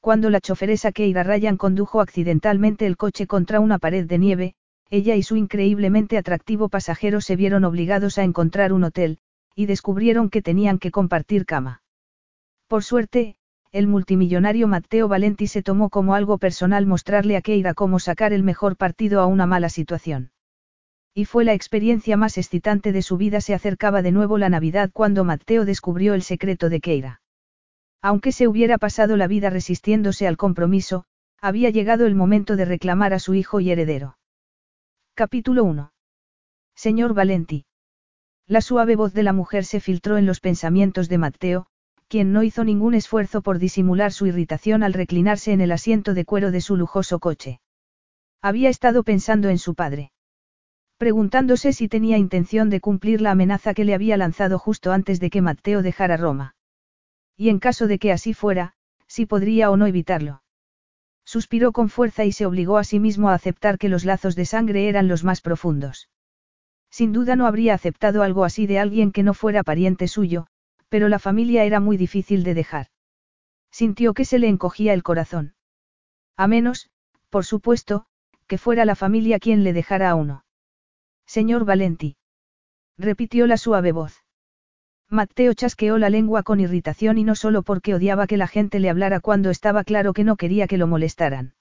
Cuando la choferesa Keira Ryan condujo accidentalmente el coche contra una pared de nieve, ella y su increíblemente atractivo pasajero se vieron obligados a encontrar un hotel, y descubrieron que tenían que compartir cama. Por suerte, el multimillonario Matteo Valenti se tomó como algo personal mostrarle a Keira cómo sacar el mejor partido a una mala situación. Y fue la experiencia más excitante de su vida. Se acercaba de nuevo la Navidad cuando Matteo descubrió el secreto de Keira. Aunque se hubiera pasado la vida resistiéndose al compromiso, había llegado el momento de reclamar a su hijo y heredero. Capítulo 1. Señor Valenti. La suave voz de la mujer se filtró en los pensamientos de Matteo, quien no hizo ningún esfuerzo por disimular su irritación al reclinarse en el asiento de cuero de su lujoso coche. Había estado pensando en su padre. Preguntándose si tenía intención de cumplir la amenaza que le había lanzado justo antes de que Matteo dejara Roma. Y en caso de que así fuera, si podría o no evitarlo. Suspiró con fuerza y se obligó a sí mismo a aceptar que los lazos de sangre eran los más profundos. Sin duda no habría aceptado algo así de alguien que no fuera pariente suyo, pero la familia era muy difícil de dejar. Sintió que se le encogía el corazón. A menos, por supuesto, que fuera la familia quien le dejara a uno. Señor Valenti. Repitió la suave voz. Mateo chasqueó la lengua con irritación y no solo porque odiaba que la gente le hablara cuando estaba claro que no quería que lo molestaran.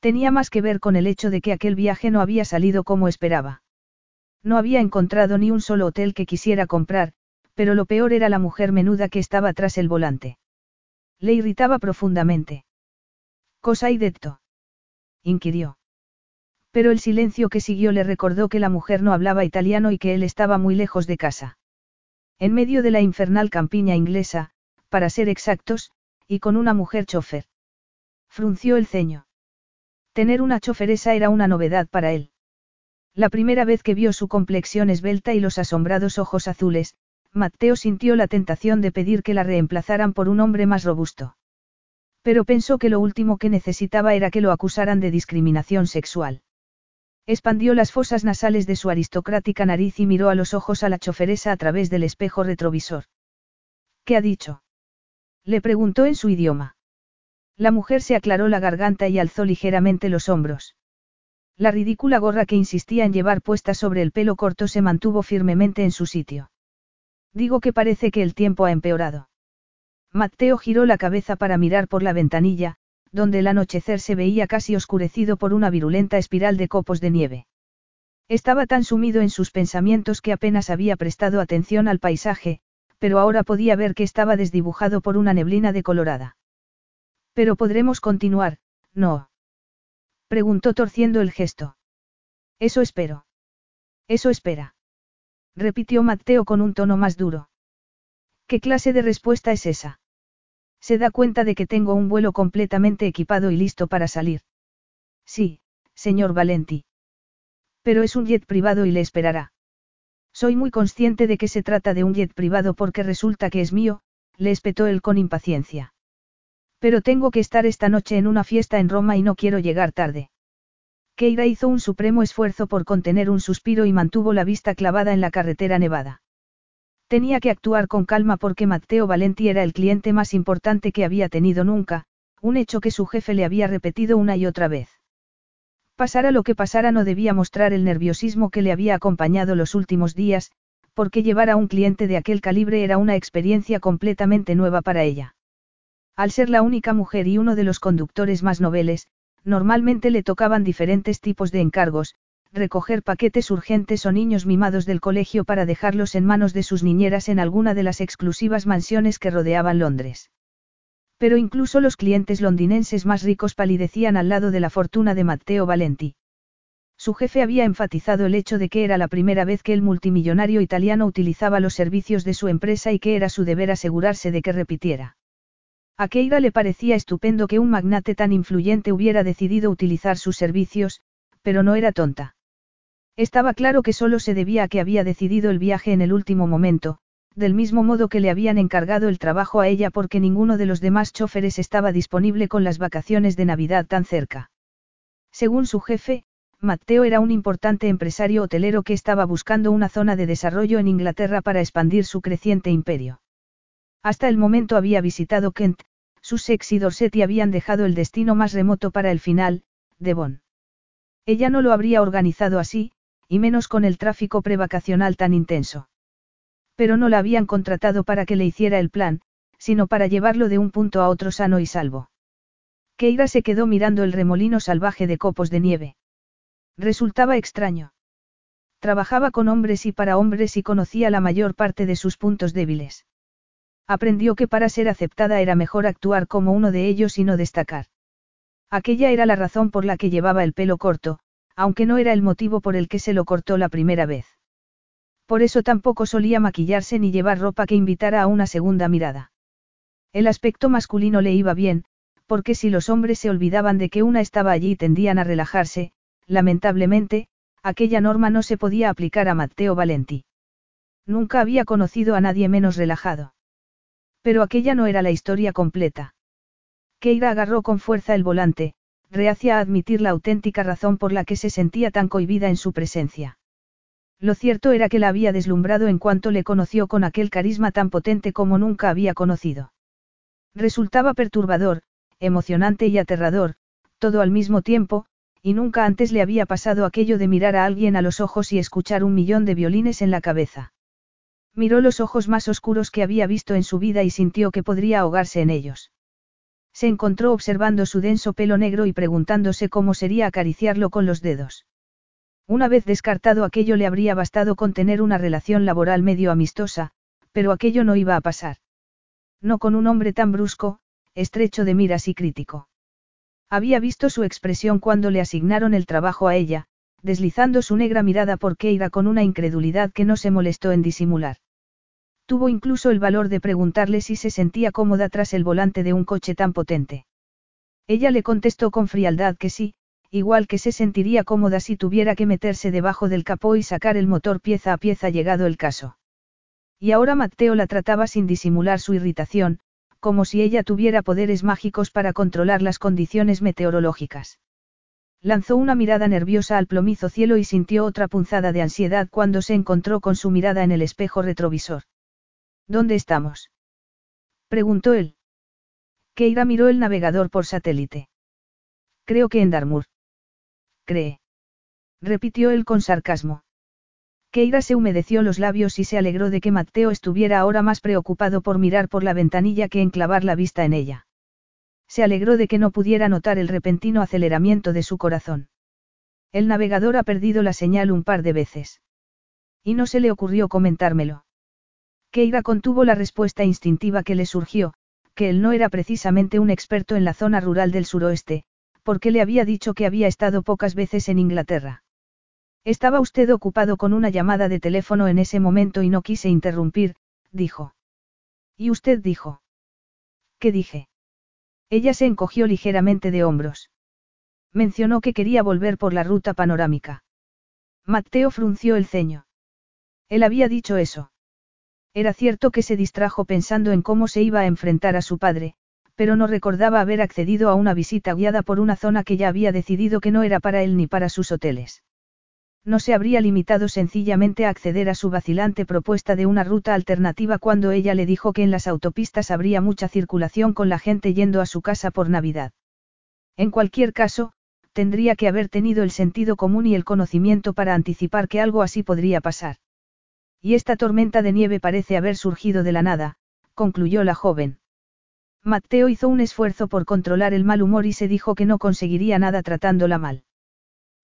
Tenía más que ver con el hecho de que aquel viaje no había salido como esperaba. No había encontrado ni un solo hotel que quisiera comprar, pero lo peor era la mujer menuda que estaba tras el volante. Le irritaba profundamente. ¿Cosa hay detto? inquirió. Pero el silencio que siguió le recordó que la mujer no hablaba italiano y que él estaba muy lejos de casa. En medio de la infernal campiña inglesa, para ser exactos, y con una mujer chofer. Frunció el ceño. Tener una choferesa era una novedad para él. La primera vez que vio su complexión esbelta y los asombrados ojos azules, Mateo sintió la tentación de pedir que la reemplazaran por un hombre más robusto. Pero pensó que lo último que necesitaba era que lo acusaran de discriminación sexual. Expandió las fosas nasales de su aristocrática nariz y miró a los ojos a la choferesa a través del espejo retrovisor. ¿Qué ha dicho? Le preguntó en su idioma. La mujer se aclaró la garganta y alzó ligeramente los hombros. La ridícula gorra que insistía en llevar puesta sobre el pelo corto se mantuvo firmemente en su sitio. Digo que parece que el tiempo ha empeorado. Mateo giró la cabeza para mirar por la ventanilla, donde el anochecer se veía casi oscurecido por una virulenta espiral de copos de nieve. Estaba tan sumido en sus pensamientos que apenas había prestado atención al paisaje, pero ahora podía ver que estaba desdibujado por una neblina decolorada. Pero podremos continuar, ¿no? Preguntó torciendo el gesto. Eso espero. Eso espera. Repitió Mateo con un tono más duro. ¿Qué clase de respuesta es esa? Se da cuenta de que tengo un vuelo completamente equipado y listo para salir. Sí, señor Valenti. Pero es un jet privado y le esperará. Soy muy consciente de que se trata de un jet privado porque resulta que es mío, le espetó él con impaciencia. Pero tengo que estar esta noche en una fiesta en Roma y no quiero llegar tarde. Keira hizo un supremo esfuerzo por contener un suspiro y mantuvo la vista clavada en la carretera nevada. Tenía que actuar con calma porque Matteo Valenti era el cliente más importante que había tenido nunca, un hecho que su jefe le había repetido una y otra vez. Pasara lo que pasara no debía mostrar el nerviosismo que le había acompañado los últimos días, porque llevar a un cliente de aquel calibre era una experiencia completamente nueva para ella. Al ser la única mujer y uno de los conductores más noveles, normalmente le tocaban diferentes tipos de encargos, recoger paquetes urgentes o niños mimados del colegio para dejarlos en manos de sus niñeras en alguna de las exclusivas mansiones que rodeaban Londres. Pero incluso los clientes londinenses más ricos palidecían al lado de la fortuna de Matteo Valenti. Su jefe había enfatizado el hecho de que era la primera vez que el multimillonario italiano utilizaba los servicios de su empresa y que era su deber asegurarse de que repitiera. A Keira le parecía estupendo que un magnate tan influyente hubiera decidido utilizar sus servicios, pero no era tonta. Estaba claro que solo se debía a que había decidido el viaje en el último momento, del mismo modo que le habían encargado el trabajo a ella porque ninguno de los demás choferes estaba disponible con las vacaciones de Navidad tan cerca. Según su jefe, Matteo era un importante empresario hotelero que estaba buscando una zona de desarrollo en Inglaterra para expandir su creciente imperio. Hasta el momento había visitado Kent, Sussex y Dorset y habían dejado el destino más remoto para el final, Devon. Ella no lo habría organizado así, y menos con el tráfico prevacacional tan intenso. Pero no la habían contratado para que le hiciera el plan, sino para llevarlo de un punto a otro sano y salvo. Keira se quedó mirando el remolino salvaje de copos de nieve. Resultaba extraño. Trabajaba con hombres y para hombres y conocía la mayor parte de sus puntos débiles. Aprendió que para ser aceptada era mejor actuar como uno de ellos y no destacar. Aquella era la razón por la que llevaba el pelo corto, aunque no era el motivo por el que se lo cortó la primera vez. Por eso tampoco solía maquillarse ni llevar ropa que invitara a una segunda mirada. El aspecto masculino le iba bien, porque si los hombres se olvidaban de que una estaba allí y tendían a relajarse, lamentablemente, aquella norma no se podía aplicar a Matteo Valenti. Nunca había conocido a nadie menos relajado. Pero aquella no era la historia completa. Keira agarró con fuerza el volante, reacia a admitir la auténtica razón por la que se sentía tan cohibida en su presencia. Lo cierto era que la había deslumbrado en cuanto le conoció con aquel carisma tan potente como nunca había conocido. Resultaba perturbador, emocionante y aterrador, todo al mismo tiempo, y nunca antes le había pasado aquello de mirar a alguien a los ojos y escuchar un millón de violines en la cabeza. Miró los ojos más oscuros que había visto en su vida y sintió que podría ahogarse en ellos. Se encontró observando su denso pelo negro y preguntándose cómo sería acariciarlo con los dedos. Una vez descartado aquello le habría bastado con tener una relación laboral medio amistosa, pero aquello no iba a pasar. No con un hombre tan brusco, estrecho de miras y crítico. Había visto su expresión cuando le asignaron el trabajo a ella, deslizando su negra mirada por Keira con una incredulidad que no se molestó en disimular. Tuvo incluso el valor de preguntarle si se sentía cómoda tras el volante de un coche tan potente. Ella le contestó con frialdad que sí, igual que se sentiría cómoda si tuviera que meterse debajo del capó y sacar el motor pieza a pieza llegado el caso. Y ahora Matteo la trataba sin disimular su irritación, como si ella tuviera poderes mágicos para controlar las condiciones meteorológicas. Lanzó una mirada nerviosa al plomizo cielo y sintió otra punzada de ansiedad cuando se encontró con su mirada en el espejo retrovisor. ¿Dónde estamos? preguntó él. Keira miró el navegador por satélite. Creo que en Darmur cree. Repitió él con sarcasmo. Keira se humedeció los labios y se alegró de que Mateo estuviera ahora más preocupado por mirar por la ventanilla que en clavar la vista en ella. Se alegró de que no pudiera notar el repentino aceleramiento de su corazón. El navegador ha perdido la señal un par de veces. Y no se le ocurrió comentármelo. Keira contuvo la respuesta instintiva que le surgió, que él no era precisamente un experto en la zona rural del suroeste, porque le había dicho que había estado pocas veces en Inglaterra. Estaba usted ocupado con una llamada de teléfono en ese momento y no quise interrumpir, dijo. ¿Y usted dijo? ¿Qué dije? Ella se encogió ligeramente de hombros. Mencionó que quería volver por la ruta panorámica. Mateo frunció el ceño. Él había dicho eso. Era cierto que se distrajo pensando en cómo se iba a enfrentar a su padre, pero no recordaba haber accedido a una visita guiada por una zona que ya había decidido que no era para él ni para sus hoteles. No se habría limitado sencillamente a acceder a su vacilante propuesta de una ruta alternativa cuando ella le dijo que en las autopistas habría mucha circulación con la gente yendo a su casa por Navidad. En cualquier caso, tendría que haber tenido el sentido común y el conocimiento para anticipar que algo así podría pasar. Y esta tormenta de nieve parece haber surgido de la nada, concluyó la joven. Mateo hizo un esfuerzo por controlar el mal humor y se dijo que no conseguiría nada tratándola mal.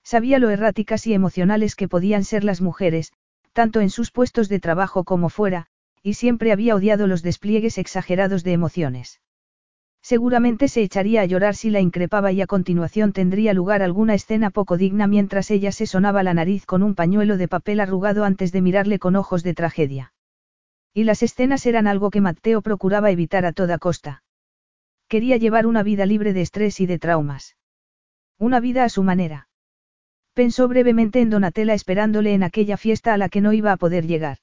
Sabía lo erráticas y emocionales que podían ser las mujeres, tanto en sus puestos de trabajo como fuera, y siempre había odiado los despliegues exagerados de emociones. Seguramente se echaría a llorar si la increpaba y a continuación tendría lugar alguna escena poco digna mientras ella se sonaba la nariz con un pañuelo de papel arrugado antes de mirarle con ojos de tragedia. Y las escenas eran algo que Mateo procuraba evitar a toda costa. Quería llevar una vida libre de estrés y de traumas. Una vida a su manera. Pensó brevemente en Donatella esperándole en aquella fiesta a la que no iba a poder llegar.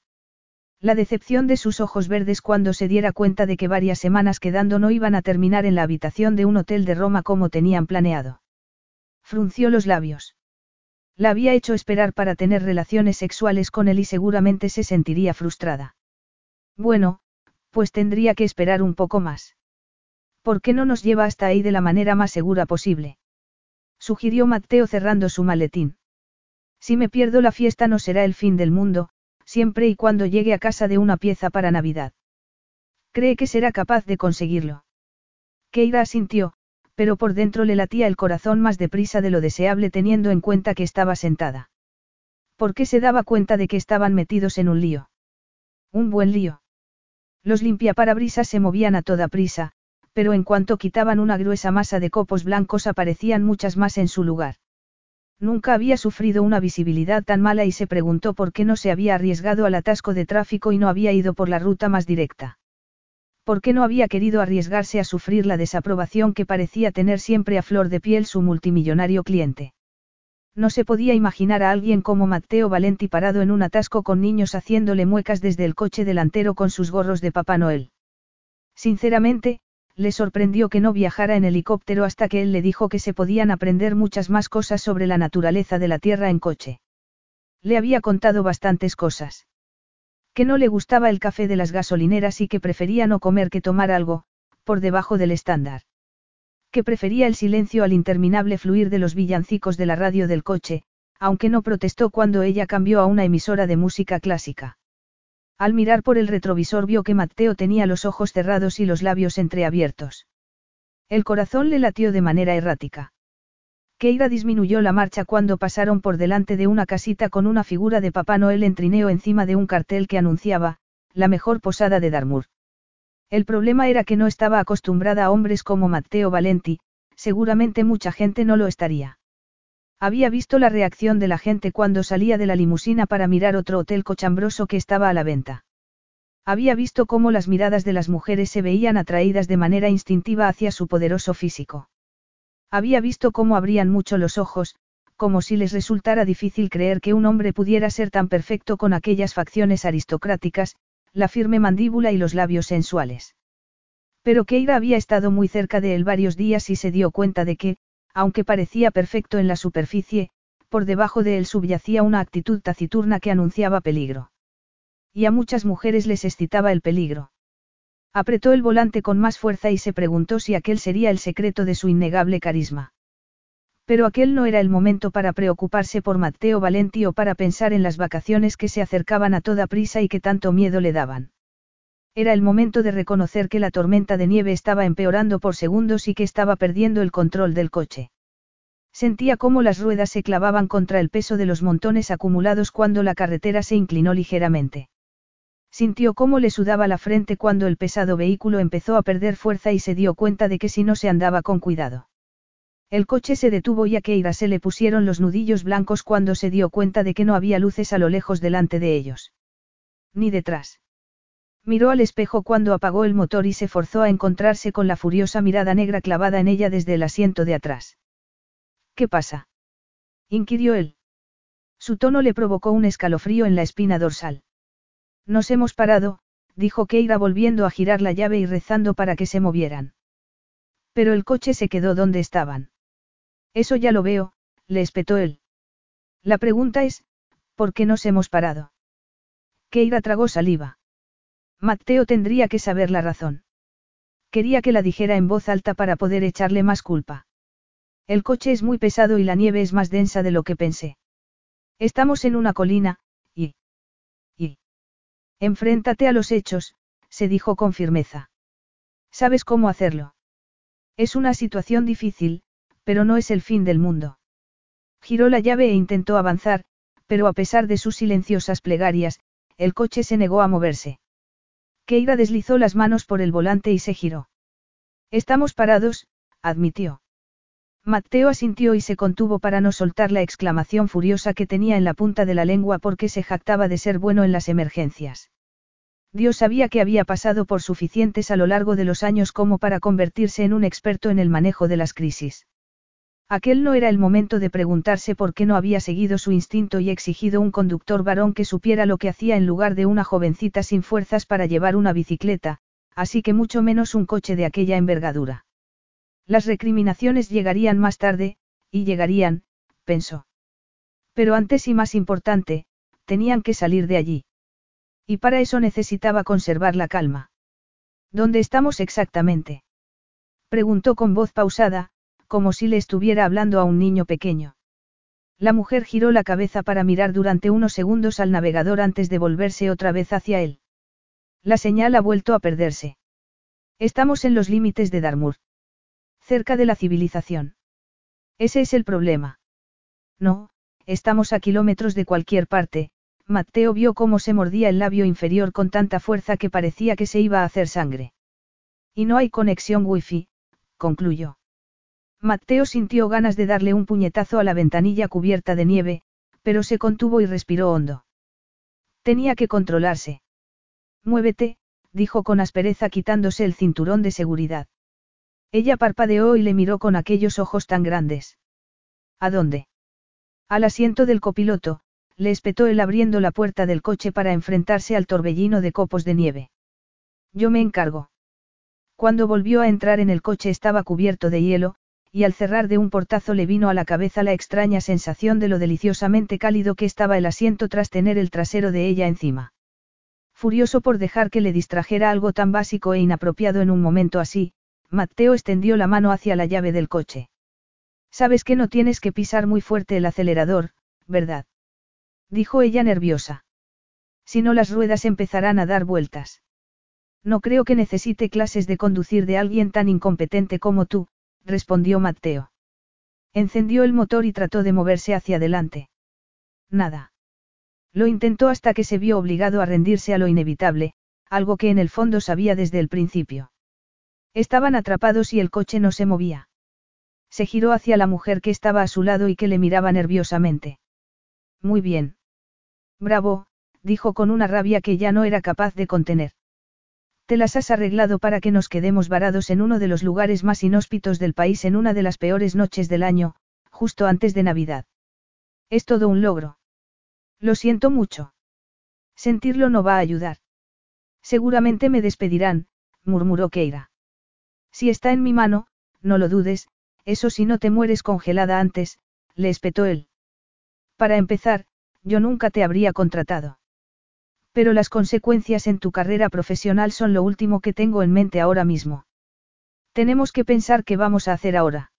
La decepción de sus ojos verdes cuando se diera cuenta de que varias semanas quedando no iban a terminar en la habitación de un hotel de Roma como tenían planeado. Frunció los labios. La había hecho esperar para tener relaciones sexuales con él y seguramente se sentiría frustrada. Bueno, pues tendría que esperar un poco más. ¿Por qué no nos lleva hasta ahí de la manera más segura posible? sugirió Mateo cerrando su maletín. Si me pierdo la fiesta no será el fin del mundo, siempre y cuando llegue a casa de una pieza para Navidad. ¿Cree que será capaz de conseguirlo? Keira asintió, pero por dentro le latía el corazón más deprisa de lo deseable teniendo en cuenta que estaba sentada. ¿Por qué se daba cuenta de que estaban metidos en un lío? Un buen lío. Los limpiaparabrisas se movían a toda prisa, pero en cuanto quitaban una gruesa masa de copos blancos aparecían muchas más en su lugar. Nunca había sufrido una visibilidad tan mala y se preguntó por qué no se había arriesgado al atasco de tráfico y no había ido por la ruta más directa. ¿Por qué no había querido arriesgarse a sufrir la desaprobación que parecía tener siempre a flor de piel su multimillonario cliente? No se podía imaginar a alguien como Matteo Valenti parado en un atasco con niños haciéndole muecas desde el coche delantero con sus gorros de Papá Noel. Sinceramente, le sorprendió que no viajara en helicóptero hasta que él le dijo que se podían aprender muchas más cosas sobre la naturaleza de la Tierra en coche. Le había contado bastantes cosas. Que no le gustaba el café de las gasolineras y que prefería no comer que tomar algo, por debajo del estándar. Que prefería el silencio al interminable fluir de los villancicos de la radio del coche, aunque no protestó cuando ella cambió a una emisora de música clásica. Al mirar por el retrovisor vio que Mateo tenía los ojos cerrados y los labios entreabiertos. El corazón le latió de manera errática. Keira disminuyó la marcha cuando pasaron por delante de una casita con una figura de Papá Noel en trineo encima de un cartel que anunciaba, la mejor posada de Darmur. El problema era que no estaba acostumbrada a hombres como Matteo Valenti, seguramente mucha gente no lo estaría. Había visto la reacción de la gente cuando salía de la limusina para mirar otro hotel cochambroso que estaba a la venta. Había visto cómo las miradas de las mujeres se veían atraídas de manera instintiva hacia su poderoso físico. Había visto cómo abrían mucho los ojos, como si les resultara difícil creer que un hombre pudiera ser tan perfecto con aquellas facciones aristocráticas, la firme mandíbula y los labios sensuales. Pero Keira había estado muy cerca de él varios días y se dio cuenta de que, aunque parecía perfecto en la superficie, por debajo de él subyacía una actitud taciturna que anunciaba peligro. Y a muchas mujeres les excitaba el peligro. Apretó el volante con más fuerza y se preguntó si aquel sería el secreto de su innegable carisma. Pero aquel no era el momento para preocuparse por Matteo Valenti o para pensar en las vacaciones que se acercaban a toda prisa y que tanto miedo le daban. Era el momento de reconocer que la tormenta de nieve estaba empeorando por segundos y que estaba perdiendo el control del coche. Sentía cómo las ruedas se clavaban contra el peso de los montones acumulados cuando la carretera se inclinó ligeramente. Sintió cómo le sudaba la frente cuando el pesado vehículo empezó a perder fuerza y se dio cuenta de que si no se andaba con cuidado. El coche se detuvo y a Keira se le pusieron los nudillos blancos cuando se dio cuenta de que no había luces a lo lejos delante de ellos. Ni detrás. Miró al espejo cuando apagó el motor y se forzó a encontrarse con la furiosa mirada negra clavada en ella desde el asiento de atrás. ¿Qué pasa? inquirió él. Su tono le provocó un escalofrío en la espina dorsal. Nos hemos parado, dijo Keira volviendo a girar la llave y rezando para que se movieran. Pero el coche se quedó donde estaban. Eso ya lo veo, le espetó él. La pregunta es, ¿por qué nos hemos parado? Keira tragó saliva. Mateo tendría que saber la razón. Quería que la dijera en voz alta para poder echarle más culpa. El coche es muy pesado y la nieve es más densa de lo que pensé. Estamos en una colina, y... y... Enfréntate a los hechos, se dijo con firmeza. ¿Sabes cómo hacerlo? Es una situación difícil, pero no es el fin del mundo. Giró la llave e intentó avanzar, pero a pesar de sus silenciosas plegarias, el coche se negó a moverse. Keira deslizó las manos por el volante y se giró. Estamos parados, admitió. Mateo asintió y se contuvo para no soltar la exclamación furiosa que tenía en la punta de la lengua porque se jactaba de ser bueno en las emergencias. Dios sabía que había pasado por suficientes a lo largo de los años como para convertirse en un experto en el manejo de las crisis. Aquel no era el momento de preguntarse por qué no había seguido su instinto y exigido un conductor varón que supiera lo que hacía en lugar de una jovencita sin fuerzas para llevar una bicicleta, así que mucho menos un coche de aquella envergadura. Las recriminaciones llegarían más tarde, y llegarían, pensó. Pero antes y más importante, tenían que salir de allí. Y para eso necesitaba conservar la calma. ¿Dónde estamos exactamente? Preguntó con voz pausada, como si le estuviera hablando a un niño pequeño. La mujer giró la cabeza para mirar durante unos segundos al navegador antes de volverse otra vez hacia él. La señal ha vuelto a perderse. Estamos en los límites de Darmur. Cerca de la civilización. Ese es el problema. No, estamos a kilómetros de cualquier parte. Mateo vio cómo se mordía el labio inferior con tanta fuerza que parecía que se iba a hacer sangre. Y no hay conexión wifi, concluyó. Mateo sintió ganas de darle un puñetazo a la ventanilla cubierta de nieve, pero se contuvo y respiró hondo. Tenía que controlarse. Muévete, dijo con aspereza quitándose el cinturón de seguridad. Ella parpadeó y le miró con aquellos ojos tan grandes. ¿A dónde? Al asiento del copiloto, le espetó él abriendo la puerta del coche para enfrentarse al torbellino de copos de nieve. Yo me encargo. Cuando volvió a entrar en el coche estaba cubierto de hielo, y al cerrar de un portazo le vino a la cabeza la extraña sensación de lo deliciosamente cálido que estaba el asiento tras tener el trasero de ella encima. Furioso por dejar que le distrajera algo tan básico e inapropiado en un momento así, Mateo extendió la mano hacia la llave del coche. Sabes que no tienes que pisar muy fuerte el acelerador, ¿verdad? Dijo ella nerviosa. Si no las ruedas empezarán a dar vueltas. No creo que necesite clases de conducir de alguien tan incompetente como tú, respondió Mateo. Encendió el motor y trató de moverse hacia adelante. Nada. Lo intentó hasta que se vio obligado a rendirse a lo inevitable, algo que en el fondo sabía desde el principio. Estaban atrapados y el coche no se movía. Se giró hacia la mujer que estaba a su lado y que le miraba nerviosamente. Muy bien. Bravo, dijo con una rabia que ya no era capaz de contener. Te las has arreglado para que nos quedemos varados en uno de los lugares más inhóspitos del país en una de las peores noches del año, justo antes de Navidad. Es todo un logro. Lo siento mucho. Sentirlo no va a ayudar. Seguramente me despedirán, murmuró Keira. Si está en mi mano, no lo dudes, eso si no te mueres congelada antes, le espetó él. Para empezar, yo nunca te habría contratado. Pero las consecuencias en tu carrera profesional son lo último que tengo en mente ahora mismo. Tenemos que pensar qué vamos a hacer ahora.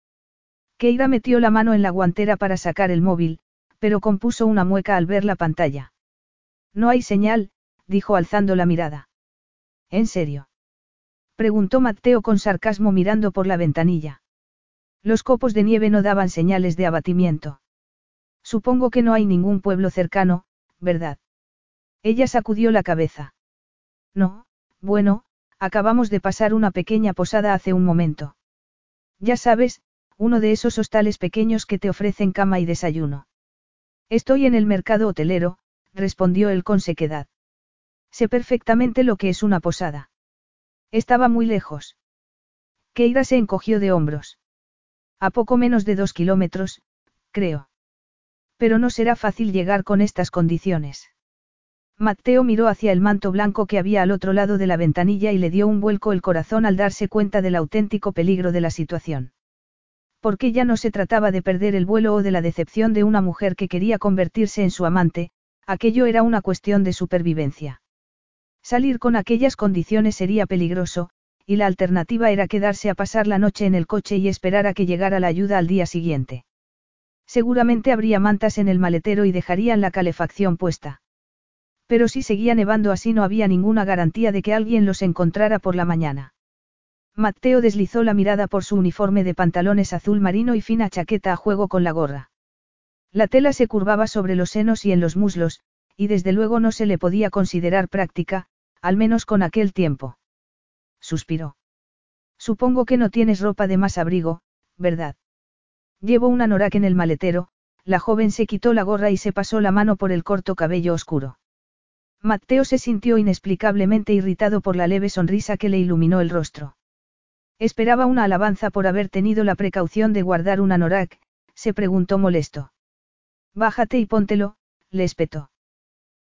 Keira metió la mano en la guantera para sacar el móvil, pero compuso una mueca al ver la pantalla. No hay señal, dijo alzando la mirada. ¿En serio? Preguntó Mateo con sarcasmo mirando por la ventanilla. Los copos de nieve no daban señales de abatimiento. Supongo que no hay ningún pueblo cercano, ¿verdad? Ella sacudió la cabeza. No, bueno, acabamos de pasar una pequeña posada hace un momento. Ya sabes, uno de esos hostales pequeños que te ofrecen cama y desayuno. Estoy en el mercado hotelero, respondió él con sequedad. Sé perfectamente lo que es una posada. Estaba muy lejos. Keira se encogió de hombros. A poco menos de dos kilómetros, creo. Pero no será fácil llegar con estas condiciones. Mateo miró hacia el manto blanco que había al otro lado de la ventanilla y le dio un vuelco el corazón al darse cuenta del auténtico peligro de la situación. Porque ya no se trataba de perder el vuelo o de la decepción de una mujer que quería convertirse en su amante, aquello era una cuestión de supervivencia. Salir con aquellas condiciones sería peligroso, y la alternativa era quedarse a pasar la noche en el coche y esperar a que llegara la ayuda al día siguiente. Seguramente habría mantas en el maletero y dejarían la calefacción puesta. Pero si seguía nevando así no había ninguna garantía de que alguien los encontrara por la mañana. Mateo deslizó la mirada por su uniforme de pantalones azul marino y fina chaqueta a juego con la gorra. La tela se curvaba sobre los senos y en los muslos, y desde luego no se le podía considerar práctica, al menos con aquel tiempo. Suspiró. Supongo que no tienes ropa de más abrigo, ¿verdad? Llevo una norak en el maletero, la joven se quitó la gorra y se pasó la mano por el corto cabello oscuro. Mateo se sintió inexplicablemente irritado por la leve sonrisa que le iluminó el rostro. Esperaba una alabanza por haber tenido la precaución de guardar un anorak, se preguntó molesto. Bájate y póntelo, le espetó.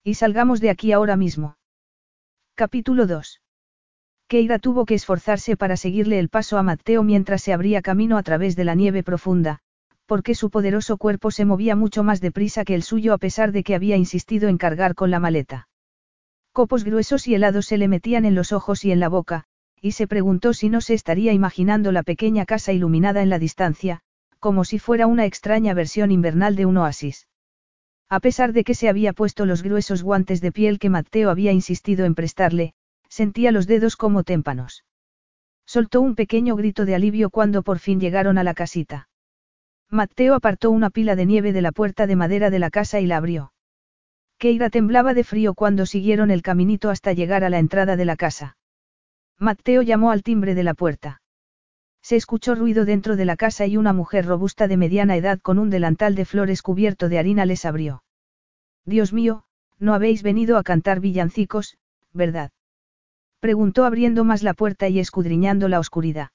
Y salgamos de aquí ahora mismo. Capítulo 2. Keira tuvo que esforzarse para seguirle el paso a Mateo mientras se abría camino a través de la nieve profunda, porque su poderoso cuerpo se movía mucho más deprisa que el suyo a pesar de que había insistido en cargar con la maleta. Copos gruesos y helados se le metían en los ojos y en la boca, y se preguntó si no se estaría imaginando la pequeña casa iluminada en la distancia, como si fuera una extraña versión invernal de un oasis. A pesar de que se había puesto los gruesos guantes de piel que Mateo había insistido en prestarle, sentía los dedos como témpanos. Soltó un pequeño grito de alivio cuando por fin llegaron a la casita. Mateo apartó una pila de nieve de la puerta de madera de la casa y la abrió. Keira temblaba de frío cuando siguieron el caminito hasta llegar a la entrada de la casa. Mateo llamó al timbre de la puerta. Se escuchó ruido dentro de la casa y una mujer robusta de mediana edad con un delantal de flores cubierto de harina les abrió. Dios mío, no habéis venido a cantar villancicos, ¿verdad? Preguntó abriendo más la puerta y escudriñando la oscuridad.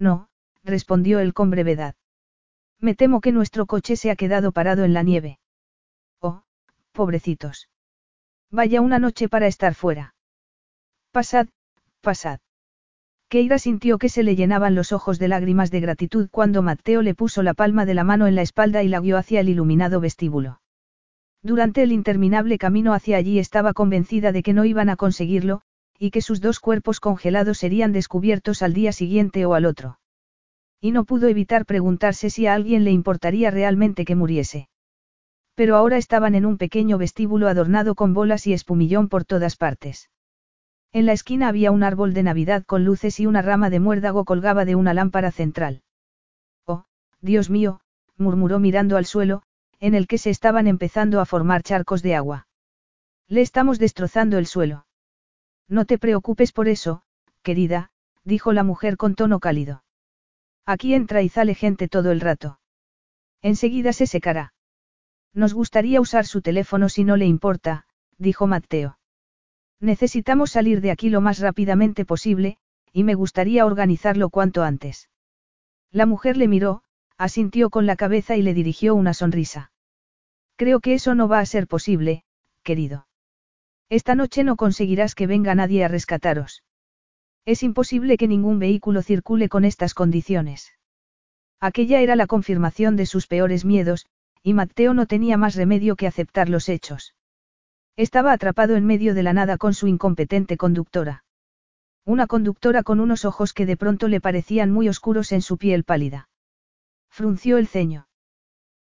No, respondió él con brevedad. Me temo que nuestro coche se ha quedado parado en la nieve. Pobrecitos. Vaya una noche para estar fuera. Pasad, pasad. Keira sintió que se le llenaban los ojos de lágrimas de gratitud cuando Mateo le puso la palma de la mano en la espalda y la guió hacia el iluminado vestíbulo. Durante el interminable camino hacia allí estaba convencida de que no iban a conseguirlo, y que sus dos cuerpos congelados serían descubiertos al día siguiente o al otro. Y no pudo evitar preguntarse si a alguien le importaría realmente que muriese. Pero ahora estaban en un pequeño vestíbulo adornado con bolas y espumillón por todas partes. En la esquina había un árbol de Navidad con luces y una rama de muérdago colgaba de una lámpara central. Oh, Dios mío, murmuró mirando al suelo, en el que se estaban empezando a formar charcos de agua. Le estamos destrozando el suelo. No te preocupes por eso, querida, dijo la mujer con tono cálido. Aquí entra y sale gente todo el rato. Enseguida se secará. Nos gustaría usar su teléfono si no le importa, dijo Mateo. Necesitamos salir de aquí lo más rápidamente posible, y me gustaría organizarlo cuanto antes. La mujer le miró, asintió con la cabeza y le dirigió una sonrisa. Creo que eso no va a ser posible, querido. Esta noche no conseguirás que venga nadie a rescataros. Es imposible que ningún vehículo circule con estas condiciones. Aquella era la confirmación de sus peores miedos, y Mateo no tenía más remedio que aceptar los hechos. Estaba atrapado en medio de la nada con su incompetente conductora. Una conductora con unos ojos que de pronto le parecían muy oscuros en su piel pálida. Frunció el ceño.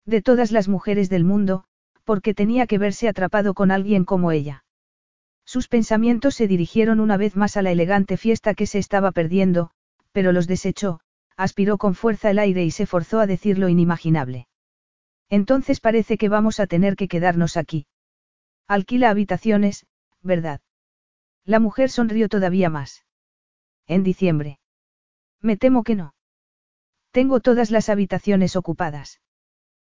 De todas las mujeres del mundo, porque tenía que verse atrapado con alguien como ella. Sus pensamientos se dirigieron una vez más a la elegante fiesta que se estaba perdiendo, pero los desechó, aspiró con fuerza el aire y se forzó a decir lo inimaginable. Entonces parece que vamos a tener que quedarnos aquí. Alquila habitaciones, ¿verdad? La mujer sonrió todavía más. En diciembre. Me temo que no. Tengo todas las habitaciones ocupadas.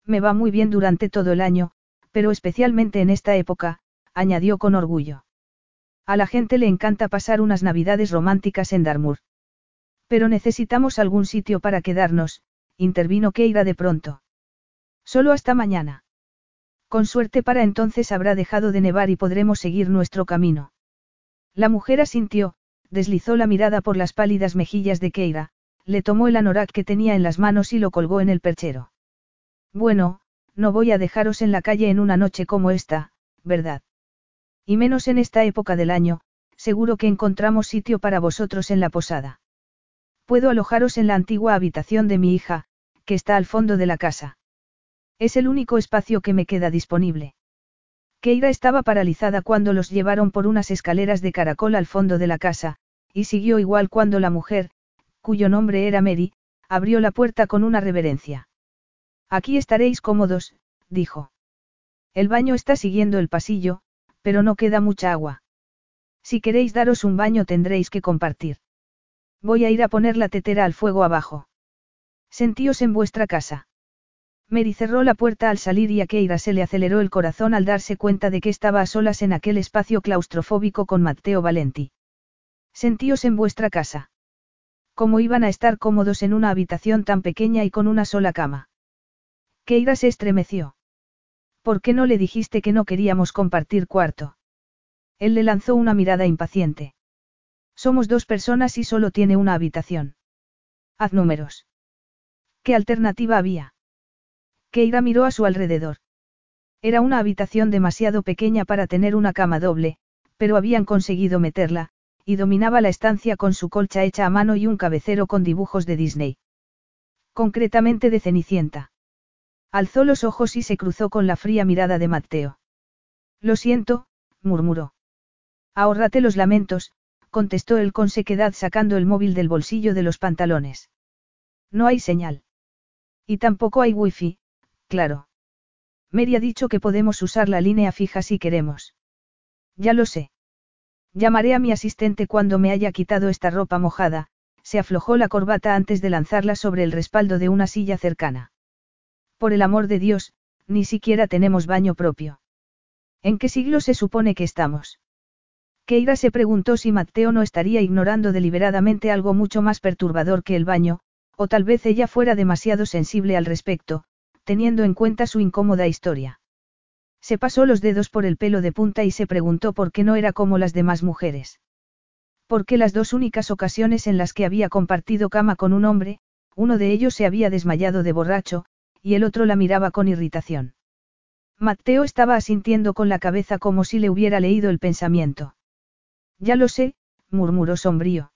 Me va muy bien durante todo el año, pero especialmente en esta época, añadió con orgullo. A la gente le encanta pasar unas navidades románticas en Darmur. Pero necesitamos algún sitio para quedarnos, intervino Keira de pronto. Solo hasta mañana. Con suerte para entonces habrá dejado de nevar y podremos seguir nuestro camino. La mujer asintió, deslizó la mirada por las pálidas mejillas de Keira, le tomó el anorak que tenía en las manos y lo colgó en el perchero. Bueno, no voy a dejaros en la calle en una noche como esta, ¿verdad? Y menos en esta época del año, seguro que encontramos sitio para vosotros en la posada. Puedo alojaros en la antigua habitación de mi hija, que está al fondo de la casa. Es el único espacio que me queda disponible. Keira estaba paralizada cuando los llevaron por unas escaleras de caracol al fondo de la casa, y siguió igual cuando la mujer, cuyo nombre era Mary, abrió la puerta con una reverencia. Aquí estaréis cómodos, dijo. El baño está siguiendo el pasillo, pero no queda mucha agua. Si queréis daros un baño tendréis que compartir. Voy a ir a poner la tetera al fuego abajo. Sentíos en vuestra casa. Mary cerró la puerta al salir y a Keira se le aceleró el corazón al darse cuenta de que estaba a solas en aquel espacio claustrofóbico con Matteo Valenti. Sentíos en vuestra casa. ¿Cómo iban a estar cómodos en una habitación tan pequeña y con una sola cama? Keira se estremeció. ¿Por qué no le dijiste que no queríamos compartir cuarto? Él le lanzó una mirada impaciente. Somos dos personas y solo tiene una habitación. Haz números. ¿Qué alternativa había? Keira miró a su alrededor. Era una habitación demasiado pequeña para tener una cama doble, pero habían conseguido meterla, y dominaba la estancia con su colcha hecha a mano y un cabecero con dibujos de Disney. Concretamente de Cenicienta. Alzó los ojos y se cruzó con la fría mirada de Mateo. Lo siento, murmuró. Ahórrate los lamentos, contestó él con sequedad sacando el móvil del bolsillo de los pantalones. No hay señal. Y tampoco hay wifi, Claro. Mary ha dicho que podemos usar la línea fija si queremos. Ya lo sé. Llamaré a mi asistente cuando me haya quitado esta ropa mojada, se aflojó la corbata antes de lanzarla sobre el respaldo de una silla cercana. Por el amor de Dios, ni siquiera tenemos baño propio. ¿En qué siglo se supone que estamos? Keira se preguntó si Mateo no estaría ignorando deliberadamente algo mucho más perturbador que el baño, o tal vez ella fuera demasiado sensible al respecto, teniendo en cuenta su incómoda historia. Se pasó los dedos por el pelo de punta y se preguntó por qué no era como las demás mujeres. Porque las dos únicas ocasiones en las que había compartido cama con un hombre, uno de ellos se había desmayado de borracho, y el otro la miraba con irritación. Mateo estaba asintiendo con la cabeza como si le hubiera leído el pensamiento. Ya lo sé, murmuró sombrío.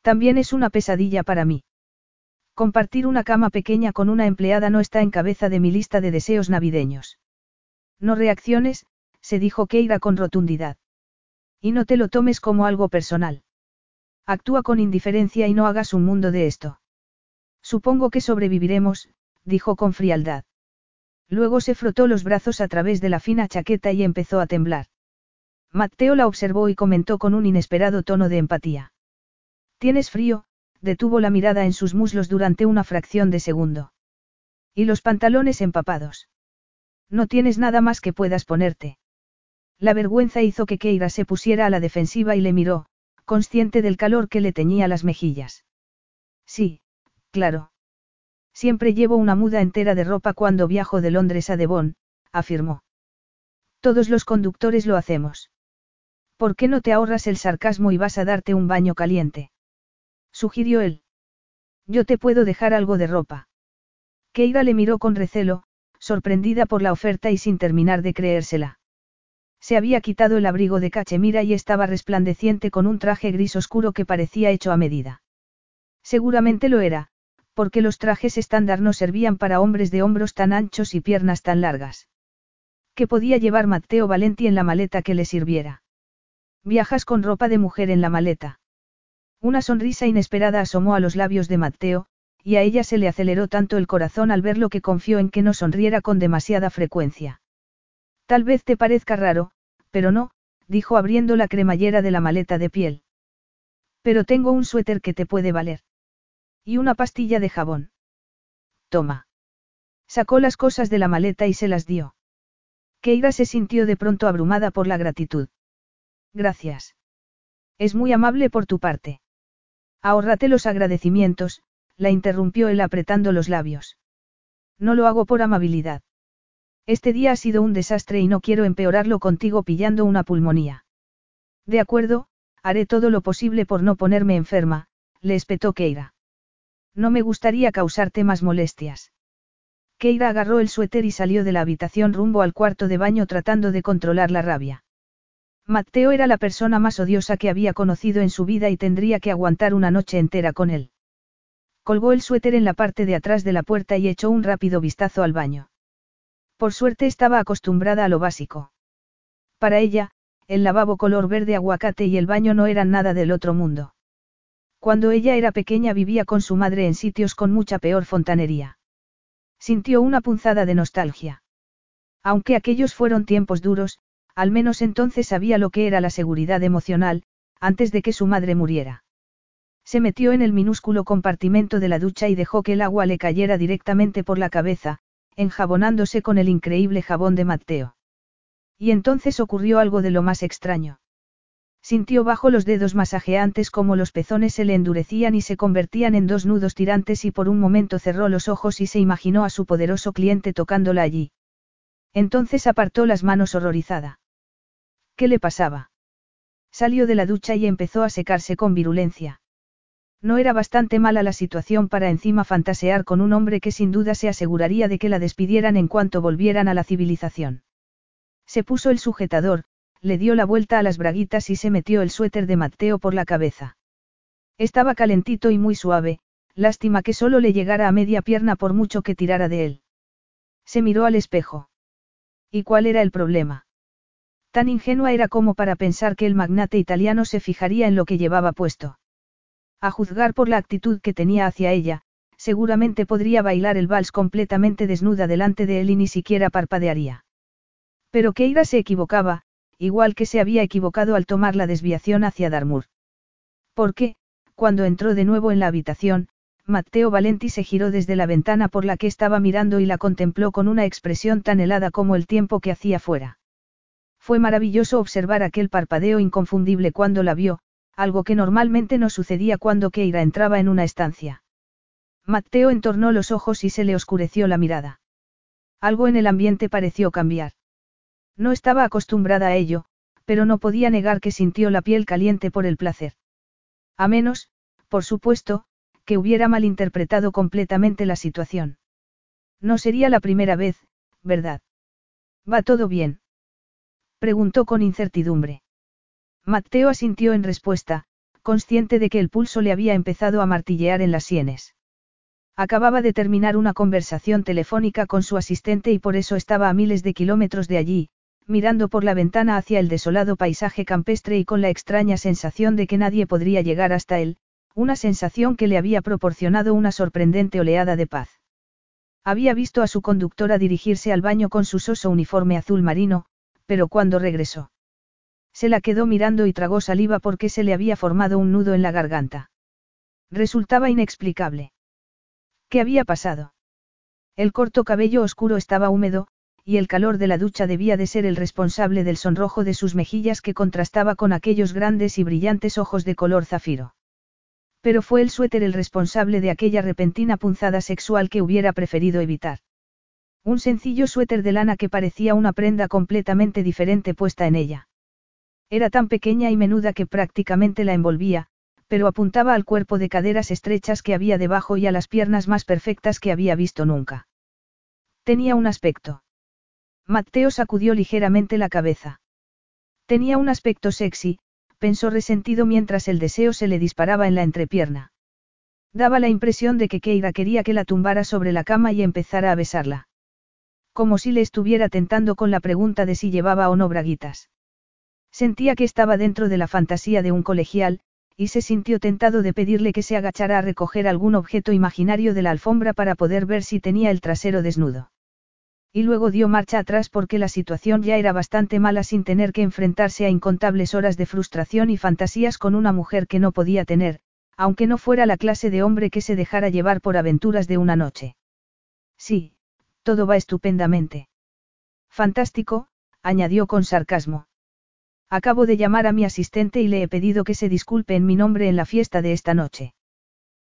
También es una pesadilla para mí. Compartir una cama pequeña con una empleada no está en cabeza de mi lista de deseos navideños. No reacciones, se dijo Keira con rotundidad. Y no te lo tomes como algo personal. Actúa con indiferencia y no hagas un mundo de esto. Supongo que sobreviviremos, dijo con frialdad. Luego se frotó los brazos a través de la fina chaqueta y empezó a temblar. Matteo la observó y comentó con un inesperado tono de empatía. Tienes frío, detuvo la mirada en sus muslos durante una fracción de segundo. Y los pantalones empapados. No tienes nada más que puedas ponerte. La vergüenza hizo que Keira se pusiera a la defensiva y le miró, consciente del calor que le teñía las mejillas. Sí, claro. Siempre llevo una muda entera de ropa cuando viajo de Londres a Devon, afirmó. Todos los conductores lo hacemos. ¿Por qué no te ahorras el sarcasmo y vas a darte un baño caliente? Sugirió él. Yo te puedo dejar algo de ropa. Keira le miró con recelo, sorprendida por la oferta y sin terminar de creérsela. Se había quitado el abrigo de cachemira y estaba resplandeciente con un traje gris oscuro que parecía hecho a medida. Seguramente lo era, porque los trajes estándar no servían para hombres de hombros tan anchos y piernas tan largas. ¿Qué podía llevar Matteo Valenti en la maleta que le sirviera? Viajas con ropa de mujer en la maleta. Una sonrisa inesperada asomó a los labios de Mateo, y a ella se le aceleró tanto el corazón al verlo que confió en que no sonriera con demasiada frecuencia. Tal vez te parezca raro, pero no, dijo abriendo la cremallera de la maleta de piel. Pero tengo un suéter que te puede valer. Y una pastilla de jabón. Toma. Sacó las cosas de la maleta y se las dio. Keira se sintió de pronto abrumada por la gratitud. Gracias. Es muy amable por tu parte. Ahórrate los agradecimientos, la interrumpió él apretando los labios. No lo hago por amabilidad. Este día ha sido un desastre y no quiero empeorarlo contigo pillando una pulmonía. De acuerdo, haré todo lo posible por no ponerme enferma, le espetó Keira. No me gustaría causarte más molestias. Keira agarró el suéter y salió de la habitación rumbo al cuarto de baño tratando de controlar la rabia. Mateo era la persona más odiosa que había conocido en su vida y tendría que aguantar una noche entera con él. Colgó el suéter en la parte de atrás de la puerta y echó un rápido vistazo al baño. Por suerte estaba acostumbrada a lo básico. Para ella, el lavabo color verde aguacate y el baño no eran nada del otro mundo. Cuando ella era pequeña vivía con su madre en sitios con mucha peor fontanería. Sintió una punzada de nostalgia. Aunque aquellos fueron tiempos duros, al menos entonces sabía lo que era la seguridad emocional, antes de que su madre muriera. Se metió en el minúsculo compartimento de la ducha y dejó que el agua le cayera directamente por la cabeza, enjabonándose con el increíble jabón de Mateo. Y entonces ocurrió algo de lo más extraño. Sintió bajo los dedos masajeantes como los pezones se le endurecían y se convertían en dos nudos tirantes y por un momento cerró los ojos y se imaginó a su poderoso cliente tocándola allí. Entonces apartó las manos horrorizada. ¿Qué le pasaba? Salió de la ducha y empezó a secarse con virulencia. No era bastante mala la situación para encima fantasear con un hombre que sin duda se aseguraría de que la despidieran en cuanto volvieran a la civilización. Se puso el sujetador, le dio la vuelta a las braguitas y se metió el suéter de Mateo por la cabeza. Estaba calentito y muy suave, lástima que solo le llegara a media pierna por mucho que tirara de él. Se miró al espejo. ¿Y cuál era el problema? Tan ingenua era como para pensar que el magnate italiano se fijaría en lo que llevaba puesto. A juzgar por la actitud que tenía hacia ella, seguramente podría bailar el vals completamente desnuda delante de él y ni siquiera parpadearía. Pero Keira se equivocaba, igual que se había equivocado al tomar la desviación hacia Darmur. Porque, cuando entró de nuevo en la habitación, Matteo Valenti se giró desde la ventana por la que estaba mirando y la contempló con una expresión tan helada como el tiempo que hacía fuera. Fue maravilloso observar aquel parpadeo inconfundible cuando la vio, algo que normalmente no sucedía cuando Keira entraba en una estancia. Matteo entornó los ojos y se le oscureció la mirada. Algo en el ambiente pareció cambiar. No estaba acostumbrada a ello, pero no podía negar que sintió la piel caliente por el placer. A menos, por supuesto, que hubiera malinterpretado completamente la situación. No sería la primera vez, ¿verdad? ¿Va todo bien? Preguntó con incertidumbre. Mateo asintió en respuesta, consciente de que el pulso le había empezado a martillear en las sienes. Acababa de terminar una conversación telefónica con su asistente y por eso estaba a miles de kilómetros de allí, mirando por la ventana hacia el desolado paisaje campestre y con la extraña sensación de que nadie podría llegar hasta él, una sensación que le había proporcionado una sorprendente oleada de paz. Había visto a su conductora dirigirse al baño con su soso uniforme azul marino, pero cuando regresó. Se la quedó mirando y tragó saliva porque se le había formado un nudo en la garganta. Resultaba inexplicable. ¿Qué había pasado? El corto cabello oscuro estaba húmedo, y el calor de la ducha debía de ser el responsable del sonrojo de sus mejillas que contrastaba con aquellos grandes y brillantes ojos de color zafiro. Pero fue el suéter el responsable de aquella repentina punzada sexual que hubiera preferido evitar. Un sencillo suéter de lana que parecía una prenda completamente diferente puesta en ella. Era tan pequeña y menuda que prácticamente la envolvía, pero apuntaba al cuerpo de caderas estrechas que había debajo y a las piernas más perfectas que había visto nunca. Tenía un aspecto. Mateo sacudió ligeramente la cabeza. Tenía un aspecto sexy, pensó resentido mientras el deseo se le disparaba en la entrepierna. Daba la impresión de que Keira quería que la tumbara sobre la cama y empezara a besarla. Como si le estuviera tentando con la pregunta de si llevaba o no braguitas. Sentía que estaba dentro de la fantasía de un colegial, y se sintió tentado de pedirle que se agachara a recoger algún objeto imaginario de la alfombra para poder ver si tenía el trasero desnudo. Y luego dio marcha atrás porque la situación ya era bastante mala sin tener que enfrentarse a incontables horas de frustración y fantasías con una mujer que no podía tener, aunque no fuera la clase de hombre que se dejara llevar por aventuras de una noche. Sí, todo va estupendamente. Fantástico, añadió con sarcasmo. Acabo de llamar a mi asistente y le he pedido que se disculpe en mi nombre en la fiesta de esta noche.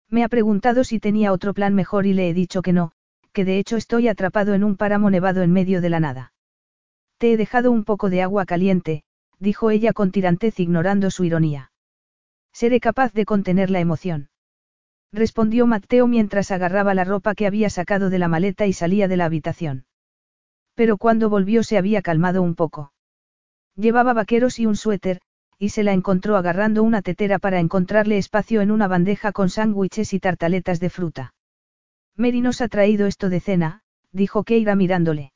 Me ha preguntado si tenía otro plan mejor y le he dicho que no, que de hecho estoy atrapado en un páramo nevado en medio de la nada. Te he dejado un poco de agua caliente, dijo ella con tirantez ignorando su ironía. Seré capaz de contener la emoción. Respondió Mateo mientras agarraba la ropa que había sacado de la maleta y salía de la habitación. Pero cuando volvió se había calmado un poco. Llevaba vaqueros y un suéter, y se la encontró agarrando una tetera para encontrarle espacio en una bandeja con sándwiches y tartaletas de fruta. Mary nos ha traído esto de cena, dijo Keira mirándole.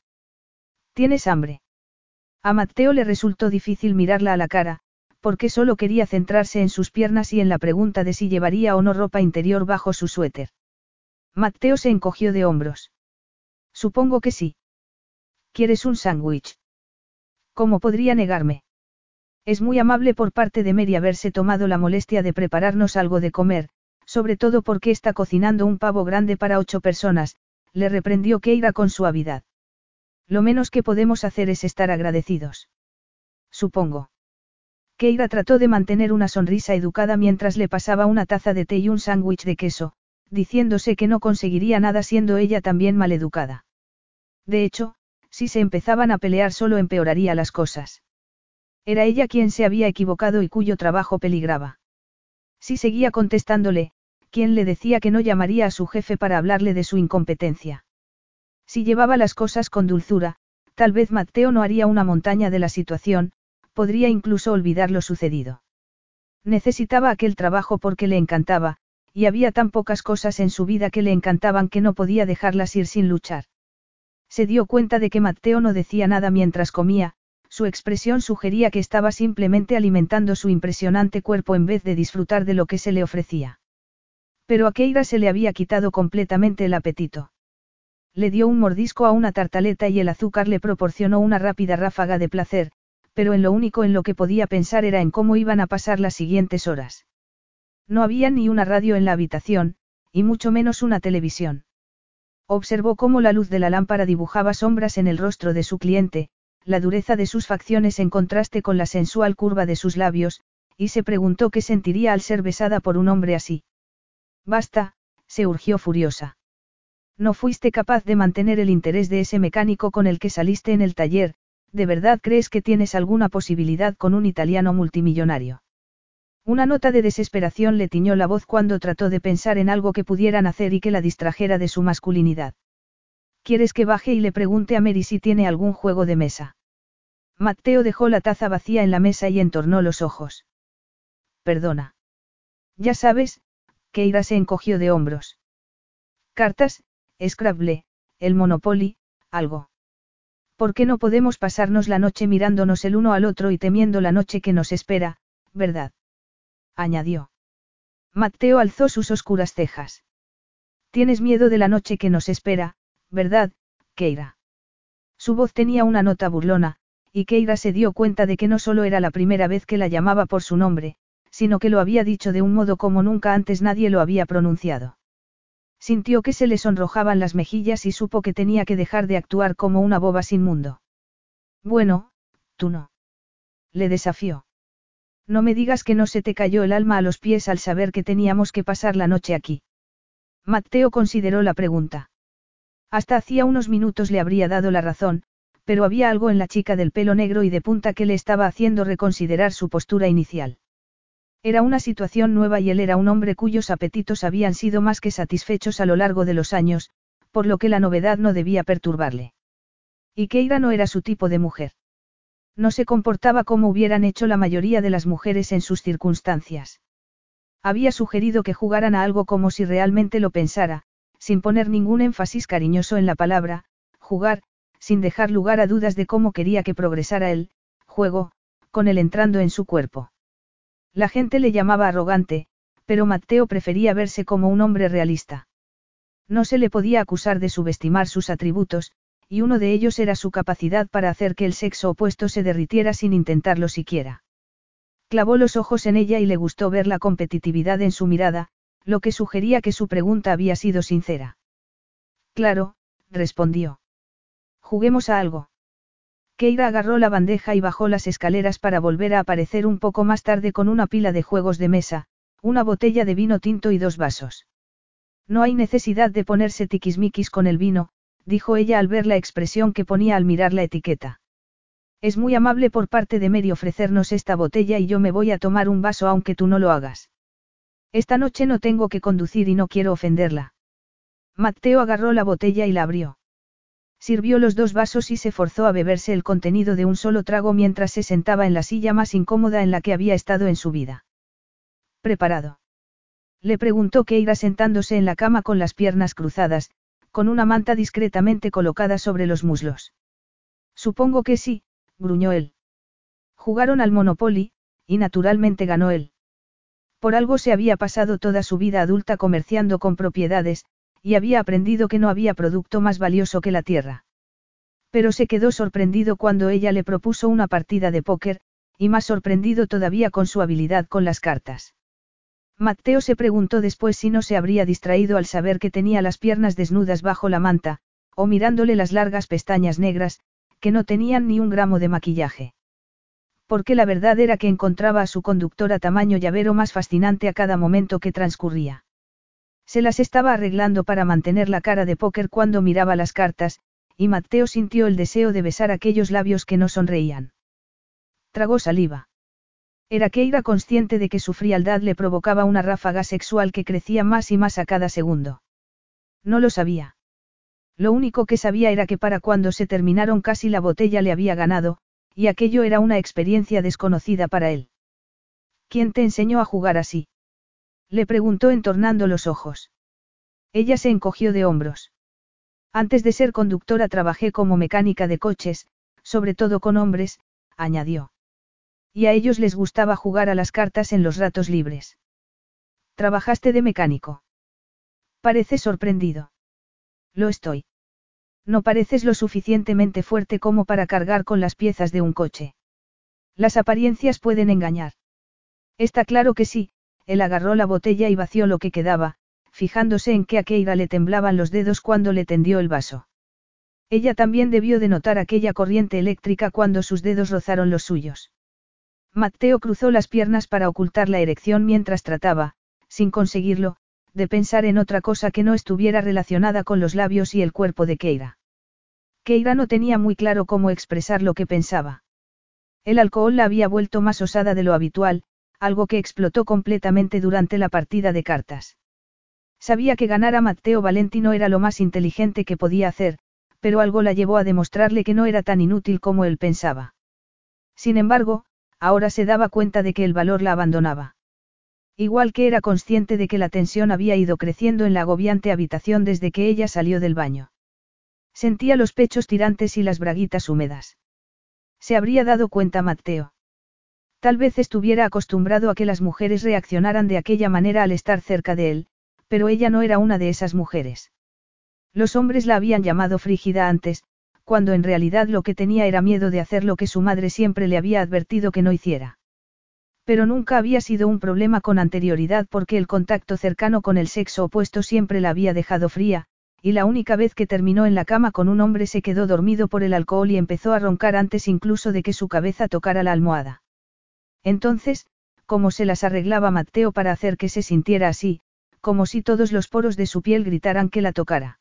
¿Tienes hambre? A Mateo le resultó difícil mirarla a la cara, porque solo quería centrarse en sus piernas y en la pregunta de si llevaría o no ropa interior bajo su suéter. Mateo se encogió de hombros. Supongo que sí. ¿Quieres un sándwich? ¿Cómo podría negarme? Es muy amable por parte de Mary haberse tomado la molestia de prepararnos algo de comer, sobre todo porque está cocinando un pavo grande para ocho personas, le reprendió Keira con suavidad. Lo menos que podemos hacer es estar agradecidos. Supongo. Keira trató de mantener una sonrisa educada mientras le pasaba una taza de té y un sándwich de queso, diciéndose que no conseguiría nada siendo ella también maleducada. De hecho, si se empezaban a pelear solo empeoraría las cosas. Era ella quien se había equivocado y cuyo trabajo peligraba. Si seguía contestándole, quien le decía que no llamaría a su jefe para hablarle de su incompetencia. Si llevaba las cosas con dulzura, tal vez Mateo no haría una montaña de la situación, podría incluso olvidar lo sucedido. Necesitaba aquel trabajo porque le encantaba, y había tan pocas cosas en su vida que le encantaban que no podía dejarlas ir sin luchar. Se dio cuenta de que Mateo no decía nada mientras comía, su expresión sugería que estaba simplemente alimentando su impresionante cuerpo en vez de disfrutar de lo que se le ofrecía. Pero a Keira se le había quitado completamente el apetito. Le dio un mordisco a una tartaleta y el azúcar le proporcionó una rápida ráfaga de placer, pero en lo único en lo que podía pensar era en cómo iban a pasar las siguientes horas. No había ni una radio en la habitación, y mucho menos una televisión. Observó cómo la luz de la lámpara dibujaba sombras en el rostro de su cliente, la dureza de sus facciones en contraste con la sensual curva de sus labios, y se preguntó qué sentiría al ser besada por un hombre así. Basta, se urgió furiosa. No fuiste capaz de mantener el interés de ese mecánico con el que saliste en el taller, ¿de verdad crees que tienes alguna posibilidad con un italiano multimillonario? Una nota de desesperación le tiñó la voz cuando trató de pensar en algo que pudieran hacer y que la distrajera de su masculinidad. ¿Quieres que baje y le pregunte a Mary si tiene algún juego de mesa? Mateo dejó la taza vacía en la mesa y entornó los ojos. Perdona. Ya sabes, Keira se encogió de hombros. Cartas, Scrabble, el Monopoly, algo. ¿Por qué no podemos pasarnos la noche mirándonos el uno al otro y temiendo la noche que nos espera, verdad? añadió. Mateo alzó sus oscuras cejas. Tienes miedo de la noche que nos espera, ¿verdad, Keira? Su voz tenía una nota burlona, y Keira se dio cuenta de que no solo era la primera vez que la llamaba por su nombre, sino que lo había dicho de un modo como nunca antes nadie lo había pronunciado. Sintió que se le sonrojaban las mejillas y supo que tenía que dejar de actuar como una boba sin mundo. Bueno, tú no. Le desafió. No me digas que no se te cayó el alma a los pies al saber que teníamos que pasar la noche aquí. Mateo consideró la pregunta. Hasta hacía unos minutos le habría dado la razón, pero había algo en la chica del pelo negro y de punta que le estaba haciendo reconsiderar su postura inicial. Era una situación nueva y él era un hombre cuyos apetitos habían sido más que satisfechos a lo largo de los años, por lo que la novedad no debía perturbarle. Y Keira no era su tipo de mujer. No se comportaba como hubieran hecho la mayoría de las mujeres en sus circunstancias. Había sugerido que jugaran a algo como si realmente lo pensara, sin poner ningún énfasis cariñoso en la palabra, jugar, sin dejar lugar a dudas de cómo quería que progresara el juego, con él entrando en su cuerpo. La gente le llamaba arrogante, pero Mateo prefería verse como un hombre realista. No se le podía acusar de subestimar sus atributos, y uno de ellos era su capacidad para hacer que el sexo opuesto se derritiera sin intentarlo siquiera. Clavó los ojos en ella y le gustó ver la competitividad en su mirada, lo que sugería que su pregunta había sido sincera. Claro, respondió. Juguemos a algo. Keira agarró la bandeja y bajó las escaleras para volver a aparecer un poco más tarde con una pila de juegos de mesa, una botella de vino tinto y dos vasos. No hay necesidad de ponerse tiquismiquis con el vino, dijo ella al ver la expresión que ponía al mirar la etiqueta. Es muy amable por parte de Mary ofrecernos esta botella y yo me voy a tomar un vaso aunque tú no lo hagas. Esta noche no tengo que conducir y no quiero ofenderla. Mateo agarró la botella y la abrió. Sirvió los dos vasos y se forzó a beberse el contenido de un solo trago mientras se sentaba en la silla más incómoda en la que había estado en su vida. ¿Preparado? Le preguntó que iba sentándose en la cama con las piernas cruzadas, con una manta discretamente colocada sobre los muslos. Supongo que sí, gruñó él. Jugaron al Monopoly, y naturalmente ganó él. Por algo se había pasado toda su vida adulta comerciando con propiedades, y había aprendido que no había producto más valioso que la tierra. Pero se quedó sorprendido cuando ella le propuso una partida de póker, y más sorprendido todavía con su habilidad con las cartas. Mateo se preguntó después si no se habría distraído al saber que tenía las piernas desnudas bajo la manta, o mirándole las largas pestañas negras, que no tenían ni un gramo de maquillaje. Porque la verdad era que encontraba a su conductora tamaño llavero más fascinante a cada momento que transcurría. Se las estaba arreglando para mantener la cara de póker cuando miraba las cartas, y Mateo sintió el deseo de besar aquellos labios que no sonreían. Tragó saliva. Era Keira consciente de que su frialdad le provocaba una ráfaga sexual que crecía más y más a cada segundo. No lo sabía. Lo único que sabía era que para cuando se terminaron casi la botella le había ganado, y aquello era una experiencia desconocida para él. ¿Quién te enseñó a jugar así? Le preguntó entornando los ojos. Ella se encogió de hombros. Antes de ser conductora trabajé como mecánica de coches, sobre todo con hombres, añadió. Y a ellos les gustaba jugar a las cartas en los ratos libres. ¿Trabajaste de mecánico? Parece sorprendido. Lo estoy. No pareces lo suficientemente fuerte como para cargar con las piezas de un coche. Las apariencias pueden engañar. Está claro que sí, él agarró la botella y vació lo que quedaba, fijándose en que a Keira le temblaban los dedos cuando le tendió el vaso. Ella también debió de notar aquella corriente eléctrica cuando sus dedos rozaron los suyos. Mateo cruzó las piernas para ocultar la erección mientras trataba, sin conseguirlo, de pensar en otra cosa que no estuviera relacionada con los labios y el cuerpo de Keira. Keira no tenía muy claro cómo expresar lo que pensaba. El alcohol la había vuelto más osada de lo habitual, algo que explotó completamente durante la partida de cartas. Sabía que ganar a Matteo Valentino era lo más inteligente que podía hacer, pero algo la llevó a demostrarle que no era tan inútil como él pensaba. Sin embargo, ahora se daba cuenta de que el valor la abandonaba. Igual que era consciente de que la tensión había ido creciendo en la agobiante habitación desde que ella salió del baño. Sentía los pechos tirantes y las braguitas húmedas. Se habría dado cuenta Matteo. Tal vez estuviera acostumbrado a que las mujeres reaccionaran de aquella manera al estar cerca de él, pero ella no era una de esas mujeres. Los hombres la habían llamado frígida antes, cuando en realidad lo que tenía era miedo de hacer lo que su madre siempre le había advertido que no hiciera. Pero nunca había sido un problema con anterioridad porque el contacto cercano con el sexo opuesto siempre la había dejado fría, y la única vez que terminó en la cama con un hombre se quedó dormido por el alcohol y empezó a roncar antes incluso de que su cabeza tocara la almohada. Entonces, ¿cómo se las arreglaba Mateo para hacer que se sintiera así, como si todos los poros de su piel gritaran que la tocara?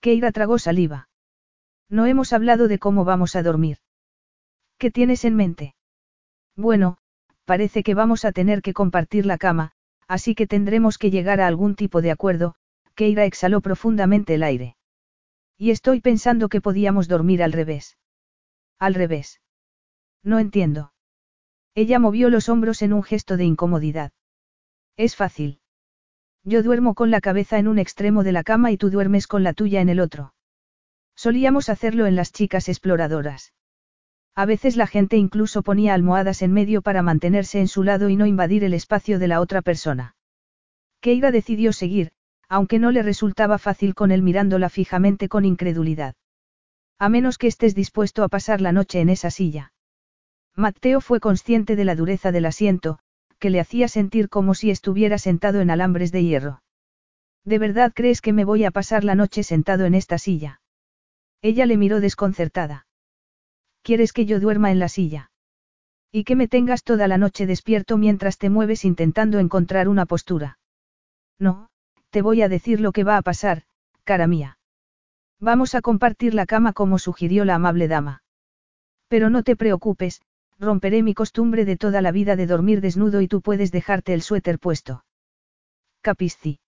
Keira tragó saliva. No hemos hablado de cómo vamos a dormir. ¿Qué tienes en mente? Bueno, parece que vamos a tener que compartir la cama, así que tendremos que llegar a algún tipo de acuerdo, Keira exhaló profundamente el aire. Y estoy pensando que podíamos dormir al revés. Al revés. No entiendo. Ella movió los hombros en un gesto de incomodidad. Es fácil. Yo duermo con la cabeza en un extremo de la cama y tú duermes con la tuya en el otro. Solíamos hacerlo en las chicas exploradoras. A veces la gente incluso ponía almohadas en medio para mantenerse en su lado y no invadir el espacio de la otra persona. Keira decidió seguir, aunque no le resultaba fácil con él mirándola fijamente con incredulidad. A menos que estés dispuesto a pasar la noche en esa silla. Mateo fue consciente de la dureza del asiento, que le hacía sentir como si estuviera sentado en alambres de hierro. ¿De verdad crees que me voy a pasar la noche sentado en esta silla? Ella le miró desconcertada. ¿Quieres que yo duerma en la silla? Y que me tengas toda la noche despierto mientras te mueves intentando encontrar una postura. No, te voy a decir lo que va a pasar, cara mía. Vamos a compartir la cama como sugirió la amable dama. Pero no te preocupes, romperé mi costumbre de toda la vida de dormir desnudo y tú puedes dejarte el suéter puesto. Capisci.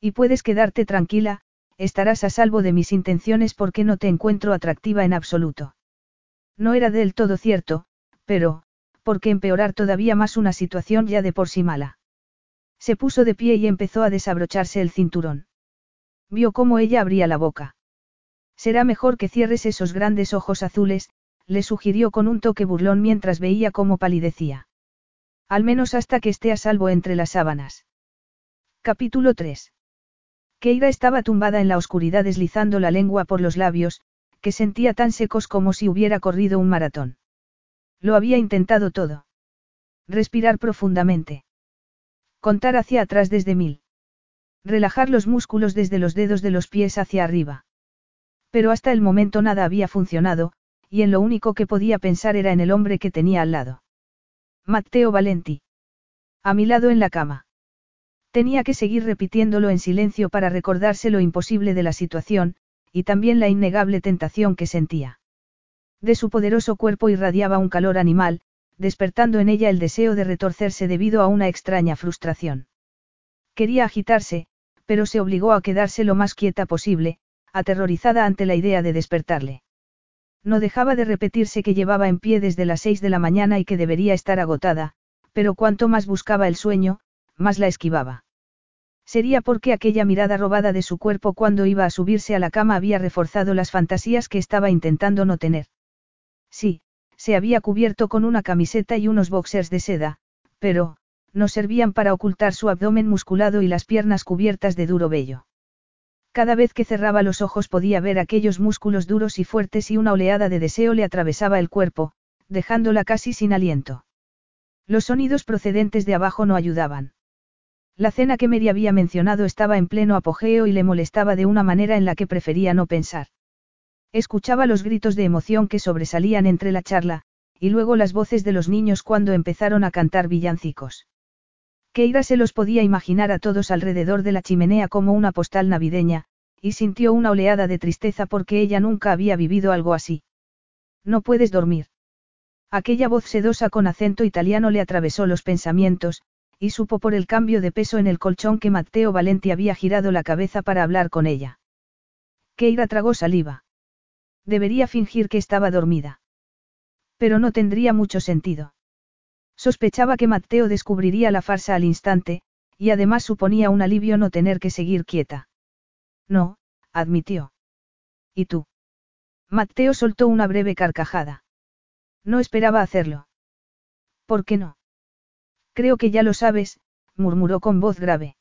Y puedes quedarte tranquila, estarás a salvo de mis intenciones porque no te encuentro atractiva en absoluto. No era del todo cierto, pero, porque empeorar todavía más una situación ya de por sí mala. Se puso de pie y empezó a desabrocharse el cinturón. Vio cómo ella abría la boca. Será mejor que cierres esos grandes ojos azules, le sugirió con un toque burlón mientras veía cómo palidecía. Al menos hasta que esté a salvo entre las sábanas. Capítulo 3. Keira estaba tumbada en la oscuridad deslizando la lengua por los labios, que sentía tan secos como si hubiera corrido un maratón. Lo había intentado todo. Respirar profundamente. Contar hacia atrás desde mil. Relajar los músculos desde los dedos de los pies hacia arriba. Pero hasta el momento nada había funcionado, y en lo único que podía pensar era en el hombre que tenía al lado. Matteo Valenti. A mi lado en la cama. Tenía que seguir repitiéndolo en silencio para recordarse lo imposible de la situación, y también la innegable tentación que sentía. De su poderoso cuerpo irradiaba un calor animal, despertando en ella el deseo de retorcerse debido a una extraña frustración. Quería agitarse, pero se obligó a quedarse lo más quieta posible, aterrorizada ante la idea de despertarle. No dejaba de repetirse que llevaba en pie desde las seis de la mañana y que debería estar agotada, pero cuanto más buscaba el sueño, más la esquivaba. Sería porque aquella mirada robada de su cuerpo cuando iba a subirse a la cama había reforzado las fantasías que estaba intentando no tener. Sí, se había cubierto con una camiseta y unos boxers de seda, pero, no servían para ocultar su abdomen musculado y las piernas cubiertas de duro vello. Cada vez que cerraba los ojos podía ver aquellos músculos duros y fuertes y una oleada de deseo le atravesaba el cuerpo, dejándola casi sin aliento. Los sonidos procedentes de abajo no ayudaban. La cena que Mary había mencionado estaba en pleno apogeo y le molestaba de una manera en la que prefería no pensar. Escuchaba los gritos de emoción que sobresalían entre la charla, y luego las voces de los niños cuando empezaron a cantar villancicos. Keira se los podía imaginar a todos alrededor de la chimenea como una postal navideña, y sintió una oleada de tristeza porque ella nunca había vivido algo así. No puedes dormir. Aquella voz sedosa con acento italiano le atravesó los pensamientos, y supo por el cambio de peso en el colchón que Matteo Valenti había girado la cabeza para hablar con ella. Keira tragó saliva. Debería fingir que estaba dormida. Pero no tendría mucho sentido. Sospechaba que Matteo descubriría la farsa al instante, y además suponía un alivio no tener que seguir quieta. No, admitió. ¿Y tú? Matteo soltó una breve carcajada. No esperaba hacerlo. ¿Por qué no? Creo que ya lo sabes, murmuró con voz grave.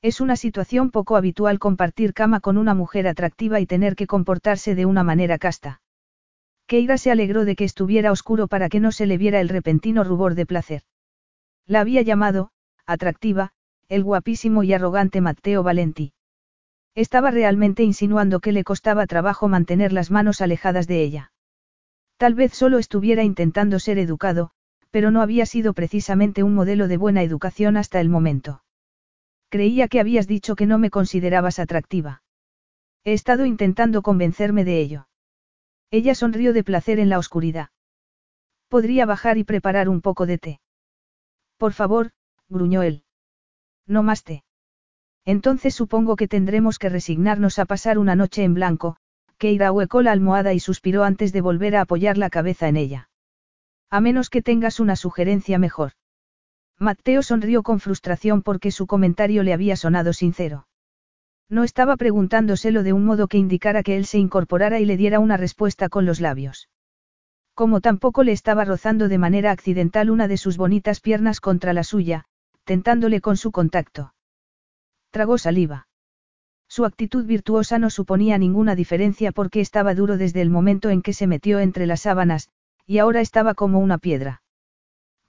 Es una situación poco habitual compartir cama con una mujer atractiva y tener que comportarse de una manera casta. Keira se alegró de que estuviera oscuro para que no se le viera el repentino rubor de placer. La había llamado, atractiva, el guapísimo y arrogante Matteo Valenti. Estaba realmente insinuando que le costaba trabajo mantener las manos alejadas de ella. Tal vez solo estuviera intentando ser educado, pero no había sido precisamente un modelo de buena educación hasta el momento. Creía que habías dicho que no me considerabas atractiva. He estado intentando convencerme de ello. Ella sonrió de placer en la oscuridad. Podría bajar y preparar un poco de té. Por favor, gruñó él. No más té. Entonces supongo que tendremos que resignarnos a pasar una noche en blanco, Keira huecó la almohada y suspiró antes de volver a apoyar la cabeza en ella. A menos que tengas una sugerencia mejor. Mateo sonrió con frustración porque su comentario le había sonado sincero. No estaba preguntándoselo de un modo que indicara que él se incorporara y le diera una respuesta con los labios. Como tampoco le estaba rozando de manera accidental una de sus bonitas piernas contra la suya, tentándole con su contacto. Tragó saliva. Su actitud virtuosa no suponía ninguna diferencia porque estaba duro desde el momento en que se metió entre las sábanas, y ahora estaba como una piedra.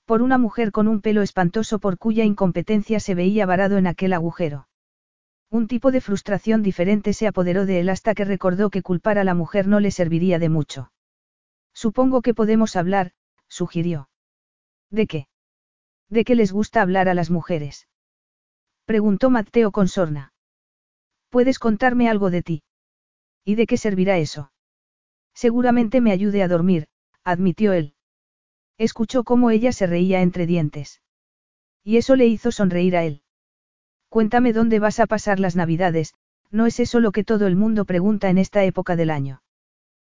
Por una mujer con un pelo espantoso por cuya incompetencia se veía varado en aquel agujero. Un tipo de frustración diferente se apoderó de él hasta que recordó que culpar a la mujer no le serviría de mucho. Supongo que podemos hablar, sugirió. ¿De qué? ¿De qué les gusta hablar a las mujeres? Preguntó Mateo con sorna. ¿Puedes contarme algo de ti? ¿Y de qué servirá eso? Seguramente me ayude a dormir, admitió él. Escuchó cómo ella se reía entre dientes. Y eso le hizo sonreír a él. Cuéntame dónde vas a pasar las navidades, no es eso lo que todo el mundo pregunta en esta época del año.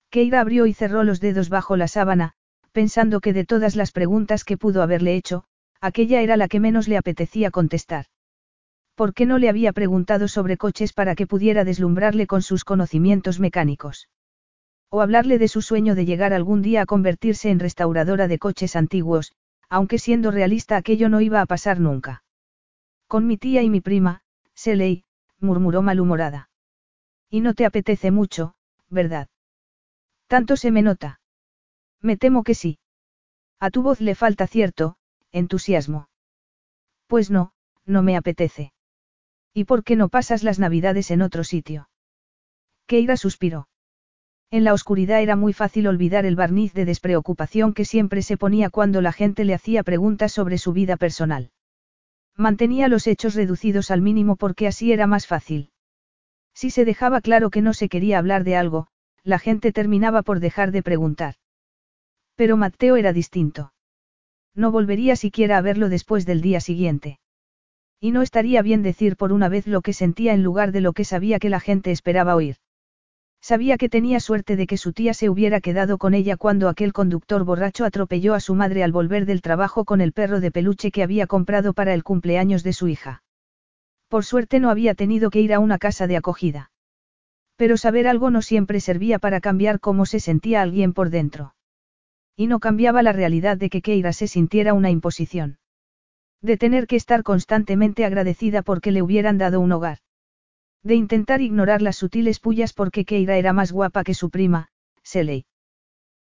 Keira abrió y cerró los dedos bajo la sábana, pensando que de todas las preguntas que pudo haberle hecho, aquella era la que menos le apetecía contestar. ¿Por qué no le había preguntado sobre coches para que pudiera deslumbrarle con sus conocimientos mecánicos? O hablarle de su sueño de llegar algún día a convertirse en restauradora de coches antiguos, aunque siendo realista aquello no iba a pasar nunca. Con mi tía y mi prima, Seley, murmuró malhumorada. Y no te apetece mucho, ¿verdad? Tanto se me nota. Me temo que sí. A tu voz le falta cierto, entusiasmo. Pues no, no me apetece. ¿Y por qué no pasas las navidades en otro sitio? Keira suspiró. En la oscuridad era muy fácil olvidar el barniz de despreocupación que siempre se ponía cuando la gente le hacía preguntas sobre su vida personal. Mantenía los hechos reducidos al mínimo porque así era más fácil. Si se dejaba claro que no se quería hablar de algo, la gente terminaba por dejar de preguntar. Pero Mateo era distinto. No volvería siquiera a verlo después del día siguiente. Y no estaría bien decir por una vez lo que sentía en lugar de lo que sabía que la gente esperaba oír. Sabía que tenía suerte de que su tía se hubiera quedado con ella cuando aquel conductor borracho atropelló a su madre al volver del trabajo con el perro de peluche que había comprado para el cumpleaños de su hija. Por suerte no había tenido que ir a una casa de acogida. Pero saber algo no siempre servía para cambiar cómo se sentía alguien por dentro. Y no cambiaba la realidad de que Keira se sintiera una imposición. De tener que estar constantemente agradecida porque le hubieran dado un hogar. De intentar ignorar las sutiles pullas porque Keira era más guapa que su prima, Seley.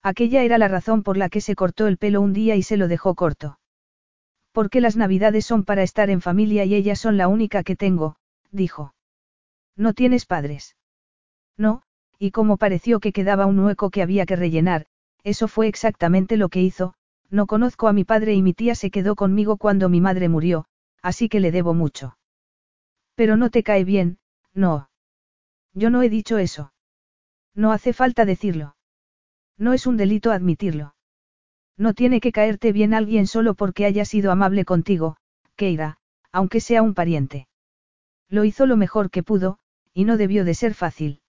Aquella era la razón por la que se cortó el pelo un día y se lo dejó corto. Porque las navidades son para estar en familia y ellas son la única que tengo, dijo. ¿No tienes padres? No, y como pareció que quedaba un hueco que había que rellenar, eso fue exactamente lo que hizo, no conozco a mi padre y mi tía se quedó conmigo cuando mi madre murió, así que le debo mucho. Pero no te cae bien, no. Yo no he dicho eso. No hace falta decirlo. No es un delito admitirlo. No tiene que caerte bien alguien solo porque haya sido amable contigo, Keira, aunque sea un pariente. Lo hizo lo mejor que pudo, y no debió de ser fácil.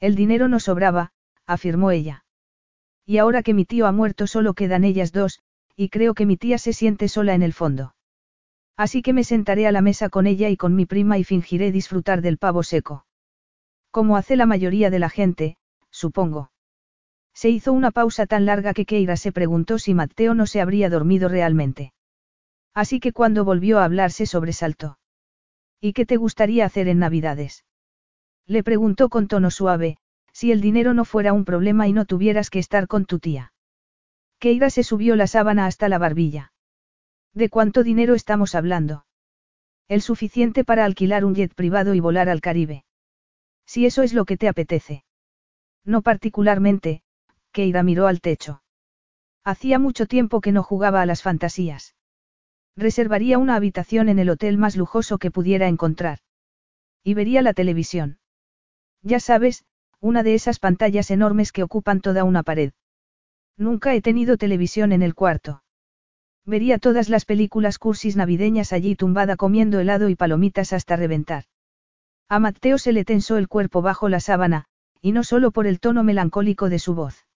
El dinero no sobraba, afirmó ella. Y ahora que mi tío ha muerto solo quedan ellas dos, y creo que mi tía se siente sola en el fondo. Así que me sentaré a la mesa con ella y con mi prima y fingiré disfrutar del pavo seco. Como hace la mayoría de la gente, supongo. Se hizo una pausa tan larga que Keira se preguntó si Mateo no se habría dormido realmente. Así que cuando volvió a hablar se sobresaltó. ¿Y qué te gustaría hacer en Navidades? Le preguntó con tono suave, si el dinero no fuera un problema y no tuvieras que estar con tu tía. Keira se subió la sábana hasta la barbilla. ¿De cuánto dinero estamos hablando? El suficiente para alquilar un jet privado y volar al Caribe. Si eso es lo que te apetece. No particularmente, Keira miró al techo. Hacía mucho tiempo que no jugaba a las fantasías. Reservaría una habitación en el hotel más lujoso que pudiera encontrar. Y vería la televisión. Ya sabes, una de esas pantallas enormes que ocupan toda una pared. Nunca he tenido televisión en el cuarto. Vería todas las películas cursis navideñas allí tumbada comiendo helado y palomitas hasta reventar. A Mateo se le tensó el cuerpo bajo la sábana, y no solo por el tono melancólico de su voz.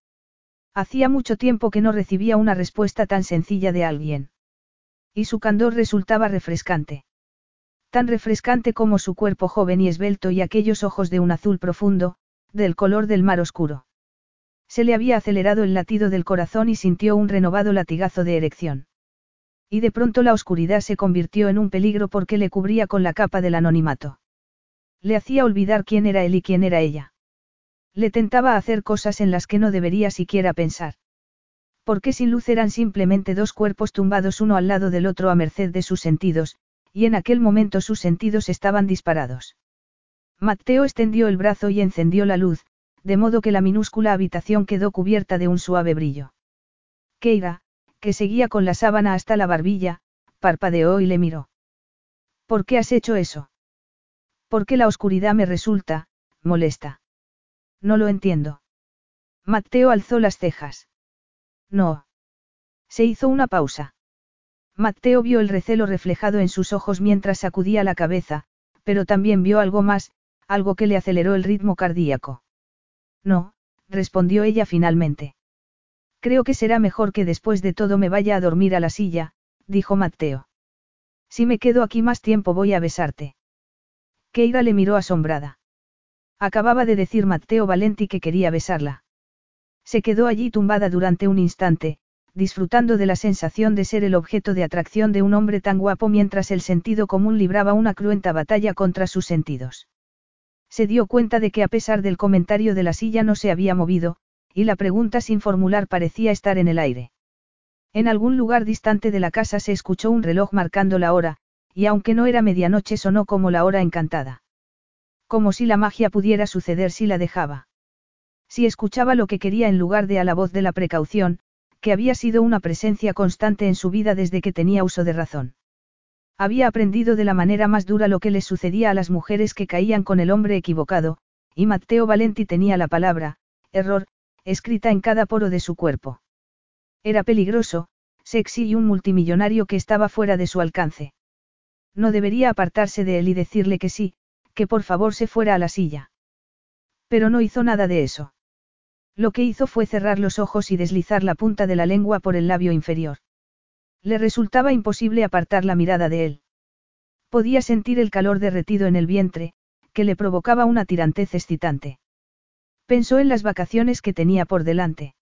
Hacía mucho tiempo que no recibía una respuesta tan sencilla de alguien. Y su candor resultaba refrescante. Tan refrescante como su cuerpo joven y esbelto y aquellos ojos de un azul profundo, del color del mar oscuro. Se le había acelerado el latido del corazón y sintió un renovado latigazo de erección. Y de pronto la oscuridad se convirtió en un peligro porque le cubría con la capa del anonimato. Le hacía olvidar quién era él y quién era ella. Le tentaba hacer cosas en las que no debería siquiera pensar. Porque sin luz eran simplemente dos cuerpos tumbados uno al lado del otro a merced de sus sentidos, y en aquel momento sus sentidos estaban disparados. Mateo extendió el brazo y encendió la luz, de modo que la minúscula habitación quedó cubierta de un suave brillo. Keira, que seguía con la sábana hasta la barbilla, parpadeó y le miró. ¿Por qué has hecho eso? Porque la oscuridad me resulta, molesta. No lo entiendo. Mateo alzó las cejas. No. Se hizo una pausa. Mateo vio el recelo reflejado en sus ojos mientras sacudía la cabeza, pero también vio algo más, algo que le aceleró el ritmo cardíaco. No, respondió ella finalmente. Creo que será mejor que después de todo me vaya a dormir a la silla, dijo Mateo. Si me quedo aquí más tiempo voy a besarte. Keira le miró asombrada. Acababa de decir Mateo Valenti que quería besarla. Se quedó allí tumbada durante un instante, disfrutando de la sensación de ser el objeto de atracción de un hombre tan guapo mientras el sentido común libraba una cruenta batalla contra sus sentidos. Se dio cuenta de que a pesar del comentario de la silla no se había movido, y la pregunta sin formular parecía estar en el aire. En algún lugar distante de la casa se escuchó un reloj marcando la hora, y aunque no era medianoche sonó como la hora encantada. Como si la magia pudiera suceder si la dejaba. Si escuchaba lo que quería en lugar de a la voz de la precaución, que había sido una presencia constante en su vida desde que tenía uso de razón. Había aprendido de la manera más dura lo que les sucedía a las mujeres que caían con el hombre equivocado, y Matteo Valenti tenía la palabra, error, escrita en cada poro de su cuerpo. Era peligroso, sexy y un multimillonario que estaba fuera de su alcance. No debería apartarse de él y decirle que sí, que por favor se fuera a la silla. Pero no hizo nada de eso. Lo que hizo fue cerrar los ojos y deslizar la punta de la lengua por el labio inferior. Le resultaba imposible apartar la mirada de él. Podía sentir el calor derretido en el vientre, que le provocaba una tirantez excitante. Pensó en las vacaciones que tenía por delante.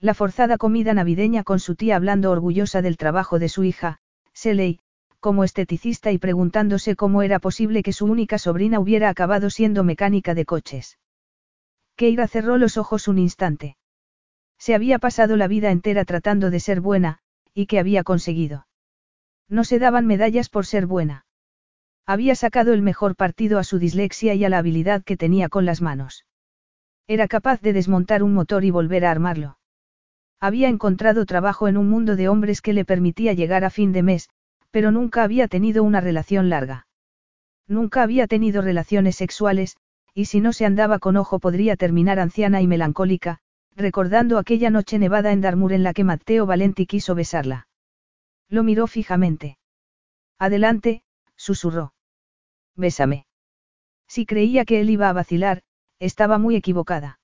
La forzada comida navideña con su tía hablando orgullosa del trabajo de su hija, Seley, como esteticista y preguntándose cómo era posible que su única sobrina hubiera acabado siendo mecánica de coches. Keira cerró los ojos un instante. Se había pasado la vida entera tratando de ser buena, y que había conseguido. No se daban medallas por ser buena. Había sacado el mejor partido a su dislexia y a la habilidad que tenía con las manos. Era capaz de desmontar un motor y volver a armarlo. Había encontrado trabajo en un mundo de hombres que le permitía llegar a fin de mes, pero nunca había tenido una relación larga. Nunca había tenido relaciones sexuales, y si no se andaba con ojo podría terminar anciana y melancólica, recordando aquella noche nevada en Darmur en la que Matteo Valenti quiso besarla. Lo miró fijamente. Adelante, susurró. Bésame. Si creía que él iba a vacilar, estaba muy equivocada.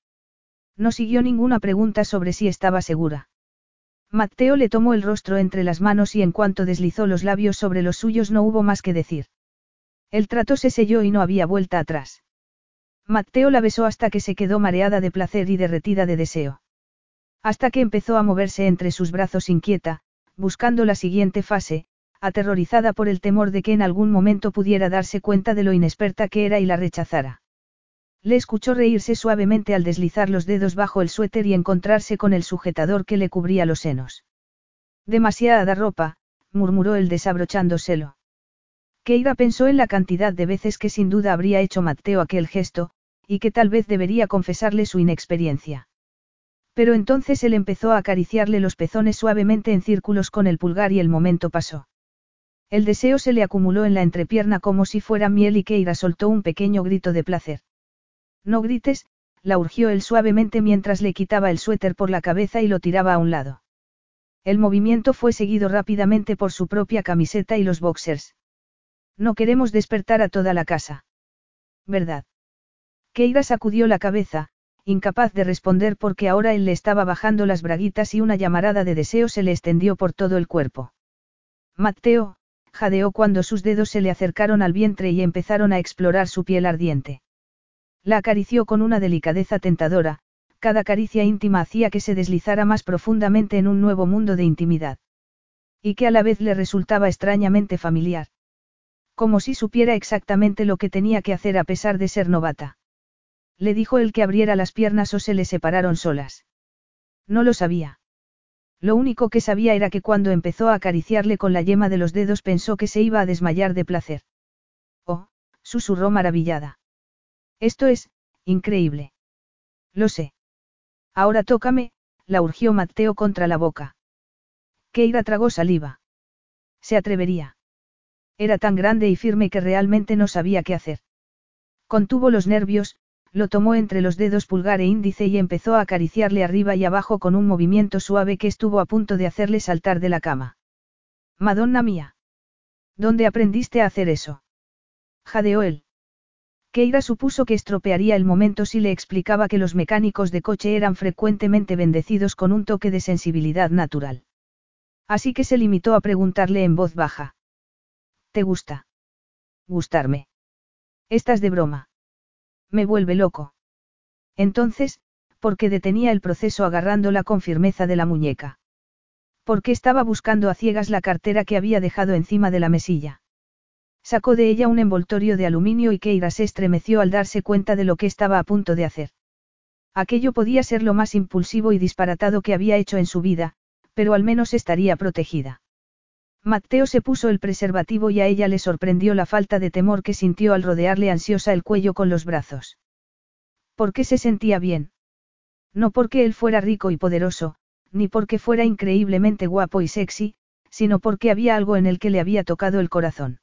No siguió ninguna pregunta sobre si estaba segura. Matteo le tomó el rostro entre las manos y en cuanto deslizó los labios sobre los suyos no hubo más que decir. El trato se selló y no había vuelta atrás. Matteo la besó hasta que se quedó mareada de placer y derretida de deseo. Hasta que empezó a moverse entre sus brazos inquieta, buscando la siguiente fase, aterrorizada por el temor de que en algún momento pudiera darse cuenta de lo inexperta que era y la rechazara. Le escuchó reírse suavemente al deslizar los dedos bajo el suéter y encontrarse con el sujetador que le cubría los senos. Demasiada ropa, murmuró él desabrochándoselo. Keira pensó en la cantidad de veces que sin duda habría hecho Mateo aquel gesto, y que tal vez debería confesarle su inexperiencia. Pero entonces él empezó a acariciarle los pezones suavemente en círculos con el pulgar y el momento pasó. El deseo se le acumuló en la entrepierna como si fuera miel y Keira soltó un pequeño grito de placer. No grites, la urgió él suavemente mientras le quitaba el suéter por la cabeza y lo tiraba a un lado. El movimiento fue seguido rápidamente por su propia camiseta y los boxers. No queremos despertar a toda la casa. ¿Verdad? Keira sacudió la cabeza, incapaz de responder porque ahora él le estaba bajando las braguitas y una llamarada de deseo se le extendió por todo el cuerpo. Mateo, jadeó cuando sus dedos se le acercaron al vientre y empezaron a explorar su piel ardiente. La acarició con una delicadeza tentadora, cada caricia íntima hacía que se deslizara más profundamente en un nuevo mundo de intimidad. Y que a la vez le resultaba extrañamente familiar. Como si supiera exactamente lo que tenía que hacer a pesar de ser novata. Le dijo él que abriera las piernas o se le separaron solas. No lo sabía. Lo único que sabía era que cuando empezó a acariciarle con la yema de los dedos pensó que se iba a desmayar de placer. Oh, susurró maravillada. Esto es, increíble. Lo sé. Ahora tócame, la urgió Mateo contra la boca. Keira tragó saliva. Se atrevería. Era tan grande y firme que realmente no sabía qué hacer. Contuvo los nervios, lo tomó entre los dedos pulgar e índice y empezó a acariciarle arriba y abajo con un movimiento suave que estuvo a punto de hacerle saltar de la cama. Madonna mía. ¿Dónde aprendiste a hacer eso? Jadeó él. Keira supuso que estropearía el momento si le explicaba que los mecánicos de coche eran frecuentemente bendecidos con un toque de sensibilidad natural. Así que se limitó a preguntarle en voz baja. ¿Te gusta? Gustarme. Estás de broma. Me vuelve loco. Entonces, ¿por qué detenía el proceso agarrándola con firmeza de la muñeca? ¿Por qué estaba buscando a ciegas la cartera que había dejado encima de la mesilla? Sacó de ella un envoltorio de aluminio y Keira se estremeció al darse cuenta de lo que estaba a punto de hacer. Aquello podía ser lo más impulsivo y disparatado que había hecho en su vida, pero al menos estaría protegida. Mateo se puso el preservativo y a ella le sorprendió la falta de temor que sintió al rodearle ansiosa el cuello con los brazos. ¿Por qué se sentía bien? No porque él fuera rico y poderoso, ni porque fuera increíblemente guapo y sexy, sino porque había algo en el que le había tocado el corazón.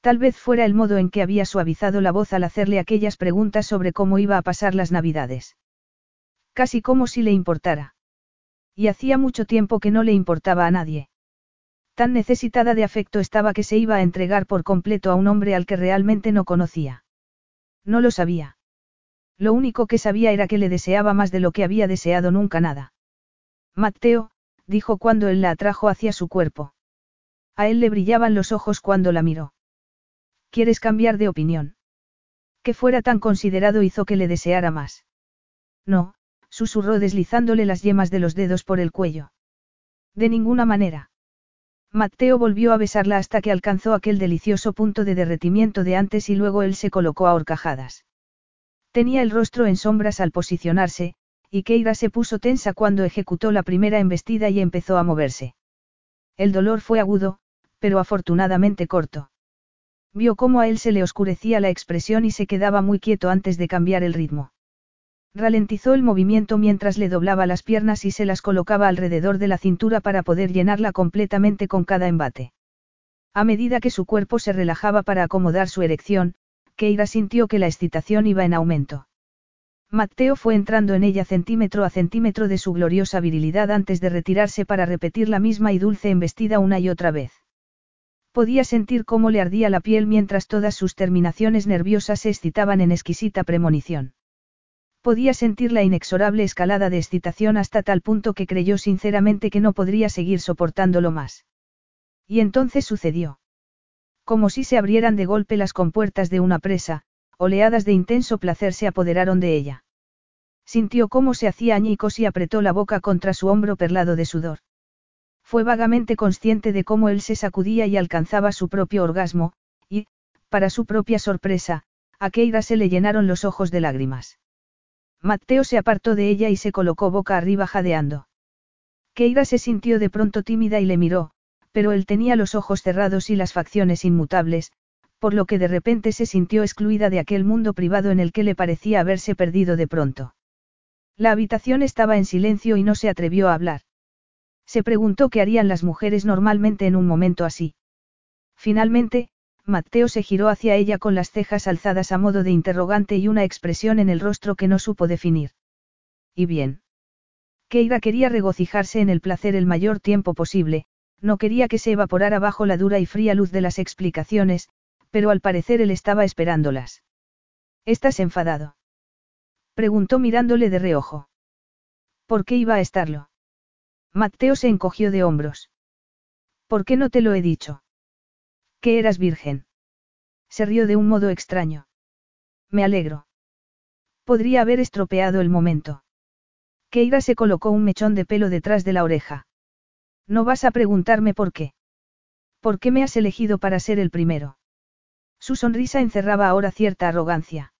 Tal vez fuera el modo en que había suavizado la voz al hacerle aquellas preguntas sobre cómo iba a pasar las navidades. Casi como si le importara. Y hacía mucho tiempo que no le importaba a nadie. Tan necesitada de afecto estaba que se iba a entregar por completo a un hombre al que realmente no conocía. No lo sabía. Lo único que sabía era que le deseaba más de lo que había deseado nunca nada. Mateo, dijo cuando él la atrajo hacia su cuerpo. A él le brillaban los ojos cuando la miró. ¿Quieres cambiar de opinión? Que fuera tan considerado hizo que le deseara más. No, susurró deslizándole las yemas de los dedos por el cuello. De ninguna manera. Mateo volvió a besarla hasta que alcanzó aquel delicioso punto de derretimiento de antes y luego él se colocó a horcajadas. Tenía el rostro en sombras al posicionarse, y Keira se puso tensa cuando ejecutó la primera embestida y empezó a moverse. El dolor fue agudo, pero afortunadamente corto. Vio cómo a él se le oscurecía la expresión y se quedaba muy quieto antes de cambiar el ritmo. Ralentizó el movimiento mientras le doblaba las piernas y se las colocaba alrededor de la cintura para poder llenarla completamente con cada embate. A medida que su cuerpo se relajaba para acomodar su erección, Keira sintió que la excitación iba en aumento. Mateo fue entrando en ella centímetro a centímetro de su gloriosa virilidad antes de retirarse para repetir la misma y dulce embestida una y otra vez. Podía sentir cómo le ardía la piel mientras todas sus terminaciones nerviosas se excitaban en exquisita premonición. Podía sentir la inexorable escalada de excitación hasta tal punto que creyó sinceramente que no podría seguir soportándolo más. Y entonces sucedió. Como si se abrieran de golpe las compuertas de una presa, oleadas de intenso placer se apoderaron de ella. Sintió cómo se hacía añicos y apretó la boca contra su hombro perlado de sudor. Fue vagamente consciente de cómo él se sacudía y alcanzaba su propio orgasmo, y, para su propia sorpresa, a Keira se le llenaron los ojos de lágrimas. Mateo se apartó de ella y se colocó boca arriba jadeando. Keira se sintió de pronto tímida y le miró, pero él tenía los ojos cerrados y las facciones inmutables, por lo que de repente se sintió excluida de aquel mundo privado en el que le parecía haberse perdido de pronto. La habitación estaba en silencio y no se atrevió a hablar. Se preguntó qué harían las mujeres normalmente en un momento así. Finalmente, Mateo se giró hacia ella con las cejas alzadas a modo de interrogante y una expresión en el rostro que no supo definir. ¿Y bien? Keira quería regocijarse en el placer el mayor tiempo posible, no quería que se evaporara bajo la dura y fría luz de las explicaciones, pero al parecer él estaba esperándolas. ¿Estás enfadado? Preguntó mirándole de reojo. ¿Por qué iba a estarlo? Mateo se encogió de hombros. ¿Por qué no te lo he dicho? Que eras virgen. Se rió de un modo extraño. Me alegro. Podría haber estropeado el momento. Keira se colocó un mechón de pelo detrás de la oreja. No vas a preguntarme por qué. ¿Por qué me has elegido para ser el primero? Su sonrisa encerraba ahora cierta arrogancia.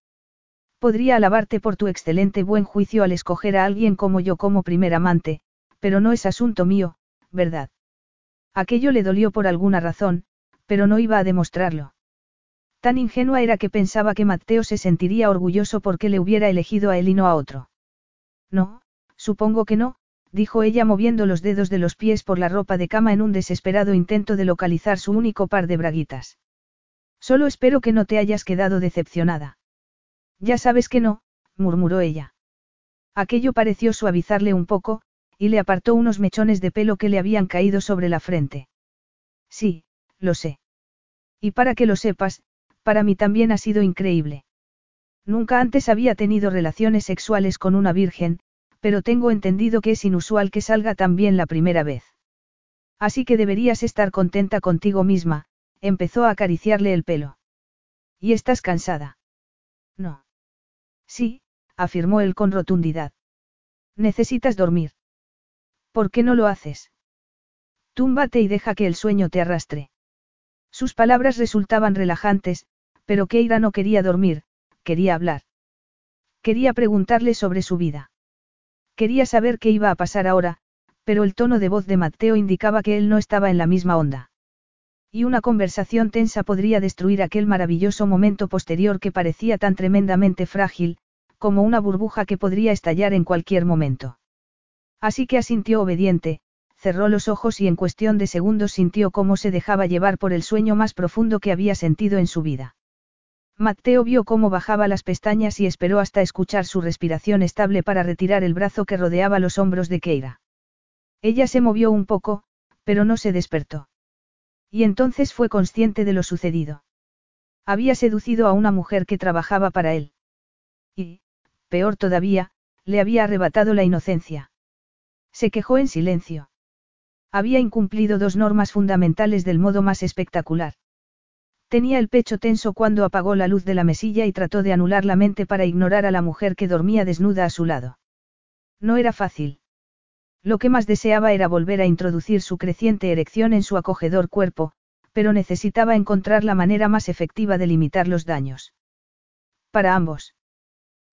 Podría alabarte por tu excelente buen juicio al escoger a alguien como yo como primer amante, pero no es asunto mío, ¿verdad? Aquello le dolió por alguna razón, pero no iba a demostrarlo. Tan ingenua era que pensaba que Mateo se sentiría orgulloso porque le hubiera elegido a él y no a otro. No, supongo que no, dijo ella moviendo los dedos de los pies por la ropa de cama en un desesperado intento de localizar su único par de braguitas. Solo espero que no te hayas quedado decepcionada. Ya sabes que no, murmuró ella. Aquello pareció suavizarle un poco, y le apartó unos mechones de pelo que le habían caído sobre la frente. Sí, lo sé. Y para que lo sepas, para mí también ha sido increíble. Nunca antes había tenido relaciones sexuales con una virgen, pero tengo entendido que es inusual que salga tan bien la primera vez. Así que deberías estar contenta contigo misma, empezó a acariciarle el pelo. ¿Y estás cansada? No. Sí, afirmó él con rotundidad. Necesitas dormir. ¿Por qué no lo haces? Túmbate y deja que el sueño te arrastre. Sus palabras resultaban relajantes, pero Keira no quería dormir, quería hablar. Quería preguntarle sobre su vida. Quería saber qué iba a pasar ahora, pero el tono de voz de Mateo indicaba que él no estaba en la misma onda. Y una conversación tensa podría destruir aquel maravilloso momento posterior que parecía tan tremendamente frágil, como una burbuja que podría estallar en cualquier momento. Así que asintió obediente, cerró los ojos y en cuestión de segundos sintió cómo se dejaba llevar por el sueño más profundo que había sentido en su vida. Mateo vio cómo bajaba las pestañas y esperó hasta escuchar su respiración estable para retirar el brazo que rodeaba los hombros de Keira. Ella se movió un poco, pero no se despertó. Y entonces fue consciente de lo sucedido. Había seducido a una mujer que trabajaba para él. Y, peor todavía, le había arrebatado la inocencia. Se quejó en silencio. Había incumplido dos normas fundamentales del modo más espectacular. Tenía el pecho tenso cuando apagó la luz de la mesilla y trató de anular la mente para ignorar a la mujer que dormía desnuda a su lado. No era fácil. Lo que más deseaba era volver a introducir su creciente erección en su acogedor cuerpo, pero necesitaba encontrar la manera más efectiva de limitar los daños. Para ambos.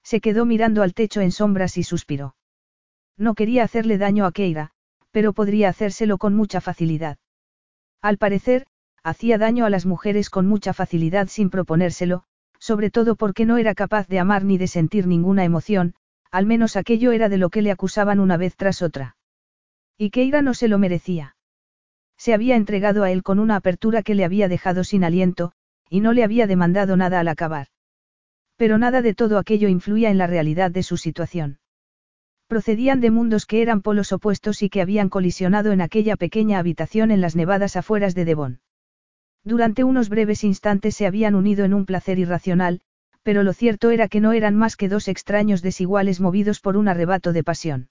Se quedó mirando al techo en sombras y suspiró. No quería hacerle daño a Keira, pero podría hacérselo con mucha facilidad. Al parecer, hacía daño a las mujeres con mucha facilidad sin proponérselo, sobre todo porque no era capaz de amar ni de sentir ninguna emoción, al menos aquello era de lo que le acusaban una vez tras otra. Y Keira no se lo merecía. Se había entregado a él con una apertura que le había dejado sin aliento, y no le había demandado nada al acabar. Pero nada de todo aquello influía en la realidad de su situación. Procedían de mundos que eran polos opuestos y que habían colisionado en aquella pequeña habitación en las nevadas afueras de Devon. Durante unos breves instantes se habían unido en un placer irracional, pero lo cierto era que no eran más que dos extraños desiguales movidos por un arrebato de pasión.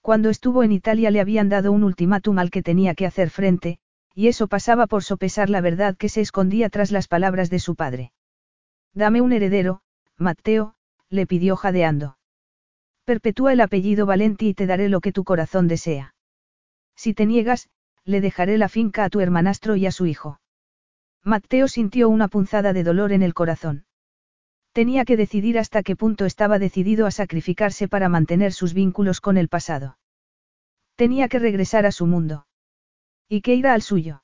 Cuando estuvo en Italia le habían dado un ultimátum al que tenía que hacer frente, y eso pasaba por sopesar la verdad que se escondía tras las palabras de su padre. Dame un heredero, Matteo, le pidió jadeando. Perpetúa el apellido Valenti y te daré lo que tu corazón desea. Si te niegas, le dejaré la finca a tu hermanastro y a su hijo. Matteo sintió una punzada de dolor en el corazón. Tenía que decidir hasta qué punto estaba decidido a sacrificarse para mantener sus vínculos con el pasado. Tenía que regresar a su mundo. Y que irá al suyo.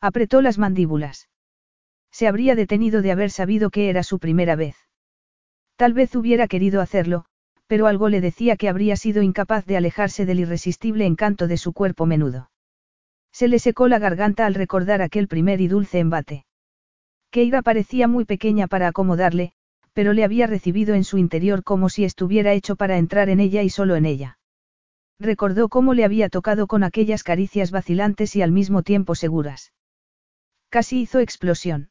Apretó las mandíbulas. Se habría detenido de haber sabido que era su primera vez. Tal vez hubiera querido hacerlo, pero algo le decía que habría sido incapaz de alejarse del irresistible encanto de su cuerpo menudo. Se le secó la garganta al recordar aquel primer y dulce embate. Keira parecía muy pequeña para acomodarle, pero le había recibido en su interior como si estuviera hecho para entrar en ella y solo en ella. Recordó cómo le había tocado con aquellas caricias vacilantes y al mismo tiempo seguras. Casi hizo explosión.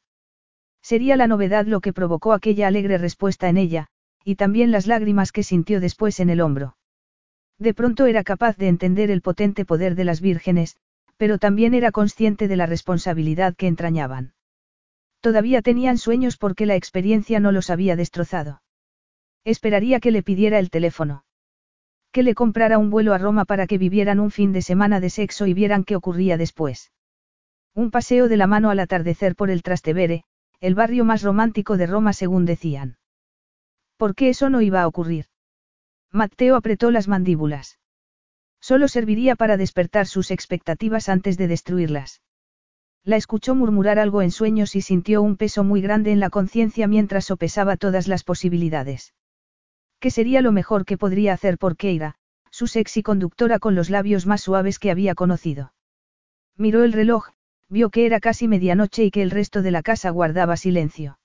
Sería la novedad lo que provocó aquella alegre respuesta en ella, y también las lágrimas que sintió después en el hombro. De pronto era capaz de entender el potente poder de las vírgenes, pero también era consciente de la responsabilidad que entrañaban. Todavía tenían sueños porque la experiencia no los había destrozado. Esperaría que le pidiera el teléfono. Que le comprara un vuelo a Roma para que vivieran un fin de semana de sexo y vieran qué ocurría después. Un paseo de la mano al atardecer por el Trastevere, el barrio más romántico de Roma según decían. ¿Por qué eso no iba a ocurrir? Mateo apretó las mandíbulas. Solo serviría para despertar sus expectativas antes de destruirlas. La escuchó murmurar algo en sueños y sintió un peso muy grande en la conciencia mientras sopesaba todas las posibilidades. ¿Qué sería lo mejor que podría hacer por Keira, su sexy conductora con los labios más suaves que había conocido? Miró el reloj, vio que era casi medianoche y que el resto de la casa guardaba silencio.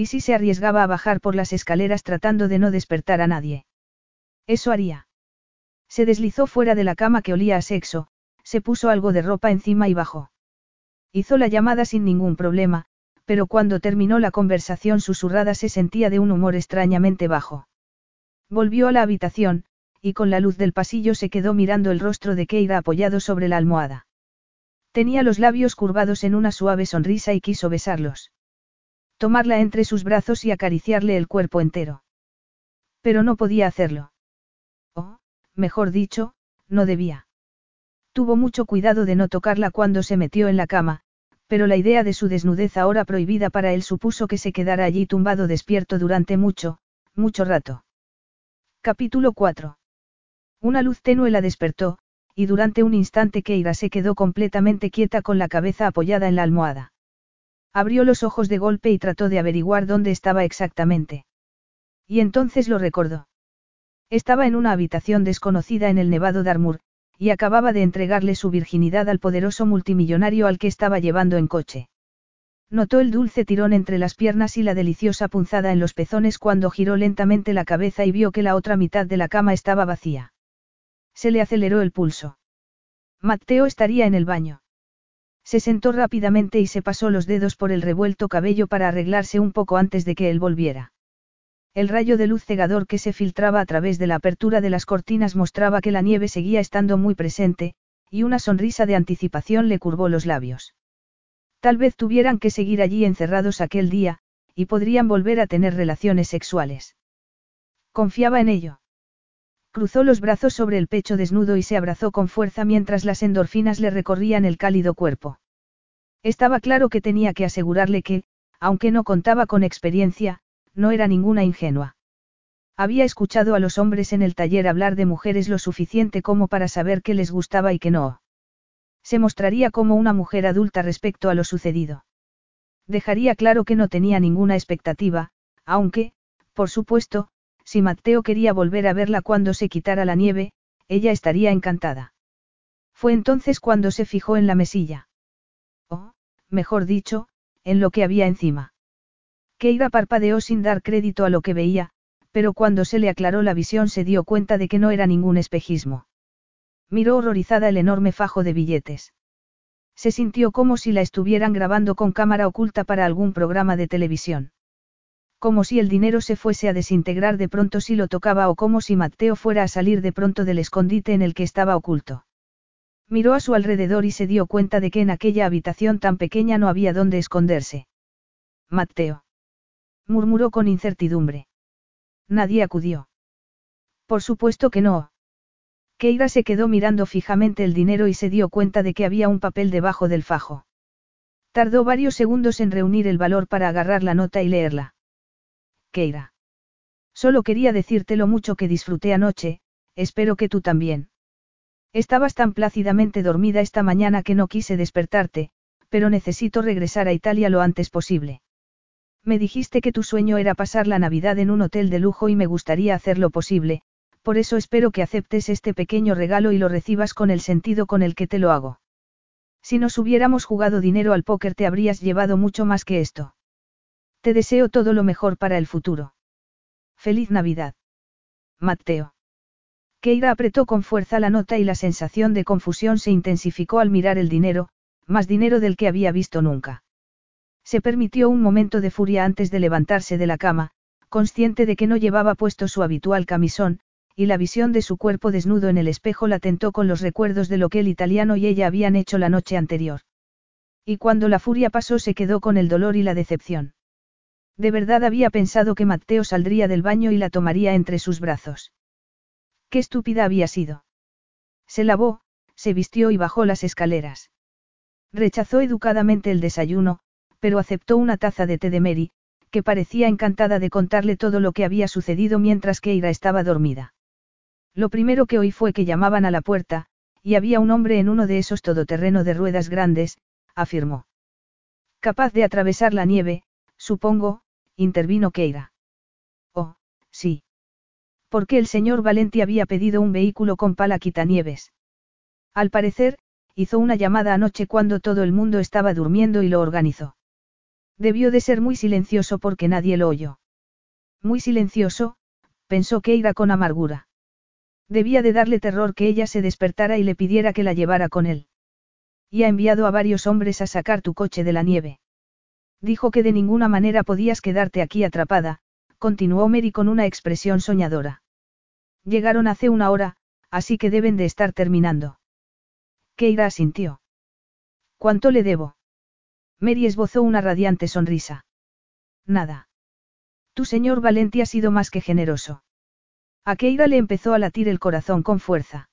¿Y si se arriesgaba a bajar por las escaleras tratando de no despertar a nadie? Eso haría. Se deslizó fuera de la cama que olía a sexo, se puso algo de ropa encima y bajó. Hizo la llamada sin ningún problema, pero cuando terminó la conversación susurrada se sentía de un humor extrañamente bajo. Volvió a la habitación, y con la luz del pasillo se quedó mirando el rostro de Keira apoyado sobre la almohada. Tenía los labios curvados en una suave sonrisa y quiso besarlos. Tomarla entre sus brazos y acariciarle el cuerpo entero. Pero no podía hacerlo. O, mejor dicho, no debía. Tuvo mucho cuidado de no tocarla cuando se metió en la cama, pero la idea de su desnudez ahora prohibida para él supuso que se quedara allí tumbado despierto durante mucho, mucho rato. Capítulo 4. Una luz tenue la despertó, y durante un instante Keira se quedó completamente quieta con la cabeza apoyada en la almohada. Abrió los ojos de golpe y trató de averiguar dónde estaba exactamente. Y entonces lo recordó. Estaba en una habitación desconocida en el Nevado Darmur, y acababa de entregarle su virginidad al poderoso multimillonario al que estaba llevando en coche. Notó el dulce tirón entre las piernas y la deliciosa punzada en los pezones cuando giró lentamente la cabeza y vio que la otra mitad de la cama estaba vacía. Se le aceleró el pulso. Mateo estaría en el baño. Se sentó rápidamente y se pasó los dedos por el revuelto cabello para arreglarse un poco antes de que él volviera. El rayo de luz cegador que se filtraba a través de la apertura de las cortinas mostraba que la nieve seguía estando muy presente, y una sonrisa de anticipación le curvó los labios. Tal vez tuvieran que seguir allí encerrados aquel día, y podrían volver a tener relaciones sexuales. Confiaba en ello. Cruzó los brazos sobre el pecho desnudo y se abrazó con fuerza mientras las endorfinas le recorrían el cálido cuerpo. Estaba claro que tenía que asegurarle que, aunque no contaba con experiencia, no era ninguna ingenua. Había escuchado a los hombres en el taller hablar de mujeres lo suficiente como para saber qué les gustaba y qué no. Se mostraría como una mujer adulta respecto a lo sucedido. Dejaría claro que no tenía ninguna expectativa, aunque, por supuesto, si Mateo quería volver a verla cuando se quitara la nieve, ella estaría encantada. Fue entonces cuando se fijó en la mesilla. Mejor dicho, en lo que había encima. Keira parpadeó sin dar crédito a lo que veía, pero cuando se le aclaró la visión se dio cuenta de que no era ningún espejismo. Miró horrorizada el enorme fajo de billetes. Se sintió como si la estuvieran grabando con cámara oculta para algún programa de televisión. Como si el dinero se fuese a desintegrar de pronto si lo tocaba o como si Mateo fuera a salir de pronto del escondite en el que estaba oculto. Miró a su alrededor y se dio cuenta de que en aquella habitación tan pequeña no había dónde esconderse. Mateo murmuró con incertidumbre. Nadie acudió. Por supuesto que no. Keira se quedó mirando fijamente el dinero y se dio cuenta de que había un papel debajo del fajo. Tardó varios segundos en reunir el valor para agarrar la nota y leerla. Keira. Solo quería decirte lo mucho que disfruté anoche, espero que tú también. Estabas tan plácidamente dormida esta mañana que no quise despertarte, pero necesito regresar a Italia lo antes posible. Me dijiste que tu sueño era pasar la Navidad en un hotel de lujo y me gustaría hacer lo posible, por eso espero que aceptes este pequeño regalo y lo recibas con el sentido con el que te lo hago. Si nos hubiéramos jugado dinero al póker te habrías llevado mucho más que esto. Te deseo todo lo mejor para el futuro. Feliz Navidad. Mateo. Keira apretó con fuerza la nota y la sensación de confusión se intensificó al mirar el dinero, más dinero del que había visto nunca. Se permitió un momento de furia antes de levantarse de la cama, consciente de que no llevaba puesto su habitual camisón, y la visión de su cuerpo desnudo en el espejo la tentó con los recuerdos de lo que el italiano y ella habían hecho la noche anterior. Y cuando la furia pasó se quedó con el dolor y la decepción. De verdad había pensado que Mateo saldría del baño y la tomaría entre sus brazos. Qué estúpida había sido. Se lavó, se vistió y bajó las escaleras. Rechazó educadamente el desayuno, pero aceptó una taza de té de Mary, que parecía encantada de contarle todo lo que había sucedido mientras Keira estaba dormida. Lo primero que oí fue que llamaban a la puerta, y había un hombre en uno de esos todoterreno de ruedas grandes, afirmó. Capaz de atravesar la nieve, supongo, intervino Keira. Oh, sí. Porque el señor Valenti había pedido un vehículo con pala quitanieves. Al parecer, hizo una llamada anoche cuando todo el mundo estaba durmiendo y lo organizó. Debió de ser muy silencioso porque nadie lo oyó. Muy silencioso, pensó Keira con amargura. Debía de darle terror que ella se despertara y le pidiera que la llevara con él. Y ha enviado a varios hombres a sacar tu coche de la nieve. Dijo que de ninguna manera podías quedarte aquí atrapada, continuó Mary con una expresión soñadora. Llegaron hace una hora, así que deben de estar terminando. Keira asintió. ¿Cuánto le debo? Mary esbozó una radiante sonrisa. Nada. Tu señor Valenti ha sido más que generoso. A Keira le empezó a latir el corazón con fuerza.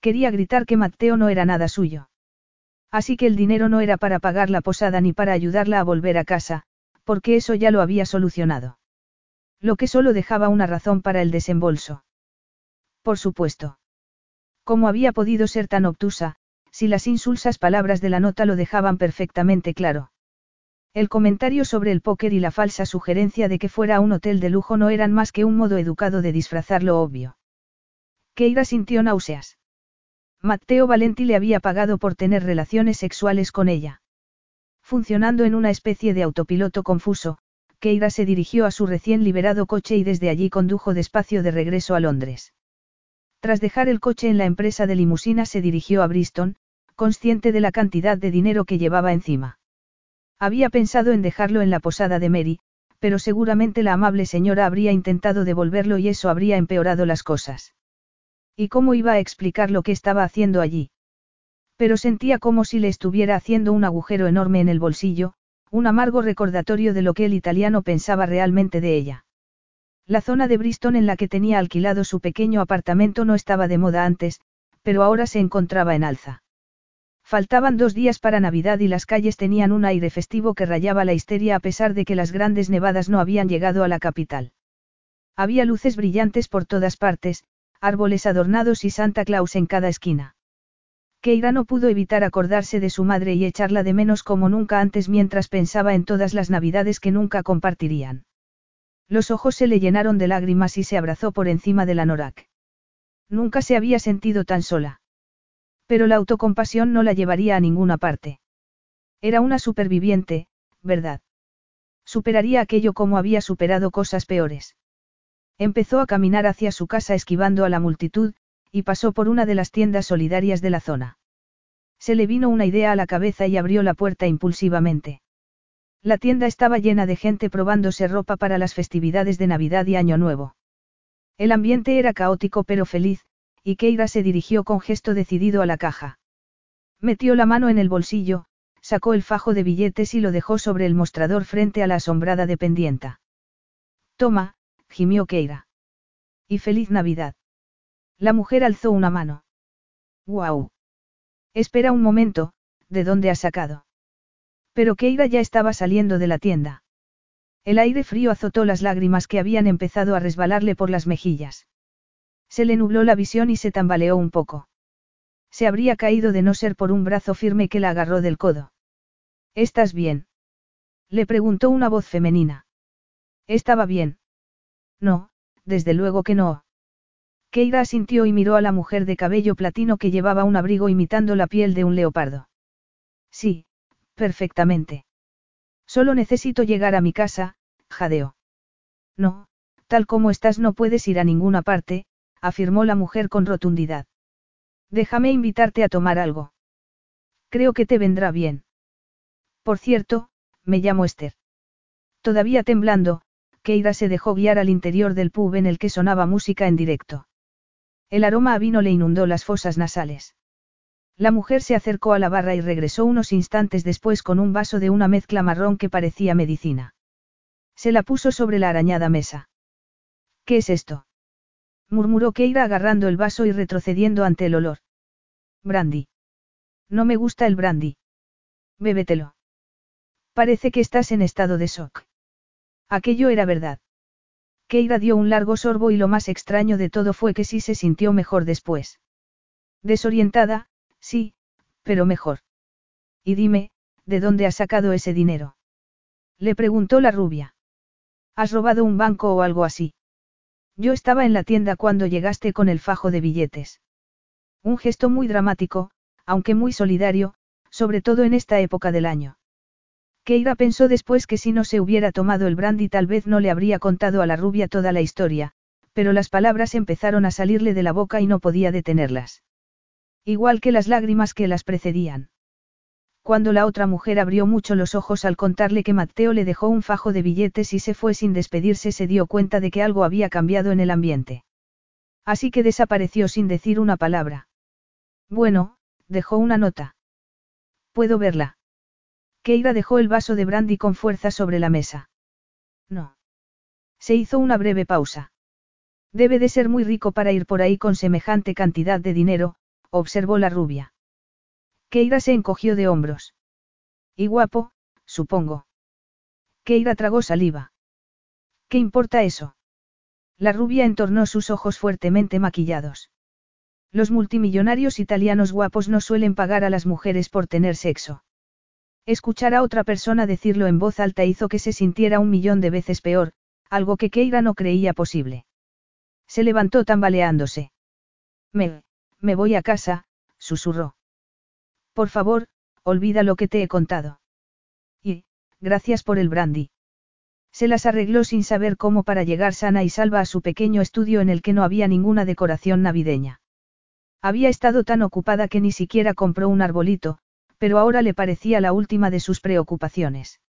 Quería gritar que Mateo no era nada suyo. Así que el dinero no era para pagar la posada ni para ayudarla a volver a casa, porque eso ya lo había solucionado. Lo que solo dejaba una razón para el desembolso. Por supuesto. ¿Cómo había podido ser tan obtusa, si las insulsas palabras de la nota lo dejaban perfectamente claro? El comentario sobre el póker y la falsa sugerencia de que fuera un hotel de lujo no eran más que un modo educado de disfrazar lo obvio. Keira sintió náuseas. Matteo Valenti le había pagado por tener relaciones sexuales con ella. Funcionando en una especie de autopiloto confuso, Keira se dirigió a su recién liberado coche y desde allí condujo despacio de regreso a Londres. Tras dejar el coche en la empresa de limusina se dirigió a Bristol, consciente de la cantidad de dinero que llevaba encima. Había pensado en dejarlo en la posada de Mary, pero seguramente la amable señora habría intentado devolverlo y eso habría empeorado las cosas. ¿Y cómo iba a explicar lo que estaba haciendo allí? Pero sentía como si le estuviera haciendo un agujero enorme en el bolsillo, un amargo recordatorio de lo que el italiano pensaba realmente de ella. La zona de Bristol en la que tenía alquilado su pequeño apartamento no estaba de moda antes, pero ahora se encontraba en alza. Faltaban dos días para Navidad y las calles tenían un aire festivo que rayaba la histeria a pesar de que las grandes nevadas no habían llegado a la capital. Había luces brillantes por todas partes, árboles adornados y Santa Claus en cada esquina. Keira no pudo evitar acordarse de su madre y echarla de menos como nunca antes mientras pensaba en todas las navidades que nunca compartirían. Los ojos se le llenaron de lágrimas y se abrazó por encima de la Norak. Nunca se había sentido tan sola. Pero la autocompasión no la llevaría a ninguna parte. Era una superviviente, ¿verdad? Superaría aquello como había superado cosas peores. Empezó a caminar hacia su casa esquivando a la multitud, y pasó por una de las tiendas solidarias de la zona. Se le vino una idea a la cabeza y abrió la puerta impulsivamente. La tienda estaba llena de gente probándose ropa para las festividades de Navidad y Año Nuevo. El ambiente era caótico pero feliz, y Keira se dirigió con gesto decidido a la caja. Metió la mano en el bolsillo, sacó el fajo de billetes y lo dejó sobre el mostrador frente a la asombrada dependienta. Toma, gimió Keira. Y feliz Navidad. La mujer alzó una mano. ¡Guau! Espera un momento, ¿de dónde has sacado? Pero Keira ya estaba saliendo de la tienda. El aire frío azotó las lágrimas que habían empezado a resbalarle por las mejillas. Se le nubló la visión y se tambaleó un poco. Se habría caído de no ser por un brazo firme que la agarró del codo. ¿Estás bien? Le preguntó una voz femenina. Estaba bien. No, desde luego que no. Keira asintió y miró a la mujer de cabello platino que llevaba un abrigo imitando la piel de un leopardo. Sí, perfectamente. Solo necesito llegar a mi casa, jadeó. No, tal como estás no puedes ir a ninguna parte, afirmó la mujer con rotundidad. Déjame invitarte a tomar algo. Creo que te vendrá bien. Por cierto, me llamo Esther. Todavía temblando, Keira se dejó guiar al interior del pub en el que sonaba música en directo. El aroma a vino le inundó las fosas nasales. La mujer se acercó a la barra y regresó unos instantes después con un vaso de una mezcla marrón que parecía medicina. Se la puso sobre la arañada mesa. ¿Qué es esto? murmuró Keira agarrando el vaso y retrocediendo ante el olor. Brandy. No me gusta el brandy. Bébetelo. Parece que estás en estado de shock. Aquello era verdad. Keira dio un largo sorbo y lo más extraño de todo fue que sí se sintió mejor después. Desorientada, sí, pero mejor. Y dime, ¿de dónde has sacado ese dinero? Le preguntó la rubia. ¿Has robado un banco o algo así? Yo estaba en la tienda cuando llegaste con el fajo de billetes. Un gesto muy dramático, aunque muy solidario, sobre todo en esta época del año. Keira pensó después que si no se hubiera tomado el brandy tal vez no le habría contado a la rubia toda la historia, pero las palabras empezaron a salirle de la boca y no podía detenerlas. Igual que las lágrimas que las precedían. Cuando la otra mujer abrió mucho los ojos al contarle que Matteo le dejó un fajo de billetes y se fue sin despedirse se dio cuenta de que algo había cambiado en el ambiente. Así que desapareció sin decir una palabra. Bueno, dejó una nota. ¿Puedo verla? Keira dejó el vaso de brandy con fuerza sobre la mesa. No. Se hizo una breve pausa. Debe de ser muy rico para ir por ahí con semejante cantidad de dinero, observó la rubia. Keira se encogió de hombros. Y guapo, supongo. Keira tragó saliva. ¿Qué importa eso? La rubia entornó sus ojos fuertemente maquillados. Los multimillonarios italianos guapos no suelen pagar a las mujeres por tener sexo. Escuchar a otra persona decirlo en voz alta hizo que se sintiera un millón de veces peor, algo que Keira no creía posible. Se levantó tambaleándose. Me, me voy a casa, susurró. Por favor, olvida lo que te he contado. Y, gracias por el brandy. Se las arregló sin saber cómo para llegar sana y salva a su pequeño estudio en el que no había ninguna decoración navideña. Había estado tan ocupada que ni siquiera compró un arbolito, pero ahora le parecía la última de sus preocupaciones.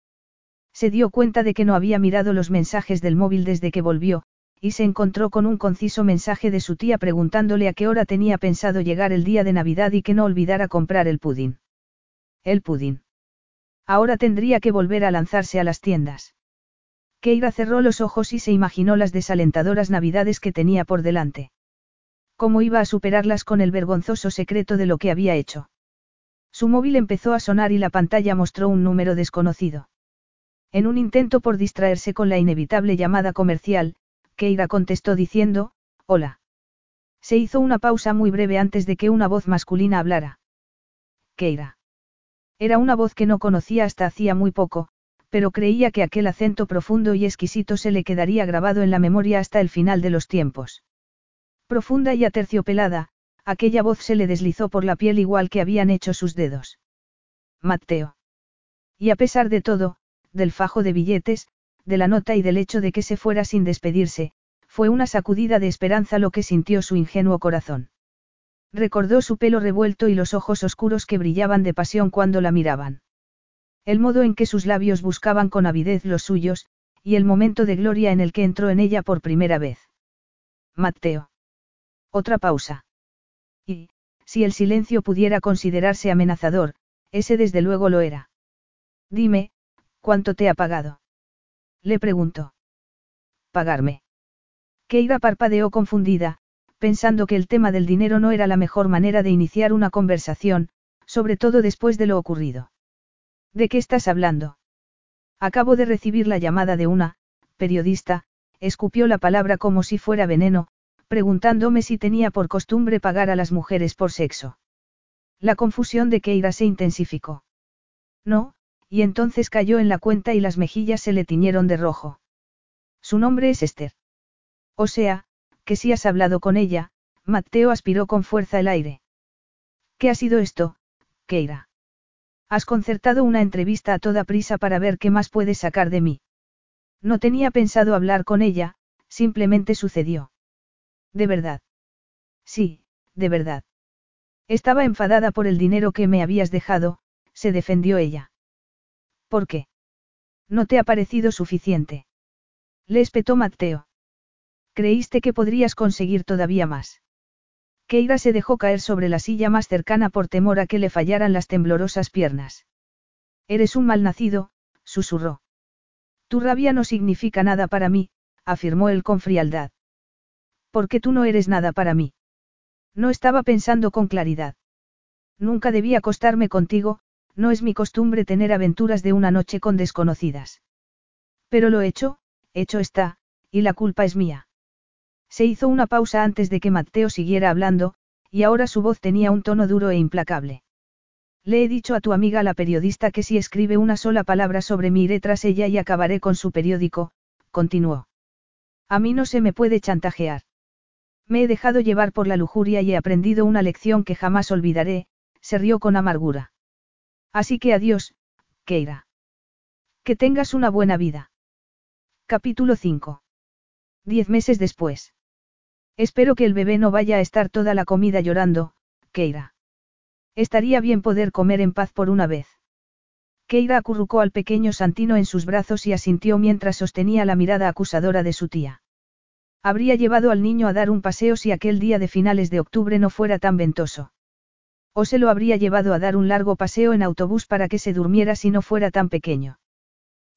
Se dio cuenta de que no había mirado los mensajes del móvil desde que volvió, y se encontró con un conciso mensaje de su tía preguntándole a qué hora tenía pensado llegar el día de Navidad y que no olvidara comprar el pudín. El pudín. Ahora tendría que volver a lanzarse a las tiendas. Keira cerró los ojos y se imaginó las desalentadoras navidades que tenía por delante. ¿Cómo iba a superarlas con el vergonzoso secreto de lo que había hecho? Su móvil empezó a sonar y la pantalla mostró un número desconocido. En un intento por distraerse con la inevitable llamada comercial, Keira contestó diciendo, Hola. Se hizo una pausa muy breve antes de que una voz masculina hablara. Keira. Era una voz que no conocía hasta hacía muy poco, pero creía que aquel acento profundo y exquisito se le quedaría grabado en la memoria hasta el final de los tiempos. Profunda y aterciopelada, aquella voz se le deslizó por la piel igual que habían hecho sus dedos. Mateo. Y a pesar de todo, del fajo de billetes, de la nota y del hecho de que se fuera sin despedirse, fue una sacudida de esperanza lo que sintió su ingenuo corazón. Recordó su pelo revuelto y los ojos oscuros que brillaban de pasión cuando la miraban. El modo en que sus labios buscaban con avidez los suyos, y el momento de gloria en el que entró en ella por primera vez. Mateo. Otra pausa. Si el silencio pudiera considerarse amenazador, ese desde luego lo era. Dime, ¿cuánto te ha pagado? Le preguntó. Pagarme. Keira parpadeó confundida, pensando que el tema del dinero no era la mejor manera de iniciar una conversación, sobre todo después de lo ocurrido. ¿De qué estás hablando? Acabo de recibir la llamada de una, periodista, escupió la palabra como si fuera veneno, preguntándome si tenía por costumbre pagar a las mujeres por sexo. La confusión de Keira se intensificó. No, y entonces cayó en la cuenta y las mejillas se le tiñeron de rojo. Su nombre es Esther. O sea, que si has hablado con ella, Mateo aspiró con fuerza el aire. ¿Qué ha sido esto, Keira? Has concertado una entrevista a toda prisa para ver qué más puedes sacar de mí. No tenía pensado hablar con ella, simplemente sucedió. ¿De verdad? Sí, de verdad. Estaba enfadada por el dinero que me habías dejado, se defendió ella. ¿Por qué? ¿No te ha parecido suficiente? Le espetó Mateo. Creíste que podrías conseguir todavía más. Keira se dejó caer sobre la silla más cercana por temor a que le fallaran las temblorosas piernas. Eres un malnacido, susurró. Tu rabia no significa nada para mí, afirmó él con frialdad. Porque tú no eres nada para mí. No estaba pensando con claridad. Nunca debí acostarme contigo, no es mi costumbre tener aventuras de una noche con desconocidas. Pero lo hecho, hecho está, y la culpa es mía. Se hizo una pausa antes de que Mateo siguiera hablando, y ahora su voz tenía un tono duro e implacable. Le he dicho a tu amiga la periodista que si escribe una sola palabra sobre mí iré tras ella y acabaré con su periódico, continuó. A mí no se me puede chantajear. Me he dejado llevar por la lujuria y he aprendido una lección que jamás olvidaré, se rió con amargura. Así que adiós, Keira. Que tengas una buena vida. Capítulo 5. Diez meses después. Espero que el bebé no vaya a estar toda la comida llorando, Keira. Estaría bien poder comer en paz por una vez. Keira acurrucó al pequeño Santino en sus brazos y asintió mientras sostenía la mirada acusadora de su tía. Habría llevado al niño a dar un paseo si aquel día de finales de octubre no fuera tan ventoso. O se lo habría llevado a dar un largo paseo en autobús para que se durmiera si no fuera tan pequeño.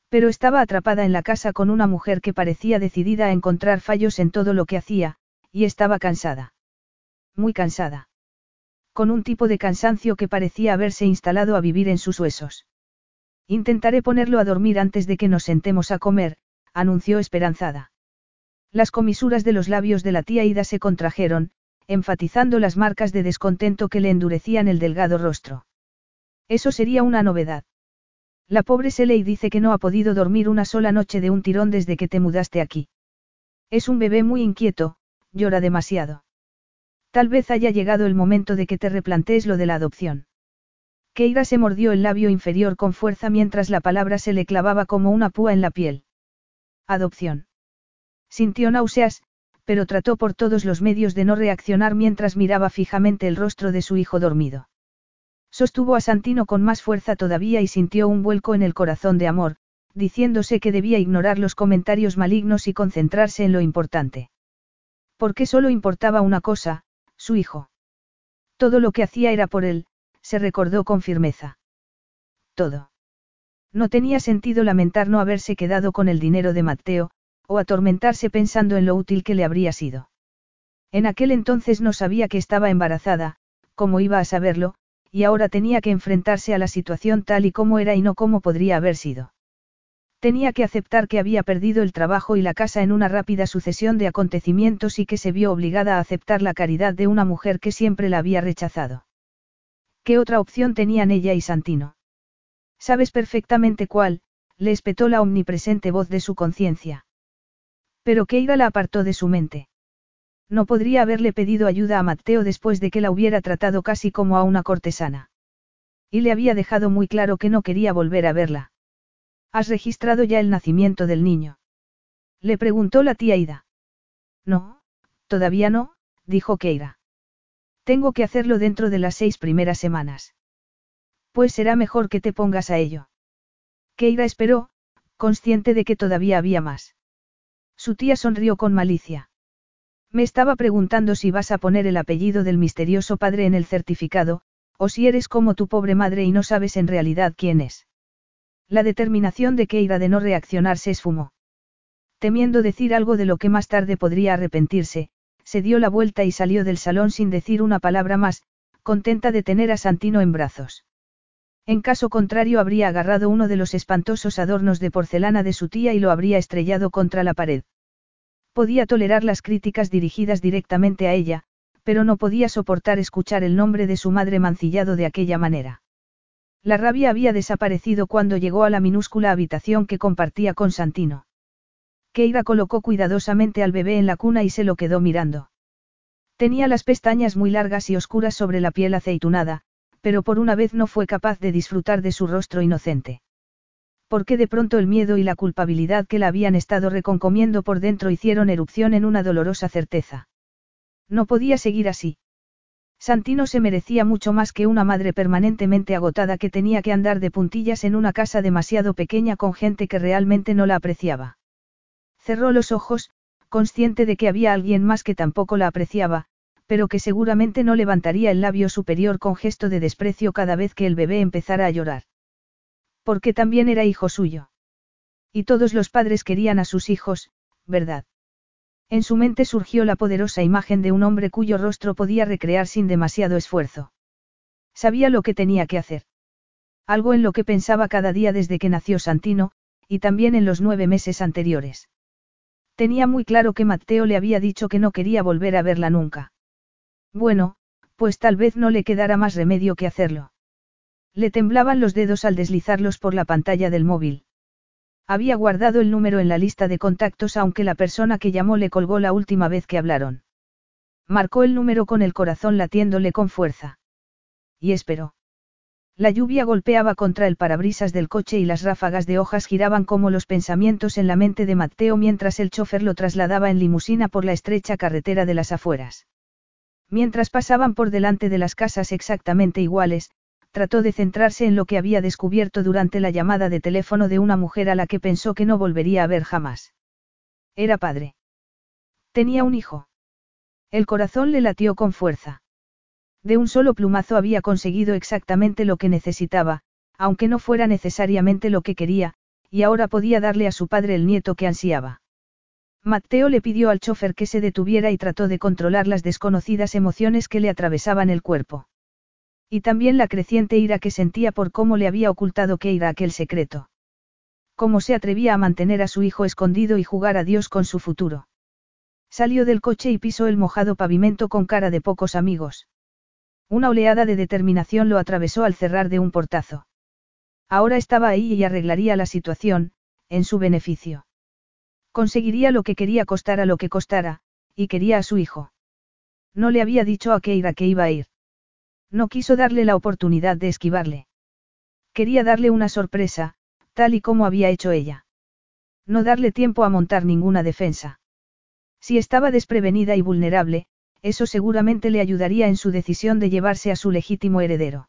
Pero estaba atrapada en la casa con una mujer que parecía decidida a encontrar fallos en todo lo que hacía, y estaba cansada. Muy cansada. Con un tipo de cansancio que parecía haberse instalado a vivir en sus huesos. Intentaré ponerlo a dormir antes de que nos sentemos a comer, anunció esperanzada. Las comisuras de los labios de la tía Ida se contrajeron, enfatizando las marcas de descontento que le endurecían el delgado rostro. Eso sería una novedad. La pobre Seley dice que no ha podido dormir una sola noche de un tirón desde que te mudaste aquí. Es un bebé muy inquieto, llora demasiado. Tal vez haya llegado el momento de que te replantees lo de la adopción. Keira se mordió el labio inferior con fuerza mientras la palabra se le clavaba como una púa en la piel. Adopción. Sintió náuseas, pero trató por todos los medios de no reaccionar mientras miraba fijamente el rostro de su hijo dormido. Sostuvo a Santino con más fuerza todavía y sintió un vuelco en el corazón de amor, diciéndose que debía ignorar los comentarios malignos y concentrarse en lo importante. Porque solo importaba una cosa, su hijo. Todo lo que hacía era por él, se recordó con firmeza. Todo. No tenía sentido lamentar no haberse quedado con el dinero de Mateo, o atormentarse pensando en lo útil que le habría sido. En aquel entonces no sabía que estaba embarazada, como iba a saberlo, y ahora tenía que enfrentarse a la situación tal y como era y no como podría haber sido. Tenía que aceptar que había perdido el trabajo y la casa en una rápida sucesión de acontecimientos y que se vio obligada a aceptar la caridad de una mujer que siempre la había rechazado. ¿Qué otra opción tenían ella y Santino? Sabes perfectamente cuál, le espetó la omnipresente voz de su conciencia. Pero Keira la apartó de su mente. No podría haberle pedido ayuda a Mateo después de que la hubiera tratado casi como a una cortesana. Y le había dejado muy claro que no quería volver a verla. ¿Has registrado ya el nacimiento del niño? Le preguntó la tía Ida. No, todavía no, dijo Keira. Tengo que hacerlo dentro de las seis primeras semanas. Pues será mejor que te pongas a ello. Keira esperó, consciente de que todavía había más. Su tía sonrió con malicia. Me estaba preguntando si vas a poner el apellido del misterioso padre en el certificado, o si eres como tu pobre madre y no sabes en realidad quién es. La determinación de Keira de no reaccionar se esfumó. Temiendo decir algo de lo que más tarde podría arrepentirse, se dio la vuelta y salió del salón sin decir una palabra más, contenta de tener a Santino en brazos. En caso contrario habría agarrado uno de los espantosos adornos de porcelana de su tía y lo habría estrellado contra la pared. Podía tolerar las críticas dirigidas directamente a ella, pero no podía soportar escuchar el nombre de su madre mancillado de aquella manera. La rabia había desaparecido cuando llegó a la minúscula habitación que compartía con Santino. Keira colocó cuidadosamente al bebé en la cuna y se lo quedó mirando. Tenía las pestañas muy largas y oscuras sobre la piel aceitunada, pero por una vez no fue capaz de disfrutar de su rostro inocente porque de pronto el miedo y la culpabilidad que la habían estado reconcomiendo por dentro hicieron erupción en una dolorosa certeza. No podía seguir así. Santino se merecía mucho más que una madre permanentemente agotada que tenía que andar de puntillas en una casa demasiado pequeña con gente que realmente no la apreciaba. Cerró los ojos, consciente de que había alguien más que tampoco la apreciaba, pero que seguramente no levantaría el labio superior con gesto de desprecio cada vez que el bebé empezara a llorar. Porque también era hijo suyo. Y todos los padres querían a sus hijos, ¿verdad? En su mente surgió la poderosa imagen de un hombre cuyo rostro podía recrear sin demasiado esfuerzo. Sabía lo que tenía que hacer. Algo en lo que pensaba cada día desde que nació Santino, y también en los nueve meses anteriores. Tenía muy claro que Mateo le había dicho que no quería volver a verla nunca. Bueno, pues tal vez no le quedara más remedio que hacerlo. Le temblaban los dedos al deslizarlos por la pantalla del móvil. Había guardado el número en la lista de contactos aunque la persona que llamó le colgó la última vez que hablaron. Marcó el número con el corazón latiéndole con fuerza. Y esperó. La lluvia golpeaba contra el parabrisas del coche y las ráfagas de hojas giraban como los pensamientos en la mente de Mateo mientras el chofer lo trasladaba en limusina por la estrecha carretera de las afueras. Mientras pasaban por delante de las casas exactamente iguales, trató de centrarse en lo que había descubierto durante la llamada de teléfono de una mujer a la que pensó que no volvería a ver jamás. Era padre. Tenía un hijo. El corazón le latió con fuerza. De un solo plumazo había conseguido exactamente lo que necesitaba, aunque no fuera necesariamente lo que quería, y ahora podía darle a su padre el nieto que ansiaba. Mateo le pidió al chofer que se detuviera y trató de controlar las desconocidas emociones que le atravesaban el cuerpo. Y también la creciente ira que sentía por cómo le había ocultado Keira aquel secreto. Cómo se atrevía a mantener a su hijo escondido y jugar a Dios con su futuro. Salió del coche y pisó el mojado pavimento con cara de pocos amigos. Una oleada de determinación lo atravesó al cerrar de un portazo. Ahora estaba ahí y arreglaría la situación, en su beneficio. Conseguiría lo que quería costara lo que costara, y quería a su hijo. No le había dicho a Keira que iba a ir. No quiso darle la oportunidad de esquivarle. Quería darle una sorpresa, tal y como había hecho ella. No darle tiempo a montar ninguna defensa. Si estaba desprevenida y vulnerable, eso seguramente le ayudaría en su decisión de llevarse a su legítimo heredero.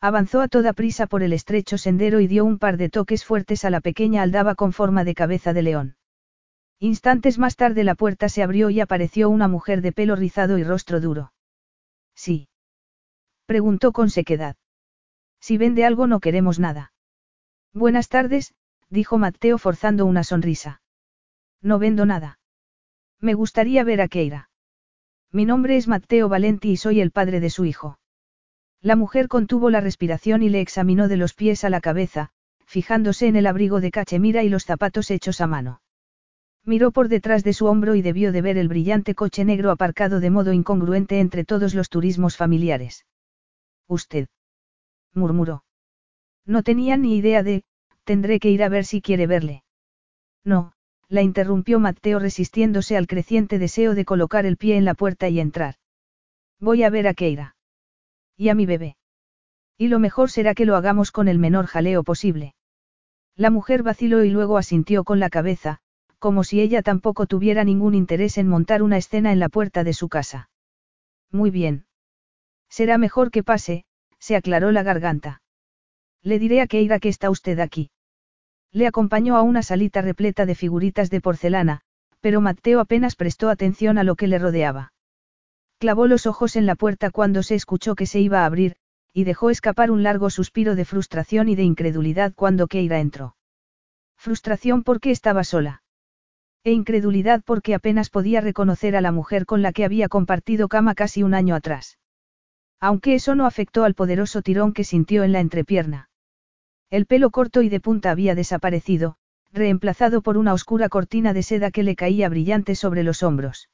Avanzó a toda prisa por el estrecho sendero y dio un par de toques fuertes a la pequeña aldaba con forma de cabeza de león. Instantes más tarde la puerta se abrió y apareció una mujer de pelo rizado y rostro duro. Sí. Preguntó con sequedad. Si vende algo no queremos nada. Buenas tardes, dijo Mateo forzando una sonrisa. No vendo nada. Me gustaría ver a Keira. Mi nombre es Matteo Valenti y soy el padre de su hijo. La mujer contuvo la respiración y le examinó de los pies a la cabeza, fijándose en el abrigo de cachemira y los zapatos hechos a mano. Miró por detrás de su hombro y debió de ver el brillante coche negro aparcado de modo incongruente entre todos los turismos familiares. Usted. murmuró. No tenía ni idea de, tendré que ir a ver si quiere verle. No, la interrumpió Mateo resistiéndose al creciente deseo de colocar el pie en la puerta y entrar. Voy a ver a Keira. Y a mi bebé. Y lo mejor será que lo hagamos con el menor jaleo posible. La mujer vaciló y luego asintió con la cabeza, como si ella tampoco tuviera ningún interés en montar una escena en la puerta de su casa. Muy bien. Será mejor que pase, se aclaró la garganta. Le diré a Keira que está usted aquí. Le acompañó a una salita repleta de figuritas de porcelana, pero Mateo apenas prestó atención a lo que le rodeaba. Clavó los ojos en la puerta cuando se escuchó que se iba a abrir, y dejó escapar un largo suspiro de frustración y de incredulidad cuando Keira entró. Frustración porque estaba sola. E incredulidad porque apenas podía reconocer a la mujer con la que había compartido cama casi un año atrás. Aunque eso no afectó al poderoso tirón que sintió en la entrepierna. El pelo corto y de punta había desaparecido, reemplazado por una oscura cortina de seda que le caía brillante sobre los hombros.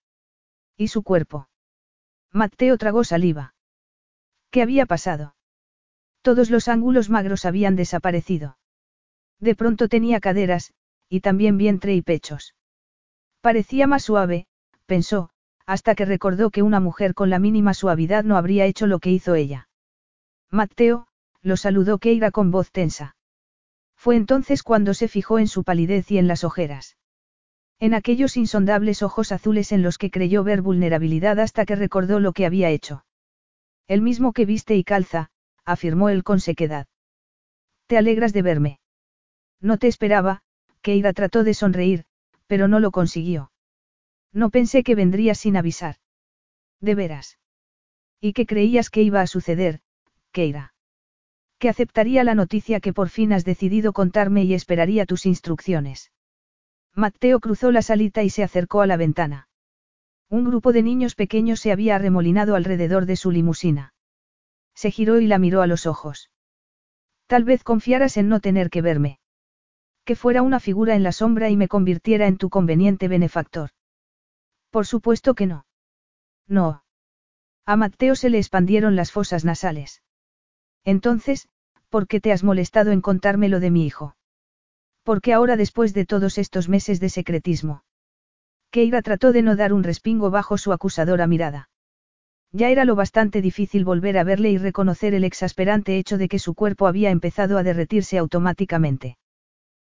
¿Y su cuerpo? Mateo tragó saliva. ¿Qué había pasado? Todos los ángulos magros habían desaparecido. De pronto tenía caderas, y también vientre y pechos. Parecía más suave, pensó, hasta que recordó que una mujer con la mínima suavidad no habría hecho lo que hizo ella. Mateo, lo saludó Keira con voz tensa. Fue entonces cuando se fijó en su palidez y en las ojeras. En aquellos insondables ojos azules en los que creyó ver vulnerabilidad hasta que recordó lo que había hecho. El mismo que viste y calza, afirmó él con sequedad. Te alegras de verme. No te esperaba, Keira trató de sonreír, pero no lo consiguió. No pensé que vendrías sin avisar. De veras. ¿Y qué creías que iba a suceder, Keira? Que aceptaría la noticia que por fin has decidido contarme y esperaría tus instrucciones. Mateo cruzó la salita y se acercó a la ventana. Un grupo de niños pequeños se había arremolinado alrededor de su limusina. Se giró y la miró a los ojos. Tal vez confiaras en no tener que verme. Que fuera una figura en la sombra y me convirtiera en tu conveniente benefactor. Por supuesto que no. No. A Mateo se le expandieron las fosas nasales. Entonces, ¿por qué te has molestado en contarme lo de mi hijo? ¿Por qué ahora después de todos estos meses de secretismo? Keira trató de no dar un respingo bajo su acusadora mirada. Ya era lo bastante difícil volver a verle y reconocer el exasperante hecho de que su cuerpo había empezado a derretirse automáticamente.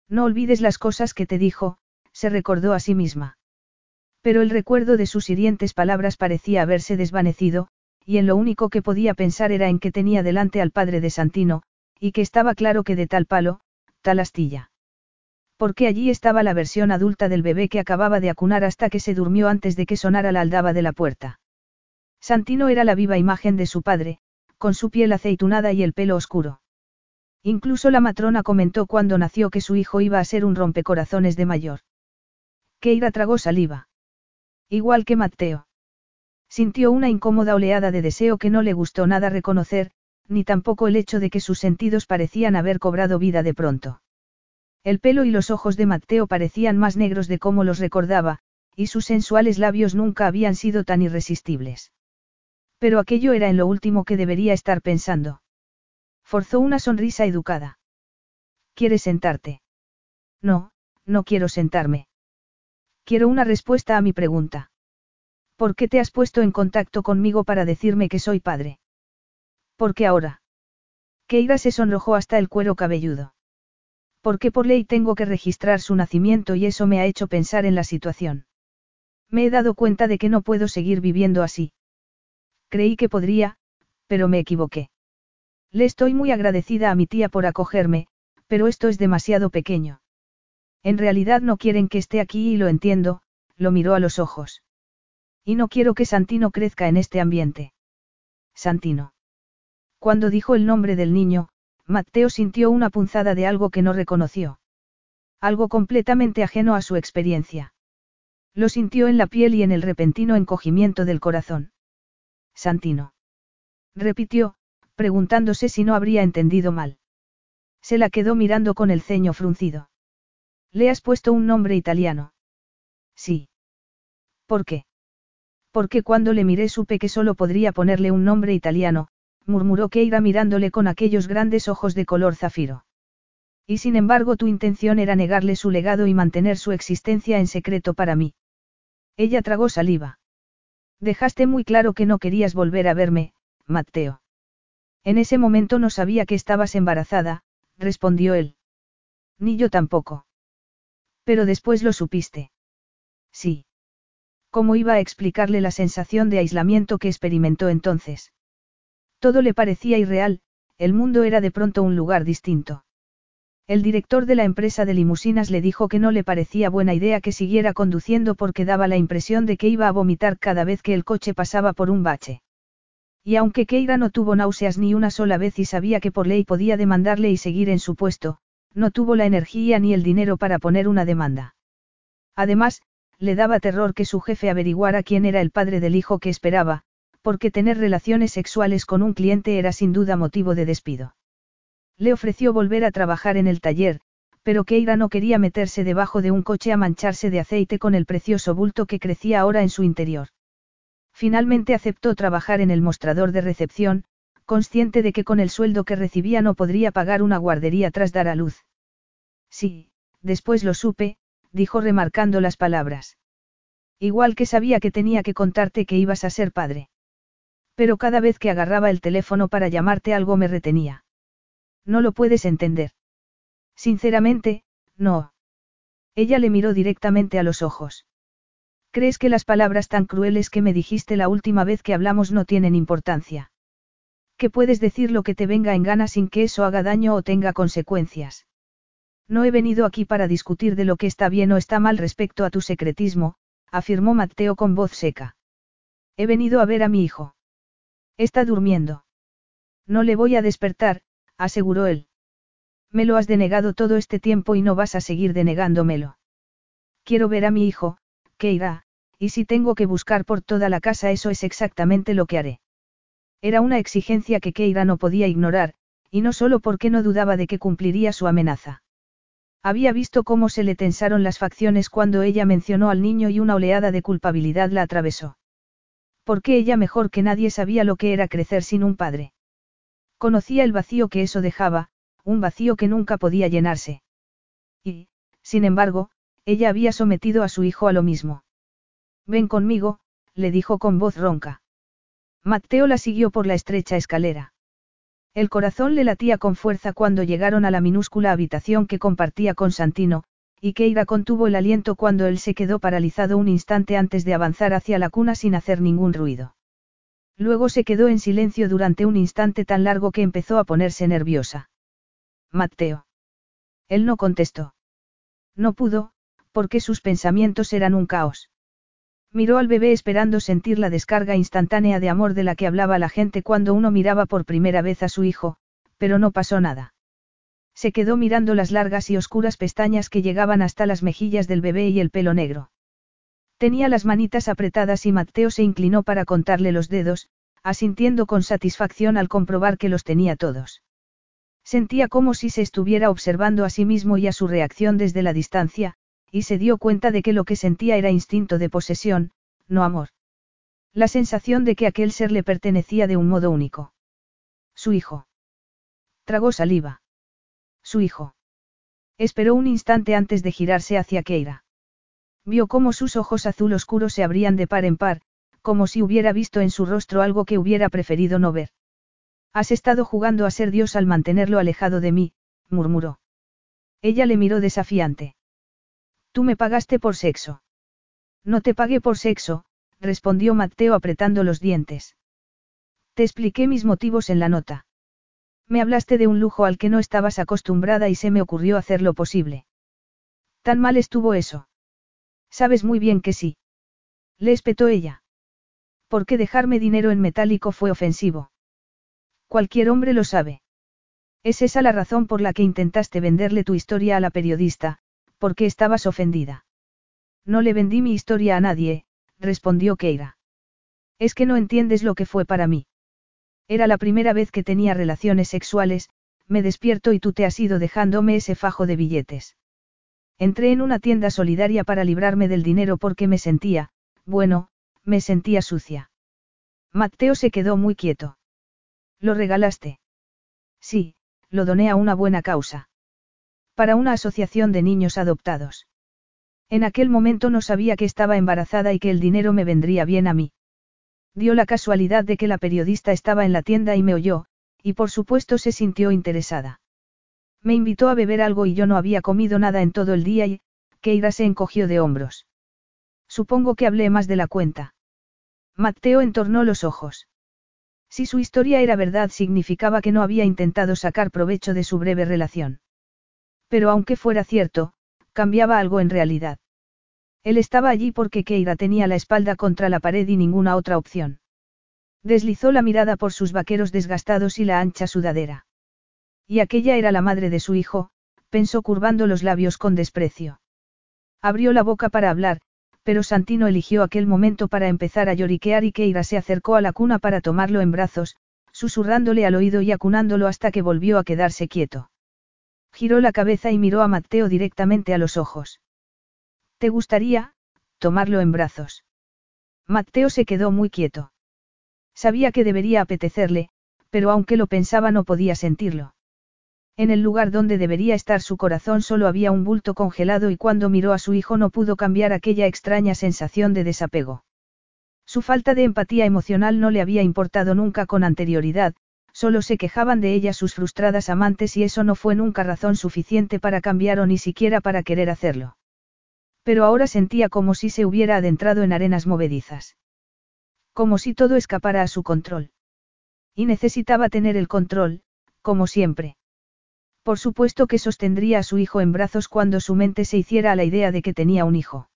No olvides las cosas que te dijo, se recordó a sí misma. Pero el recuerdo de sus hirientes palabras parecía haberse desvanecido, y en lo único que podía pensar era en que tenía delante al padre de Santino, y que estaba claro que de tal palo, tal astilla. Porque allí estaba la versión adulta del bebé que acababa de acunar hasta que se durmió antes de que sonara la aldaba de la puerta. Santino era la viva imagen de su padre, con su piel aceitunada y el pelo oscuro. Incluso la matrona comentó cuando nació que su hijo iba a ser un rompecorazones de mayor. Keira tragó saliva. Igual que Mateo. Sintió una incómoda oleada de deseo que no le gustó nada reconocer, ni tampoco el hecho de que sus sentidos parecían haber cobrado vida de pronto. El pelo y los ojos de Mateo parecían más negros de cómo los recordaba, y sus sensuales labios nunca habían sido tan irresistibles. Pero aquello era en lo último que debería estar pensando. Forzó una sonrisa educada. ¿Quieres sentarte? No, no quiero sentarme. Quiero una respuesta a mi pregunta. ¿Por qué te has puesto en contacto conmigo para decirme que soy padre? ¿Por qué ahora? Keira se sonrojó hasta el cuero cabelludo. Porque por ley tengo que registrar su nacimiento y eso me ha hecho pensar en la situación. Me he dado cuenta de que no puedo seguir viviendo así. Creí que podría, pero me equivoqué. Le estoy muy agradecida a mi tía por acogerme, pero esto es demasiado pequeño. En realidad no quieren que esté aquí y lo entiendo, lo miró a los ojos. Y no quiero que Santino crezca en este ambiente. Santino. Cuando dijo el nombre del niño, Mateo sintió una punzada de algo que no reconoció. Algo completamente ajeno a su experiencia. Lo sintió en la piel y en el repentino encogimiento del corazón. Santino. Repitió, preguntándose si no habría entendido mal. Se la quedó mirando con el ceño fruncido. ¿Le has puesto un nombre italiano? Sí. ¿Por qué? Porque cuando le miré supe que solo podría ponerle un nombre italiano, murmuró Keira mirándole con aquellos grandes ojos de color zafiro. Y sin embargo tu intención era negarle su legado y mantener su existencia en secreto para mí. Ella tragó saliva. Dejaste muy claro que no querías volver a verme, Mateo. En ese momento no sabía que estabas embarazada, respondió él. Ni yo tampoco. Pero después lo supiste. Sí. ¿Cómo iba a explicarle la sensación de aislamiento que experimentó entonces? Todo le parecía irreal, el mundo era de pronto un lugar distinto. El director de la empresa de limusinas le dijo que no le parecía buena idea que siguiera conduciendo porque daba la impresión de que iba a vomitar cada vez que el coche pasaba por un bache. Y aunque Keira no tuvo náuseas ni una sola vez y sabía que por ley podía demandarle y seguir en su puesto, no tuvo la energía ni el dinero para poner una demanda. Además, le daba terror que su jefe averiguara quién era el padre del hijo que esperaba, porque tener relaciones sexuales con un cliente era sin duda motivo de despido. Le ofreció volver a trabajar en el taller, pero Keira no quería meterse debajo de un coche a mancharse de aceite con el precioso bulto que crecía ahora en su interior. Finalmente aceptó trabajar en el mostrador de recepción, consciente de que con el sueldo que recibía no podría pagar una guardería tras dar a luz. Sí, después lo supe, dijo remarcando las palabras. Igual que sabía que tenía que contarte que ibas a ser padre. Pero cada vez que agarraba el teléfono para llamarte algo me retenía. No lo puedes entender. Sinceramente, no. Ella le miró directamente a los ojos. ¿Crees que las palabras tan crueles que me dijiste la última vez que hablamos no tienen importancia? ¿Que puedes decir lo que te venga en gana sin que eso haga daño o tenga consecuencias? No he venido aquí para discutir de lo que está bien o está mal respecto a tu secretismo, afirmó Mateo con voz seca. He venido a ver a mi hijo. Está durmiendo. No le voy a despertar, aseguró él. Me lo has denegado todo este tiempo y no vas a seguir denegándomelo. Quiero ver a mi hijo, irá, y si tengo que buscar por toda la casa eso es exactamente lo que haré. Era una exigencia que Keira no podía ignorar, y no solo porque no dudaba de que cumpliría su amenaza. Había visto cómo se le tensaron las facciones cuando ella mencionó al niño y una oleada de culpabilidad la atravesó. Porque ella mejor que nadie sabía lo que era crecer sin un padre. Conocía el vacío que eso dejaba, un vacío que nunca podía llenarse. Y, sin embargo, ella había sometido a su hijo a lo mismo. Ven conmigo, le dijo con voz ronca. Mateo la siguió por la estrecha escalera. El corazón le latía con fuerza cuando llegaron a la minúscula habitación que compartía con Santino, y Keira contuvo el aliento cuando él se quedó paralizado un instante antes de avanzar hacia la cuna sin hacer ningún ruido. Luego se quedó en silencio durante un instante tan largo que empezó a ponerse nerviosa. Mateo. Él no contestó. No pudo, porque sus pensamientos eran un caos. Miró al bebé esperando sentir la descarga instantánea de amor de la que hablaba la gente cuando uno miraba por primera vez a su hijo, pero no pasó nada. Se quedó mirando las largas y oscuras pestañas que llegaban hasta las mejillas del bebé y el pelo negro. Tenía las manitas apretadas y Mateo se inclinó para contarle los dedos, asintiendo con satisfacción al comprobar que los tenía todos. Sentía como si se estuviera observando a sí mismo y a su reacción desde la distancia, y se dio cuenta de que lo que sentía era instinto de posesión, no amor. La sensación de que aquel ser le pertenecía de un modo único. Su hijo. Tragó saliva. Su hijo. Esperó un instante antes de girarse hacia Keira. Vio cómo sus ojos azul oscuro se abrían de par en par, como si hubiera visto en su rostro algo que hubiera preferido no ver. Has estado jugando a ser Dios al mantenerlo alejado de mí, murmuró. Ella le miró desafiante. Tú me pagaste por sexo. No te pagué por sexo, respondió Mateo apretando los dientes. Te expliqué mis motivos en la nota. Me hablaste de un lujo al que no estabas acostumbrada y se me ocurrió hacer lo posible. ¿Tan mal estuvo eso? Sabes muy bien que sí. Le espetó ella. ¿Por qué dejarme dinero en metálico fue ofensivo? Cualquier hombre lo sabe. Es esa la razón por la que intentaste venderle tu historia a la periodista, porque estabas ofendida. No le vendí mi historia a nadie, respondió Keira. Es que no entiendes lo que fue para mí. Era la primera vez que tenía relaciones sexuales, me despierto y tú te has ido dejándome ese fajo de billetes. Entré en una tienda solidaria para librarme del dinero porque me sentía, bueno, me sentía sucia. Mateo se quedó muy quieto. ¿Lo regalaste? Sí, lo doné a una buena causa. Para una asociación de niños adoptados. En aquel momento no sabía que estaba embarazada y que el dinero me vendría bien a mí. Dio la casualidad de que la periodista estaba en la tienda y me oyó, y por supuesto se sintió interesada. Me invitó a beber algo y yo no había comido nada en todo el día y, Keira se encogió de hombros. Supongo que hablé más de la cuenta. Mateo entornó los ojos. Si su historia era verdad significaba que no había intentado sacar provecho de su breve relación. Pero aunque fuera cierto, cambiaba algo en realidad. Él estaba allí porque Keira tenía la espalda contra la pared y ninguna otra opción. Deslizó la mirada por sus vaqueros desgastados y la ancha sudadera. Y aquella era la madre de su hijo, pensó curvando los labios con desprecio. Abrió la boca para hablar, pero Santino eligió aquel momento para empezar a lloriquear y Keira se acercó a la cuna para tomarlo en brazos, susurrándole al oído y acunándolo hasta que volvió a quedarse quieto. Giró la cabeza y miró a Mateo directamente a los ojos. ¿Te gustaría, tomarlo en brazos? Mateo se quedó muy quieto. Sabía que debería apetecerle, pero aunque lo pensaba no podía sentirlo. En el lugar donde debería estar su corazón solo había un bulto congelado y cuando miró a su hijo no pudo cambiar aquella extraña sensación de desapego. Su falta de empatía emocional no le había importado nunca con anterioridad, solo se quejaban de ella sus frustradas amantes y eso no fue nunca razón suficiente para cambiar o ni siquiera para querer hacerlo. Pero ahora sentía como si se hubiera adentrado en arenas movedizas. Como si todo escapara a su control. Y necesitaba tener el control, como siempre. Por supuesto que sostendría a su hijo en brazos cuando su mente se hiciera a la idea de que tenía un hijo.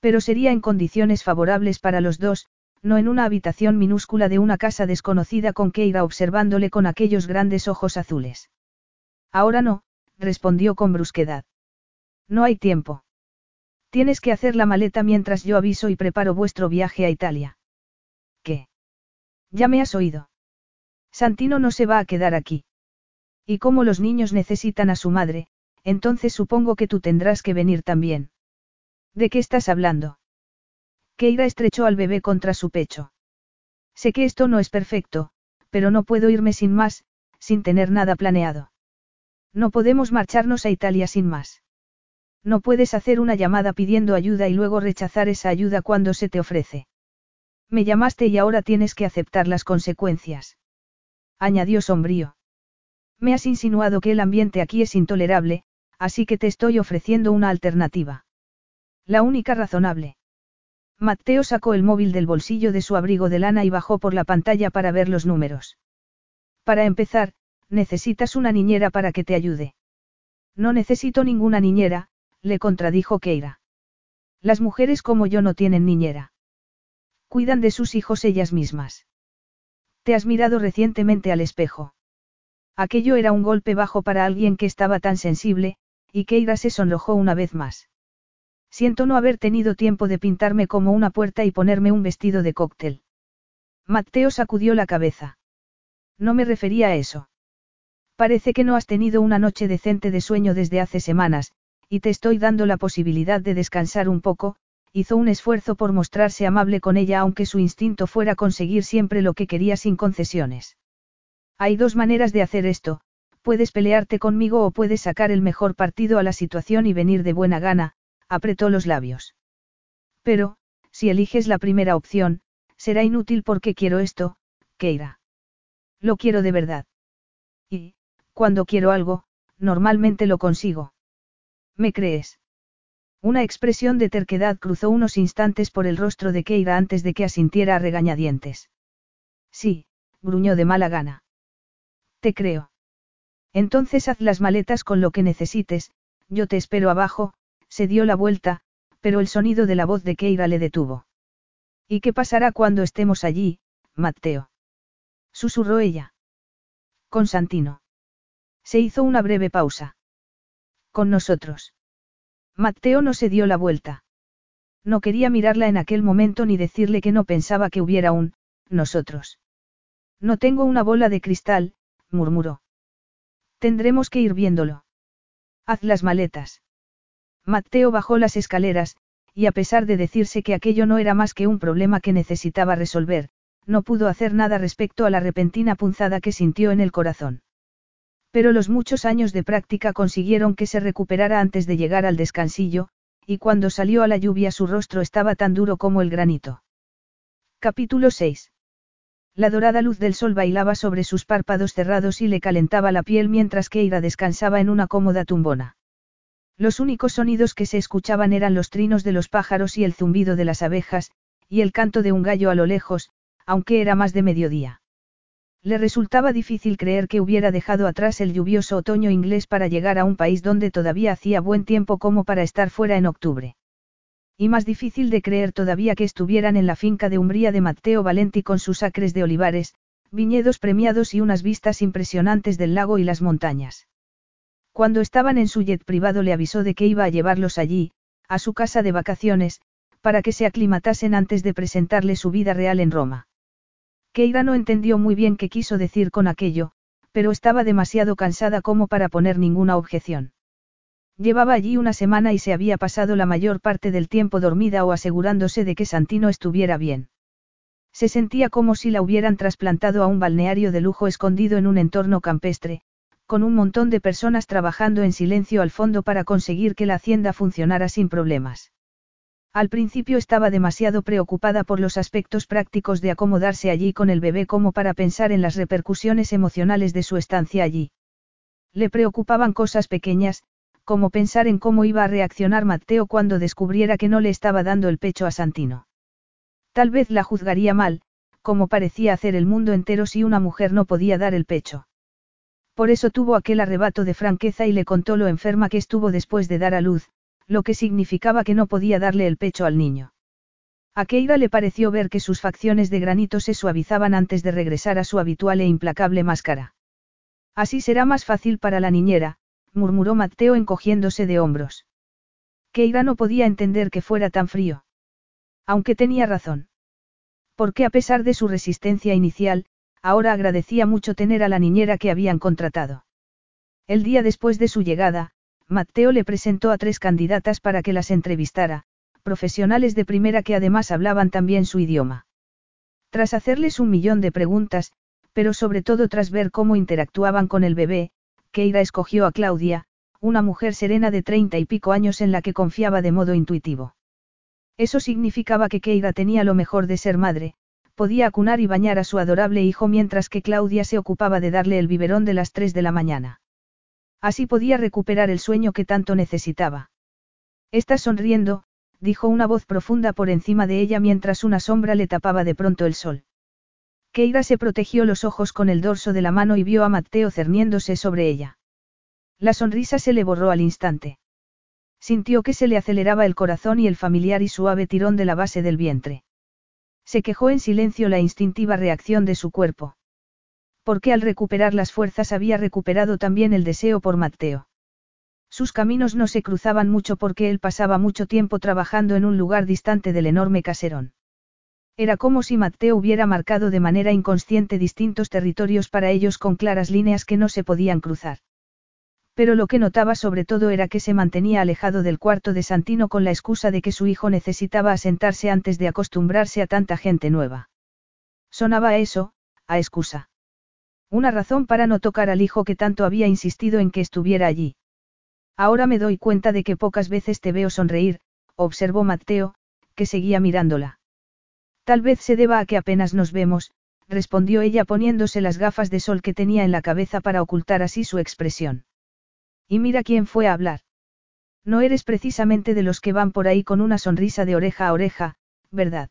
Pero sería en condiciones favorables para los dos, no en una habitación minúscula de una casa desconocida con Keira observándole con aquellos grandes ojos azules. Ahora no, respondió con brusquedad. No hay tiempo. Tienes que hacer la maleta mientras yo aviso y preparo vuestro viaje a Italia. ¿Qué? Ya me has oído. Santino no se va a quedar aquí. Y como los niños necesitan a su madre, entonces supongo que tú tendrás que venir también. ¿De qué estás hablando? Keira estrechó al bebé contra su pecho. Sé que esto no es perfecto, pero no puedo irme sin más, sin tener nada planeado. No podemos marcharnos a Italia sin más. No puedes hacer una llamada pidiendo ayuda y luego rechazar esa ayuda cuando se te ofrece. Me llamaste y ahora tienes que aceptar las consecuencias. Añadió sombrío. Me has insinuado que el ambiente aquí es intolerable, así que te estoy ofreciendo una alternativa. La única razonable. Mateo sacó el móvil del bolsillo de su abrigo de lana y bajó por la pantalla para ver los números. Para empezar, necesitas una niñera para que te ayude. No necesito ninguna niñera, le contradijo Keira. Las mujeres como yo no tienen niñera. Cuidan de sus hijos ellas mismas. ¿Te has mirado recientemente al espejo? Aquello era un golpe bajo para alguien que estaba tan sensible, y Keira se sonrojó una vez más. Siento no haber tenido tiempo de pintarme como una puerta y ponerme un vestido de cóctel. Mateo sacudió la cabeza. No me refería a eso. Parece que no has tenido una noche decente de sueño desde hace semanas, y te estoy dando la posibilidad de descansar un poco, hizo un esfuerzo por mostrarse amable con ella aunque su instinto fuera conseguir siempre lo que quería sin concesiones. Hay dos maneras de hacer esto, puedes pelearte conmigo o puedes sacar el mejor partido a la situación y venir de buena gana, apretó los labios. Pero, si eliges la primera opción, será inútil porque quiero esto, Keira. Lo quiero de verdad. Y, cuando quiero algo, normalmente lo consigo. ¿Me crees? Una expresión de terquedad cruzó unos instantes por el rostro de Keira antes de que asintiera a regañadientes. Sí, gruñó de mala gana. Te creo. Entonces haz las maletas con lo que necesites, yo te espero abajo, se dio la vuelta, pero el sonido de la voz de Keira le detuvo. ¿Y qué pasará cuando estemos allí, Mateo? Susurró ella. Con Santino. Se hizo una breve pausa. Con nosotros. Mateo no se dio la vuelta. No quería mirarla en aquel momento ni decirle que no pensaba que hubiera un, nosotros. No tengo una bola de cristal, murmuró. Tendremos que ir viéndolo. Haz las maletas. Mateo bajó las escaleras, y a pesar de decirse que aquello no era más que un problema que necesitaba resolver, no pudo hacer nada respecto a la repentina punzada que sintió en el corazón. Pero los muchos años de práctica consiguieron que se recuperara antes de llegar al descansillo, y cuando salió a la lluvia su rostro estaba tan duro como el granito. Capítulo 6. La dorada luz del sol bailaba sobre sus párpados cerrados y le calentaba la piel mientras Keira descansaba en una cómoda tumbona. Los únicos sonidos que se escuchaban eran los trinos de los pájaros y el zumbido de las abejas, y el canto de un gallo a lo lejos, aunque era más de mediodía. Le resultaba difícil creer que hubiera dejado atrás el lluvioso otoño inglés para llegar a un país donde todavía hacía buen tiempo como para estar fuera en octubre. Y más difícil de creer todavía que estuvieran en la finca de Umbría de Matteo Valenti con sus acres de olivares, viñedos premiados y unas vistas impresionantes del lago y las montañas. Cuando estaban en su jet privado le avisó de que iba a llevarlos allí, a su casa de vacaciones, para que se aclimatasen antes de presentarle su vida real en Roma. Keira no entendió muy bien qué quiso decir con aquello, pero estaba demasiado cansada como para poner ninguna objeción. Llevaba allí una semana y se había pasado la mayor parte del tiempo dormida o asegurándose de que Santino estuviera bien. Se sentía como si la hubieran trasplantado a un balneario de lujo escondido en un entorno campestre, con un montón de personas trabajando en silencio al fondo para conseguir que la hacienda funcionara sin problemas. Al principio estaba demasiado preocupada por los aspectos prácticos de acomodarse allí con el bebé como para pensar en las repercusiones emocionales de su estancia allí. Le preocupaban cosas pequeñas, como pensar en cómo iba a reaccionar Mateo cuando descubriera que no le estaba dando el pecho a Santino. Tal vez la juzgaría mal, como parecía hacer el mundo entero si una mujer no podía dar el pecho. Por eso tuvo aquel arrebato de franqueza y le contó lo enferma que estuvo después de dar a luz, lo que significaba que no podía darle el pecho al niño. A Keira le pareció ver que sus facciones de granito se suavizaban antes de regresar a su habitual e implacable máscara. Así será más fácil para la niñera, murmuró Mateo encogiéndose de hombros. Keira no podía entender que fuera tan frío. Aunque tenía razón. Porque a pesar de su resistencia inicial, ahora agradecía mucho tener a la niñera que habían contratado. El día después de su llegada, Matteo le presentó a tres candidatas para que las entrevistara, profesionales de primera que además hablaban también su idioma. Tras hacerles un millón de preguntas, pero sobre todo tras ver cómo interactuaban con el bebé, Keira escogió a Claudia, una mujer serena de treinta y pico años en la que confiaba de modo intuitivo. Eso significaba que Keira tenía lo mejor de ser madre, podía acunar y bañar a su adorable hijo mientras que Claudia se ocupaba de darle el biberón de las tres de la mañana. Así podía recuperar el sueño que tanto necesitaba. Estás sonriendo, dijo una voz profunda por encima de ella mientras una sombra le tapaba de pronto el sol. Keira se protegió los ojos con el dorso de la mano y vio a Mateo cerniéndose sobre ella. La sonrisa se le borró al instante. Sintió que se le aceleraba el corazón y el familiar y suave tirón de la base del vientre. Se quejó en silencio la instintiva reacción de su cuerpo porque al recuperar las fuerzas había recuperado también el deseo por Mateo. Sus caminos no se cruzaban mucho porque él pasaba mucho tiempo trabajando en un lugar distante del enorme caserón. Era como si Mateo hubiera marcado de manera inconsciente distintos territorios para ellos con claras líneas que no se podían cruzar. Pero lo que notaba sobre todo era que se mantenía alejado del cuarto de Santino con la excusa de que su hijo necesitaba asentarse antes de acostumbrarse a tanta gente nueva. Sonaba eso, a excusa. Una razón para no tocar al hijo que tanto había insistido en que estuviera allí. Ahora me doy cuenta de que pocas veces te veo sonreír, observó Mateo, que seguía mirándola. Tal vez se deba a que apenas nos vemos, respondió ella poniéndose las gafas de sol que tenía en la cabeza para ocultar así su expresión. Y mira quién fue a hablar. No eres precisamente de los que van por ahí con una sonrisa de oreja a oreja, ¿verdad?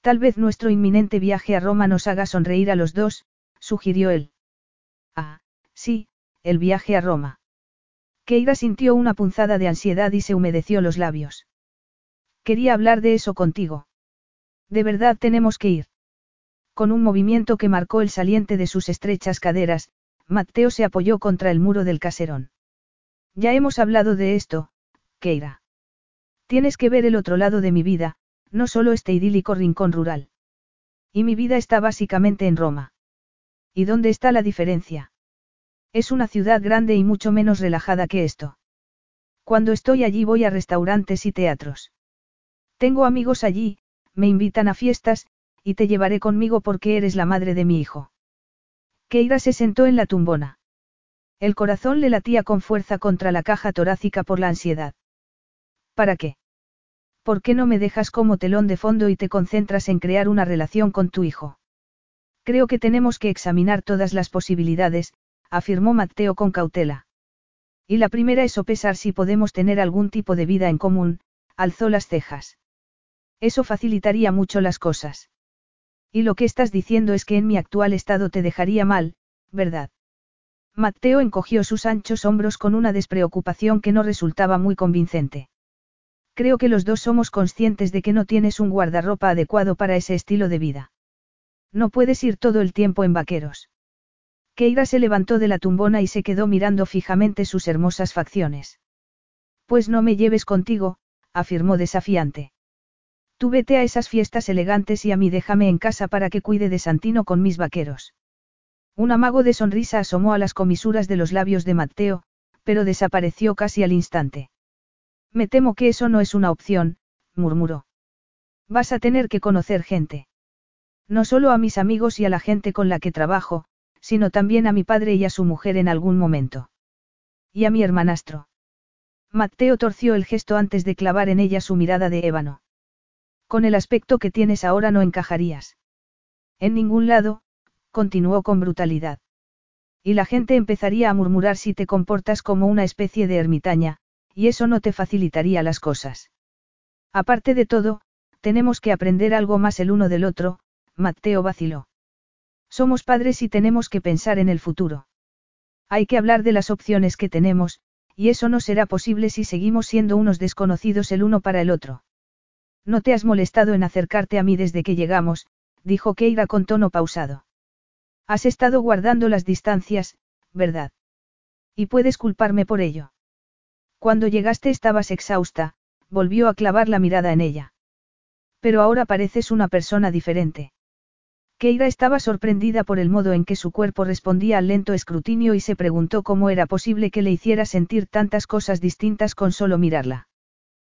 Tal vez nuestro inminente viaje a Roma nos haga sonreír a los dos, sugirió él. Ah, sí, el viaje a Roma. Keira sintió una punzada de ansiedad y se humedeció los labios. Quería hablar de eso contigo. De verdad tenemos que ir. Con un movimiento que marcó el saliente de sus estrechas caderas, Mateo se apoyó contra el muro del caserón. Ya hemos hablado de esto, Keira. Tienes que ver el otro lado de mi vida, no solo este idílico rincón rural. Y mi vida está básicamente en Roma. ¿Y dónde está la diferencia? Es una ciudad grande y mucho menos relajada que esto. Cuando estoy allí voy a restaurantes y teatros. Tengo amigos allí, me invitan a fiestas, y te llevaré conmigo porque eres la madre de mi hijo. Keira se sentó en la tumbona. El corazón le latía con fuerza contra la caja torácica por la ansiedad. ¿Para qué? ¿Por qué no me dejas como telón de fondo y te concentras en crear una relación con tu hijo? Creo que tenemos que examinar todas las posibilidades, afirmó Mateo con cautela. Y la primera es sopesar si podemos tener algún tipo de vida en común, alzó las cejas. Eso facilitaría mucho las cosas. Y lo que estás diciendo es que en mi actual estado te dejaría mal, ¿verdad? Mateo encogió sus anchos hombros con una despreocupación que no resultaba muy convincente. Creo que los dos somos conscientes de que no tienes un guardarropa adecuado para ese estilo de vida. No puedes ir todo el tiempo en vaqueros. Keira se levantó de la tumbona y se quedó mirando fijamente sus hermosas facciones. Pues no me lleves contigo, afirmó desafiante. Tú vete a esas fiestas elegantes y a mí déjame en casa para que cuide de Santino con mis vaqueros. Un amago de sonrisa asomó a las comisuras de los labios de Mateo, pero desapareció casi al instante. Me temo que eso no es una opción, murmuró. Vas a tener que conocer gente. No solo a mis amigos y a la gente con la que trabajo, sino también a mi padre y a su mujer en algún momento. Y a mi hermanastro. Mateo torció el gesto antes de clavar en ella su mirada de ébano. Con el aspecto que tienes ahora no encajarías. En ningún lado, continuó con brutalidad. Y la gente empezaría a murmurar si te comportas como una especie de ermitaña, y eso no te facilitaría las cosas. Aparte de todo, tenemos que aprender algo más el uno del otro, Mateo vaciló. Somos padres y tenemos que pensar en el futuro. Hay que hablar de las opciones que tenemos, y eso no será posible si seguimos siendo unos desconocidos el uno para el otro. No te has molestado en acercarte a mí desde que llegamos, dijo Keira con tono pausado. Has estado guardando las distancias, ¿verdad? Y puedes culparme por ello. Cuando llegaste estabas exhausta, volvió a clavar la mirada en ella. Pero ahora pareces una persona diferente. Keira estaba sorprendida por el modo en que su cuerpo respondía al lento escrutinio y se preguntó cómo era posible que le hiciera sentir tantas cosas distintas con solo mirarla.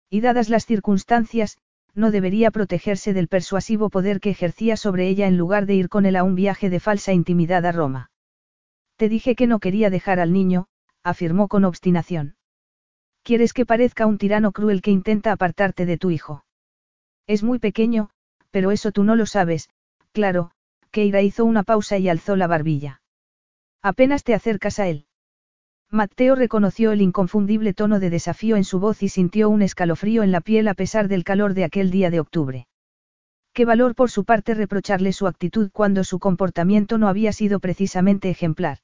Y dadas las circunstancias, no debería protegerse del persuasivo poder que ejercía sobre ella en lugar de ir con él a un viaje de falsa intimidad a Roma. Te dije que no quería dejar al niño, afirmó con obstinación. Quieres que parezca un tirano cruel que intenta apartarte de tu hijo. Es muy pequeño, pero eso tú no lo sabes, claro, Keira hizo una pausa y alzó la barbilla. Apenas te acercas a él. Mateo reconoció el inconfundible tono de desafío en su voz y sintió un escalofrío en la piel a pesar del calor de aquel día de octubre. Qué valor por su parte reprocharle su actitud cuando su comportamiento no había sido precisamente ejemplar.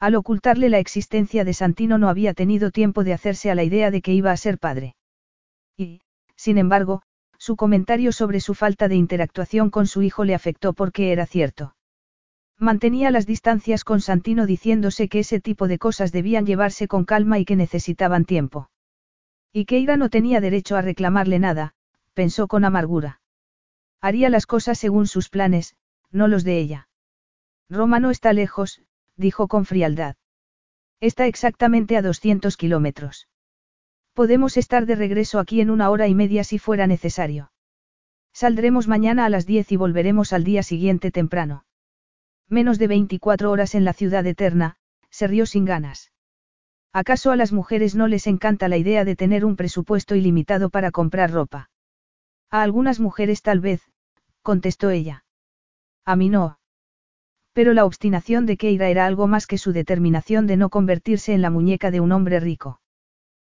Al ocultarle la existencia de Santino no había tenido tiempo de hacerse a la idea de que iba a ser padre. Y, sin embargo, su comentario sobre su falta de interactuación con su hijo le afectó porque era cierto. Mantenía las distancias con Santino diciéndose que ese tipo de cosas debían llevarse con calma y que necesitaban tiempo. Y que Ira no tenía derecho a reclamarle nada, pensó con amargura. Haría las cosas según sus planes, no los de ella. Roma no está lejos, dijo con frialdad. Está exactamente a 200 kilómetros. Podemos estar de regreso aquí en una hora y media si fuera necesario. Saldremos mañana a las 10 y volveremos al día siguiente temprano. Menos de 24 horas en la ciudad eterna, se rió sin ganas. ¿Acaso a las mujeres no les encanta la idea de tener un presupuesto ilimitado para comprar ropa? A algunas mujeres tal vez, contestó ella. A mí no. Pero la obstinación de Keira era algo más que su determinación de no convertirse en la muñeca de un hombre rico.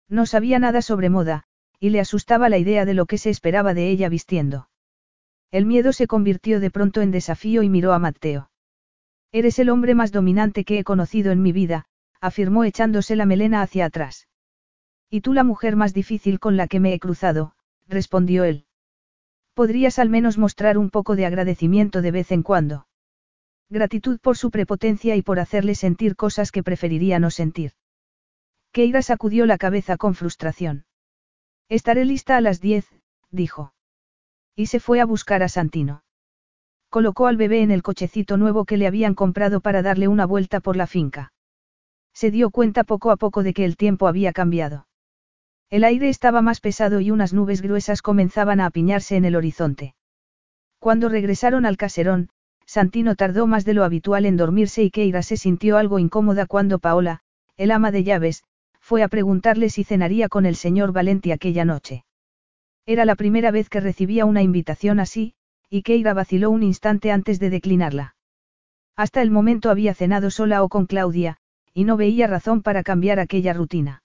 No sabía nada sobre moda, y le asustaba la idea de lo que se esperaba de ella vistiendo. El miedo se convirtió de pronto en desafío y miró a Mateo. Eres el hombre más dominante que he conocido en mi vida, afirmó echándose la melena hacia atrás. Y tú la mujer más difícil con la que me he cruzado, respondió él. Podrías al menos mostrar un poco de agradecimiento de vez en cuando. Gratitud por su prepotencia y por hacerle sentir cosas que preferiría no sentir. Keira sacudió la cabeza con frustración. Estaré lista a las diez, dijo. Y se fue a buscar a Santino. Colocó al bebé en el cochecito nuevo que le habían comprado para darle una vuelta por la finca. Se dio cuenta poco a poco de que el tiempo había cambiado. El aire estaba más pesado y unas nubes gruesas comenzaban a apiñarse en el horizonte. Cuando regresaron al caserón, Santino tardó más de lo habitual en dormirse y Keira se sintió algo incómoda cuando Paola, el ama de llaves, fue a preguntarle si cenaría con el señor Valenti aquella noche. Era la primera vez que recibía una invitación así, y Keira vaciló un instante antes de declinarla. Hasta el momento había cenado sola o con Claudia, y no veía razón para cambiar aquella rutina.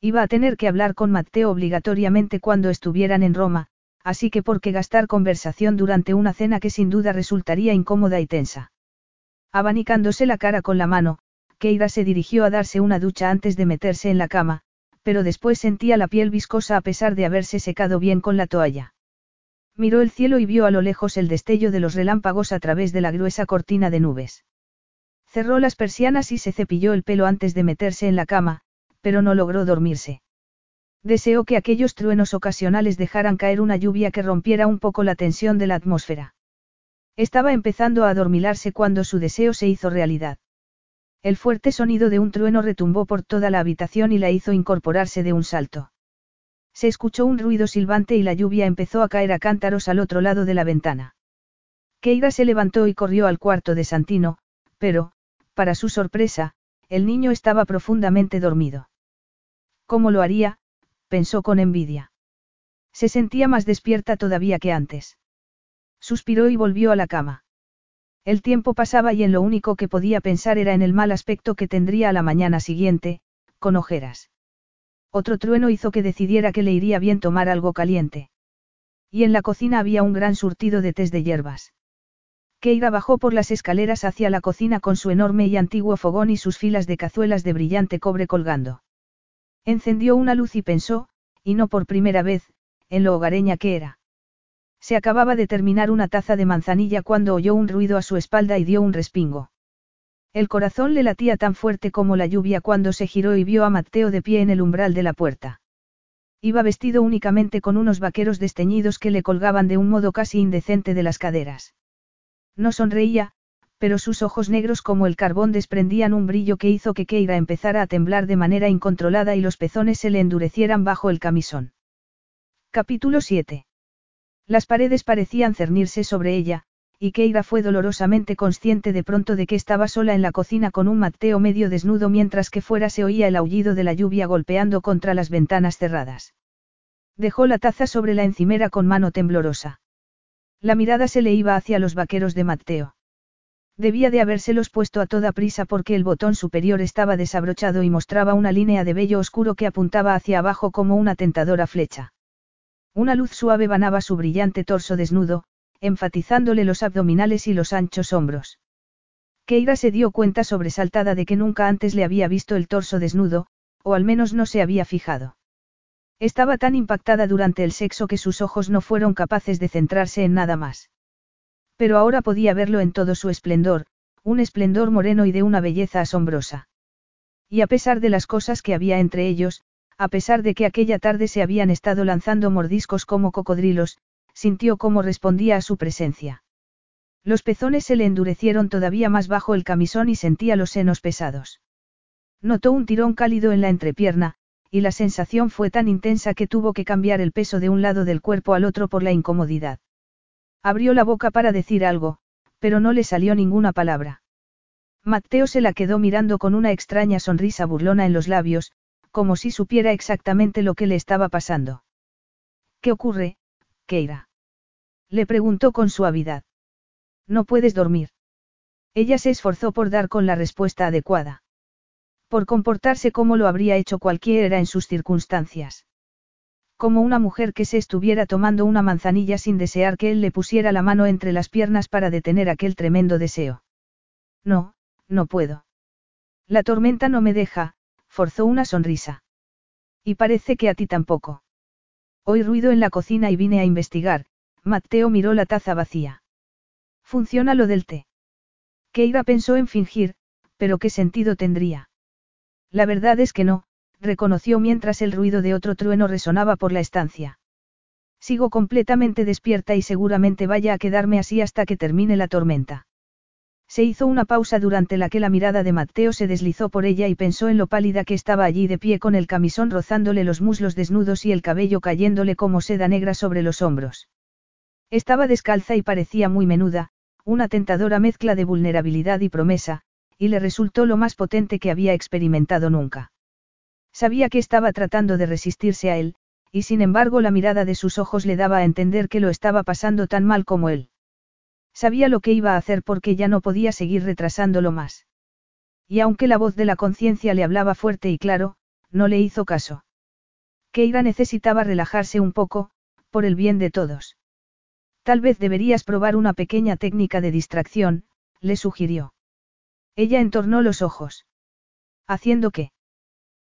Iba a tener que hablar con Matteo obligatoriamente cuando estuvieran en Roma, así que por qué gastar conversación durante una cena que sin duda resultaría incómoda y tensa. Abanicándose la cara con la mano, Keira se dirigió a darse una ducha antes de meterse en la cama, pero después sentía la piel viscosa a pesar de haberse secado bien con la toalla. Miró el cielo y vio a lo lejos el destello de los relámpagos a través de la gruesa cortina de nubes. Cerró las persianas y se cepilló el pelo antes de meterse en la cama, pero no logró dormirse. Deseó que aquellos truenos ocasionales dejaran caer una lluvia que rompiera un poco la tensión de la atmósfera. Estaba empezando a adormilarse cuando su deseo se hizo realidad. El fuerte sonido de un trueno retumbó por toda la habitación y la hizo incorporarse de un salto. Se escuchó un ruido silbante y la lluvia empezó a caer a cántaros al otro lado de la ventana. Keira se levantó y corrió al cuarto de Santino, pero, para su sorpresa, el niño estaba profundamente dormido. ¿Cómo lo haría? pensó con envidia. Se sentía más despierta todavía que antes. Suspiró y volvió a la cama. El tiempo pasaba y en lo único que podía pensar era en el mal aspecto que tendría a la mañana siguiente, con ojeras. Otro trueno hizo que decidiera que le iría bien tomar algo caliente. Y en la cocina había un gran surtido de tés de hierbas. Keira bajó por las escaleras hacia la cocina con su enorme y antiguo fogón y sus filas de cazuelas de brillante cobre colgando. Encendió una luz y pensó, y no por primera vez, en lo hogareña que era. Se acababa de terminar una taza de manzanilla cuando oyó un ruido a su espalda y dio un respingo. El corazón le latía tan fuerte como la lluvia cuando se giró y vio a Mateo de pie en el umbral de la puerta. Iba vestido únicamente con unos vaqueros desteñidos que le colgaban de un modo casi indecente de las caderas. No sonreía, pero sus ojos negros como el carbón desprendían un brillo que hizo que Keira empezara a temblar de manera incontrolada y los pezones se le endurecieran bajo el camisón. Capítulo 7. Las paredes parecían cernirse sobre ella, y Keira fue dolorosamente consciente de pronto de que estaba sola en la cocina con un Mateo medio desnudo mientras que fuera se oía el aullido de la lluvia golpeando contra las ventanas cerradas. Dejó la taza sobre la encimera con mano temblorosa. La mirada se le iba hacia los vaqueros de Mateo. Debía de habérselos puesto a toda prisa porque el botón superior estaba desabrochado y mostraba una línea de vello oscuro que apuntaba hacia abajo como una tentadora flecha. Una luz suave banaba su brillante torso desnudo, enfatizándole los abdominales y los anchos hombros. Keira se dio cuenta sobresaltada de que nunca antes le había visto el torso desnudo, o al menos no se había fijado. Estaba tan impactada durante el sexo que sus ojos no fueron capaces de centrarse en nada más. Pero ahora podía verlo en todo su esplendor, un esplendor moreno y de una belleza asombrosa. Y a pesar de las cosas que había entre ellos, a pesar de que aquella tarde se habían estado lanzando mordiscos como cocodrilos, sintió cómo respondía a su presencia. Los pezones se le endurecieron todavía más bajo el camisón y sentía los senos pesados. Notó un tirón cálido en la entrepierna, y la sensación fue tan intensa que tuvo que cambiar el peso de un lado del cuerpo al otro por la incomodidad. Abrió la boca para decir algo, pero no le salió ninguna palabra. Mateo se la quedó mirando con una extraña sonrisa burlona en los labios, como si supiera exactamente lo que le estaba pasando. ¿Qué ocurre, Keira? Le preguntó con suavidad. No puedes dormir. Ella se esforzó por dar con la respuesta adecuada. Por comportarse como lo habría hecho cualquiera en sus circunstancias. Como una mujer que se estuviera tomando una manzanilla sin desear que él le pusiera la mano entre las piernas para detener aquel tremendo deseo. No, no puedo. La tormenta no me deja, forzó una sonrisa. Y parece que a ti tampoco. Oí ruido en la cocina y vine a investigar, Mateo miró la taza vacía. Funciona lo del té. Keira pensó en fingir, pero ¿qué sentido tendría? La verdad es que no, reconoció mientras el ruido de otro trueno resonaba por la estancia. Sigo completamente despierta y seguramente vaya a quedarme así hasta que termine la tormenta. Se hizo una pausa durante la que la mirada de Mateo se deslizó por ella y pensó en lo pálida que estaba allí de pie con el camisón rozándole los muslos desnudos y el cabello cayéndole como seda negra sobre los hombros. Estaba descalza y parecía muy menuda, una tentadora mezcla de vulnerabilidad y promesa, y le resultó lo más potente que había experimentado nunca. Sabía que estaba tratando de resistirse a él, y sin embargo la mirada de sus ojos le daba a entender que lo estaba pasando tan mal como él. Sabía lo que iba a hacer porque ya no podía seguir retrasándolo más. Y aunque la voz de la conciencia le hablaba fuerte y claro, no le hizo caso. Keira necesitaba relajarse un poco, por el bien de todos. Tal vez deberías probar una pequeña técnica de distracción, le sugirió. Ella entornó los ojos. ¿Haciendo qué?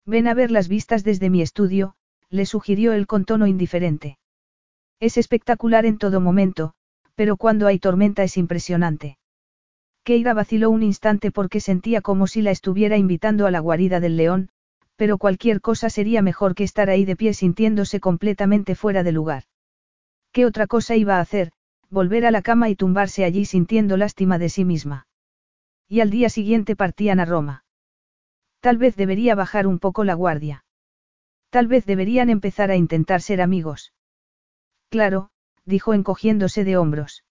Ven a ver las vistas desde mi estudio, le sugirió él con tono indiferente. Es espectacular en todo momento, pero cuando hay tormenta es impresionante. Keira vaciló un instante porque sentía como si la estuviera invitando a la guarida del león, pero cualquier cosa sería mejor que estar ahí de pie sintiéndose completamente fuera de lugar. ¿Qué otra cosa iba a hacer? Volver a la cama y tumbarse allí sintiendo lástima de sí misma. Y al día siguiente partían a Roma. Tal vez debería bajar un poco la guardia. Tal vez deberían empezar a intentar ser amigos. Claro, dijo encogiéndose de hombros.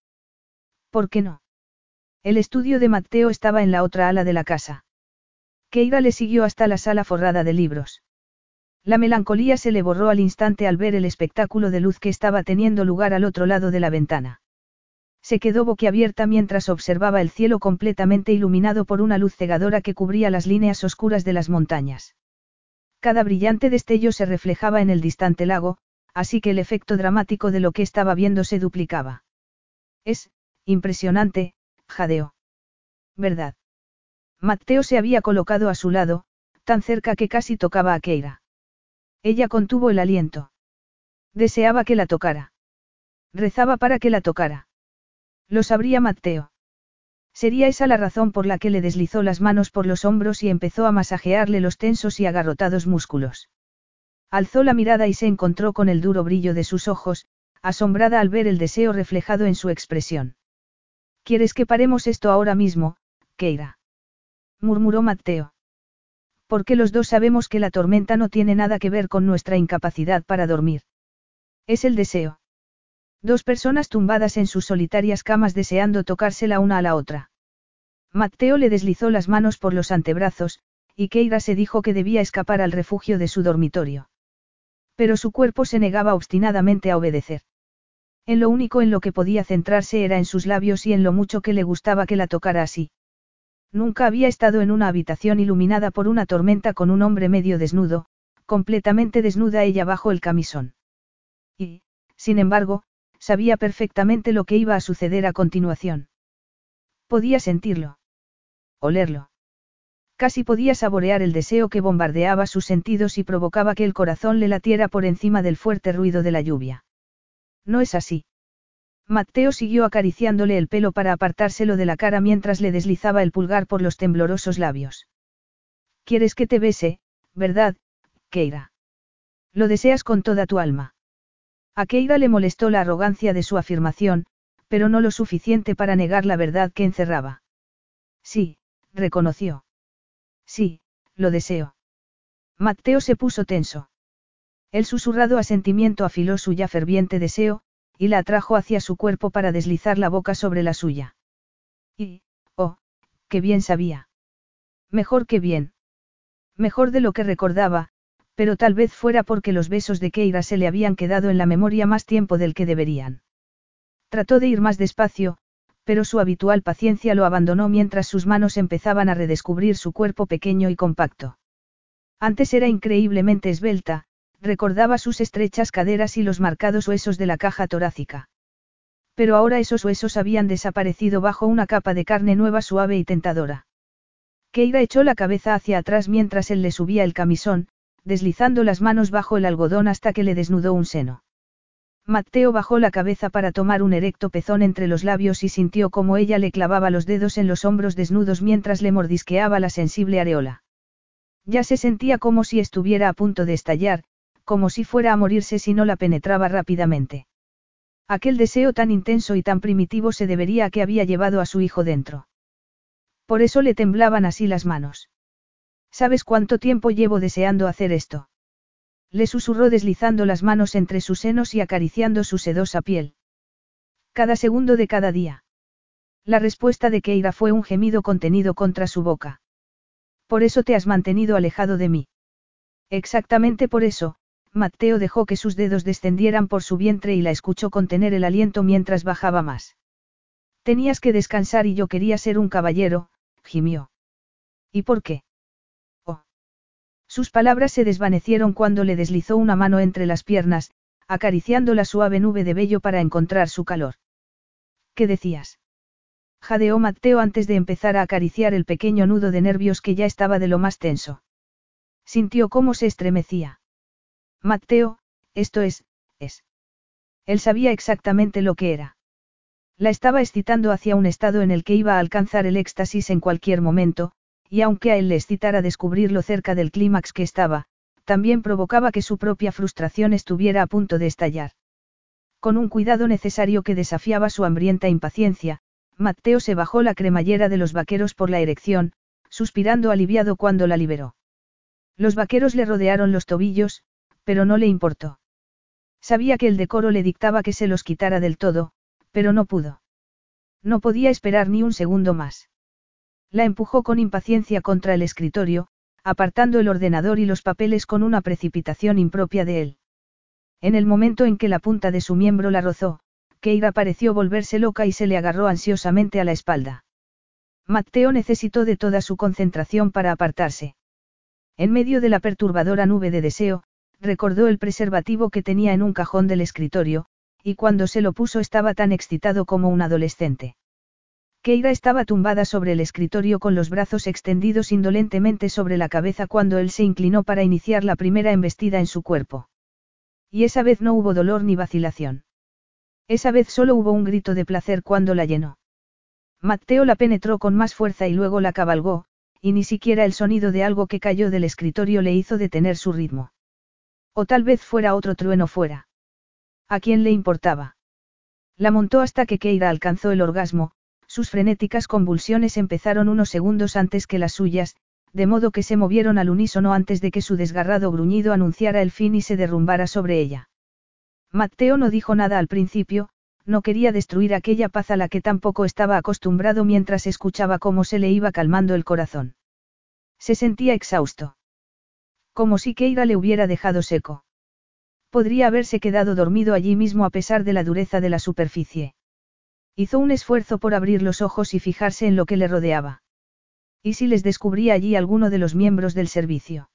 ¿Por qué no? El estudio de Mateo estaba en la otra ala de la casa. Keira le siguió hasta la sala forrada de libros. La melancolía se le borró al instante al ver el espectáculo de luz que estaba teniendo lugar al otro lado de la ventana. Se quedó boquiabierta mientras observaba el cielo completamente iluminado por una luz cegadora que cubría las líneas oscuras de las montañas. Cada brillante destello se reflejaba en el distante lago, así que el efecto dramático de lo que estaba viendo se duplicaba. Es, impresionante, jadeó. ¿Verdad? Mateo se había colocado a su lado, tan cerca que casi tocaba a Keira. Ella contuvo el aliento. Deseaba que la tocara. Rezaba para que la tocara. Lo sabría Mateo. Sería esa la razón por la que le deslizó las manos por los hombros y empezó a masajearle los tensos y agarrotados músculos. Alzó la mirada y se encontró con el duro brillo de sus ojos, asombrada al ver el deseo reflejado en su expresión. ¿Quieres que paremos esto ahora mismo, Keira? murmuró Mateo. Porque los dos sabemos que la tormenta no tiene nada que ver con nuestra incapacidad para dormir. Es el deseo. Dos personas tumbadas en sus solitarias camas deseando tocarse la una a la otra. Mateo le deslizó las manos por los antebrazos, y Keira se dijo que debía escapar al refugio de su dormitorio. Pero su cuerpo se negaba obstinadamente a obedecer. En lo único en lo que podía centrarse era en sus labios y en lo mucho que le gustaba que la tocara así. Nunca había estado en una habitación iluminada por una tormenta con un hombre medio desnudo, completamente desnuda ella bajo el camisón. Y, sin embargo, sabía perfectamente lo que iba a suceder a continuación. Podía sentirlo. Olerlo. Casi podía saborear el deseo que bombardeaba sus sentidos y provocaba que el corazón le latiera por encima del fuerte ruido de la lluvia. No es así. Mateo siguió acariciándole el pelo para apartárselo de la cara mientras le deslizaba el pulgar por los temblorosos labios. Quieres que te bese, ¿verdad, Keira? Lo deseas con toda tu alma. A Keira le molestó la arrogancia de su afirmación, pero no lo suficiente para negar la verdad que encerraba. Sí, reconoció. Sí, lo deseo. Mateo se puso tenso. El susurrado asentimiento afiló su ya ferviente deseo, y la atrajo hacia su cuerpo para deslizar la boca sobre la suya. Y, oh, qué bien sabía. Mejor que bien. Mejor de lo que recordaba, pero tal vez fuera porque los besos de Keira se le habían quedado en la memoria más tiempo del que deberían. Trató de ir más despacio, pero su habitual paciencia lo abandonó mientras sus manos empezaban a redescubrir su cuerpo pequeño y compacto. Antes era increíblemente esbelta, recordaba sus estrechas caderas y los marcados huesos de la caja torácica. Pero ahora esos huesos habían desaparecido bajo una capa de carne nueva suave y tentadora. Keira echó la cabeza hacia atrás mientras él le subía el camisón, deslizando las manos bajo el algodón hasta que le desnudó un seno. Mateo bajó la cabeza para tomar un erecto pezón entre los labios y sintió como ella le clavaba los dedos en los hombros desnudos mientras le mordisqueaba la sensible areola. Ya se sentía como si estuviera a punto de estallar, como si fuera a morirse si no la penetraba rápidamente. Aquel deseo tan intenso y tan primitivo se debería a que había llevado a su hijo dentro. Por eso le temblaban así las manos. ¿Sabes cuánto tiempo llevo deseando hacer esto? Le susurró deslizando las manos entre sus senos y acariciando su sedosa piel. Cada segundo de cada día. La respuesta de Keira fue un gemido contenido contra su boca. Por eso te has mantenido alejado de mí. Exactamente por eso, Mateo dejó que sus dedos descendieran por su vientre y la escuchó contener el aliento mientras bajaba más. Tenías que descansar y yo quería ser un caballero, gimió. ¿Y por qué? Sus palabras se desvanecieron cuando le deslizó una mano entre las piernas, acariciando la suave nube de vello para encontrar su calor. ¿Qué decías? Jadeó Mateo antes de empezar a acariciar el pequeño nudo de nervios que ya estaba de lo más tenso. Sintió cómo se estremecía. Mateo, esto es, es. Él sabía exactamente lo que era. La estaba excitando hacia un estado en el que iba a alcanzar el éxtasis en cualquier momento, y aunque a él le excitara descubrirlo cerca del clímax que estaba, también provocaba que su propia frustración estuviera a punto de estallar. Con un cuidado necesario que desafiaba su hambrienta impaciencia, Mateo se bajó la cremallera de los vaqueros por la erección, suspirando aliviado cuando la liberó. Los vaqueros le rodearon los tobillos, pero no le importó. Sabía que el decoro le dictaba que se los quitara del todo, pero no pudo. No podía esperar ni un segundo más. La empujó con impaciencia contra el escritorio, apartando el ordenador y los papeles con una precipitación impropia de él. En el momento en que la punta de su miembro la rozó, Keira pareció volverse loca y se le agarró ansiosamente a la espalda. Mateo necesitó de toda su concentración para apartarse. En medio de la perturbadora nube de deseo, recordó el preservativo que tenía en un cajón del escritorio, y cuando se lo puso estaba tan excitado como un adolescente. Keira estaba tumbada sobre el escritorio con los brazos extendidos indolentemente sobre la cabeza cuando él se inclinó para iniciar la primera embestida en su cuerpo. Y esa vez no hubo dolor ni vacilación. Esa vez solo hubo un grito de placer cuando la llenó. Mateo la penetró con más fuerza y luego la cabalgó, y ni siquiera el sonido de algo que cayó del escritorio le hizo detener su ritmo. O tal vez fuera otro trueno fuera. ¿A quién le importaba? La montó hasta que Keira alcanzó el orgasmo, sus frenéticas convulsiones empezaron unos segundos antes que las suyas, de modo que se movieron al unísono antes de que su desgarrado gruñido anunciara el fin y se derrumbara sobre ella. Mateo no dijo nada al principio, no quería destruir aquella paz a la que tampoco estaba acostumbrado mientras escuchaba cómo se le iba calmando el corazón. Se sentía exhausto. Como si Keira le hubiera dejado seco. Podría haberse quedado dormido allí mismo a pesar de la dureza de la superficie. Hizo un esfuerzo por abrir los ojos y fijarse en lo que le rodeaba. ¿Y si les descubría allí alguno de los miembros del servicio?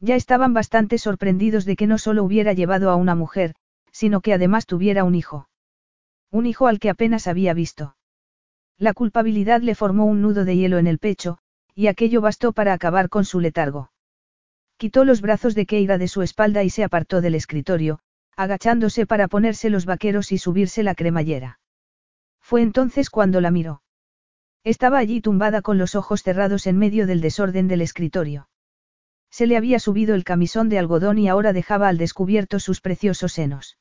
Ya estaban bastante sorprendidos de que no solo hubiera llevado a una mujer, sino que además tuviera un hijo. Un hijo al que apenas había visto. La culpabilidad le formó un nudo de hielo en el pecho, y aquello bastó para acabar con su letargo. Quitó los brazos de Keira de su espalda y se apartó del escritorio, agachándose para ponerse los vaqueros y subirse la cremallera. Fue entonces cuando la miró. Estaba allí tumbada con los ojos cerrados en medio del desorden del escritorio. Se le había subido el camisón de algodón y ahora dejaba al descubierto sus preciosos senos.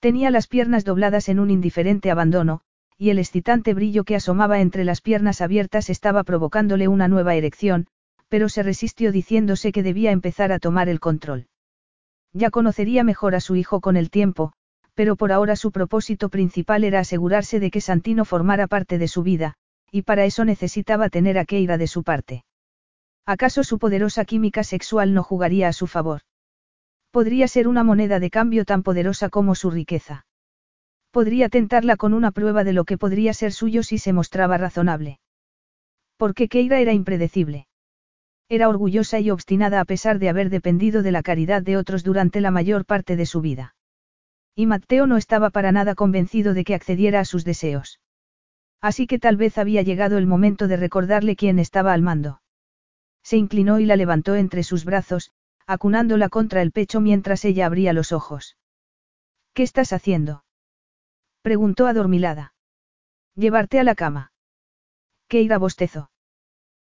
Tenía las piernas dobladas en un indiferente abandono, y el excitante brillo que asomaba entre las piernas abiertas estaba provocándole una nueva erección, pero se resistió diciéndose que debía empezar a tomar el control. Ya conocería mejor a su hijo con el tiempo, pero por ahora su propósito principal era asegurarse de que Santino formara parte de su vida, y para eso necesitaba tener a Keira de su parte. ¿Acaso su poderosa química sexual no jugaría a su favor? Podría ser una moneda de cambio tan poderosa como su riqueza. Podría tentarla con una prueba de lo que podría ser suyo si se mostraba razonable. Porque Keira era impredecible. Era orgullosa y obstinada a pesar de haber dependido de la caridad de otros durante la mayor parte de su vida. Y Matteo no estaba para nada convencido de que accediera a sus deseos. Así que tal vez había llegado el momento de recordarle quién estaba al mando. Se inclinó y la levantó entre sus brazos, acunándola contra el pecho mientras ella abría los ojos. ¿Qué estás haciendo? preguntó adormilada. Llevarte a la cama. ¿Qué irá bostezo?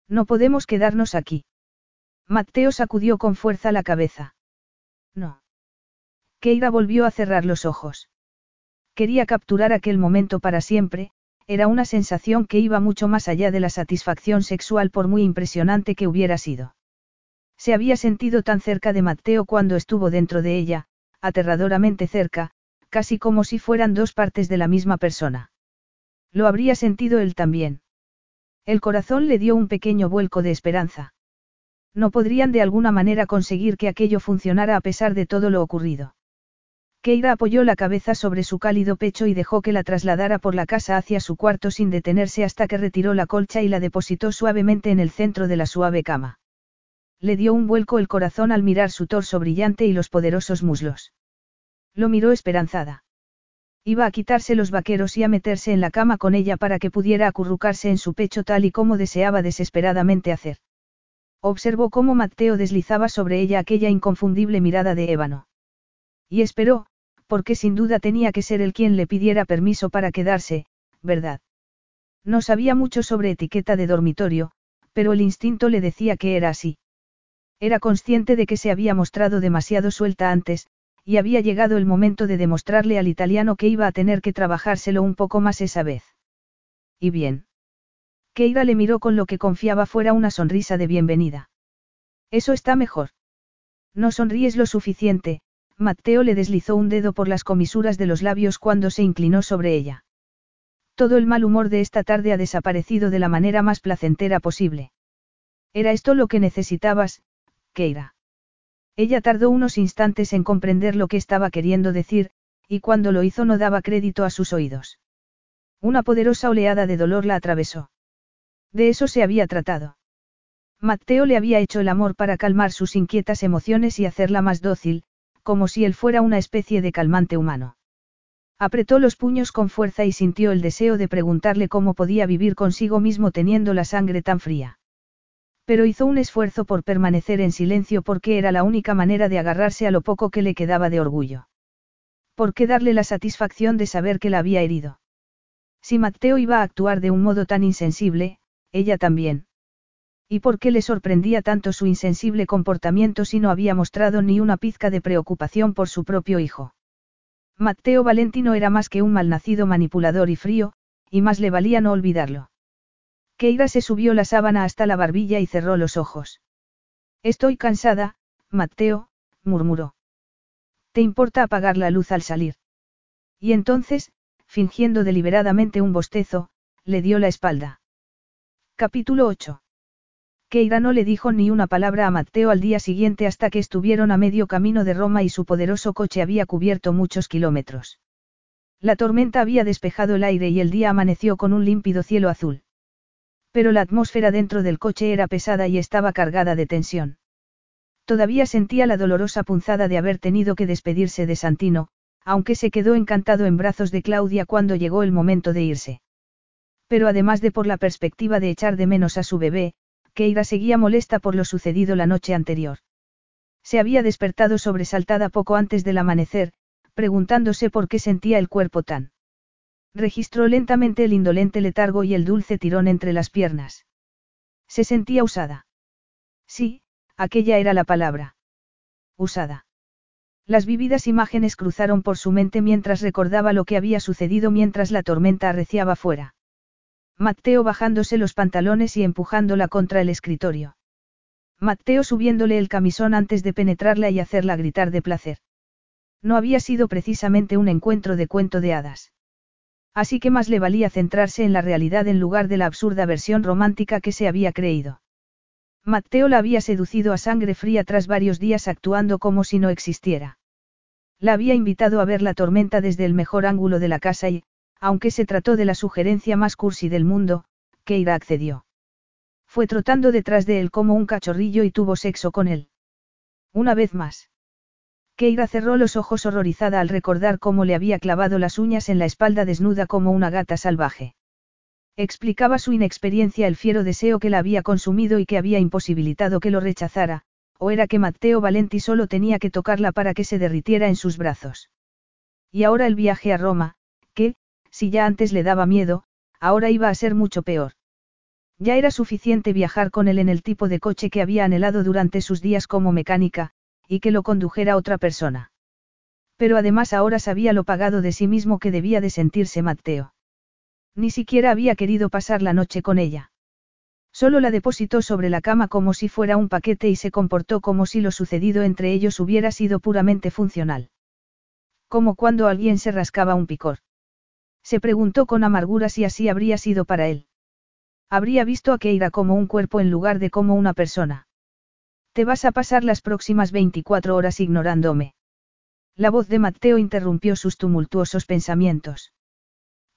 No podemos quedarnos aquí. Mateo sacudió con fuerza la cabeza. No. Keira volvió a cerrar los ojos. Quería capturar aquel momento para siempre, era una sensación que iba mucho más allá de la satisfacción sexual por muy impresionante que hubiera sido. Se había sentido tan cerca de Mateo cuando estuvo dentro de ella, aterradoramente cerca, casi como si fueran dos partes de la misma persona. Lo habría sentido él también. El corazón le dio un pequeño vuelco de esperanza. No podrían de alguna manera conseguir que aquello funcionara a pesar de todo lo ocurrido. Keira apoyó la cabeza sobre su cálido pecho y dejó que la trasladara por la casa hacia su cuarto sin detenerse hasta que retiró la colcha y la depositó suavemente en el centro de la suave cama. Le dio un vuelco el corazón al mirar su torso brillante y los poderosos muslos. Lo miró esperanzada. Iba a quitarse los vaqueros y a meterse en la cama con ella para que pudiera acurrucarse en su pecho tal y como deseaba desesperadamente hacer. Observó cómo Mateo deslizaba sobre ella aquella inconfundible mirada de ébano. Y esperó, porque sin duda tenía que ser él quien le pidiera permiso para quedarse, ¿verdad? No sabía mucho sobre etiqueta de dormitorio, pero el instinto le decía que era así. Era consciente de que se había mostrado demasiado suelta antes, y había llegado el momento de demostrarle al italiano que iba a tener que trabajárselo un poco más esa vez. ¿Y bien? Keira le miró con lo que confiaba fuera una sonrisa de bienvenida. Eso está mejor. No sonríes lo suficiente, Matteo le deslizó un dedo por las comisuras de los labios cuando se inclinó sobre ella. Todo el mal humor de esta tarde ha desaparecido de la manera más placentera posible. Era esto lo que necesitabas, Keira. Ella tardó unos instantes en comprender lo que estaba queriendo decir, y cuando lo hizo no daba crédito a sus oídos. Una poderosa oleada de dolor la atravesó. De eso se había tratado. Matteo le había hecho el amor para calmar sus inquietas emociones y hacerla más dócil, como si él fuera una especie de calmante humano. Apretó los puños con fuerza y sintió el deseo de preguntarle cómo podía vivir consigo mismo teniendo la sangre tan fría. Pero hizo un esfuerzo por permanecer en silencio porque era la única manera de agarrarse a lo poco que le quedaba de orgullo. ¿Por qué darle la satisfacción de saber que la había herido? Si Mateo iba a actuar de un modo tan insensible, ella también. ¿Y por qué le sorprendía tanto su insensible comportamiento si no había mostrado ni una pizca de preocupación por su propio hijo? Mateo Valentino era más que un malnacido manipulador y frío, y más le valía no olvidarlo. Keira se subió la sábana hasta la barbilla y cerró los ojos. Estoy cansada, Mateo, murmuró. ¿Te importa apagar la luz al salir? Y entonces, fingiendo deliberadamente un bostezo, le dio la espalda. Capítulo 8. Keira no le dijo ni una palabra a Mateo al día siguiente hasta que estuvieron a medio camino de Roma y su poderoso coche había cubierto muchos kilómetros. La tormenta había despejado el aire y el día amaneció con un límpido cielo azul. Pero la atmósfera dentro del coche era pesada y estaba cargada de tensión. Todavía sentía la dolorosa punzada de haber tenido que despedirse de Santino, aunque se quedó encantado en brazos de Claudia cuando llegó el momento de irse. Pero además de por la perspectiva de echar de menos a su bebé, Keira seguía molesta por lo sucedido la noche anterior. Se había despertado sobresaltada poco antes del amanecer, preguntándose por qué sentía el cuerpo tan Registró lentamente el indolente letargo y el dulce tirón entre las piernas. Se sentía usada. Sí, aquella era la palabra. Usada. Las vividas imágenes cruzaron por su mente mientras recordaba lo que había sucedido mientras la tormenta arreciaba fuera. Mateo bajándose los pantalones y empujándola contra el escritorio. Mateo subiéndole el camisón antes de penetrarla y hacerla gritar de placer. No había sido precisamente un encuentro de cuento de hadas. Así que más le valía centrarse en la realidad en lugar de la absurda versión romántica que se había creído. Mateo la había seducido a sangre fría tras varios días actuando como si no existiera. La había invitado a ver la tormenta desde el mejor ángulo de la casa y, aunque se trató de la sugerencia más cursi del mundo, Keira accedió. Fue trotando detrás de él como un cachorrillo y tuvo sexo con él. Una vez más. Keira cerró los ojos horrorizada al recordar cómo le había clavado las uñas en la espalda desnuda como una gata salvaje. Explicaba su inexperiencia el fiero deseo que la había consumido y que había imposibilitado que lo rechazara, o era que Matteo Valenti solo tenía que tocarla para que se derritiera en sus brazos. Y ahora el viaje a Roma, que, si ya antes le daba miedo, ahora iba a ser mucho peor. Ya era suficiente viajar con él en el tipo de coche que había anhelado durante sus días como mecánica, y que lo condujera otra persona. Pero además ahora sabía lo pagado de sí mismo que debía de sentirse Mateo. Ni siquiera había querido pasar la noche con ella. Solo la depositó sobre la cama como si fuera un paquete y se comportó como si lo sucedido entre ellos hubiera sido puramente funcional. Como cuando alguien se rascaba un picor. Se preguntó con amargura si así habría sido para él. Habría visto a Keira como un cuerpo en lugar de como una persona. Te vas a pasar las próximas 24 horas ignorándome. La voz de Mateo interrumpió sus tumultuosos pensamientos.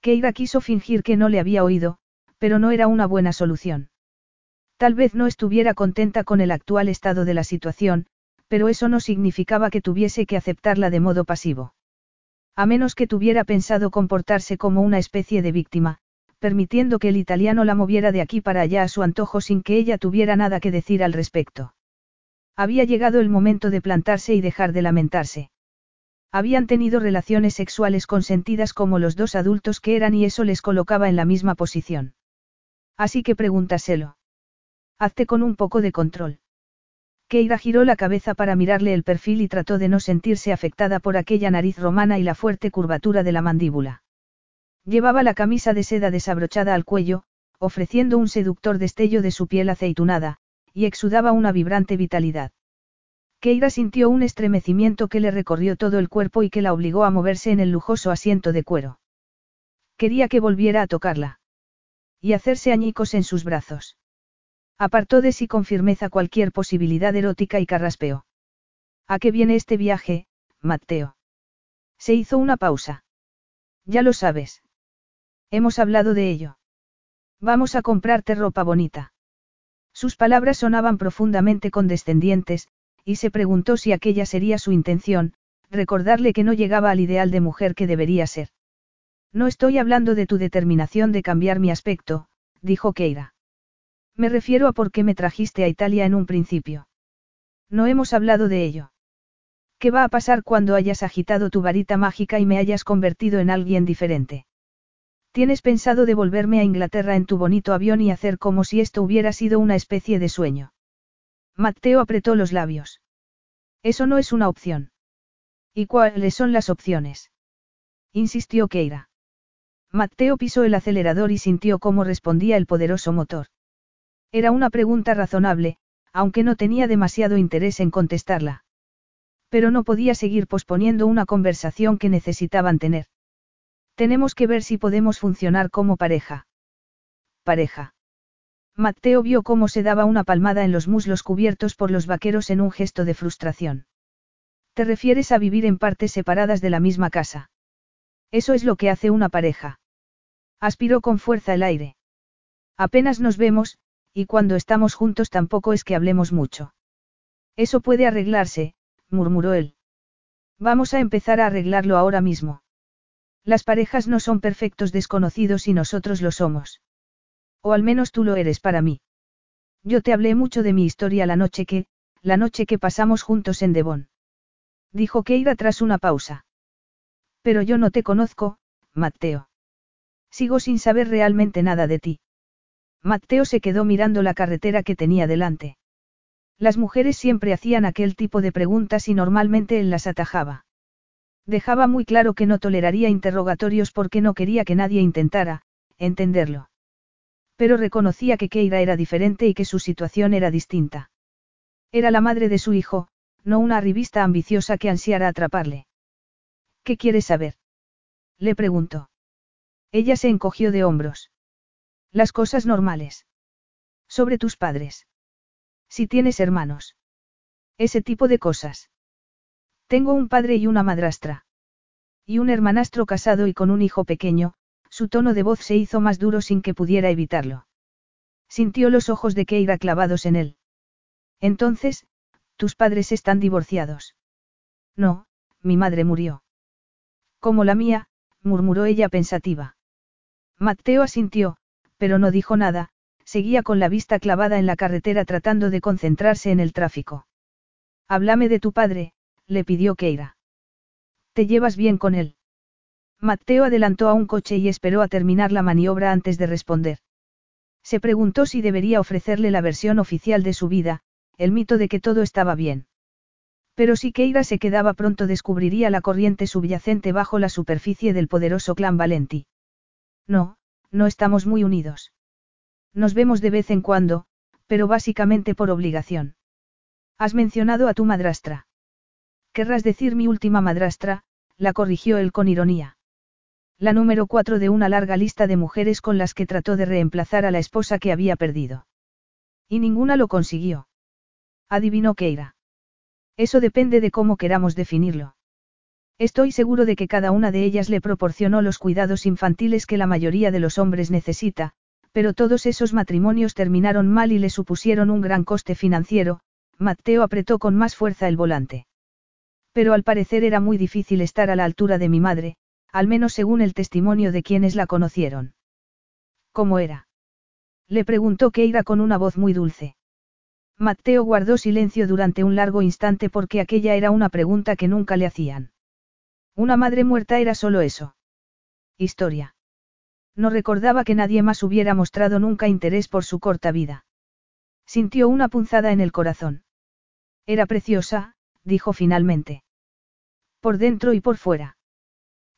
Keira quiso fingir que no le había oído, pero no era una buena solución. Tal vez no estuviera contenta con el actual estado de la situación, pero eso no significaba que tuviese que aceptarla de modo pasivo. A menos que tuviera pensado comportarse como una especie de víctima, permitiendo que el italiano la moviera de aquí para allá a su antojo sin que ella tuviera nada que decir al respecto. Había llegado el momento de plantarse y dejar de lamentarse. Habían tenido relaciones sexuales consentidas como los dos adultos que eran y eso les colocaba en la misma posición. Así que pregúntaselo. Hazte con un poco de control. Keira giró la cabeza para mirarle el perfil y trató de no sentirse afectada por aquella nariz romana y la fuerte curvatura de la mandíbula. Llevaba la camisa de seda desabrochada al cuello, ofreciendo un seductor destello de su piel aceitunada, y exudaba una vibrante vitalidad. Keira sintió un estremecimiento que le recorrió todo el cuerpo y que la obligó a moverse en el lujoso asiento de cuero. Quería que volviera a tocarla. Y hacerse añicos en sus brazos. Apartó de sí con firmeza cualquier posibilidad erótica y carraspeó. ¿A qué viene este viaje, Mateo? Se hizo una pausa. Ya lo sabes. Hemos hablado de ello. Vamos a comprarte ropa bonita. Sus palabras sonaban profundamente condescendientes, y se preguntó si aquella sería su intención, recordarle que no llegaba al ideal de mujer que debería ser. No estoy hablando de tu determinación de cambiar mi aspecto, dijo Keira. Me refiero a por qué me trajiste a Italia en un principio. No hemos hablado de ello. ¿Qué va a pasar cuando hayas agitado tu varita mágica y me hayas convertido en alguien diferente? ¿Tienes pensado devolverme a Inglaterra en tu bonito avión y hacer como si esto hubiera sido una especie de sueño? Mateo apretó los labios. Eso no es una opción. ¿Y cuáles son las opciones? insistió Keira. Mateo pisó el acelerador y sintió cómo respondía el poderoso motor. Era una pregunta razonable, aunque no tenía demasiado interés en contestarla. Pero no podía seguir posponiendo una conversación que necesitaban tener. Tenemos que ver si podemos funcionar como pareja. Pareja. Mateo vio cómo se daba una palmada en los muslos cubiertos por los vaqueros en un gesto de frustración. ¿Te refieres a vivir en partes separadas de la misma casa? Eso es lo que hace una pareja. Aspiró con fuerza el aire. Apenas nos vemos, y cuando estamos juntos tampoco es que hablemos mucho. Eso puede arreglarse, murmuró él. Vamos a empezar a arreglarlo ahora mismo. Las parejas no son perfectos desconocidos y nosotros lo somos. O al menos tú lo eres para mí. Yo te hablé mucho de mi historia la noche que, la noche que pasamos juntos en Devon. Dijo Keira tras una pausa. Pero yo no te conozco, Mateo. Sigo sin saber realmente nada de ti. Mateo se quedó mirando la carretera que tenía delante. Las mujeres siempre hacían aquel tipo de preguntas y normalmente él las atajaba. Dejaba muy claro que no toleraría interrogatorios porque no quería que nadie intentara, entenderlo. Pero reconocía que Keira era diferente y que su situación era distinta. Era la madre de su hijo, no una revista ambiciosa que ansiara atraparle. ¿Qué quieres saber? Le preguntó. Ella se encogió de hombros. Las cosas normales. Sobre tus padres. Si tienes hermanos. Ese tipo de cosas. Tengo un padre y una madrastra. Y un hermanastro casado y con un hijo pequeño, su tono de voz se hizo más duro sin que pudiera evitarlo. Sintió los ojos de Keira clavados en él. Entonces, tus padres están divorciados. No, mi madre murió. Como la mía, murmuró ella pensativa. Mateo asintió, pero no dijo nada, seguía con la vista clavada en la carretera tratando de concentrarse en el tráfico. Háblame de tu padre, le pidió Keira. ¿Te llevas bien con él? Mateo adelantó a un coche y esperó a terminar la maniobra antes de responder. Se preguntó si debería ofrecerle la versión oficial de su vida, el mito de que todo estaba bien. Pero si Keira se quedaba pronto descubriría la corriente subyacente bajo la superficie del poderoso clan Valenti. No, no estamos muy unidos. Nos vemos de vez en cuando, pero básicamente por obligación. Has mencionado a tu madrastra. Querrás decir mi última madrastra, la corrigió él con ironía. La número cuatro de una larga lista de mujeres con las que trató de reemplazar a la esposa que había perdido. Y ninguna lo consiguió. Adivinó Keira. Eso depende de cómo queramos definirlo. Estoy seguro de que cada una de ellas le proporcionó los cuidados infantiles que la mayoría de los hombres necesita, pero todos esos matrimonios terminaron mal y le supusieron un gran coste financiero, Mateo apretó con más fuerza el volante. Pero al parecer era muy difícil estar a la altura de mi madre, al menos según el testimonio de quienes la conocieron. ¿Cómo era? Le preguntó Keira con una voz muy dulce. Mateo guardó silencio durante un largo instante porque aquella era una pregunta que nunca le hacían. Una madre muerta era solo eso. Historia. No recordaba que nadie más hubiera mostrado nunca interés por su corta vida. Sintió una punzada en el corazón. Era preciosa, dijo finalmente. Por dentro y por fuera.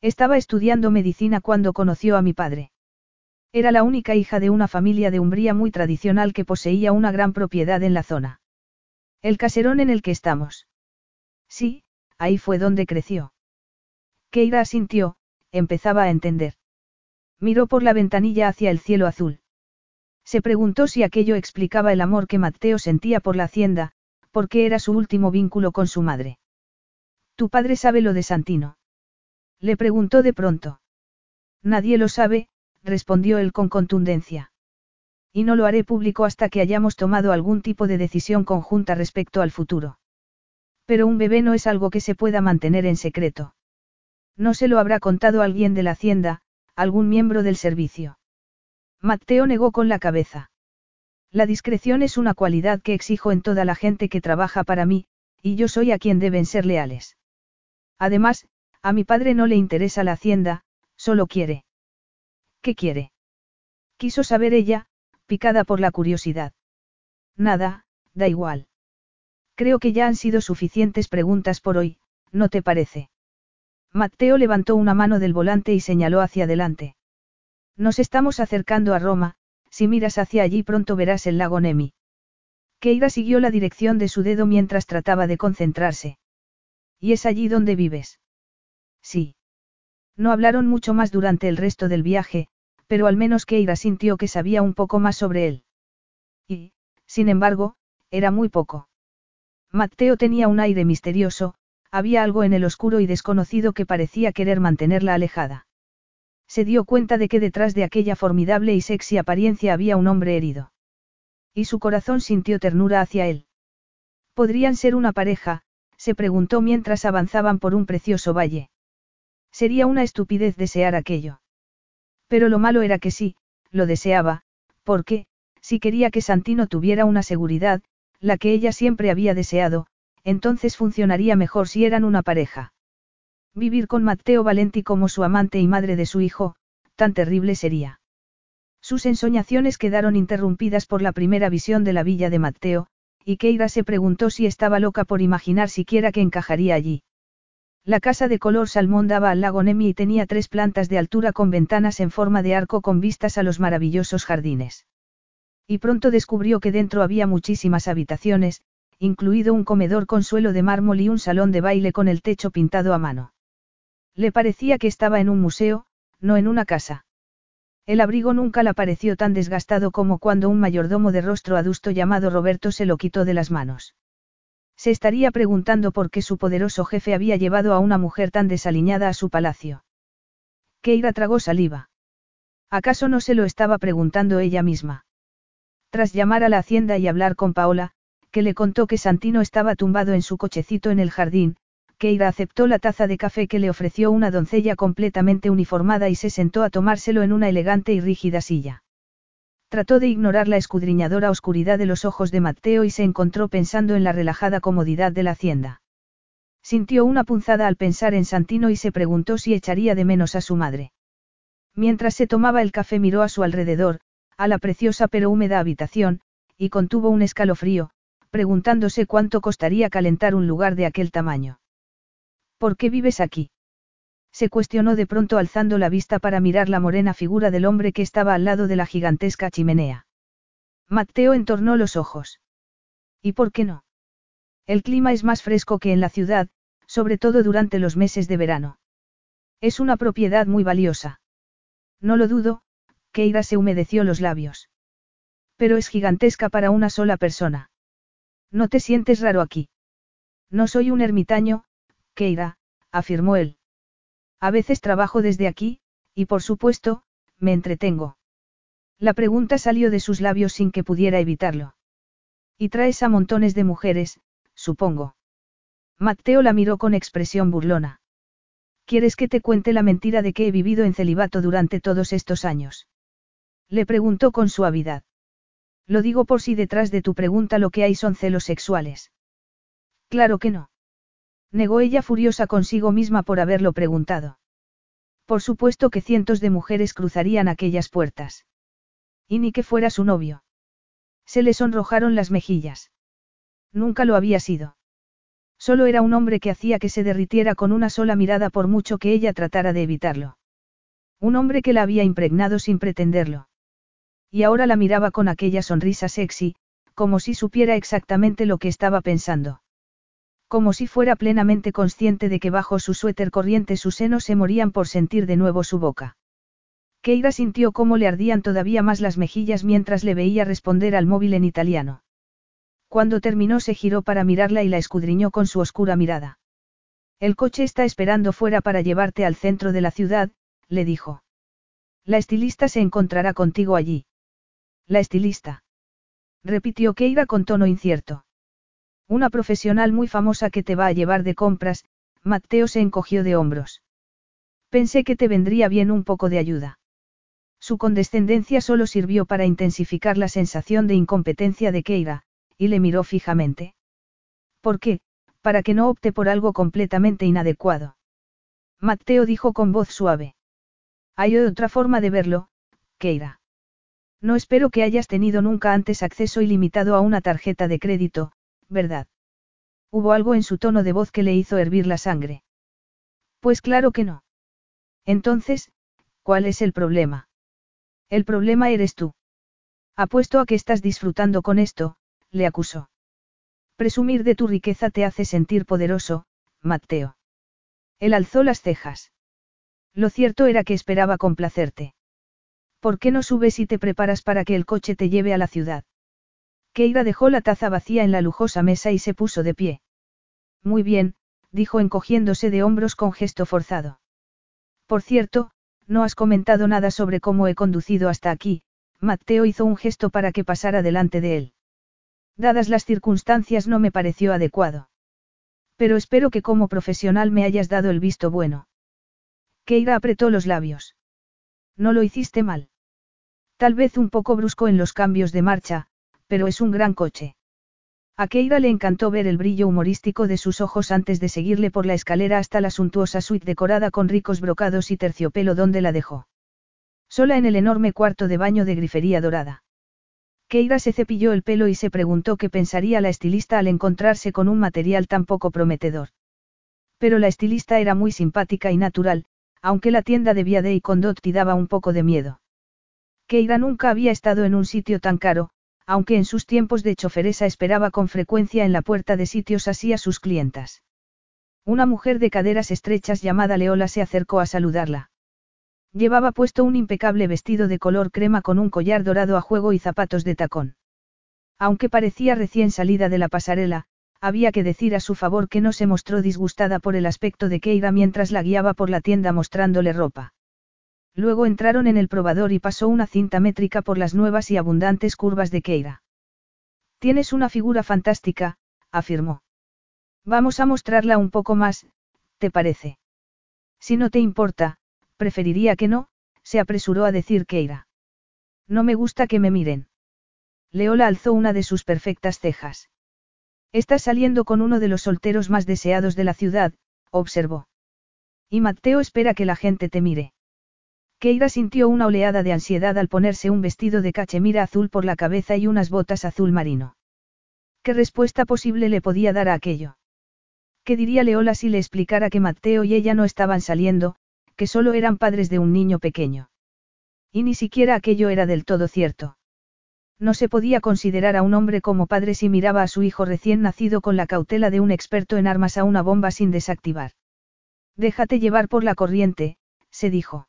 Estaba estudiando medicina cuando conoció a mi padre. Era la única hija de una familia de Umbría muy tradicional que poseía una gran propiedad en la zona. El caserón en el que estamos. Sí, ahí fue donde creció. Keira asintió, empezaba a entender. Miró por la ventanilla hacia el cielo azul. Se preguntó si aquello explicaba el amor que Mateo sentía por la hacienda, porque era su último vínculo con su madre. ¿Tu padre sabe lo de Santino? Le preguntó de pronto. Nadie lo sabe, respondió él con contundencia. Y no lo haré público hasta que hayamos tomado algún tipo de decisión conjunta respecto al futuro. Pero un bebé no es algo que se pueda mantener en secreto. No se lo habrá contado alguien de la hacienda, algún miembro del servicio. Mateo negó con la cabeza. La discreción es una cualidad que exijo en toda la gente que trabaja para mí, y yo soy a quien deben ser leales. Además, a mi padre no le interesa la hacienda, solo quiere. ¿Qué quiere? Quiso saber ella, picada por la curiosidad. Nada, da igual. Creo que ya han sido suficientes preguntas por hoy, ¿no te parece? Mateo levantó una mano del volante y señaló hacia adelante. Nos estamos acercando a Roma, si miras hacia allí pronto verás el lago Nemi. Keira siguió la dirección de su dedo mientras trataba de concentrarse. ¿Y es allí donde vives? Sí. No hablaron mucho más durante el resto del viaje, pero al menos Keira sintió que sabía un poco más sobre él. Y, sin embargo, era muy poco. Mateo tenía un aire misterioso, había algo en el oscuro y desconocido que parecía querer mantenerla alejada. Se dio cuenta de que detrás de aquella formidable y sexy apariencia había un hombre herido. Y su corazón sintió ternura hacia él. ¿Podrían ser una pareja? se preguntó mientras avanzaban por un precioso valle. Sería una estupidez desear aquello. Pero lo malo era que sí, lo deseaba, porque, si quería que Santino tuviera una seguridad, la que ella siempre había deseado, entonces funcionaría mejor si eran una pareja. Vivir con Matteo Valenti como su amante y madre de su hijo, tan terrible sería. Sus ensoñaciones quedaron interrumpidas por la primera visión de la villa de Matteo, y Keira se preguntó si estaba loca por imaginar siquiera que encajaría allí. La casa de color salmón daba al lago Nemi y tenía tres plantas de altura con ventanas en forma de arco con vistas a los maravillosos jardines. Y pronto descubrió que dentro había muchísimas habitaciones, incluido un comedor con suelo de mármol y un salón de baile con el techo pintado a mano. Le parecía que estaba en un museo, no en una casa. El abrigo nunca la pareció tan desgastado como cuando un mayordomo de rostro adusto llamado Roberto se lo quitó de las manos. Se estaría preguntando por qué su poderoso jefe había llevado a una mujer tan desaliñada a su palacio. Keira tragó saliva. ¿Acaso no se lo estaba preguntando ella misma? Tras llamar a la hacienda y hablar con Paola, que le contó que Santino estaba tumbado en su cochecito en el jardín, Keira aceptó la taza de café que le ofreció una doncella completamente uniformada y se sentó a tomárselo en una elegante y rígida silla. Trató de ignorar la escudriñadora oscuridad de los ojos de Mateo y se encontró pensando en la relajada comodidad de la hacienda. Sintió una punzada al pensar en Santino y se preguntó si echaría de menos a su madre. Mientras se tomaba el café miró a su alrededor, a la preciosa pero húmeda habitación, y contuvo un escalofrío, preguntándose cuánto costaría calentar un lugar de aquel tamaño. ¿Por qué vives aquí? Se cuestionó de pronto alzando la vista para mirar la morena figura del hombre que estaba al lado de la gigantesca chimenea. Mateo entornó los ojos. ¿Y por qué no? El clima es más fresco que en la ciudad, sobre todo durante los meses de verano. Es una propiedad muy valiosa. No lo dudo, Keira se humedeció los labios. Pero es gigantesca para una sola persona. No te sientes raro aquí. No soy un ermitaño, Keira, afirmó él. A veces trabajo desde aquí, y por supuesto, me entretengo. La pregunta salió de sus labios sin que pudiera evitarlo. Y traes a montones de mujeres, supongo. Mateo la miró con expresión burlona. ¿Quieres que te cuente la mentira de que he vivido en celibato durante todos estos años? Le preguntó con suavidad. Lo digo por si detrás de tu pregunta lo que hay son celos sexuales. Claro que no. Negó ella furiosa consigo misma por haberlo preguntado. Por supuesto que cientos de mujeres cruzarían aquellas puertas. Y ni que fuera su novio. Se le sonrojaron las mejillas. Nunca lo había sido. Solo era un hombre que hacía que se derritiera con una sola mirada por mucho que ella tratara de evitarlo. Un hombre que la había impregnado sin pretenderlo. Y ahora la miraba con aquella sonrisa sexy, como si supiera exactamente lo que estaba pensando. Como si fuera plenamente consciente de que bajo su suéter corriente sus senos se morían por sentir de nuevo su boca. Keira sintió cómo le ardían todavía más las mejillas mientras le veía responder al móvil en italiano. Cuando terminó se giró para mirarla y la escudriñó con su oscura mirada. El coche está esperando fuera para llevarte al centro de la ciudad, le dijo. La estilista se encontrará contigo allí. La estilista. Repitió Keira con tono incierto. Una profesional muy famosa que te va a llevar de compras, Mateo se encogió de hombros. Pensé que te vendría bien un poco de ayuda. Su condescendencia solo sirvió para intensificar la sensación de incompetencia de Keira, y le miró fijamente. ¿Por qué? Para que no opte por algo completamente inadecuado. Mateo dijo con voz suave. Hay otra forma de verlo, Keira. No espero que hayas tenido nunca antes acceso ilimitado a una tarjeta de crédito, ¿verdad? Hubo algo en su tono de voz que le hizo hervir la sangre. Pues claro que no. Entonces, ¿cuál es el problema? El problema eres tú. Apuesto a que estás disfrutando con esto, le acusó. Presumir de tu riqueza te hace sentir poderoso, Mateo. Él alzó las cejas. Lo cierto era que esperaba complacerte. ¿Por qué no subes y te preparas para que el coche te lleve a la ciudad? Keira dejó la taza vacía en la lujosa mesa y se puso de pie. Muy bien, dijo encogiéndose de hombros con gesto forzado. Por cierto, no has comentado nada sobre cómo he conducido hasta aquí, Mateo hizo un gesto para que pasara delante de él. Dadas las circunstancias no me pareció adecuado. Pero espero que como profesional me hayas dado el visto bueno. Keira apretó los labios. No lo hiciste mal. Tal vez un poco brusco en los cambios de marcha, pero es un gran coche. A Keira le encantó ver el brillo humorístico de sus ojos antes de seguirle por la escalera hasta la suntuosa suite decorada con ricos brocados y terciopelo donde la dejó. Sola en el enorme cuarto de baño de grifería dorada. Keira se cepilló el pelo y se preguntó qué pensaría la estilista al encontrarse con un material tan poco prometedor. Pero la estilista era muy simpática y natural, aunque la tienda de Viade y Condotti daba un poco de miedo. Keira nunca había estado en un sitio tan caro, aunque en sus tiempos de choferesa esperaba con frecuencia en la puerta de sitios así a sus clientas. Una mujer de caderas estrechas llamada Leola se acercó a saludarla. Llevaba puesto un impecable vestido de color crema con un collar dorado a juego y zapatos de tacón. Aunque parecía recién salida de la pasarela, había que decir a su favor que no se mostró disgustada por el aspecto de Keira mientras la guiaba por la tienda mostrándole ropa. Luego entraron en el probador y pasó una cinta métrica por las nuevas y abundantes curvas de Keira. Tienes una figura fantástica, afirmó. Vamos a mostrarla un poco más, ¿te parece? Si no te importa, preferiría que no, se apresuró a decir Keira. No me gusta que me miren. Leola alzó una de sus perfectas cejas. Estás saliendo con uno de los solteros más deseados de la ciudad, observó. Y Mateo espera que la gente te mire. Keira sintió una oleada de ansiedad al ponerse un vestido de cachemira azul por la cabeza y unas botas azul marino. ¿Qué respuesta posible le podía dar a aquello? ¿Qué diría Leola si le explicara que Mateo y ella no estaban saliendo, que solo eran padres de un niño pequeño? Y ni siquiera aquello era del todo cierto. No se podía considerar a un hombre como padre si miraba a su hijo recién nacido con la cautela de un experto en armas a una bomba sin desactivar. Déjate llevar por la corriente, se dijo.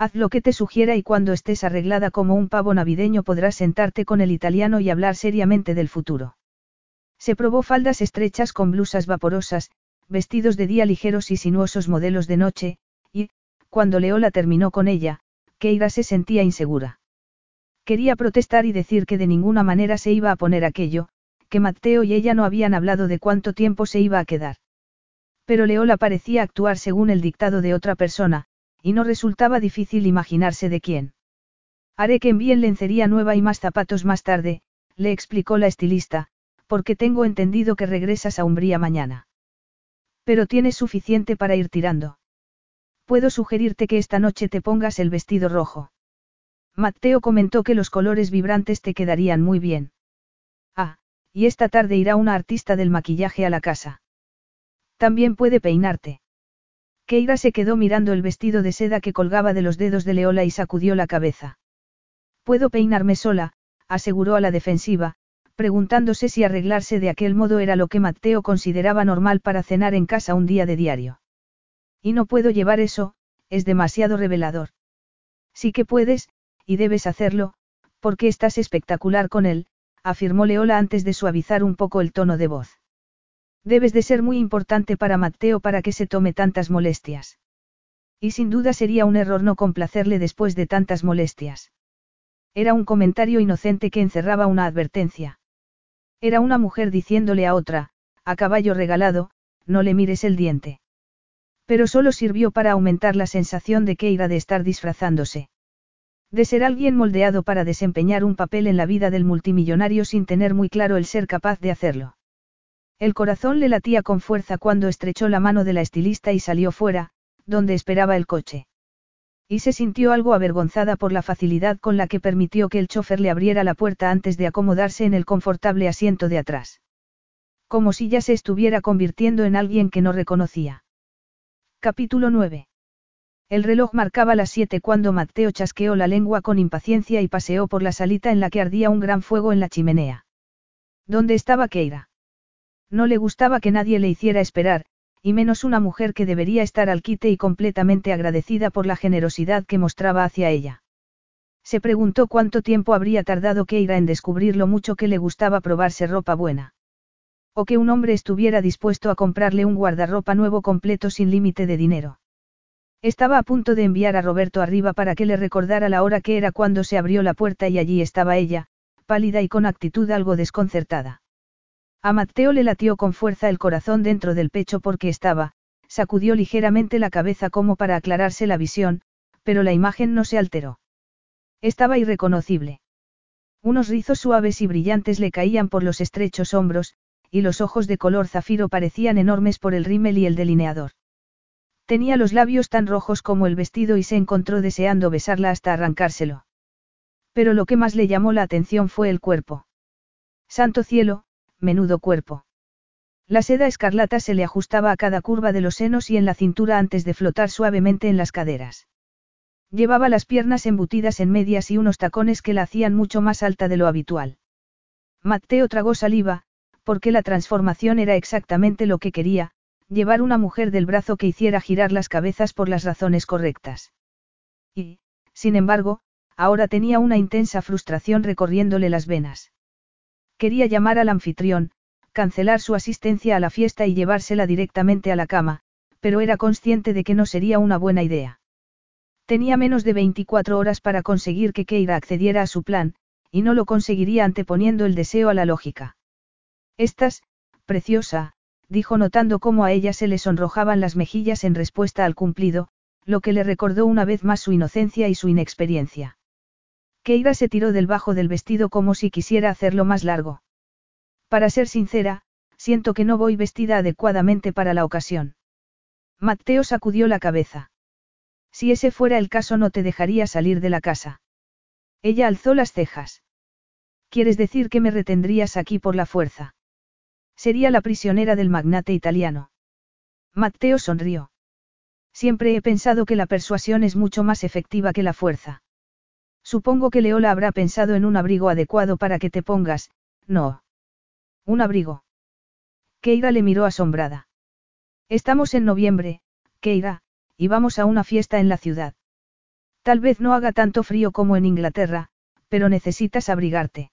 Haz lo que te sugiera y cuando estés arreglada como un pavo navideño podrás sentarte con el italiano y hablar seriamente del futuro. Se probó faldas estrechas con blusas vaporosas, vestidos de día ligeros y sinuosos modelos de noche, y, cuando Leola terminó con ella, Keira se sentía insegura. Quería protestar y decir que de ninguna manera se iba a poner aquello, que Mateo y ella no habían hablado de cuánto tiempo se iba a quedar. Pero Leola parecía actuar según el dictado de otra persona, y no resultaba difícil imaginarse de quién. Haré que envíen lencería nueva y más zapatos más tarde, le explicó la estilista, porque tengo entendido que regresas a Umbría mañana. Pero tienes suficiente para ir tirando. Puedo sugerirte que esta noche te pongas el vestido rojo. Mateo comentó que los colores vibrantes te quedarían muy bien. Ah, y esta tarde irá una artista del maquillaje a la casa. También puede peinarte. Keira se quedó mirando el vestido de seda que colgaba de los dedos de Leola y sacudió la cabeza. Puedo peinarme sola, aseguró a la defensiva, preguntándose si arreglarse de aquel modo era lo que Mateo consideraba normal para cenar en casa un día de diario. Y no puedo llevar eso, es demasiado revelador. Sí que puedes, y debes hacerlo, porque estás espectacular con él, afirmó Leola antes de suavizar un poco el tono de voz. Debes de ser muy importante para Mateo para que se tome tantas molestias. Y sin duda sería un error no complacerle después de tantas molestias. Era un comentario inocente que encerraba una advertencia. Era una mujer diciéndole a otra, a caballo regalado, no le mires el diente. Pero solo sirvió para aumentar la sensación de que iba de estar disfrazándose. De ser alguien moldeado para desempeñar un papel en la vida del multimillonario sin tener muy claro el ser capaz de hacerlo. El corazón le latía con fuerza cuando estrechó la mano de la estilista y salió fuera, donde esperaba el coche. Y se sintió algo avergonzada por la facilidad con la que permitió que el chofer le abriera la puerta antes de acomodarse en el confortable asiento de atrás. Como si ya se estuviera convirtiendo en alguien que no reconocía. Capítulo 9. El reloj marcaba las siete cuando Mateo chasqueó la lengua con impaciencia y paseó por la salita en la que ardía un gran fuego en la chimenea. ¿Dónde estaba Keira? No le gustaba que nadie le hiciera esperar, y menos una mujer que debería estar al quite y completamente agradecida por la generosidad que mostraba hacia ella. Se preguntó cuánto tiempo habría tardado Keira en descubrir lo mucho que le gustaba probarse ropa buena. O que un hombre estuviera dispuesto a comprarle un guardarropa nuevo completo sin límite de dinero. Estaba a punto de enviar a Roberto arriba para que le recordara la hora que era cuando se abrió la puerta y allí estaba ella, pálida y con actitud algo desconcertada. A Mateo le latió con fuerza el corazón dentro del pecho porque estaba, sacudió ligeramente la cabeza como para aclararse la visión, pero la imagen no se alteró. Estaba irreconocible. Unos rizos suaves y brillantes le caían por los estrechos hombros, y los ojos de color zafiro parecían enormes por el rímel y el delineador. Tenía los labios tan rojos como el vestido y se encontró deseando besarla hasta arrancárselo. Pero lo que más le llamó la atención fue el cuerpo. Santo cielo, menudo cuerpo. La seda escarlata se le ajustaba a cada curva de los senos y en la cintura antes de flotar suavemente en las caderas. Llevaba las piernas embutidas en medias y unos tacones que la hacían mucho más alta de lo habitual. Mateo tragó saliva, porque la transformación era exactamente lo que quería, llevar una mujer del brazo que hiciera girar las cabezas por las razones correctas. Y, sin embargo, ahora tenía una intensa frustración recorriéndole las venas. Quería llamar al anfitrión, cancelar su asistencia a la fiesta y llevársela directamente a la cama, pero era consciente de que no sería una buena idea. Tenía menos de 24 horas para conseguir que Keira accediera a su plan, y no lo conseguiría anteponiendo el deseo a la lógica. Estás, preciosa, dijo notando cómo a ella se le sonrojaban las mejillas en respuesta al cumplido, lo que le recordó una vez más su inocencia y su inexperiencia. Keira se tiró del bajo del vestido como si quisiera hacerlo más largo. Para ser sincera, siento que no voy vestida adecuadamente para la ocasión. Mateo sacudió la cabeza. Si ese fuera el caso no te dejaría salir de la casa. Ella alzó las cejas. ¿Quieres decir que me retendrías aquí por la fuerza? Sería la prisionera del magnate italiano. Mateo sonrió. Siempre he pensado que la persuasión es mucho más efectiva que la fuerza. Supongo que Leola habrá pensado en un abrigo adecuado para que te pongas, no. Un abrigo. Keira le miró asombrada. Estamos en noviembre, Keira, y vamos a una fiesta en la ciudad. Tal vez no haga tanto frío como en Inglaterra, pero necesitas abrigarte.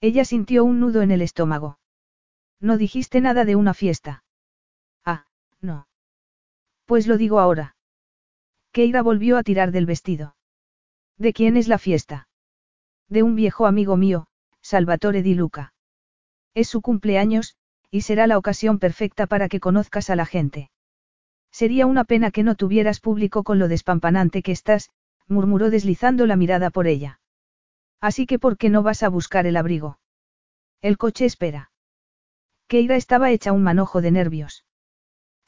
Ella sintió un nudo en el estómago. No dijiste nada de una fiesta. Ah, no. Pues lo digo ahora. Keira volvió a tirar del vestido. ¿De quién es la fiesta? De un viejo amigo mío, Salvatore Di Luca. Es su cumpleaños, y será la ocasión perfecta para que conozcas a la gente. Sería una pena que no tuvieras público con lo despampanante que estás, murmuró deslizando la mirada por ella. Así que ¿por qué no vas a buscar el abrigo? El coche espera. Keira estaba hecha un manojo de nervios.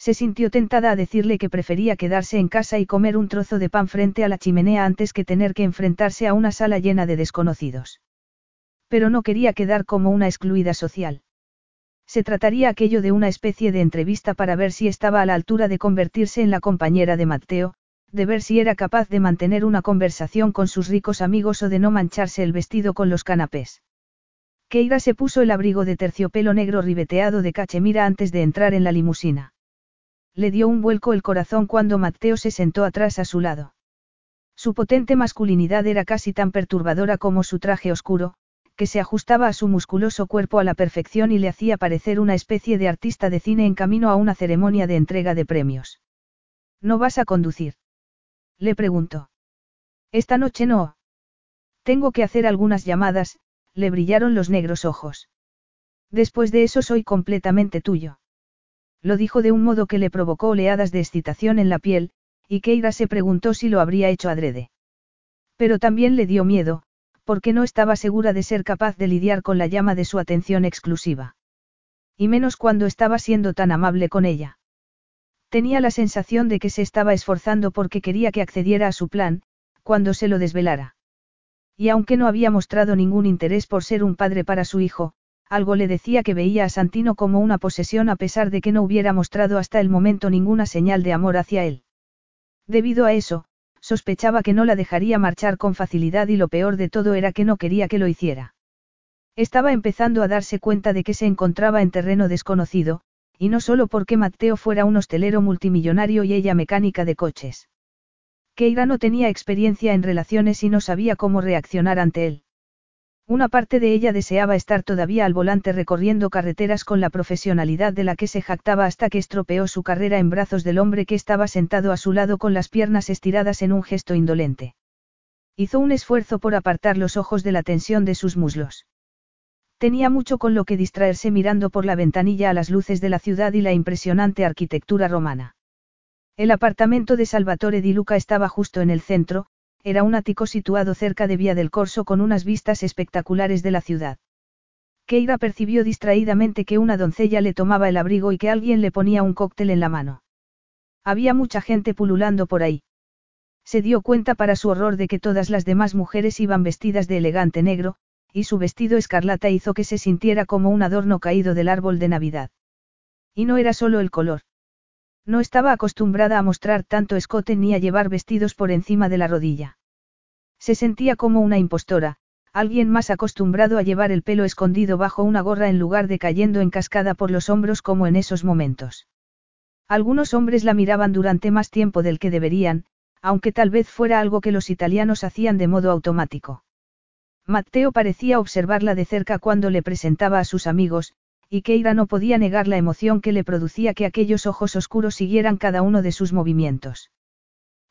Se sintió tentada a decirle que prefería quedarse en casa y comer un trozo de pan frente a la chimenea antes que tener que enfrentarse a una sala llena de desconocidos. Pero no quería quedar como una excluida social. Se trataría aquello de una especie de entrevista para ver si estaba a la altura de convertirse en la compañera de Mateo, de ver si era capaz de mantener una conversación con sus ricos amigos o de no mancharse el vestido con los canapés. Keira se puso el abrigo de terciopelo negro ribeteado de cachemira antes de entrar en la limusina. Le dio un vuelco el corazón cuando Mateo se sentó atrás a su lado. Su potente masculinidad era casi tan perturbadora como su traje oscuro, que se ajustaba a su musculoso cuerpo a la perfección y le hacía parecer una especie de artista de cine en camino a una ceremonia de entrega de premios. ¿No vas a conducir? Le preguntó. Esta noche no. Tengo que hacer algunas llamadas, le brillaron los negros ojos. Después de eso soy completamente tuyo. Lo dijo de un modo que le provocó oleadas de excitación en la piel, y Keira se preguntó si lo habría hecho adrede. Pero también le dio miedo, porque no estaba segura de ser capaz de lidiar con la llama de su atención exclusiva. Y menos cuando estaba siendo tan amable con ella. Tenía la sensación de que se estaba esforzando porque quería que accediera a su plan, cuando se lo desvelara. Y aunque no había mostrado ningún interés por ser un padre para su hijo, algo le decía que veía a Santino como una posesión a pesar de que no hubiera mostrado hasta el momento ninguna señal de amor hacia él. Debido a eso, sospechaba que no la dejaría marchar con facilidad y lo peor de todo era que no quería que lo hiciera. Estaba empezando a darse cuenta de que se encontraba en terreno desconocido, y no solo porque Mateo fuera un hostelero multimillonario y ella mecánica de coches. Keira no tenía experiencia en relaciones y no sabía cómo reaccionar ante él. Una parte de ella deseaba estar todavía al volante recorriendo carreteras con la profesionalidad de la que se jactaba hasta que estropeó su carrera en brazos del hombre que estaba sentado a su lado con las piernas estiradas en un gesto indolente. Hizo un esfuerzo por apartar los ojos de la tensión de sus muslos. Tenía mucho con lo que distraerse mirando por la ventanilla a las luces de la ciudad y la impresionante arquitectura romana. El apartamento de Salvatore di Luca estaba justo en el centro, era un ático situado cerca de Vía del Corso con unas vistas espectaculares de la ciudad. Keira percibió distraídamente que una doncella le tomaba el abrigo y que alguien le ponía un cóctel en la mano. Había mucha gente pululando por ahí. Se dio cuenta para su horror de que todas las demás mujeres iban vestidas de elegante negro, y su vestido escarlata hizo que se sintiera como un adorno caído del árbol de Navidad. Y no era solo el color. No estaba acostumbrada a mostrar tanto escote ni a llevar vestidos por encima de la rodilla. Se sentía como una impostora, alguien más acostumbrado a llevar el pelo escondido bajo una gorra en lugar de cayendo en cascada por los hombros como en esos momentos. Algunos hombres la miraban durante más tiempo del que deberían, aunque tal vez fuera algo que los italianos hacían de modo automático. Matteo parecía observarla de cerca cuando le presentaba a sus amigos, y Keira no podía negar la emoción que le producía que aquellos ojos oscuros siguieran cada uno de sus movimientos.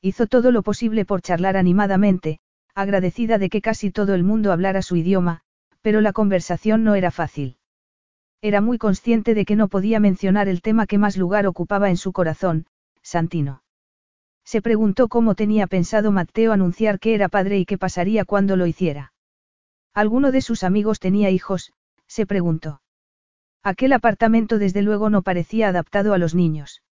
Hizo todo lo posible por charlar animadamente, agradecida de que casi todo el mundo hablara su idioma, pero la conversación no era fácil. Era muy consciente de que no podía mencionar el tema que más lugar ocupaba en su corazón, Santino. Se preguntó cómo tenía pensado Matteo anunciar que era padre y qué pasaría cuando lo hiciera. ¿Alguno de sus amigos tenía hijos? se preguntó. Aquel apartamento desde luego no parecía adaptado a los niños.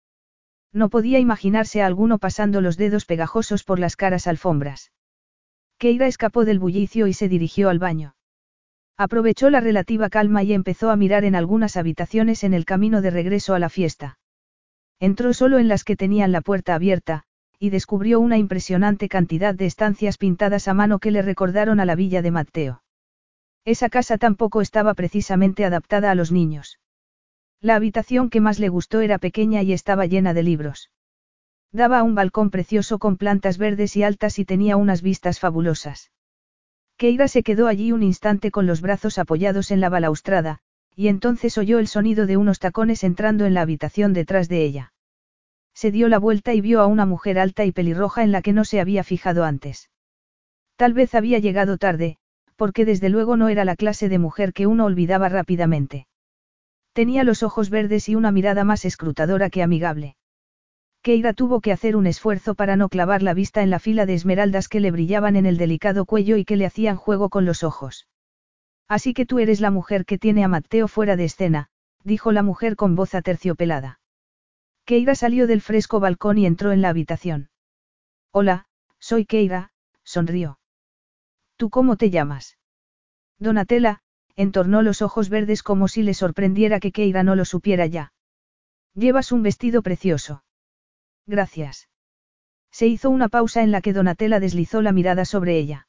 No podía imaginarse a alguno pasando los dedos pegajosos por las caras alfombras. Keira escapó del bullicio y se dirigió al baño. Aprovechó la relativa calma y empezó a mirar en algunas habitaciones en el camino de regreso a la fiesta. Entró solo en las que tenían la puerta abierta, y descubrió una impresionante cantidad de estancias pintadas a mano que le recordaron a la villa de Matteo. Esa casa tampoco estaba precisamente adaptada a los niños. La habitación que más le gustó era pequeña y estaba llena de libros. Daba a un balcón precioso con plantas verdes y altas y tenía unas vistas fabulosas. Keira se quedó allí un instante con los brazos apoyados en la balaustrada, y entonces oyó el sonido de unos tacones entrando en la habitación detrás de ella. Se dio la vuelta y vio a una mujer alta y pelirroja en la que no se había fijado antes. Tal vez había llegado tarde, porque desde luego no era la clase de mujer que uno olvidaba rápidamente. Tenía los ojos verdes y una mirada más escrutadora que amigable. Keira tuvo que hacer un esfuerzo para no clavar la vista en la fila de esmeraldas que le brillaban en el delicado cuello y que le hacían juego con los ojos. Así que tú eres la mujer que tiene a Matteo fuera de escena, dijo la mujer con voz aterciopelada. Keira salió del fresco balcón y entró en la habitación. Hola, soy Keira, sonrió. ¿Tú cómo te llamas? Donatella, entornó los ojos verdes como si le sorprendiera que Keira no lo supiera ya. Llevas un vestido precioso. Gracias. Se hizo una pausa en la que Donatella deslizó la mirada sobre ella.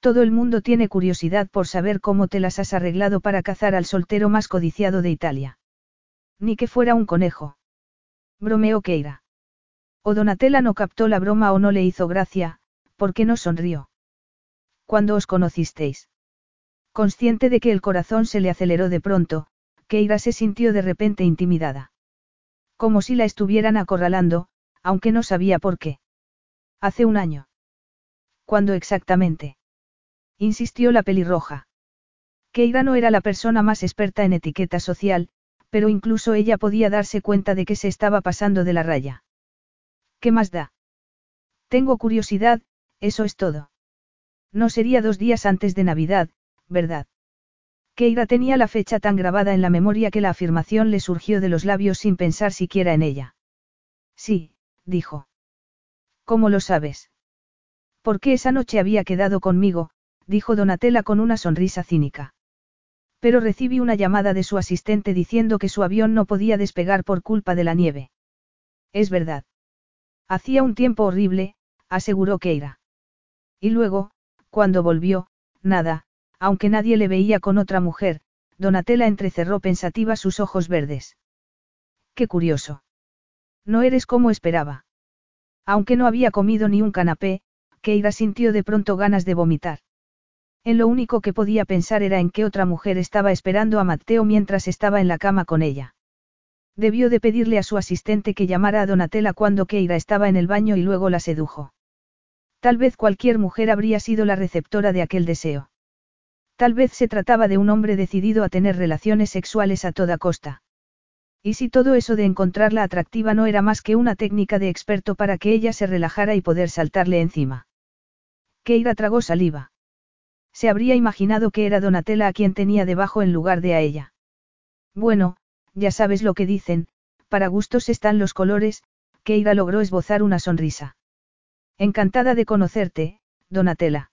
Todo el mundo tiene curiosidad por saber cómo te las has arreglado para cazar al soltero más codiciado de Italia. Ni que fuera un conejo. Bromeó Keira. O Donatella no captó la broma o no le hizo gracia, porque no sonrió. ¿Cuándo os conocisteis? Consciente de que el corazón se le aceleró de pronto, Keira se sintió de repente intimidada. Como si la estuvieran acorralando, aunque no sabía por qué. Hace un año. ¿Cuándo exactamente? Insistió la pelirroja. Keira no era la persona más experta en etiqueta social, pero incluso ella podía darse cuenta de que se estaba pasando de la raya. ¿Qué más da? Tengo curiosidad, eso es todo. No sería dos días antes de Navidad, ¿verdad? Keira tenía la fecha tan grabada en la memoria que la afirmación le surgió de los labios sin pensar siquiera en ella. Sí, dijo. ¿Cómo lo sabes? Porque esa noche había quedado conmigo, dijo Donatella con una sonrisa cínica. Pero recibí una llamada de su asistente diciendo que su avión no podía despegar por culpa de la nieve. Es verdad. Hacía un tiempo horrible, aseguró Keira. Y luego, cuando volvió, nada, aunque nadie le veía con otra mujer, Donatella entrecerró pensativa sus ojos verdes. Qué curioso. No eres como esperaba. Aunque no había comido ni un canapé, Keira sintió de pronto ganas de vomitar. En lo único que podía pensar era en qué otra mujer estaba esperando a Matteo mientras estaba en la cama con ella. Debió de pedirle a su asistente que llamara a Donatella cuando Keira estaba en el baño y luego la sedujo. Tal vez cualquier mujer habría sido la receptora de aquel deseo. Tal vez se trataba de un hombre decidido a tener relaciones sexuales a toda costa. Y si todo eso de encontrarla atractiva no era más que una técnica de experto para que ella se relajara y poder saltarle encima. Keira tragó saliva. Se habría imaginado que era Donatella a quien tenía debajo en lugar de a ella. Bueno, ya sabes lo que dicen, para gustos están los colores, Keira logró esbozar una sonrisa. Encantada de conocerte, Donatella.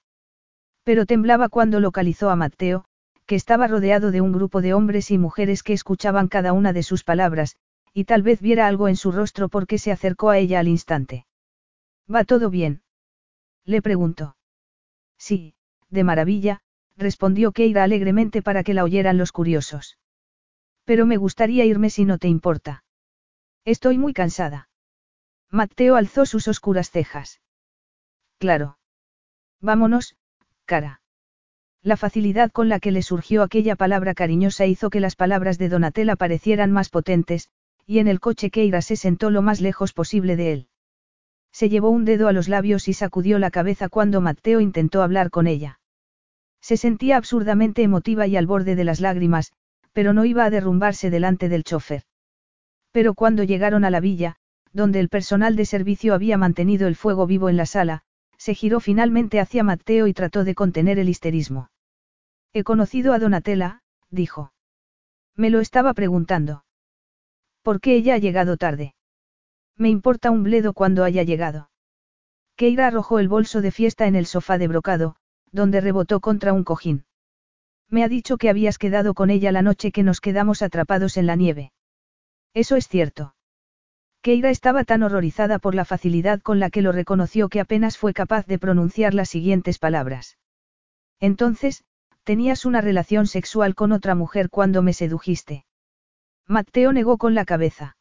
Pero temblaba cuando localizó a Matteo, que estaba rodeado de un grupo de hombres y mujeres que escuchaban cada una de sus palabras, y tal vez viera algo en su rostro porque se acercó a ella al instante. ¿Va todo bien? Le preguntó. Sí, de maravilla, respondió Keira alegremente para que la oyeran los curiosos. Pero me gustaría irme si no te importa. Estoy muy cansada. Mateo alzó sus oscuras cejas. Claro. Vámonos, cara. La facilidad con la que le surgió aquella palabra cariñosa hizo que las palabras de Donatella parecieran más potentes, y en el coche Keira se sentó lo más lejos posible de él. Se llevó un dedo a los labios y sacudió la cabeza cuando Mateo intentó hablar con ella. Se sentía absurdamente emotiva y al borde de las lágrimas, pero no iba a derrumbarse delante del chofer. Pero cuando llegaron a la villa, donde el personal de servicio había mantenido el fuego vivo en la sala, se giró finalmente hacia Mateo y trató de contener el histerismo. He conocido a Donatella, dijo. Me lo estaba preguntando. ¿Por qué ella ha llegado tarde? Me importa un bledo cuando haya llegado. Keira arrojó el bolso de fiesta en el sofá de brocado, donde rebotó contra un cojín. Me ha dicho que habías quedado con ella la noche que nos quedamos atrapados en la nieve. Eso es cierto. Keira estaba tan horrorizada por la facilidad con la que lo reconoció que apenas fue capaz de pronunciar las siguientes palabras. Entonces, tenías una relación sexual con otra mujer cuando me sedujiste. Mateo negó con la cabeza.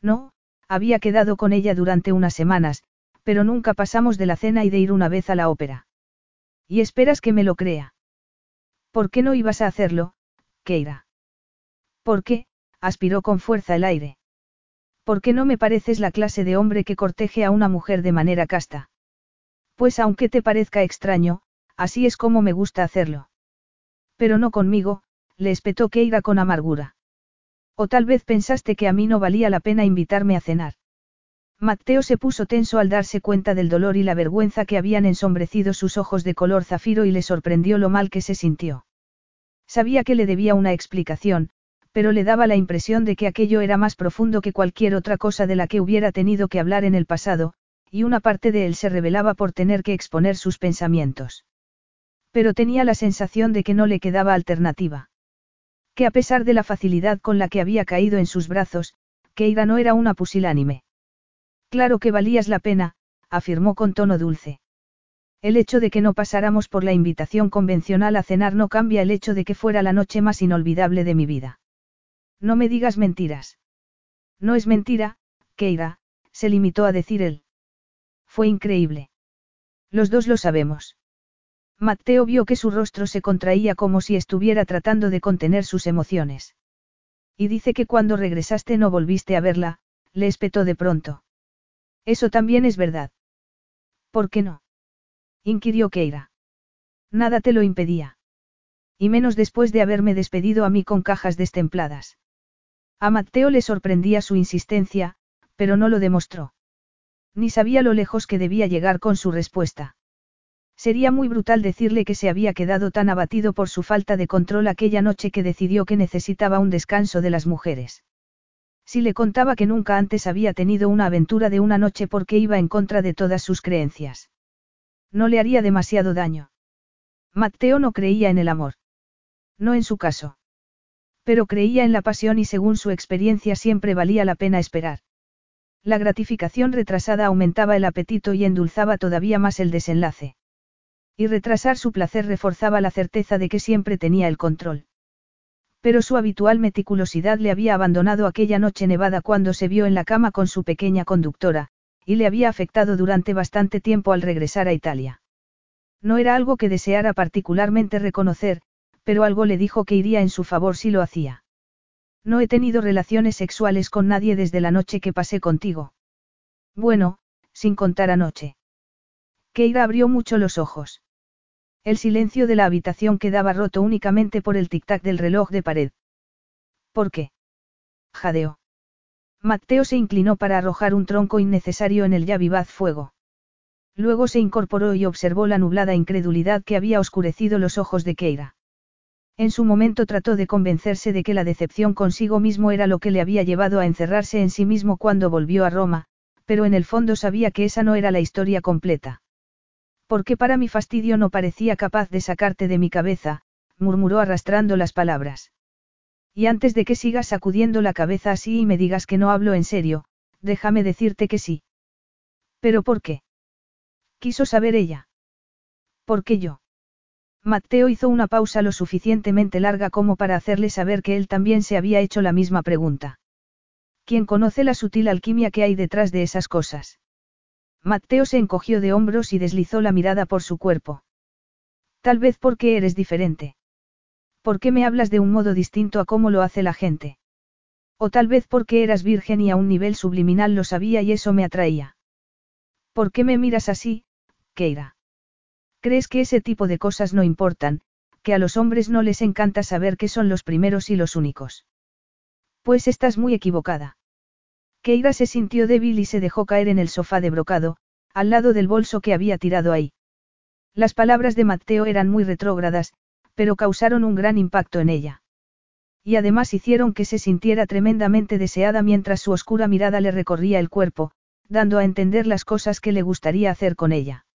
No, había quedado con ella durante unas semanas, pero nunca pasamos de la cena y de ir una vez a la ópera. ¿Y esperas que me lo crea? ¿Por qué no ibas a hacerlo, Keira? ¿Por qué? aspiró con fuerza el aire. ¿Por qué no me pareces la clase de hombre que corteje a una mujer de manera casta? Pues aunque te parezca extraño, así es como me gusta hacerlo. Pero no conmigo, le espetó Keira con amargura. O tal vez pensaste que a mí no valía la pena invitarme a cenar. Mateo se puso tenso al darse cuenta del dolor y la vergüenza que habían ensombrecido sus ojos de color zafiro y le sorprendió lo mal que se sintió. Sabía que le debía una explicación, pero le daba la impresión de que aquello era más profundo que cualquier otra cosa de la que hubiera tenido que hablar en el pasado, y una parte de él se revelaba por tener que exponer sus pensamientos. Pero tenía la sensación de que no le quedaba alternativa. Que a pesar de la facilidad con la que había caído en sus brazos, Keira no era una pusilánime. Claro que valías la pena, afirmó con tono dulce. El hecho de que no pasáramos por la invitación convencional a cenar no cambia el hecho de que fuera la noche más inolvidable de mi vida. No me digas mentiras. No es mentira, Keira, se limitó a decir él. Fue increíble. Los dos lo sabemos. Mateo vio que su rostro se contraía como si estuviera tratando de contener sus emociones. Y dice que cuando regresaste no volviste a verla, le espetó de pronto. Eso también es verdad. ¿Por qué no? inquirió Keira. Nada te lo impedía. Y menos después de haberme despedido a mí con cajas destempladas. A Mateo le sorprendía su insistencia, pero no lo demostró. Ni sabía lo lejos que debía llegar con su respuesta. Sería muy brutal decirle que se había quedado tan abatido por su falta de control aquella noche que decidió que necesitaba un descanso de las mujeres. Si le contaba que nunca antes había tenido una aventura de una noche porque iba en contra de todas sus creencias. No le haría demasiado daño. Mateo no creía en el amor. No en su caso. Pero creía en la pasión y según su experiencia siempre valía la pena esperar. La gratificación retrasada aumentaba el apetito y endulzaba todavía más el desenlace. Y retrasar su placer reforzaba la certeza de que siempre tenía el control. Pero su habitual meticulosidad le había abandonado aquella noche nevada cuando se vio en la cama con su pequeña conductora, y le había afectado durante bastante tiempo al regresar a Italia. No era algo que deseara particularmente reconocer, pero algo le dijo que iría en su favor si lo hacía. No he tenido relaciones sexuales con nadie desde la noche que pasé contigo. Bueno, sin contar anoche. Keira abrió mucho los ojos. El silencio de la habitación quedaba roto únicamente por el tic-tac del reloj de pared. ¿Por qué? Jadeó. Mateo se inclinó para arrojar un tronco innecesario en el ya vivaz fuego. Luego se incorporó y observó la nublada incredulidad que había oscurecido los ojos de Keira. En su momento trató de convencerse de que la decepción consigo mismo era lo que le había llevado a encerrarse en sí mismo cuando volvió a Roma, pero en el fondo sabía que esa no era la historia completa. Porque para mi fastidio no parecía capaz de sacarte de mi cabeza, murmuró arrastrando las palabras. Y antes de que sigas sacudiendo la cabeza así y me digas que no hablo en serio, déjame decirte que sí. ¿Pero por qué? Quiso saber ella. ¿Por qué yo? Mateo hizo una pausa lo suficientemente larga como para hacerle saber que él también se había hecho la misma pregunta. ¿Quién conoce la sutil alquimia que hay detrás de esas cosas? Mateo se encogió de hombros y deslizó la mirada por su cuerpo. Tal vez porque eres diferente. ¿Por qué me hablas de un modo distinto a cómo lo hace la gente? O tal vez porque eras virgen y a un nivel subliminal lo sabía y eso me atraía. ¿Por qué me miras así, Keira? ¿Crees que ese tipo de cosas no importan, que a los hombres no les encanta saber que son los primeros y los únicos? Pues estás muy equivocada. Keira se sintió débil y se dejó caer en el sofá de brocado, al lado del bolso que había tirado ahí. Las palabras de Mateo eran muy retrógradas, pero causaron un gran impacto en ella. Y además hicieron que se sintiera tremendamente deseada mientras su oscura mirada le recorría el cuerpo, dando a entender las cosas que le gustaría hacer con ella.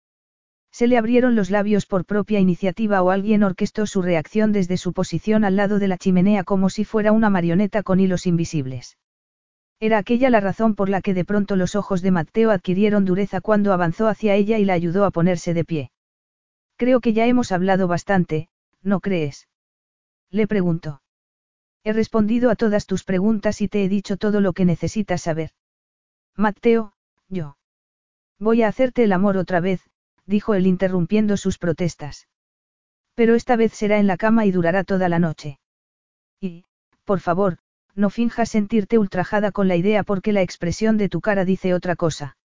Se le abrieron los labios por propia iniciativa o alguien orquestó su reacción desde su posición al lado de la chimenea como si fuera una marioneta con hilos invisibles. Era aquella la razón por la que de pronto los ojos de Mateo adquirieron dureza cuando avanzó hacia ella y la ayudó a ponerse de pie. Creo que ya hemos hablado bastante, ¿no crees? Le preguntó. He respondido a todas tus preguntas y te he dicho todo lo que necesitas saber. Mateo, yo. Voy a hacerte el amor otra vez, dijo él interrumpiendo sus protestas. Pero esta vez será en la cama y durará toda la noche. Y, por favor, no finjas sentirte ultrajada con la idea porque la expresión de tu cara dice otra cosa.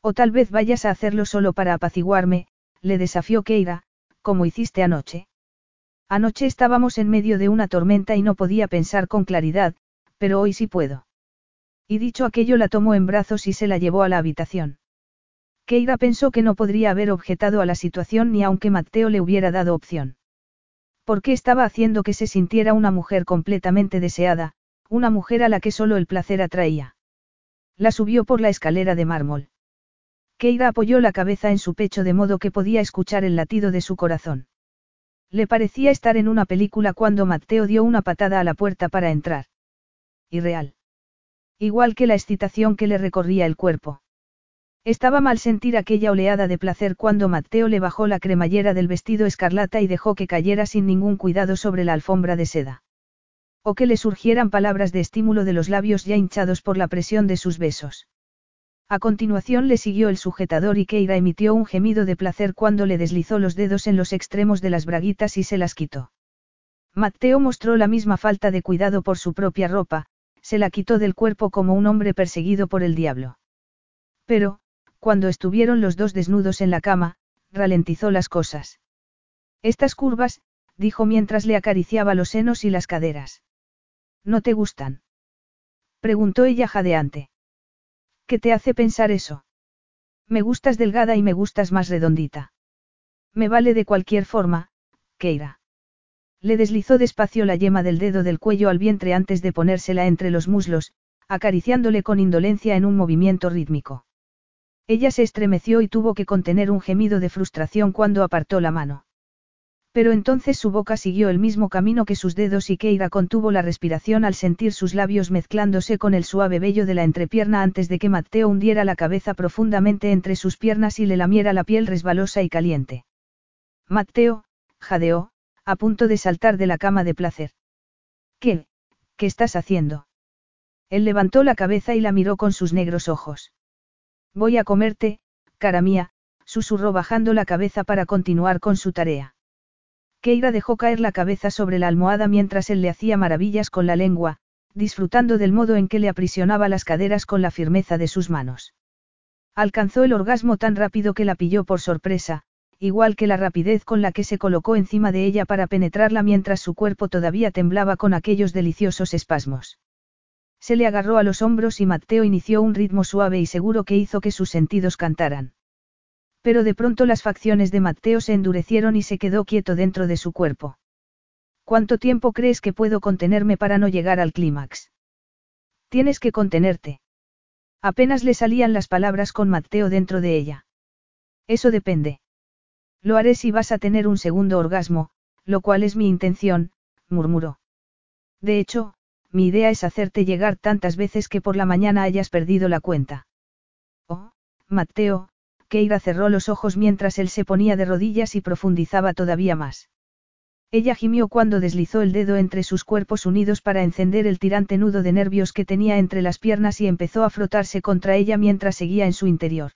O tal vez vayas a hacerlo solo para apaciguarme, le desafió Keira, como hiciste anoche. Anoche estábamos en medio de una tormenta y no podía pensar con claridad, pero hoy sí puedo. Y dicho aquello la tomó en brazos y se la llevó a la habitación. Keira pensó que no podría haber objetado a la situación ni aunque Mateo le hubiera dado opción. Porque estaba haciendo que se sintiera una mujer completamente deseada, una mujer a la que solo el placer atraía. La subió por la escalera de mármol. Keira apoyó la cabeza en su pecho de modo que podía escuchar el latido de su corazón. Le parecía estar en una película cuando Mateo dio una patada a la puerta para entrar. Irreal. Igual que la excitación que le recorría el cuerpo. Estaba mal sentir aquella oleada de placer cuando Mateo le bajó la cremallera del vestido escarlata y dejó que cayera sin ningún cuidado sobre la alfombra de seda. O que le surgieran palabras de estímulo de los labios ya hinchados por la presión de sus besos. A continuación le siguió el sujetador y Keira emitió un gemido de placer cuando le deslizó los dedos en los extremos de las braguitas y se las quitó. Mateo mostró la misma falta de cuidado por su propia ropa, se la quitó del cuerpo como un hombre perseguido por el diablo. Pero, cuando estuvieron los dos desnudos en la cama, ralentizó las cosas. Estas curvas, dijo mientras le acariciaba los senos y las caderas. ¿No te gustan? Preguntó ella jadeante. ¿Qué te hace pensar eso? Me gustas delgada y me gustas más redondita. Me vale de cualquier forma, Keira. Le deslizó despacio la yema del dedo del cuello al vientre antes de ponérsela entre los muslos, acariciándole con indolencia en un movimiento rítmico. Ella se estremeció y tuvo que contener un gemido de frustración cuando apartó la mano. Pero entonces su boca siguió el mismo camino que sus dedos y Keira contuvo la respiración al sentir sus labios mezclándose con el suave vello de la entrepierna antes de que Mateo hundiera la cabeza profundamente entre sus piernas y le lamiera la piel resbalosa y caliente. Mateo, jadeó, a punto de saltar de la cama de placer. ¿Qué? ¿Qué estás haciendo? Él levantó la cabeza y la miró con sus negros ojos. Voy a comerte, cara mía, susurró bajando la cabeza para continuar con su tarea. Keira dejó caer la cabeza sobre la almohada mientras él le hacía maravillas con la lengua, disfrutando del modo en que le aprisionaba las caderas con la firmeza de sus manos. Alcanzó el orgasmo tan rápido que la pilló por sorpresa, igual que la rapidez con la que se colocó encima de ella para penetrarla mientras su cuerpo todavía temblaba con aquellos deliciosos espasmos. Se le agarró a los hombros y Mateo inició un ritmo suave y seguro que hizo que sus sentidos cantaran. Pero de pronto las facciones de Mateo se endurecieron y se quedó quieto dentro de su cuerpo. ¿Cuánto tiempo crees que puedo contenerme para no llegar al clímax? Tienes que contenerte. Apenas le salían las palabras con Mateo dentro de ella. Eso depende. Lo haré si vas a tener un segundo orgasmo, lo cual es mi intención, murmuró. De hecho, mi idea es hacerte llegar tantas veces que por la mañana hayas perdido la cuenta. Oh, Mateo, Keira cerró los ojos mientras él se ponía de rodillas y profundizaba todavía más. Ella gimió cuando deslizó el dedo entre sus cuerpos unidos para encender el tirante nudo de nervios que tenía entre las piernas y empezó a frotarse contra ella mientras seguía en su interior.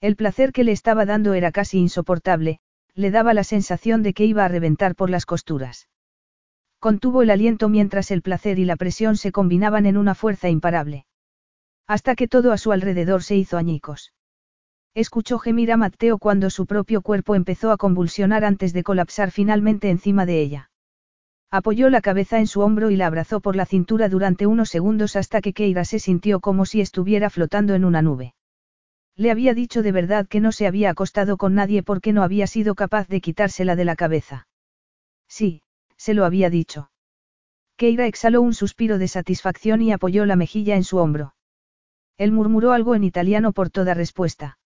El placer que le estaba dando era casi insoportable, le daba la sensación de que iba a reventar por las costuras. Contuvo el aliento mientras el placer y la presión se combinaban en una fuerza imparable. Hasta que todo a su alrededor se hizo añicos. Escuchó gemir a Mateo cuando su propio cuerpo empezó a convulsionar antes de colapsar finalmente encima de ella. Apoyó la cabeza en su hombro y la abrazó por la cintura durante unos segundos hasta que Keira se sintió como si estuviera flotando en una nube. Le había dicho de verdad que no se había acostado con nadie porque no había sido capaz de quitársela de la cabeza. Sí, se lo había dicho. Keira exhaló un suspiro de satisfacción y apoyó la mejilla en su hombro. Él murmuró algo en italiano por toda respuesta.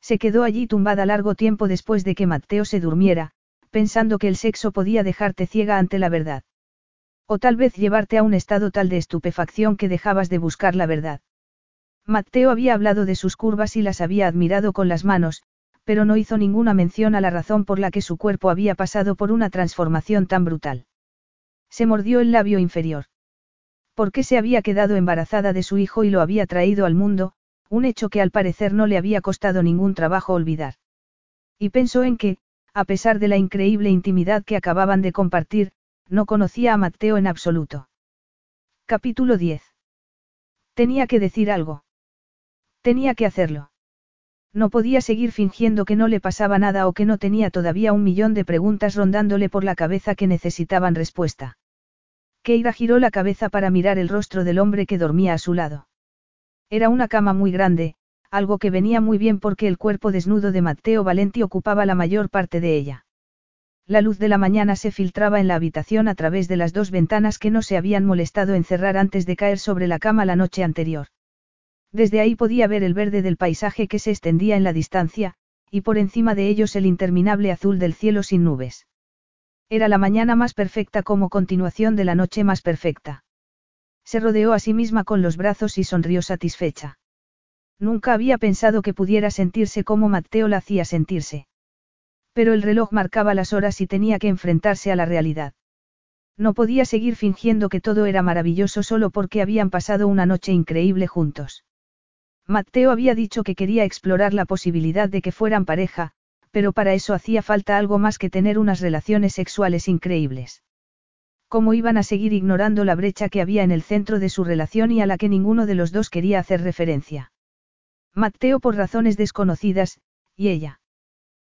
Se quedó allí tumbada largo tiempo después de que Mateo se durmiera, pensando que el sexo podía dejarte ciega ante la verdad. O tal vez llevarte a un estado tal de estupefacción que dejabas de buscar la verdad. Mateo había hablado de sus curvas y las había admirado con las manos, pero no hizo ninguna mención a la razón por la que su cuerpo había pasado por una transformación tan brutal. Se mordió el labio inferior. ¿Por qué se había quedado embarazada de su hijo y lo había traído al mundo, un hecho que al parecer no le había costado ningún trabajo olvidar. Y pensó en que, a pesar de la increíble intimidad que acababan de compartir, no conocía a Mateo en absoluto. Capítulo 10. Tenía que decir algo. Tenía que hacerlo. No podía seguir fingiendo que no le pasaba nada o que no tenía todavía un millón de preguntas rondándole por la cabeza que necesitaban respuesta. Keira giró la cabeza para mirar el rostro del hombre que dormía a su lado. Era una cama muy grande, algo que venía muy bien porque el cuerpo desnudo de Matteo Valenti ocupaba la mayor parte de ella. La luz de la mañana se filtraba en la habitación a través de las dos ventanas que no se habían molestado en cerrar antes de caer sobre la cama la noche anterior. Desde ahí podía ver el verde del paisaje que se extendía en la distancia, y por encima de ellos el interminable azul del cielo sin nubes. Era la mañana más perfecta como continuación de la noche más perfecta. Se rodeó a sí misma con los brazos y sonrió satisfecha. Nunca había pensado que pudiera sentirse como Mateo la hacía sentirse. Pero el reloj marcaba las horas y tenía que enfrentarse a la realidad. No podía seguir fingiendo que todo era maravilloso solo porque habían pasado una noche increíble juntos. Mateo había dicho que quería explorar la posibilidad de que fueran pareja, pero para eso hacía falta algo más que tener unas relaciones sexuales increíbles. ¿Cómo iban a seguir ignorando la brecha que había en el centro de su relación y a la que ninguno de los dos quería hacer referencia? Mateo por razones desconocidas, y ella.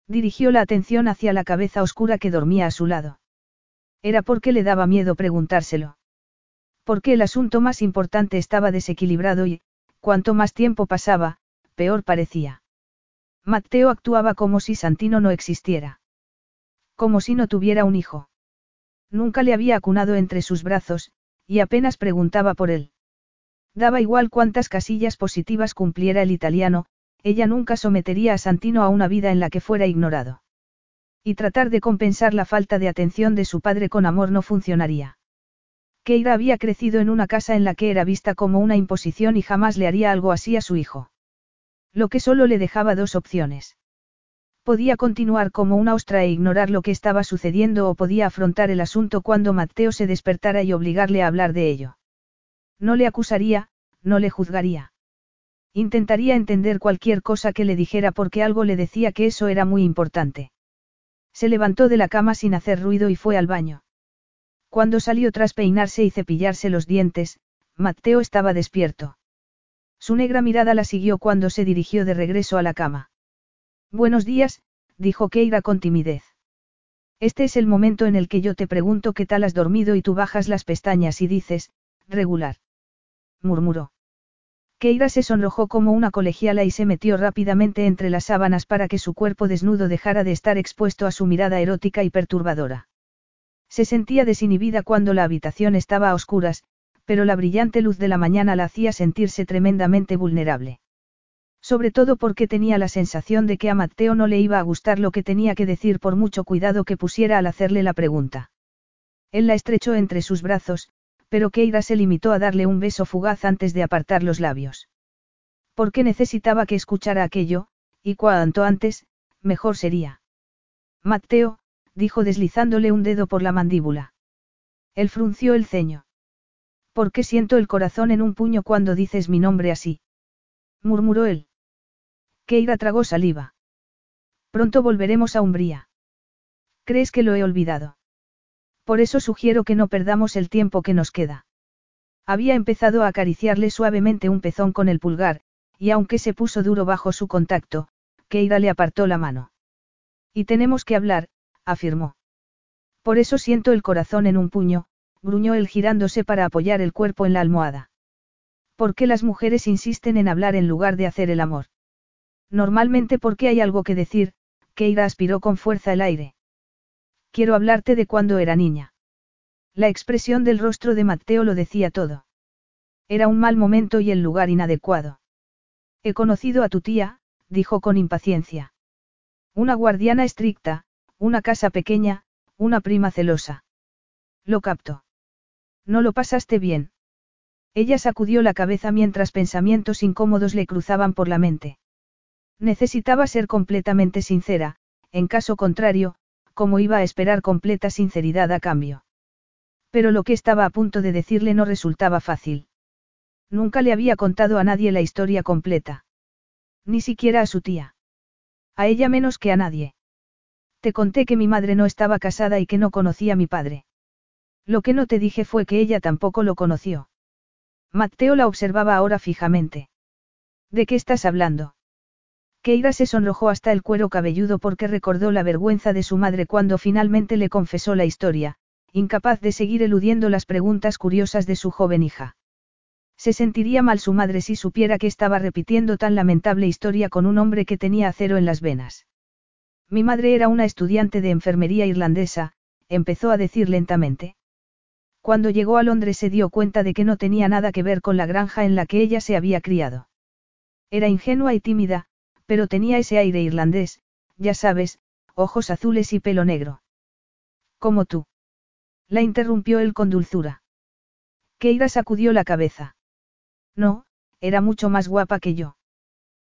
Dirigió la atención hacia la cabeza oscura que dormía a su lado. Era porque le daba miedo preguntárselo. Porque el asunto más importante estaba desequilibrado y, cuanto más tiempo pasaba, peor parecía. Mateo actuaba como si Santino no existiera. Como si no tuviera un hijo. Nunca le había acunado entre sus brazos, y apenas preguntaba por él. Daba igual cuántas casillas positivas cumpliera el italiano, ella nunca sometería a Santino a una vida en la que fuera ignorado. Y tratar de compensar la falta de atención de su padre con amor no funcionaría. Keira había crecido en una casa en la que era vista como una imposición y jamás le haría algo así a su hijo. Lo que solo le dejaba dos opciones. Podía continuar como una ostra e ignorar lo que estaba sucediendo o podía afrontar el asunto cuando Mateo se despertara y obligarle a hablar de ello. No le acusaría, no le juzgaría. Intentaría entender cualquier cosa que le dijera porque algo le decía que eso era muy importante. Se levantó de la cama sin hacer ruido y fue al baño. Cuando salió tras peinarse y cepillarse los dientes, Mateo estaba despierto. Su negra mirada la siguió cuando se dirigió de regreso a la cama. Buenos días, dijo Keira con timidez. Este es el momento en el que yo te pregunto qué tal has dormido y tú bajas las pestañas y dices, regular. murmuró. Keira se sonrojó como una colegiala y se metió rápidamente entre las sábanas para que su cuerpo desnudo dejara de estar expuesto a su mirada erótica y perturbadora. Se sentía desinhibida cuando la habitación estaba a oscuras, pero la brillante luz de la mañana la hacía sentirse tremendamente vulnerable. Sobre todo porque tenía la sensación de que a Mateo no le iba a gustar lo que tenía que decir por mucho cuidado que pusiera al hacerle la pregunta. Él la estrechó entre sus brazos, pero Keira se limitó a darle un beso fugaz antes de apartar los labios. ¿Por qué necesitaba que escuchara aquello? Y cuanto antes, mejor sería. Mateo, dijo deslizándole un dedo por la mandíbula. Él frunció el ceño. ¿Por qué siento el corazón en un puño cuando dices mi nombre así? murmuró él. Keira tragó saliva. Pronto volveremos a Umbría. ¿Crees que lo he olvidado? Por eso sugiero que no perdamos el tiempo que nos queda. Había empezado a acariciarle suavemente un pezón con el pulgar, y aunque se puso duro bajo su contacto, Keira le apartó la mano. Y tenemos que hablar, afirmó. Por eso siento el corazón en un puño, gruñó él girándose para apoyar el cuerpo en la almohada. ¿Por qué las mujeres insisten en hablar en lugar de hacer el amor? Normalmente porque hay algo que decir, Keira aspiró con fuerza el aire. Quiero hablarte de cuando era niña. La expresión del rostro de Mateo lo decía todo. Era un mal momento y el lugar inadecuado. He conocido a tu tía, dijo con impaciencia. Una guardiana estricta, una casa pequeña, una prima celosa. Lo capto. No lo pasaste bien. Ella sacudió la cabeza mientras pensamientos incómodos le cruzaban por la mente. Necesitaba ser completamente sincera, en caso contrario, como iba a esperar completa sinceridad a cambio. Pero lo que estaba a punto de decirle no resultaba fácil. Nunca le había contado a nadie la historia completa. Ni siquiera a su tía. A ella menos que a nadie. Te conté que mi madre no estaba casada y que no conocía a mi padre. Lo que no te dije fue que ella tampoco lo conoció. Mateo la observaba ahora fijamente. ¿De qué estás hablando? Keira se sonrojó hasta el cuero cabelludo porque recordó la vergüenza de su madre cuando finalmente le confesó la historia, incapaz de seguir eludiendo las preguntas curiosas de su joven hija. Se sentiría mal su madre si supiera que estaba repitiendo tan lamentable historia con un hombre que tenía acero en las venas. Mi madre era una estudiante de enfermería irlandesa, empezó a decir lentamente. Cuando llegó a Londres se dio cuenta de que no tenía nada que ver con la granja en la que ella se había criado. Era ingenua y tímida, pero tenía ese aire irlandés, ya sabes, ojos azules y pelo negro. Como tú. La interrumpió él con dulzura. Keira sacudió la cabeza. No, era mucho más guapa que yo.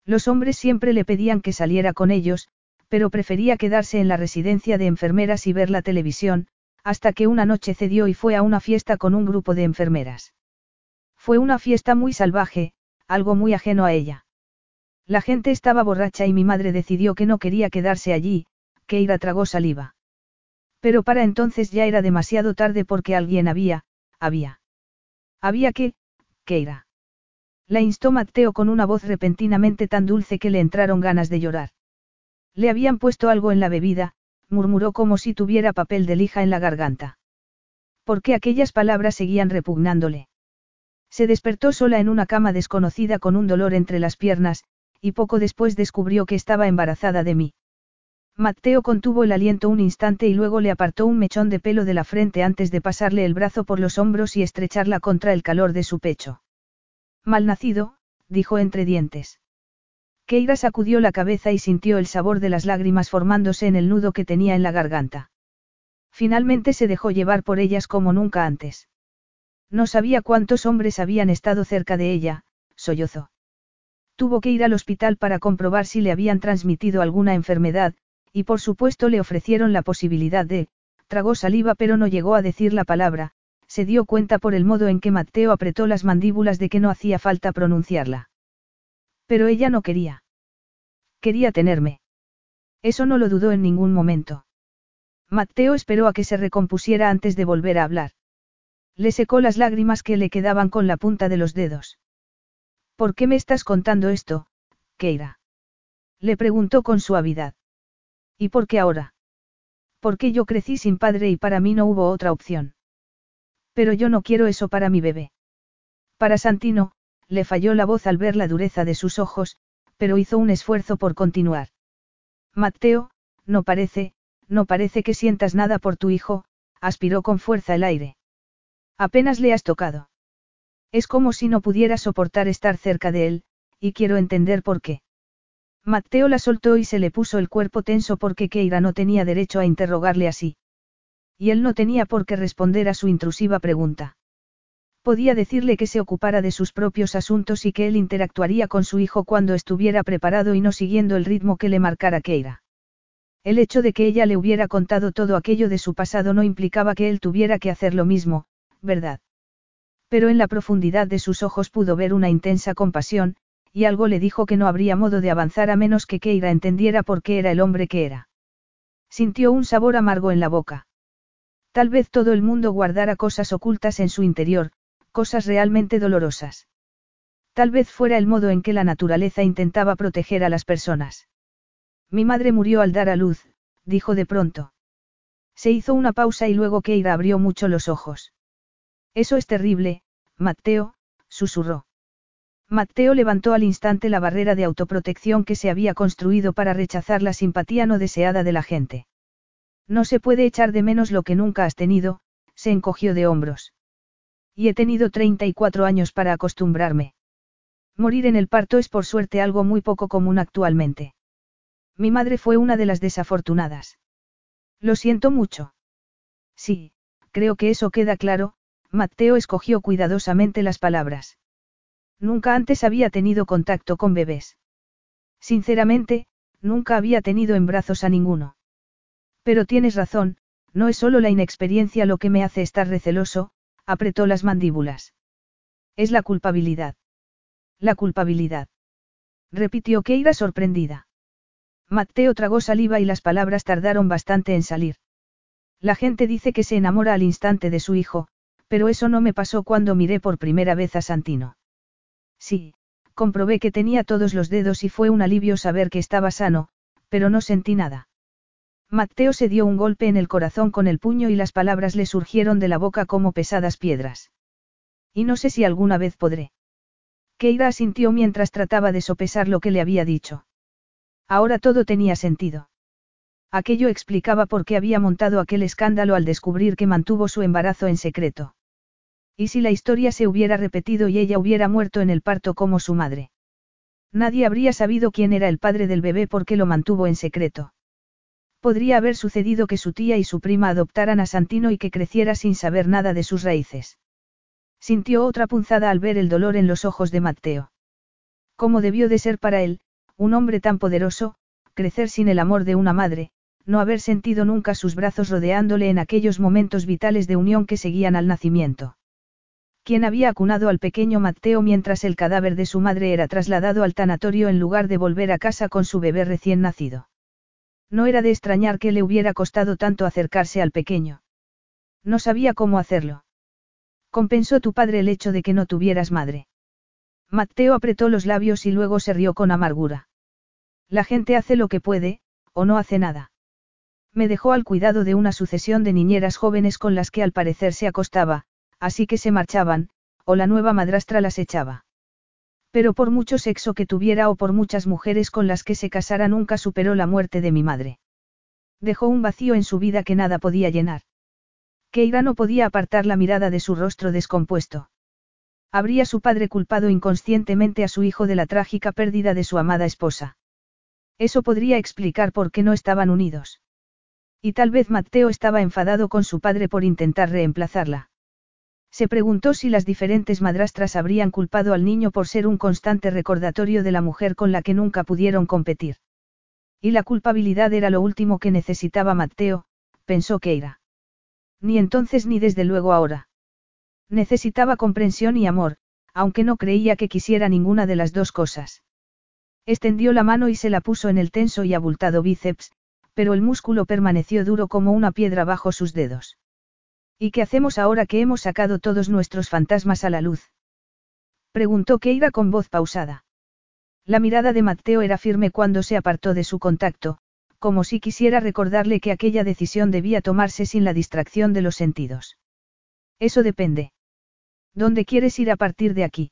Los hombres siempre le pedían que saliera con ellos, pero prefería quedarse en la residencia de enfermeras y ver la televisión, hasta que una noche cedió y fue a una fiesta con un grupo de enfermeras. Fue una fiesta muy salvaje, algo muy ajeno a ella. La gente estaba borracha y mi madre decidió que no quería quedarse allí, que Ira tragó saliva. Pero para entonces ya era demasiado tarde porque alguien había, había. Había que, Keira. La instó Mateo con una voz repentinamente tan dulce que le entraron ganas de llorar. Le habían puesto algo en la bebida, murmuró como si tuviera papel de lija en la garganta. ¿Por qué aquellas palabras seguían repugnándole? Se despertó sola en una cama desconocida con un dolor entre las piernas, y poco después descubrió que estaba embarazada de mí. Mateo contuvo el aliento un instante y luego le apartó un mechón de pelo de la frente antes de pasarle el brazo por los hombros y estrecharla contra el calor de su pecho. Malnacido, dijo entre dientes. Keira sacudió la cabeza y sintió el sabor de las lágrimas formándose en el nudo que tenía en la garganta. Finalmente se dejó llevar por ellas como nunca antes. No sabía cuántos hombres habían estado cerca de ella, sollozó. Tuvo que ir al hospital para comprobar si le habían transmitido alguna enfermedad, y por supuesto le ofrecieron la posibilidad de, tragó saliva pero no llegó a decir la palabra, se dio cuenta por el modo en que Mateo apretó las mandíbulas de que no hacía falta pronunciarla. Pero ella no quería. Quería tenerme. Eso no lo dudó en ningún momento. Mateo esperó a que se recompusiera antes de volver a hablar. Le secó las lágrimas que le quedaban con la punta de los dedos. ¿Por qué me estás contando esto, Keira? Le preguntó con suavidad. ¿Y por qué ahora? Porque yo crecí sin padre y para mí no hubo otra opción. Pero yo no quiero eso para mi bebé. Para Santino, le falló la voz al ver la dureza de sus ojos, pero hizo un esfuerzo por continuar. Mateo, no parece, no parece que sientas nada por tu hijo, aspiró con fuerza el aire. Apenas le has tocado. Es como si no pudiera soportar estar cerca de él, y quiero entender por qué. Mateo la soltó y se le puso el cuerpo tenso porque Keira no tenía derecho a interrogarle así. Y él no tenía por qué responder a su intrusiva pregunta. Podía decirle que se ocupara de sus propios asuntos y que él interactuaría con su hijo cuando estuviera preparado y no siguiendo el ritmo que le marcara Keira. El hecho de que ella le hubiera contado todo aquello de su pasado no implicaba que él tuviera que hacer lo mismo, ¿verdad? Pero en la profundidad de sus ojos pudo ver una intensa compasión, y algo le dijo que no habría modo de avanzar a menos que Keira entendiera por qué era el hombre que era. Sintió un sabor amargo en la boca. Tal vez todo el mundo guardara cosas ocultas en su interior, cosas realmente dolorosas. Tal vez fuera el modo en que la naturaleza intentaba proteger a las personas. Mi madre murió al dar a luz, dijo de pronto. Se hizo una pausa y luego Keira abrió mucho los ojos. Eso es terrible, Matteo, susurró. Matteo levantó al instante la barrera de autoprotección que se había construido para rechazar la simpatía no deseada de la gente. No se puede echar de menos lo que nunca has tenido, se encogió de hombros. Y he tenido 34 años para acostumbrarme. Morir en el parto es por suerte algo muy poco común actualmente. Mi madre fue una de las desafortunadas. Lo siento mucho. Sí, creo que eso queda claro, Mateo escogió cuidadosamente las palabras. Nunca antes había tenido contacto con bebés. Sinceramente, nunca había tenido en brazos a ninguno. Pero tienes razón, no es solo la inexperiencia lo que me hace estar receloso, apretó las mandíbulas. Es la culpabilidad. La culpabilidad. Repitió Keira sorprendida. Mateo tragó saliva y las palabras tardaron bastante en salir. La gente dice que se enamora al instante de su hijo, pero eso no me pasó cuando miré por primera vez a Santino. Sí, comprobé que tenía todos los dedos y fue un alivio saber que estaba sano, pero no sentí nada. Mateo se dio un golpe en el corazón con el puño y las palabras le surgieron de la boca como pesadas piedras. Y no sé si alguna vez podré. Keira asintió mientras trataba de sopesar lo que le había dicho. Ahora todo tenía sentido. Aquello explicaba por qué había montado aquel escándalo al descubrir que mantuvo su embarazo en secreto. ¿Y si la historia se hubiera repetido y ella hubiera muerto en el parto como su madre? Nadie habría sabido quién era el padre del bebé porque lo mantuvo en secreto. Podría haber sucedido que su tía y su prima adoptaran a Santino y que creciera sin saber nada de sus raíces. Sintió otra punzada al ver el dolor en los ojos de Mateo. ¿Cómo debió de ser para él, un hombre tan poderoso, crecer sin el amor de una madre, no haber sentido nunca sus brazos rodeándole en aquellos momentos vitales de unión que seguían al nacimiento. Quien había acunado al pequeño Mateo mientras el cadáver de su madre era trasladado al tanatorio en lugar de volver a casa con su bebé recién nacido. No era de extrañar que le hubiera costado tanto acercarse al pequeño. No sabía cómo hacerlo. Compensó tu padre el hecho de que no tuvieras madre. Mateo apretó los labios y luego se rió con amargura. La gente hace lo que puede, o no hace nada. Me dejó al cuidado de una sucesión de niñeras jóvenes con las que al parecer se acostaba, así que se marchaban, o la nueva madrastra las echaba. Pero por mucho sexo que tuviera o por muchas mujeres con las que se casara nunca superó la muerte de mi madre. Dejó un vacío en su vida que nada podía llenar. Keira no podía apartar la mirada de su rostro descompuesto. Habría su padre culpado inconscientemente a su hijo de la trágica pérdida de su amada esposa. Eso podría explicar por qué no estaban unidos. Y tal vez Mateo estaba enfadado con su padre por intentar reemplazarla. Se preguntó si las diferentes madrastras habrían culpado al niño por ser un constante recordatorio de la mujer con la que nunca pudieron competir. Y la culpabilidad era lo último que necesitaba Mateo, pensó Keira. Ni entonces ni desde luego ahora. Necesitaba comprensión y amor, aunque no creía que quisiera ninguna de las dos cosas. Extendió la mano y se la puso en el tenso y abultado bíceps, pero el músculo permaneció duro como una piedra bajo sus dedos. ¿Y qué hacemos ahora que hemos sacado todos nuestros fantasmas a la luz? Preguntó Keira con voz pausada. La mirada de Mateo era firme cuando se apartó de su contacto, como si quisiera recordarle que aquella decisión debía tomarse sin la distracción de los sentidos. Eso depende. ¿Dónde quieres ir a partir de aquí?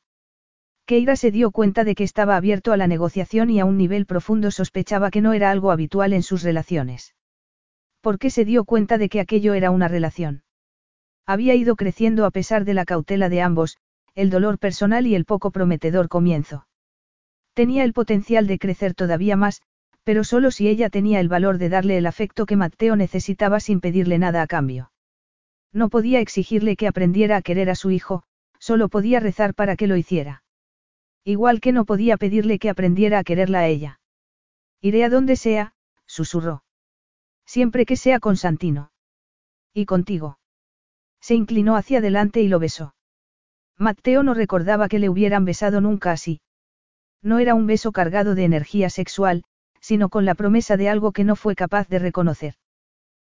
Keira se dio cuenta de que estaba abierto a la negociación y a un nivel profundo sospechaba que no era algo habitual en sus relaciones. ¿Por qué se dio cuenta de que aquello era una relación? Había ido creciendo a pesar de la cautela de ambos, el dolor personal y el poco prometedor comienzo. Tenía el potencial de crecer todavía más, pero solo si ella tenía el valor de darle el afecto que Mateo necesitaba sin pedirle nada a cambio. No podía exigirle que aprendiera a querer a su hijo, Solo podía rezar para que lo hiciera. Igual que no podía pedirle que aprendiera a quererla a ella. Iré a donde sea, susurró. Siempre que sea con Santino. Y contigo. Se inclinó hacia adelante y lo besó. Mateo no recordaba que le hubieran besado nunca así. No era un beso cargado de energía sexual, sino con la promesa de algo que no fue capaz de reconocer.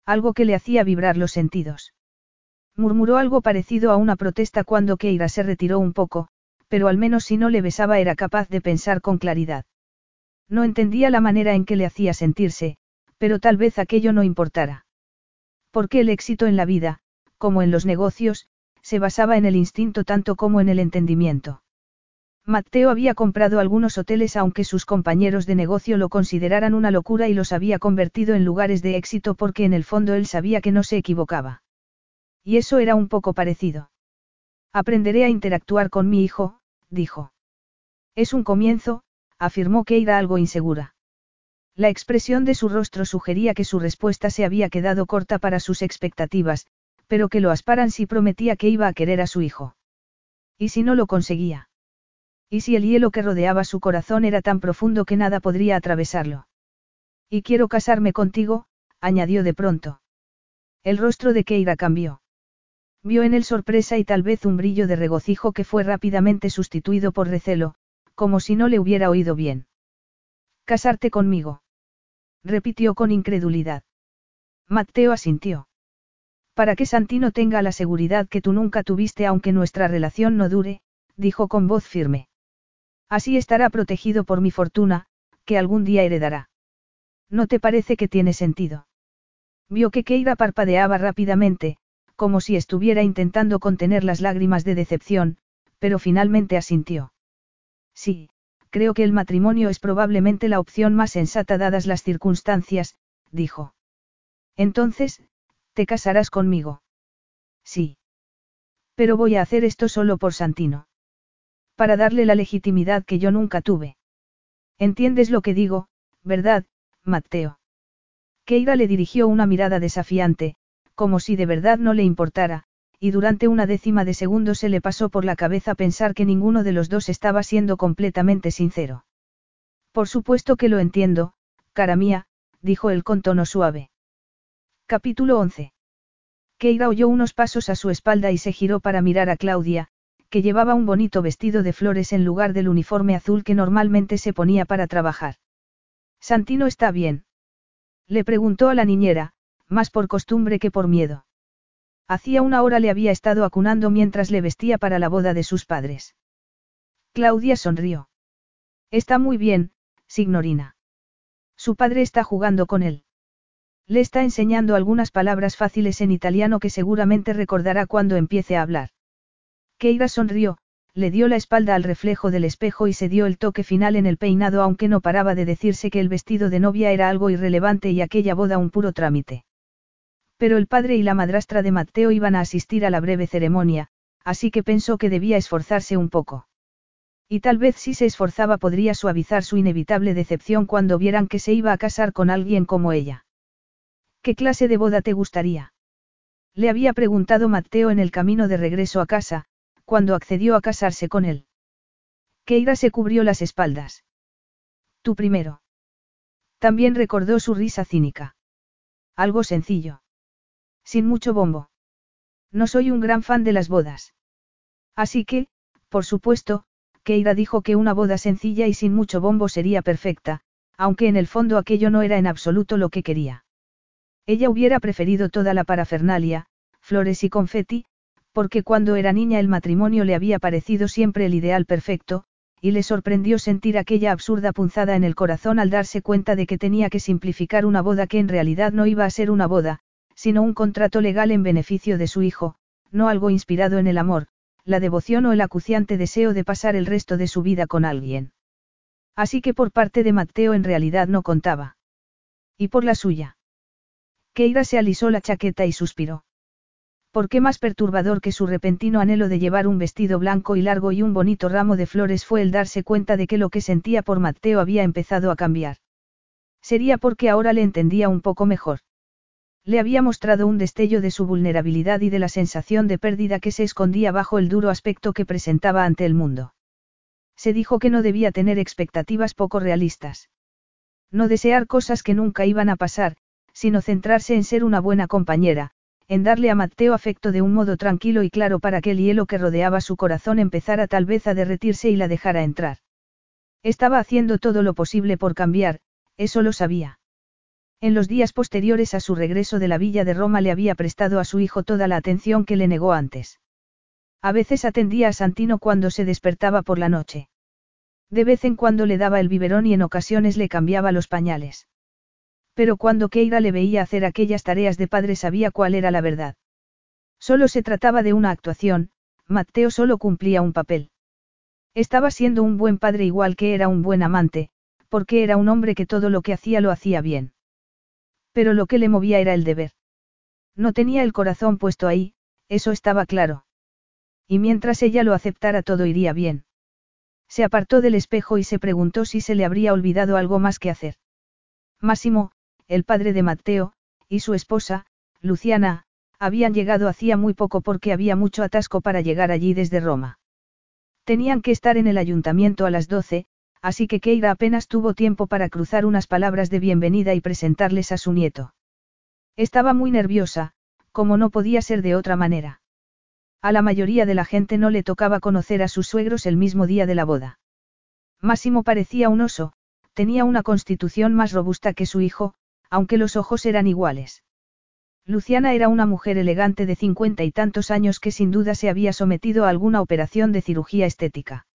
Algo que le hacía vibrar los sentidos. Murmuró algo parecido a una protesta cuando Keira se retiró un poco, pero al menos si no le besaba era capaz de pensar con claridad. No entendía la manera en que le hacía sentirse, pero tal vez aquello no importara. Porque el éxito en la vida, como en los negocios, se basaba en el instinto tanto como en el entendimiento. Mateo había comprado algunos hoteles aunque sus compañeros de negocio lo consideraran una locura y los había convertido en lugares de éxito porque en el fondo él sabía que no se equivocaba. Y eso era un poco parecido. Aprenderé a interactuar con mi hijo, dijo. Es un comienzo, afirmó Keira algo insegura. La expresión de su rostro sugería que su respuesta se había quedado corta para sus expectativas, pero que lo asparan si prometía que iba a querer a su hijo. ¿Y si no lo conseguía? ¿Y si el hielo que rodeaba su corazón era tan profundo que nada podría atravesarlo? Y quiero casarme contigo, añadió de pronto. El rostro de Keira cambió. Vio en él sorpresa y tal vez un brillo de regocijo que fue rápidamente sustituido por recelo, como si no le hubiera oído bien. Casarte conmigo. Repitió con incredulidad. Mateo asintió. Para que Santino tenga la seguridad que tú nunca tuviste aunque nuestra relación no dure, dijo con voz firme. Así estará protegido por mi fortuna, que algún día heredará. ¿No te parece que tiene sentido? Vio que Keira parpadeaba rápidamente, como si estuviera intentando contener las lágrimas de decepción, pero finalmente asintió. Sí, creo que el matrimonio es probablemente la opción más sensata dadas las circunstancias, dijo. Entonces, ¿te casarás conmigo? Sí. Pero voy a hacer esto solo por Santino. Para darle la legitimidad que yo nunca tuve. ¿Entiendes lo que digo, verdad, Mateo? Keira le dirigió una mirada desafiante, como si de verdad no le importara, y durante una décima de segundo se le pasó por la cabeza pensar que ninguno de los dos estaba siendo completamente sincero. Por supuesto que lo entiendo, cara mía, dijo él con tono suave. Capítulo 11. Keira oyó unos pasos a su espalda y se giró para mirar a Claudia, que llevaba un bonito vestido de flores en lugar del uniforme azul que normalmente se ponía para trabajar. Santino está bien. Le preguntó a la niñera, más por costumbre que por miedo. Hacía una hora le había estado acunando mientras le vestía para la boda de sus padres. Claudia sonrió. Está muy bien, signorina. Su padre está jugando con él. Le está enseñando algunas palabras fáciles en italiano que seguramente recordará cuando empiece a hablar. Keira sonrió, le dio la espalda al reflejo del espejo y se dio el toque final en el peinado aunque no paraba de decirse que el vestido de novia era algo irrelevante y aquella boda un puro trámite. Pero el padre y la madrastra de Mateo iban a asistir a la breve ceremonia, así que pensó que debía esforzarse un poco. Y tal vez si se esforzaba podría suavizar su inevitable decepción cuando vieran que se iba a casar con alguien como ella. ¿Qué clase de boda te gustaría? Le había preguntado Mateo en el camino de regreso a casa, cuando accedió a casarse con él. Keira se cubrió las espaldas. Tú primero. También recordó su risa cínica. Algo sencillo. Sin mucho bombo. No soy un gran fan de las bodas. Así que, por supuesto, Keira dijo que una boda sencilla y sin mucho bombo sería perfecta, aunque en el fondo aquello no era en absoluto lo que quería. Ella hubiera preferido toda la parafernalia, flores y confeti, porque cuando era niña el matrimonio le había parecido siempre el ideal perfecto, y le sorprendió sentir aquella absurda punzada en el corazón al darse cuenta de que tenía que simplificar una boda que en realidad no iba a ser una boda, sino un contrato legal en beneficio de su hijo, no algo inspirado en el amor, la devoción o el acuciante deseo de pasar el resto de su vida con alguien. Así que por parte de Mateo en realidad no contaba. Y por la suya. Keira se alisó la chaqueta y suspiró. ¿Por qué más perturbador que su repentino anhelo de llevar un vestido blanco y largo y un bonito ramo de flores fue el darse cuenta de que lo que sentía por Mateo había empezado a cambiar? Sería porque ahora le entendía un poco mejor. Le había mostrado un destello de su vulnerabilidad y de la sensación de pérdida que se escondía bajo el duro aspecto que presentaba ante el mundo. Se dijo que no debía tener expectativas poco realistas. No desear cosas que nunca iban a pasar, sino centrarse en ser una buena compañera, en darle a Mateo afecto de un modo tranquilo y claro para que el hielo que rodeaba su corazón empezara tal vez a derretirse y la dejara entrar. Estaba haciendo todo lo posible por cambiar, eso lo sabía. En los días posteriores a su regreso de la villa de Roma le había prestado a su hijo toda la atención que le negó antes. A veces atendía a Santino cuando se despertaba por la noche. De vez en cuando le daba el biberón y en ocasiones le cambiaba los pañales. Pero cuando Keira le veía hacer aquellas tareas de padre sabía cuál era la verdad. Solo se trataba de una actuación, Mateo solo cumplía un papel. Estaba siendo un buen padre igual que era un buen amante, porque era un hombre que todo lo que hacía lo hacía bien. Pero lo que le movía era el deber. No tenía el corazón puesto ahí, eso estaba claro. Y mientras ella lo aceptara todo iría bien. Se apartó del espejo y se preguntó si se le habría olvidado algo más que hacer. Máximo, el padre de Mateo, y su esposa, Luciana, habían llegado hacía muy poco porque había mucho atasco para llegar allí desde Roma. Tenían que estar en el ayuntamiento a las doce, así que Keira apenas tuvo tiempo para cruzar unas palabras de bienvenida y presentarles a su nieto. Estaba muy nerviosa, como no podía ser de otra manera. A la mayoría de la gente no le tocaba conocer a sus suegros el mismo día de la boda. Máximo parecía un oso, tenía una constitución más robusta que su hijo, aunque los ojos eran iguales. Luciana era una mujer elegante de cincuenta y tantos años que sin duda se había sometido a alguna operación de cirugía estética.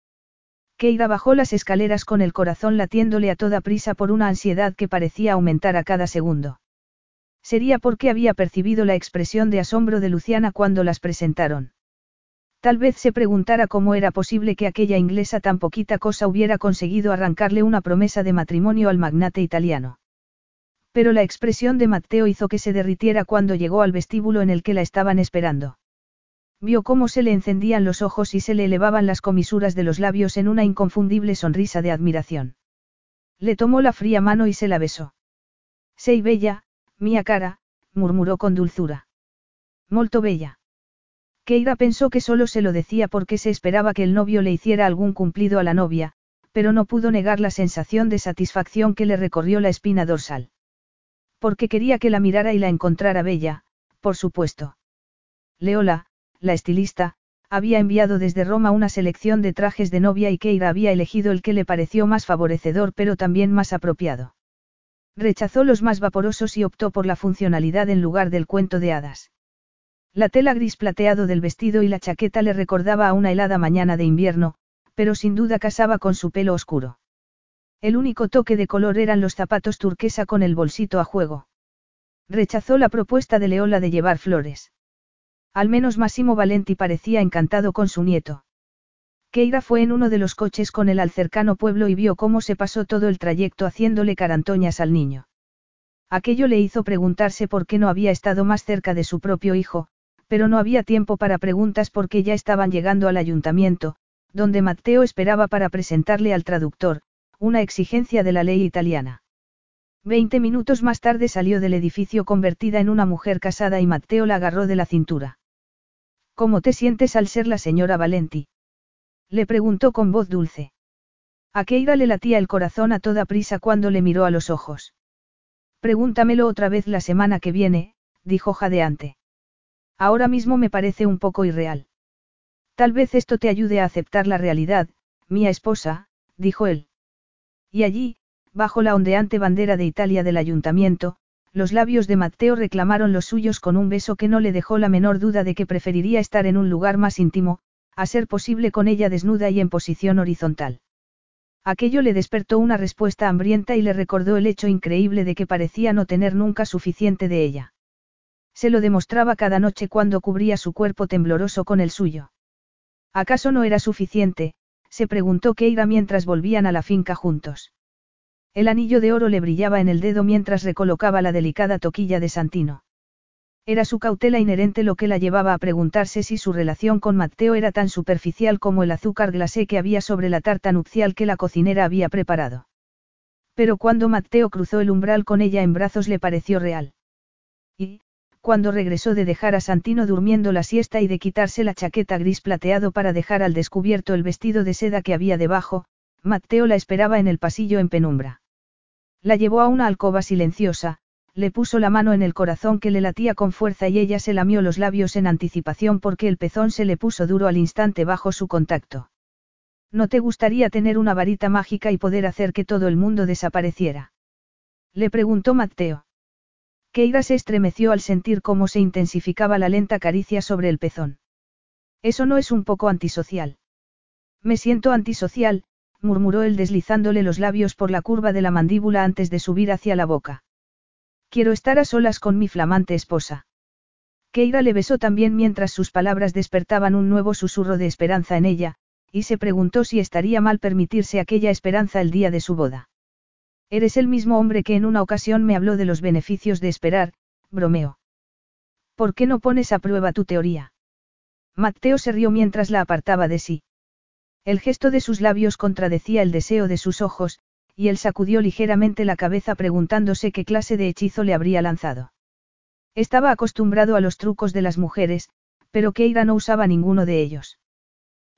Keira bajó las escaleras con el corazón latiéndole a toda prisa por una ansiedad que parecía aumentar a cada segundo. Sería porque había percibido la expresión de asombro de Luciana cuando las presentaron. Tal vez se preguntara cómo era posible que aquella inglesa tan poquita cosa hubiera conseguido arrancarle una promesa de matrimonio al magnate italiano. Pero la expresión de Matteo hizo que se derritiera cuando llegó al vestíbulo en el que la estaban esperando. Vio cómo se le encendían los ojos y se le elevaban las comisuras de los labios en una inconfundible sonrisa de admiración. Le tomó la fría mano y se la besó. Sei bella, mía cara, murmuró con dulzura. Molto bella. Keira pensó que solo se lo decía porque se esperaba que el novio le hiciera algún cumplido a la novia, pero no pudo negar la sensación de satisfacción que le recorrió la espina dorsal. Porque quería que la mirara y la encontrara bella, por supuesto. Leola, la estilista, había enviado desde Roma una selección de trajes de novia y Keira había elegido el que le pareció más favorecedor pero también más apropiado. Rechazó los más vaporosos y optó por la funcionalidad en lugar del cuento de hadas. La tela gris plateado del vestido y la chaqueta le recordaba a una helada mañana de invierno, pero sin duda casaba con su pelo oscuro. El único toque de color eran los zapatos turquesa con el bolsito a juego. Rechazó la propuesta de Leola de llevar flores. Al menos Massimo Valenti parecía encantado con su nieto. Keira fue en uno de los coches con él al cercano pueblo y vio cómo se pasó todo el trayecto haciéndole carantoñas al niño. Aquello le hizo preguntarse por qué no había estado más cerca de su propio hijo, pero no había tiempo para preguntas porque ya estaban llegando al ayuntamiento, donde Matteo esperaba para presentarle al traductor, una exigencia de la ley italiana. Veinte minutos más tarde salió del edificio convertida en una mujer casada y Matteo la agarró de la cintura. ¿Cómo te sientes al ser la señora Valenti? Le preguntó con voz dulce. A Keira le latía el corazón a toda prisa cuando le miró a los ojos. Pregúntamelo otra vez la semana que viene, dijo jadeante. Ahora mismo me parece un poco irreal. Tal vez esto te ayude a aceptar la realidad, mi esposa, dijo él. Y allí, bajo la ondeante bandera de Italia del ayuntamiento, los labios de Matteo reclamaron los suyos con un beso que no le dejó la menor duda de que preferiría estar en un lugar más íntimo, a ser posible con ella desnuda y en posición horizontal. Aquello le despertó una respuesta hambrienta y le recordó el hecho increíble de que parecía no tener nunca suficiente de ella. Se lo demostraba cada noche cuando cubría su cuerpo tembloroso con el suyo. ¿Acaso no era suficiente? Se preguntó Keira mientras volvían a la finca juntos. El anillo de oro le brillaba en el dedo mientras recolocaba la delicada toquilla de Santino. Era su cautela inherente lo que la llevaba a preguntarse si su relación con Matteo era tan superficial como el azúcar glacé que había sobre la tarta nupcial que la cocinera había preparado. Pero cuando Matteo cruzó el umbral con ella en brazos le pareció real. Y, cuando regresó de dejar a Santino durmiendo la siesta y de quitarse la chaqueta gris plateado para dejar al descubierto el vestido de seda que había debajo, Mateo la esperaba en el pasillo en penumbra. La llevó a una alcoba silenciosa, le puso la mano en el corazón que le latía con fuerza y ella se lamió los labios en anticipación porque el pezón se le puso duro al instante bajo su contacto. ¿No te gustaría tener una varita mágica y poder hacer que todo el mundo desapareciera? Le preguntó Mateo. Keira se estremeció al sentir cómo se intensificaba la lenta caricia sobre el pezón. Eso no es un poco antisocial. Me siento antisocial, murmuró él deslizándole los labios por la curva de la mandíbula antes de subir hacia la boca. Quiero estar a solas con mi flamante esposa. Keira le besó también mientras sus palabras despertaban un nuevo susurro de esperanza en ella, y se preguntó si estaría mal permitirse aquella esperanza el día de su boda. Eres el mismo hombre que en una ocasión me habló de los beneficios de esperar, bromeó. ¿Por qué no pones a prueba tu teoría? Mateo se rió mientras la apartaba de sí. El gesto de sus labios contradecía el deseo de sus ojos, y él sacudió ligeramente la cabeza preguntándose qué clase de hechizo le habría lanzado. Estaba acostumbrado a los trucos de las mujeres, pero Keira no usaba ninguno de ellos.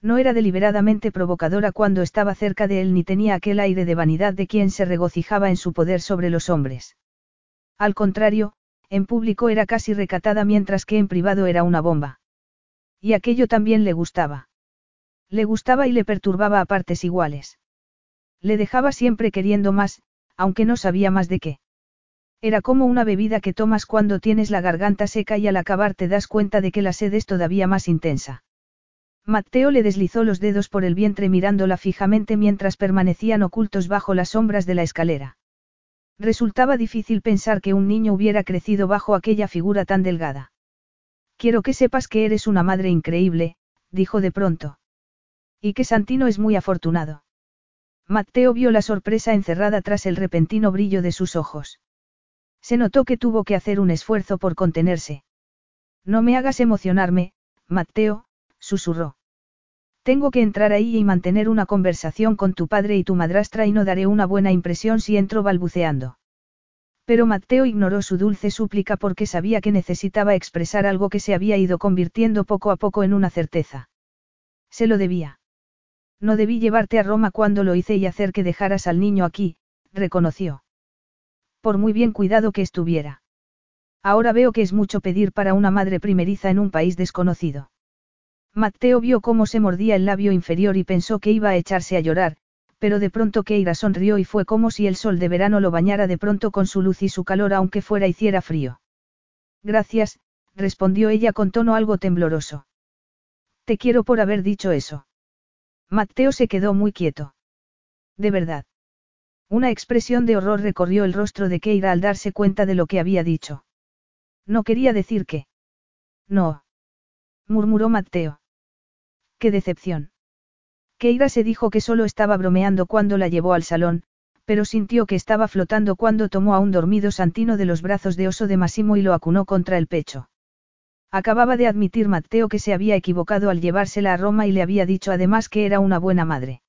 No era deliberadamente provocadora cuando estaba cerca de él ni tenía aquel aire de vanidad de quien se regocijaba en su poder sobre los hombres. Al contrario, en público era casi recatada mientras que en privado era una bomba. Y aquello también le gustaba. Le gustaba y le perturbaba a partes iguales. Le dejaba siempre queriendo más, aunque no sabía más de qué. Era como una bebida que tomas cuando tienes la garganta seca y al acabar te das cuenta de que la sed es todavía más intensa. Mateo le deslizó los dedos por el vientre mirándola fijamente mientras permanecían ocultos bajo las sombras de la escalera. Resultaba difícil pensar que un niño hubiera crecido bajo aquella figura tan delgada. Quiero que sepas que eres una madre increíble, dijo de pronto. Y que Santino es muy afortunado. Mateo vio la sorpresa encerrada tras el repentino brillo de sus ojos. Se notó que tuvo que hacer un esfuerzo por contenerse. No me hagas emocionarme, Mateo, susurró. Tengo que entrar ahí y mantener una conversación con tu padre y tu madrastra y no daré una buena impresión si entro balbuceando. Pero Mateo ignoró su dulce súplica porque sabía que necesitaba expresar algo que se había ido convirtiendo poco a poco en una certeza. Se lo debía. No debí llevarte a Roma cuando lo hice y hacer que dejaras al niño aquí, reconoció. Por muy bien cuidado que estuviera. Ahora veo que es mucho pedir para una madre primeriza en un país desconocido. Mateo vio cómo se mordía el labio inferior y pensó que iba a echarse a llorar, pero de pronto Keira sonrió y fue como si el sol de verano lo bañara de pronto con su luz y su calor aunque fuera hiciera frío. Gracias, respondió ella con tono algo tembloroso. Te quiero por haber dicho eso. Mateo se quedó muy quieto. De verdad. Una expresión de horror recorrió el rostro de Keira al darse cuenta de lo que había dicho. No quería decir que. No. murmuró Mateo. ¡Qué decepción! Keira se dijo que solo estaba bromeando cuando la llevó al salón, pero sintió que estaba flotando cuando tomó a un dormido Santino de los brazos de oso de Massimo y lo acunó contra el pecho. Acababa de admitir Mateo que se había equivocado al llevársela a Roma y le había dicho además que era una buena madre.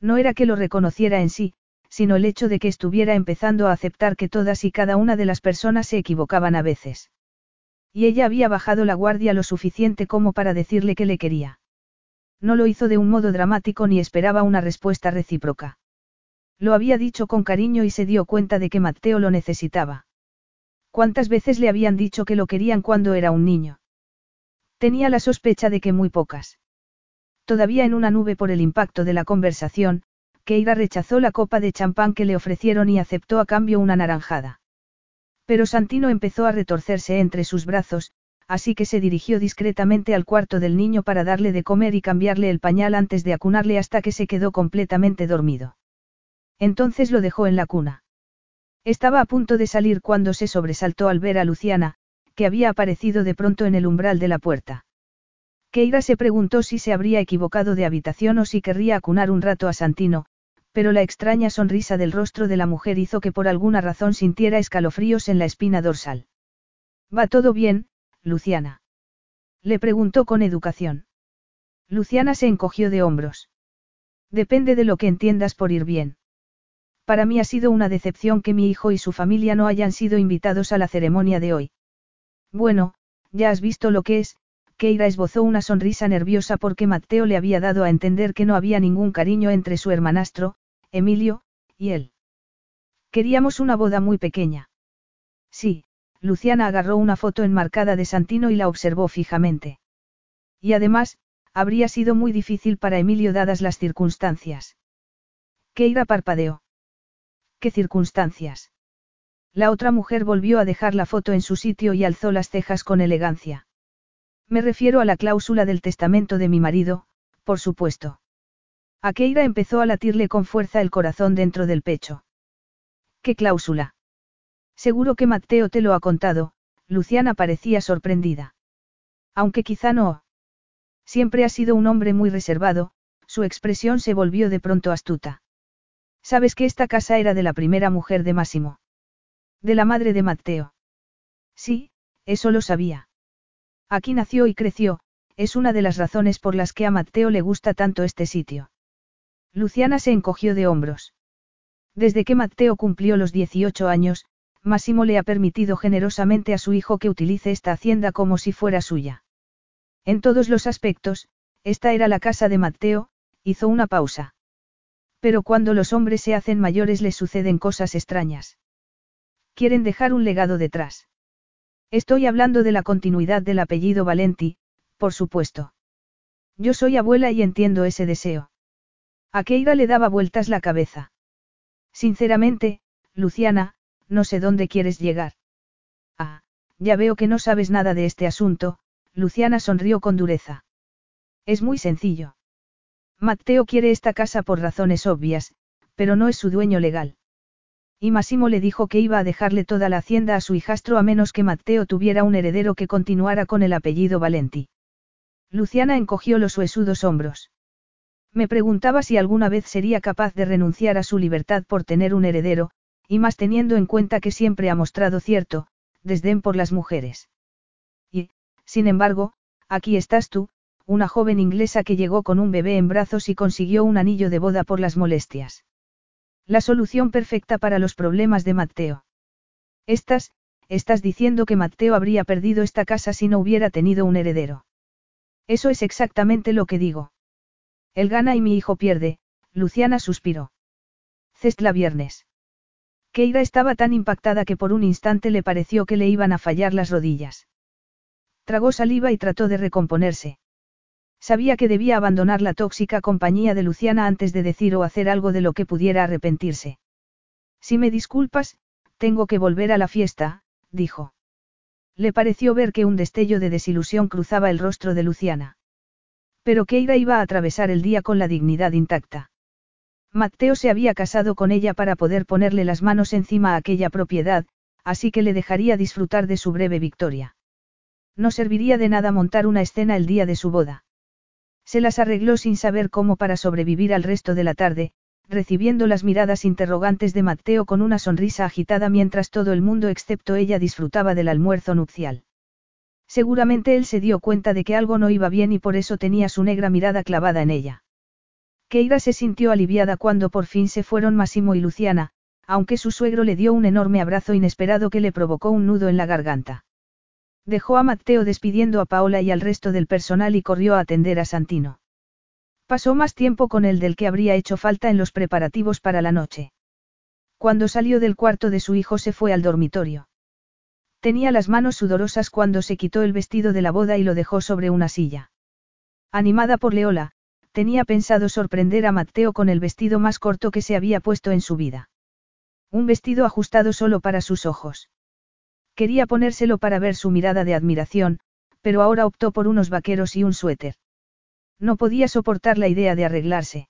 No era que lo reconociera en sí, sino el hecho de que estuviera empezando a aceptar que todas y cada una de las personas se equivocaban a veces. Y ella había bajado la guardia lo suficiente como para decirle que le quería. No lo hizo de un modo dramático ni esperaba una respuesta recíproca. Lo había dicho con cariño y se dio cuenta de que Mateo lo necesitaba. ¿Cuántas veces le habían dicho que lo querían cuando era un niño? Tenía la sospecha de que muy pocas. Todavía en una nube por el impacto de la conversación, Keira rechazó la copa de champán que le ofrecieron y aceptó a cambio una naranjada. Pero Santino empezó a retorcerse entre sus brazos, así que se dirigió discretamente al cuarto del niño para darle de comer y cambiarle el pañal antes de acunarle hasta que se quedó completamente dormido. Entonces lo dejó en la cuna. Estaba a punto de salir cuando se sobresaltó al ver a Luciana, que había aparecido de pronto en el umbral de la puerta. Keira se preguntó si se habría equivocado de habitación o si querría acunar un rato a Santino, pero la extraña sonrisa del rostro de la mujer hizo que por alguna razón sintiera escalofríos en la espina dorsal. ¿Va todo bien, Luciana? Le preguntó con educación. Luciana se encogió de hombros. Depende de lo que entiendas por ir bien. Para mí ha sido una decepción que mi hijo y su familia no hayan sido invitados a la ceremonia de hoy. Bueno, ya has visto lo que es, Keira esbozó una sonrisa nerviosa porque Mateo le había dado a entender que no había ningún cariño entre su hermanastro, Emilio, y él. Queríamos una boda muy pequeña. Sí, Luciana agarró una foto enmarcada de Santino y la observó fijamente. Y además, habría sido muy difícil para Emilio dadas las circunstancias. Keira parpadeó. ¿Qué circunstancias? La otra mujer volvió a dejar la foto en su sitio y alzó las cejas con elegancia. Me refiero a la cláusula del testamento de mi marido, por supuesto. A Keira empezó a latirle con fuerza el corazón dentro del pecho. ¿Qué cláusula? Seguro que Mateo te lo ha contado, Luciana parecía sorprendida. Aunque quizá no. Siempre ha sido un hombre muy reservado, su expresión se volvió de pronto astuta. ¿Sabes que esta casa era de la primera mujer de Máximo? De la madre de Mateo. Sí, eso lo sabía. Aquí nació y creció, es una de las razones por las que a Mateo le gusta tanto este sitio. Luciana se encogió de hombros. Desde que Mateo cumplió los 18 años, Máximo le ha permitido generosamente a su hijo que utilice esta hacienda como si fuera suya. En todos los aspectos, esta era la casa de Mateo, hizo una pausa. Pero cuando los hombres se hacen mayores les suceden cosas extrañas. Quieren dejar un legado detrás. Estoy hablando de la continuidad del apellido Valenti, por supuesto. Yo soy abuela y entiendo ese deseo. A Keira le daba vueltas la cabeza. Sinceramente, Luciana, no sé dónde quieres llegar. Ah, ya veo que no sabes nada de este asunto, Luciana sonrió con dureza. Es muy sencillo. Matteo quiere esta casa por razones obvias, pero no es su dueño legal. Y Massimo le dijo que iba a dejarle toda la hacienda a su hijastro a menos que Matteo tuviera un heredero que continuara con el apellido Valenti. Luciana encogió los huesudos hombros. Me preguntaba si alguna vez sería capaz de renunciar a su libertad por tener un heredero, y más teniendo en cuenta que siempre ha mostrado cierto, desdén por las mujeres. Sin embargo, aquí estás tú, una joven inglesa que llegó con un bebé en brazos y consiguió un anillo de boda por las molestias. La solución perfecta para los problemas de Matteo. Estás, estás diciendo que Matteo habría perdido esta casa si no hubiera tenido un heredero. Eso es exactamente lo que digo. Él gana y mi hijo pierde, Luciana suspiró. Cestla viernes. Keira estaba tan impactada que por un instante le pareció que le iban a fallar las rodillas. Tragó saliva y trató de recomponerse. Sabía que debía abandonar la tóxica compañía de Luciana antes de decir o hacer algo de lo que pudiera arrepentirse. Si me disculpas, tengo que volver a la fiesta, dijo. Le pareció ver que un destello de desilusión cruzaba el rostro de Luciana. Pero Keira iba a atravesar el día con la dignidad intacta. Mateo se había casado con ella para poder ponerle las manos encima a aquella propiedad, así que le dejaría disfrutar de su breve victoria. No serviría de nada montar una escena el día de su boda. Se las arregló sin saber cómo para sobrevivir al resto de la tarde, recibiendo las miradas interrogantes de Mateo con una sonrisa agitada mientras todo el mundo excepto ella disfrutaba del almuerzo nupcial. Seguramente él se dio cuenta de que algo no iba bien y por eso tenía su negra mirada clavada en ella. Keira se sintió aliviada cuando por fin se fueron Massimo y Luciana, aunque su suegro le dio un enorme abrazo inesperado que le provocó un nudo en la garganta. Dejó a Matteo despidiendo a Paola y al resto del personal y corrió a atender a Santino. Pasó más tiempo con él del que habría hecho falta en los preparativos para la noche. Cuando salió del cuarto de su hijo se fue al dormitorio. Tenía las manos sudorosas cuando se quitó el vestido de la boda y lo dejó sobre una silla. Animada por Leola, tenía pensado sorprender a Matteo con el vestido más corto que se había puesto en su vida. Un vestido ajustado solo para sus ojos. Quería ponérselo para ver su mirada de admiración, pero ahora optó por unos vaqueros y un suéter. No podía soportar la idea de arreglarse.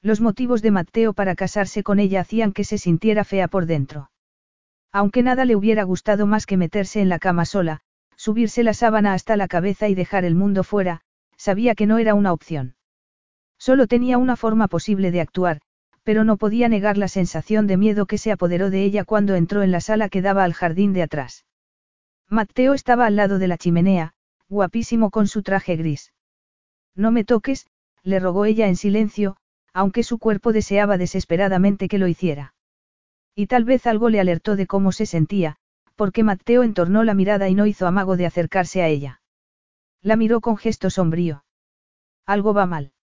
Los motivos de Mateo para casarse con ella hacían que se sintiera fea por dentro. Aunque nada le hubiera gustado más que meterse en la cama sola, subirse la sábana hasta la cabeza y dejar el mundo fuera, sabía que no era una opción. Solo tenía una forma posible de actuar, pero no podía negar la sensación de miedo que se apoderó de ella cuando entró en la sala que daba al jardín de atrás. Mateo estaba al lado de la chimenea, guapísimo con su traje gris. No me toques, le rogó ella en silencio, aunque su cuerpo deseaba desesperadamente que lo hiciera. Y tal vez algo le alertó de cómo se sentía, porque Mateo entornó la mirada y no hizo amago de acercarse a ella. La miró con gesto sombrío. Algo va mal.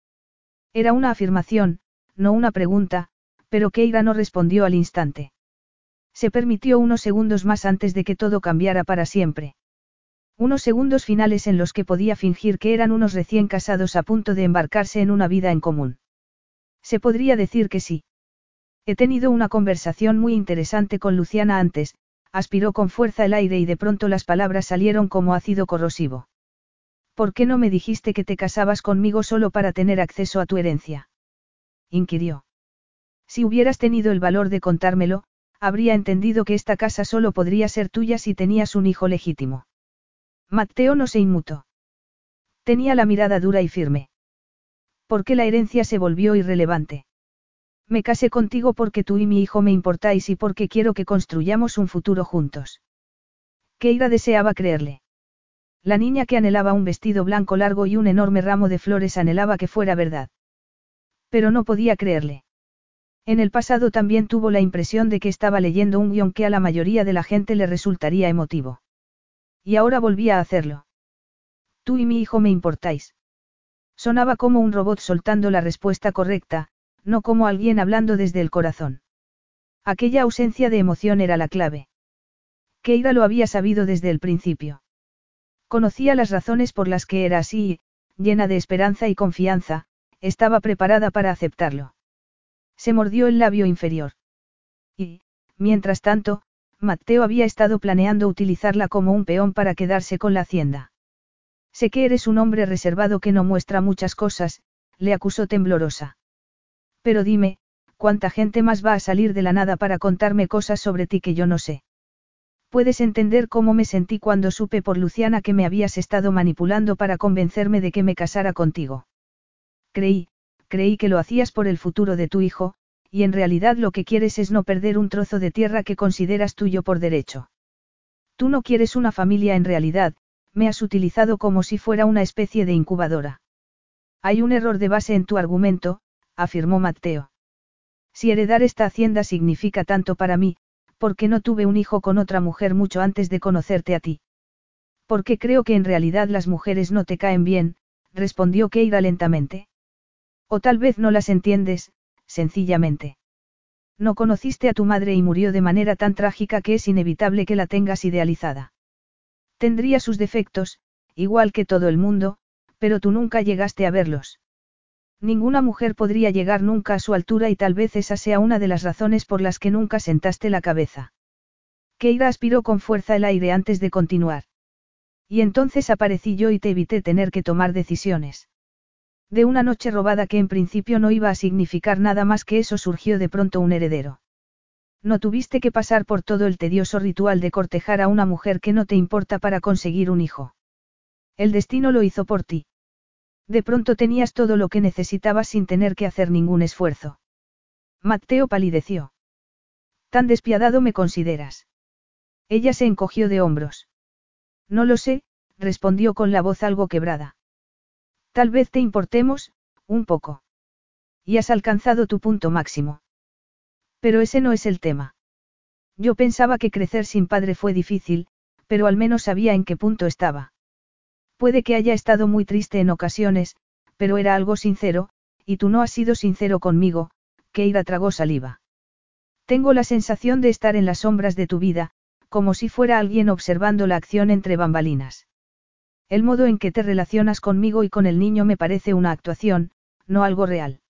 Era una afirmación, no una pregunta, pero Keira no respondió al instante. Se permitió unos segundos más antes de que todo cambiara para siempre. Unos segundos finales en los que podía fingir que eran unos recién casados a punto de embarcarse en una vida en común. Se podría decir que sí. He tenido una conversación muy interesante con Luciana antes, aspiró con fuerza el aire y de pronto las palabras salieron como ácido corrosivo. ¿Por qué no me dijiste que te casabas conmigo solo para tener acceso a tu herencia? inquirió. Si hubieras tenido el valor de contármelo, habría entendido que esta casa solo podría ser tuya si tenías un hijo legítimo. Mateo no se inmutó. Tenía la mirada dura y firme. ¿Por qué la herencia se volvió irrelevante? Me casé contigo porque tú y mi hijo me importáis y porque quiero que construyamos un futuro juntos. Keira deseaba creerle. La niña que anhelaba un vestido blanco largo y un enorme ramo de flores anhelaba que fuera verdad. Pero no podía creerle. En el pasado también tuvo la impresión de que estaba leyendo un guion que a la mayoría de la gente le resultaría emotivo. Y ahora volvía a hacerlo. Tú y mi hijo me importáis. Sonaba como un robot soltando la respuesta correcta, no como alguien hablando desde el corazón. Aquella ausencia de emoción era la clave. Keira lo había sabido desde el principio. Conocía las razones por las que era así y, llena de esperanza y confianza, estaba preparada para aceptarlo. Se mordió el labio inferior. Y, mientras tanto, Mateo había estado planeando utilizarla como un peón para quedarse con la hacienda. Sé que eres un hombre reservado que no muestra muchas cosas, le acusó temblorosa. Pero dime, ¿cuánta gente más va a salir de la nada para contarme cosas sobre ti que yo no sé? Puedes entender cómo me sentí cuando supe por Luciana que me habías estado manipulando para convencerme de que me casara contigo. Creí, creí que lo hacías por el futuro de tu hijo, y en realidad lo que quieres es no perder un trozo de tierra que consideras tuyo por derecho. Tú no quieres una familia en realidad, me has utilizado como si fuera una especie de incubadora. Hay un error de base en tu argumento, afirmó Mateo. Si heredar esta hacienda significa tanto para mí, ¿por qué no tuve un hijo con otra mujer mucho antes de conocerte a ti? Porque creo que en realidad las mujeres no te caen bien, respondió Keira lentamente. O tal vez no las entiendes, sencillamente. No conociste a tu madre y murió de manera tan trágica que es inevitable que la tengas idealizada. Tendría sus defectos, igual que todo el mundo, pero tú nunca llegaste a verlos. Ninguna mujer podría llegar nunca a su altura y tal vez esa sea una de las razones por las que nunca sentaste la cabeza. Keira aspiró con fuerza el aire antes de continuar. Y entonces aparecí yo y te evité tener que tomar decisiones. De una noche robada que en principio no iba a significar nada más que eso surgió de pronto un heredero. No tuviste que pasar por todo el tedioso ritual de cortejar a una mujer que no te importa para conseguir un hijo. El destino lo hizo por ti. De pronto tenías todo lo que necesitabas sin tener que hacer ningún esfuerzo. Mateo palideció. Tan despiadado me consideras. Ella se encogió de hombros. No lo sé, respondió con la voz algo quebrada. Tal vez te importemos, un poco. Y has alcanzado tu punto máximo. Pero ese no es el tema. Yo pensaba que crecer sin padre fue difícil, pero al menos sabía en qué punto estaba. Puede que haya estado muy triste en ocasiones, pero era algo sincero, y tú no has sido sincero conmigo, Keira tragó saliva. Tengo la sensación de estar en las sombras de tu vida, como si fuera alguien observando la acción entre bambalinas. El modo en que te relacionas conmigo y con el niño me parece una actuación, no algo real.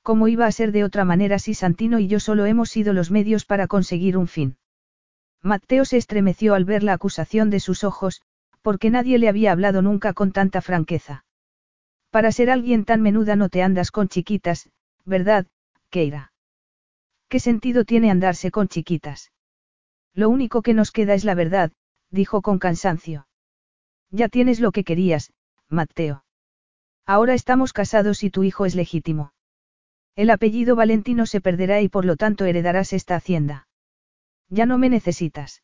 ¿Cómo iba a ser de otra manera si Santino y yo solo hemos sido los medios para conseguir un fin? Mateo se estremeció al ver la acusación de sus ojos, porque nadie le había hablado nunca con tanta franqueza. Para ser alguien tan menuda no te andas con chiquitas, ¿verdad, Keira? ¿Qué sentido tiene andarse con chiquitas? Lo único que nos queda es la verdad, dijo con cansancio. Ya tienes lo que querías, Mateo. Ahora estamos casados y tu hijo es legítimo. El apellido Valentino se perderá y por lo tanto heredarás esta hacienda. Ya no me necesitas.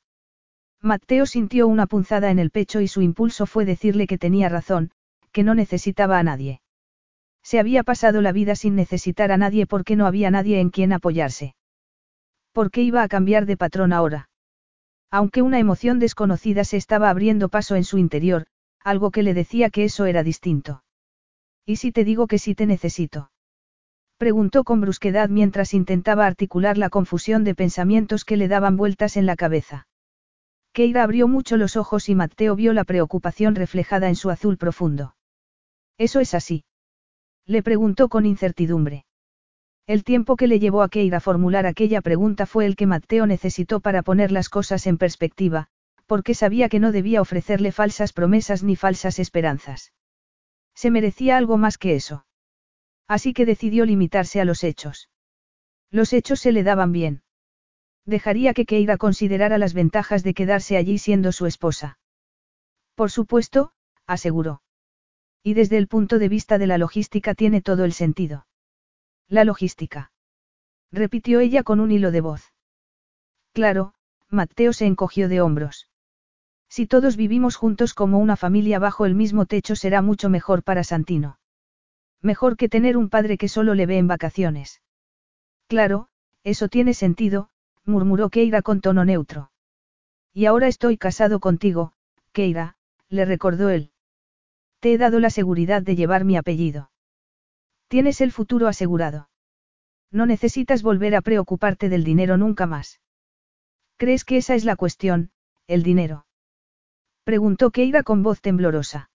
Mateo sintió una punzada en el pecho y su impulso fue decirle que tenía razón, que no necesitaba a nadie. Se había pasado la vida sin necesitar a nadie porque no había nadie en quien apoyarse. ¿Por qué iba a cambiar de patrón ahora? Aunque una emoción desconocida se estaba abriendo paso en su interior, algo que le decía que eso era distinto. ¿Y si te digo que sí te necesito? Preguntó con brusquedad mientras intentaba articular la confusión de pensamientos que le daban vueltas en la cabeza. Keira abrió mucho los ojos y Mateo vio la preocupación reflejada en su azul profundo. ¿Eso es así? Le preguntó con incertidumbre. El tiempo que le llevó a Keira formular aquella pregunta fue el que Mateo necesitó para poner las cosas en perspectiva, porque sabía que no debía ofrecerle falsas promesas ni falsas esperanzas. Se merecía algo más que eso. Así que decidió limitarse a los hechos. Los hechos se le daban bien. Dejaría que Keira considerara las ventajas de quedarse allí siendo su esposa. Por supuesto, aseguró. Y desde el punto de vista de la logística tiene todo el sentido. La logística. Repitió ella con un hilo de voz. Claro, Mateo se encogió de hombros. Si todos vivimos juntos como una familia bajo el mismo techo será mucho mejor para Santino. Mejor que tener un padre que solo le ve en vacaciones. Claro, eso tiene sentido, murmuró Keira con tono neutro. Y ahora estoy casado contigo, Keira, le recordó él. Te he dado la seguridad de llevar mi apellido. Tienes el futuro asegurado. No necesitas volver a preocuparte del dinero nunca más. ¿Crees que esa es la cuestión, el dinero? Preguntó Keira con voz temblorosa.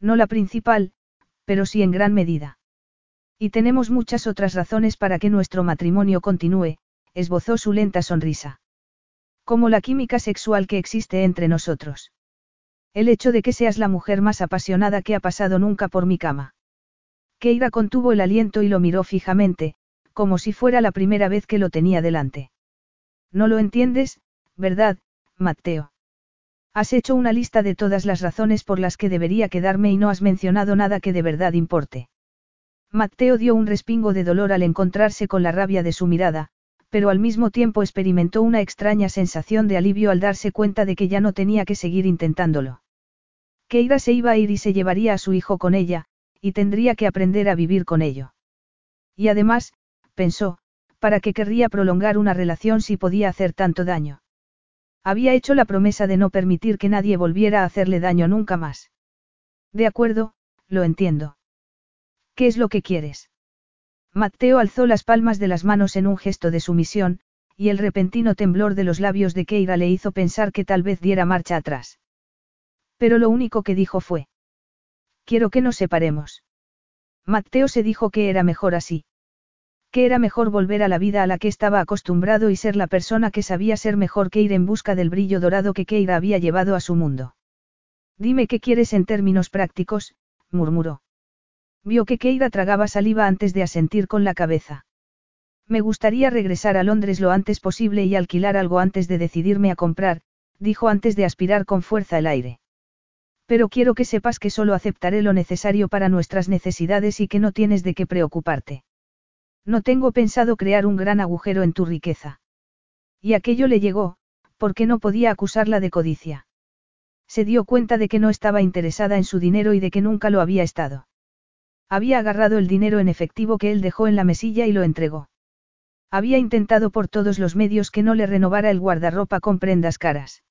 No la principal, pero sí en gran medida. Y tenemos muchas otras razones para que nuestro matrimonio continúe, esbozó su lenta sonrisa. Como la química sexual que existe entre nosotros. El hecho de que seas la mujer más apasionada que ha pasado nunca por mi cama. Keira contuvo el aliento y lo miró fijamente, como si fuera la primera vez que lo tenía delante. No lo entiendes, ¿verdad, Mateo? Has hecho una lista de todas las razones por las que debería quedarme y no has mencionado nada que de verdad importe. Mateo dio un respingo de dolor al encontrarse con la rabia de su mirada, pero al mismo tiempo experimentó una extraña sensación de alivio al darse cuenta de que ya no tenía que seguir intentándolo. Keira se iba a ir y se llevaría a su hijo con ella, y tendría que aprender a vivir con ello. Y además, pensó, ¿para qué querría prolongar una relación si podía hacer tanto daño? Había hecho la promesa de no permitir que nadie volviera a hacerle daño nunca más. De acuerdo, lo entiendo. ¿Qué es lo que quieres? Mateo alzó las palmas de las manos en un gesto de sumisión, y el repentino temblor de los labios de Keira le hizo pensar que tal vez diera marcha atrás. Pero lo único que dijo fue. Quiero que nos separemos. Mateo se dijo que era mejor así que era mejor volver a la vida a la que estaba acostumbrado y ser la persona que sabía ser mejor que ir en busca del brillo dorado que Keira había llevado a su mundo. Dime qué quieres en términos prácticos, murmuró. Vio que Keira tragaba saliva antes de asentir con la cabeza. Me gustaría regresar a Londres lo antes posible y alquilar algo antes de decidirme a comprar, dijo antes de aspirar con fuerza el aire. Pero quiero que sepas que solo aceptaré lo necesario para nuestras necesidades y que no tienes de qué preocuparte. No tengo pensado crear un gran agujero en tu riqueza. Y aquello le llegó, porque no podía acusarla de codicia. Se dio cuenta de que no estaba interesada en su dinero y de que nunca lo había estado. Había agarrado el dinero en efectivo que él dejó en la mesilla y lo entregó. Había intentado por todos los medios que no le renovara el guardarropa con prendas caras.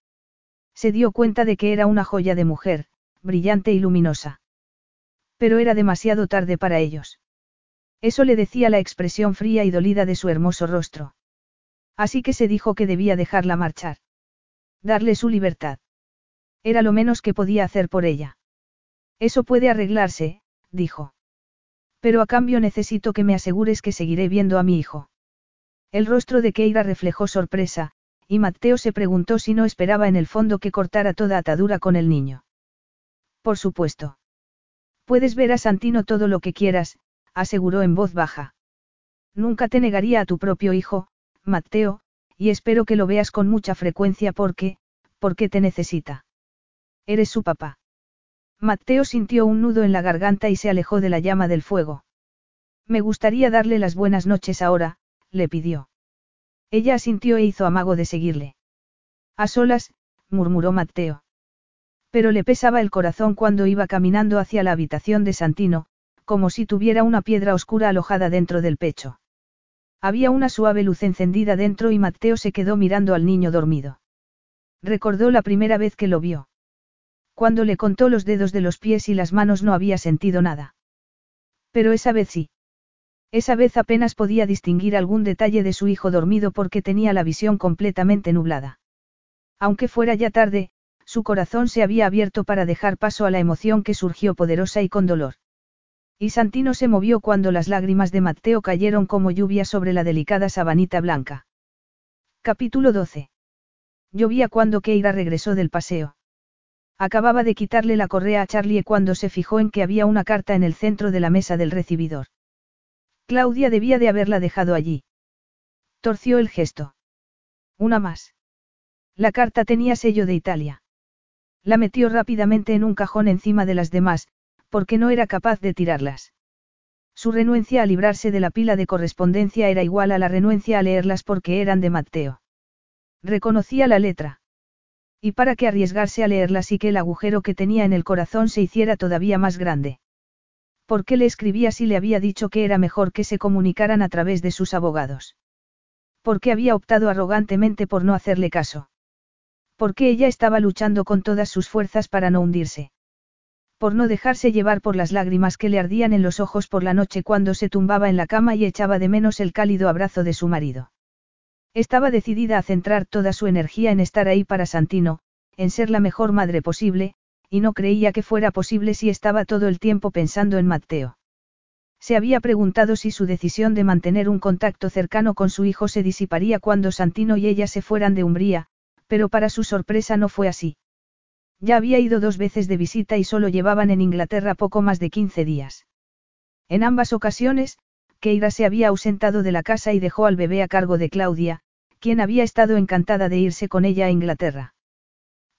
Se dio cuenta de que era una joya de mujer, brillante y luminosa. Pero era demasiado tarde para ellos. Eso le decía la expresión fría y dolida de su hermoso rostro. Así que se dijo que debía dejarla marchar. Darle su libertad. Era lo menos que podía hacer por ella. Eso puede arreglarse, dijo. Pero a cambio necesito que me asegures que seguiré viendo a mi hijo. El rostro de Keira reflejó sorpresa, y Mateo se preguntó si no esperaba en el fondo que cortara toda atadura con el niño. Por supuesto. Puedes ver a Santino todo lo que quieras, aseguró en voz baja. Nunca te negaría a tu propio hijo, Mateo, y espero que lo veas con mucha frecuencia porque, porque te necesita. Eres su papá. Mateo sintió un nudo en la garganta y se alejó de la llama del fuego. Me gustaría darle las buenas noches ahora, le pidió. Ella asintió e hizo amago de seguirle. A solas, murmuró Mateo. Pero le pesaba el corazón cuando iba caminando hacia la habitación de Santino, como si tuviera una piedra oscura alojada dentro del pecho. Había una suave luz encendida dentro y Mateo se quedó mirando al niño dormido. Recordó la primera vez que lo vio. Cuando le contó los dedos de los pies y las manos no había sentido nada. Pero esa vez sí. Esa vez apenas podía distinguir algún detalle de su hijo dormido porque tenía la visión completamente nublada. Aunque fuera ya tarde, su corazón se había abierto para dejar paso a la emoción que surgió poderosa y con dolor. Y Santino se movió cuando las lágrimas de Mateo cayeron como lluvia sobre la delicada sabanita blanca. Capítulo 12. Llovía cuando Keira regresó del paseo. Acababa de quitarle la correa a Charlie cuando se fijó en que había una carta en el centro de la mesa del recibidor. Claudia debía de haberla dejado allí. Torció el gesto. Una más. La carta tenía sello de Italia. La metió rápidamente en un cajón encima de las demás, porque no era capaz de tirarlas. Su renuencia a librarse de la pila de correspondencia era igual a la renuencia a leerlas porque eran de Mateo. Reconocía la letra. Y para qué arriesgarse a leerlas y que el agujero que tenía en el corazón se hiciera todavía más grande. ¿Por qué le escribía si le había dicho que era mejor que se comunicaran a través de sus abogados? ¿Por qué había optado arrogantemente por no hacerle caso? ¿Por qué ella estaba luchando con todas sus fuerzas para no hundirse? por no dejarse llevar por las lágrimas que le ardían en los ojos por la noche cuando se tumbaba en la cama y echaba de menos el cálido abrazo de su marido. Estaba decidida a centrar toda su energía en estar ahí para Santino, en ser la mejor madre posible, y no creía que fuera posible si estaba todo el tiempo pensando en Mateo. Se había preguntado si su decisión de mantener un contacto cercano con su hijo se disiparía cuando Santino y ella se fueran de Umbría, pero para su sorpresa no fue así. Ya había ido dos veces de visita y solo llevaban en Inglaterra poco más de 15 días. En ambas ocasiones, Keira se había ausentado de la casa y dejó al bebé a cargo de Claudia, quien había estado encantada de irse con ella a Inglaterra.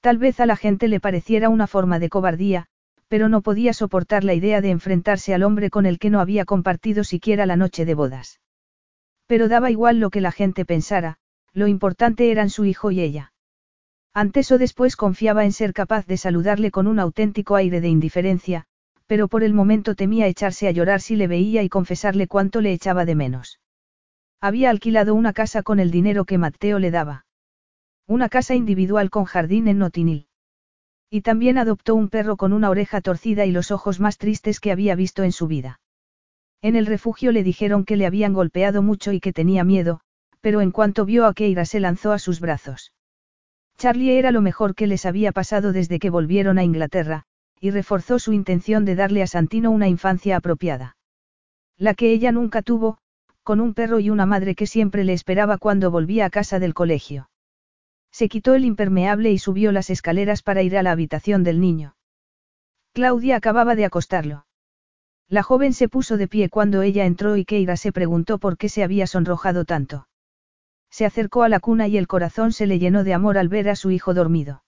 Tal vez a la gente le pareciera una forma de cobardía, pero no podía soportar la idea de enfrentarse al hombre con el que no había compartido siquiera la noche de bodas. Pero daba igual lo que la gente pensara, lo importante eran su hijo y ella. Antes o después confiaba en ser capaz de saludarle con un auténtico aire de indiferencia, pero por el momento temía echarse a llorar si le veía y confesarle cuánto le echaba de menos. Había alquilado una casa con el dinero que Mateo le daba. Una casa individual con jardín en Notinil. Y también adoptó un perro con una oreja torcida y los ojos más tristes que había visto en su vida. En el refugio le dijeron que le habían golpeado mucho y que tenía miedo, pero en cuanto vio a Keira se lanzó a sus brazos. Charlie era lo mejor que les había pasado desde que volvieron a Inglaterra, y reforzó su intención de darle a Santino una infancia apropiada. La que ella nunca tuvo, con un perro y una madre que siempre le esperaba cuando volvía a casa del colegio. Se quitó el impermeable y subió las escaleras para ir a la habitación del niño. Claudia acababa de acostarlo. La joven se puso de pie cuando ella entró y Keira se preguntó por qué se había sonrojado tanto. Se acercó a la cuna y el corazón se le llenó de amor al ver a su hijo dormido.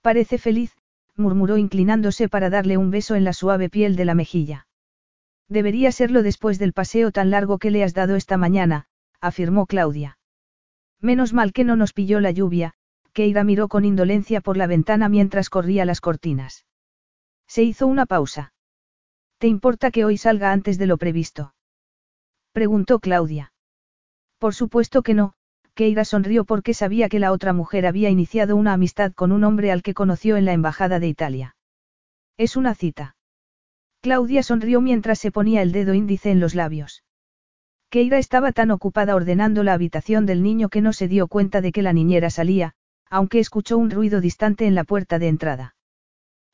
Parece feliz, murmuró inclinándose para darle un beso en la suave piel de la mejilla. Debería serlo después del paseo tan largo que le has dado esta mañana, afirmó Claudia. Menos mal que no nos pilló la lluvia, Keira miró con indolencia por la ventana mientras corría las cortinas. Se hizo una pausa. ¿Te importa que hoy salga antes de lo previsto? Preguntó Claudia. Por supuesto que no, Keira sonrió porque sabía que la otra mujer había iniciado una amistad con un hombre al que conoció en la Embajada de Italia. Es una cita. Claudia sonrió mientras se ponía el dedo índice en los labios. Keira estaba tan ocupada ordenando la habitación del niño que no se dio cuenta de que la niñera salía, aunque escuchó un ruido distante en la puerta de entrada.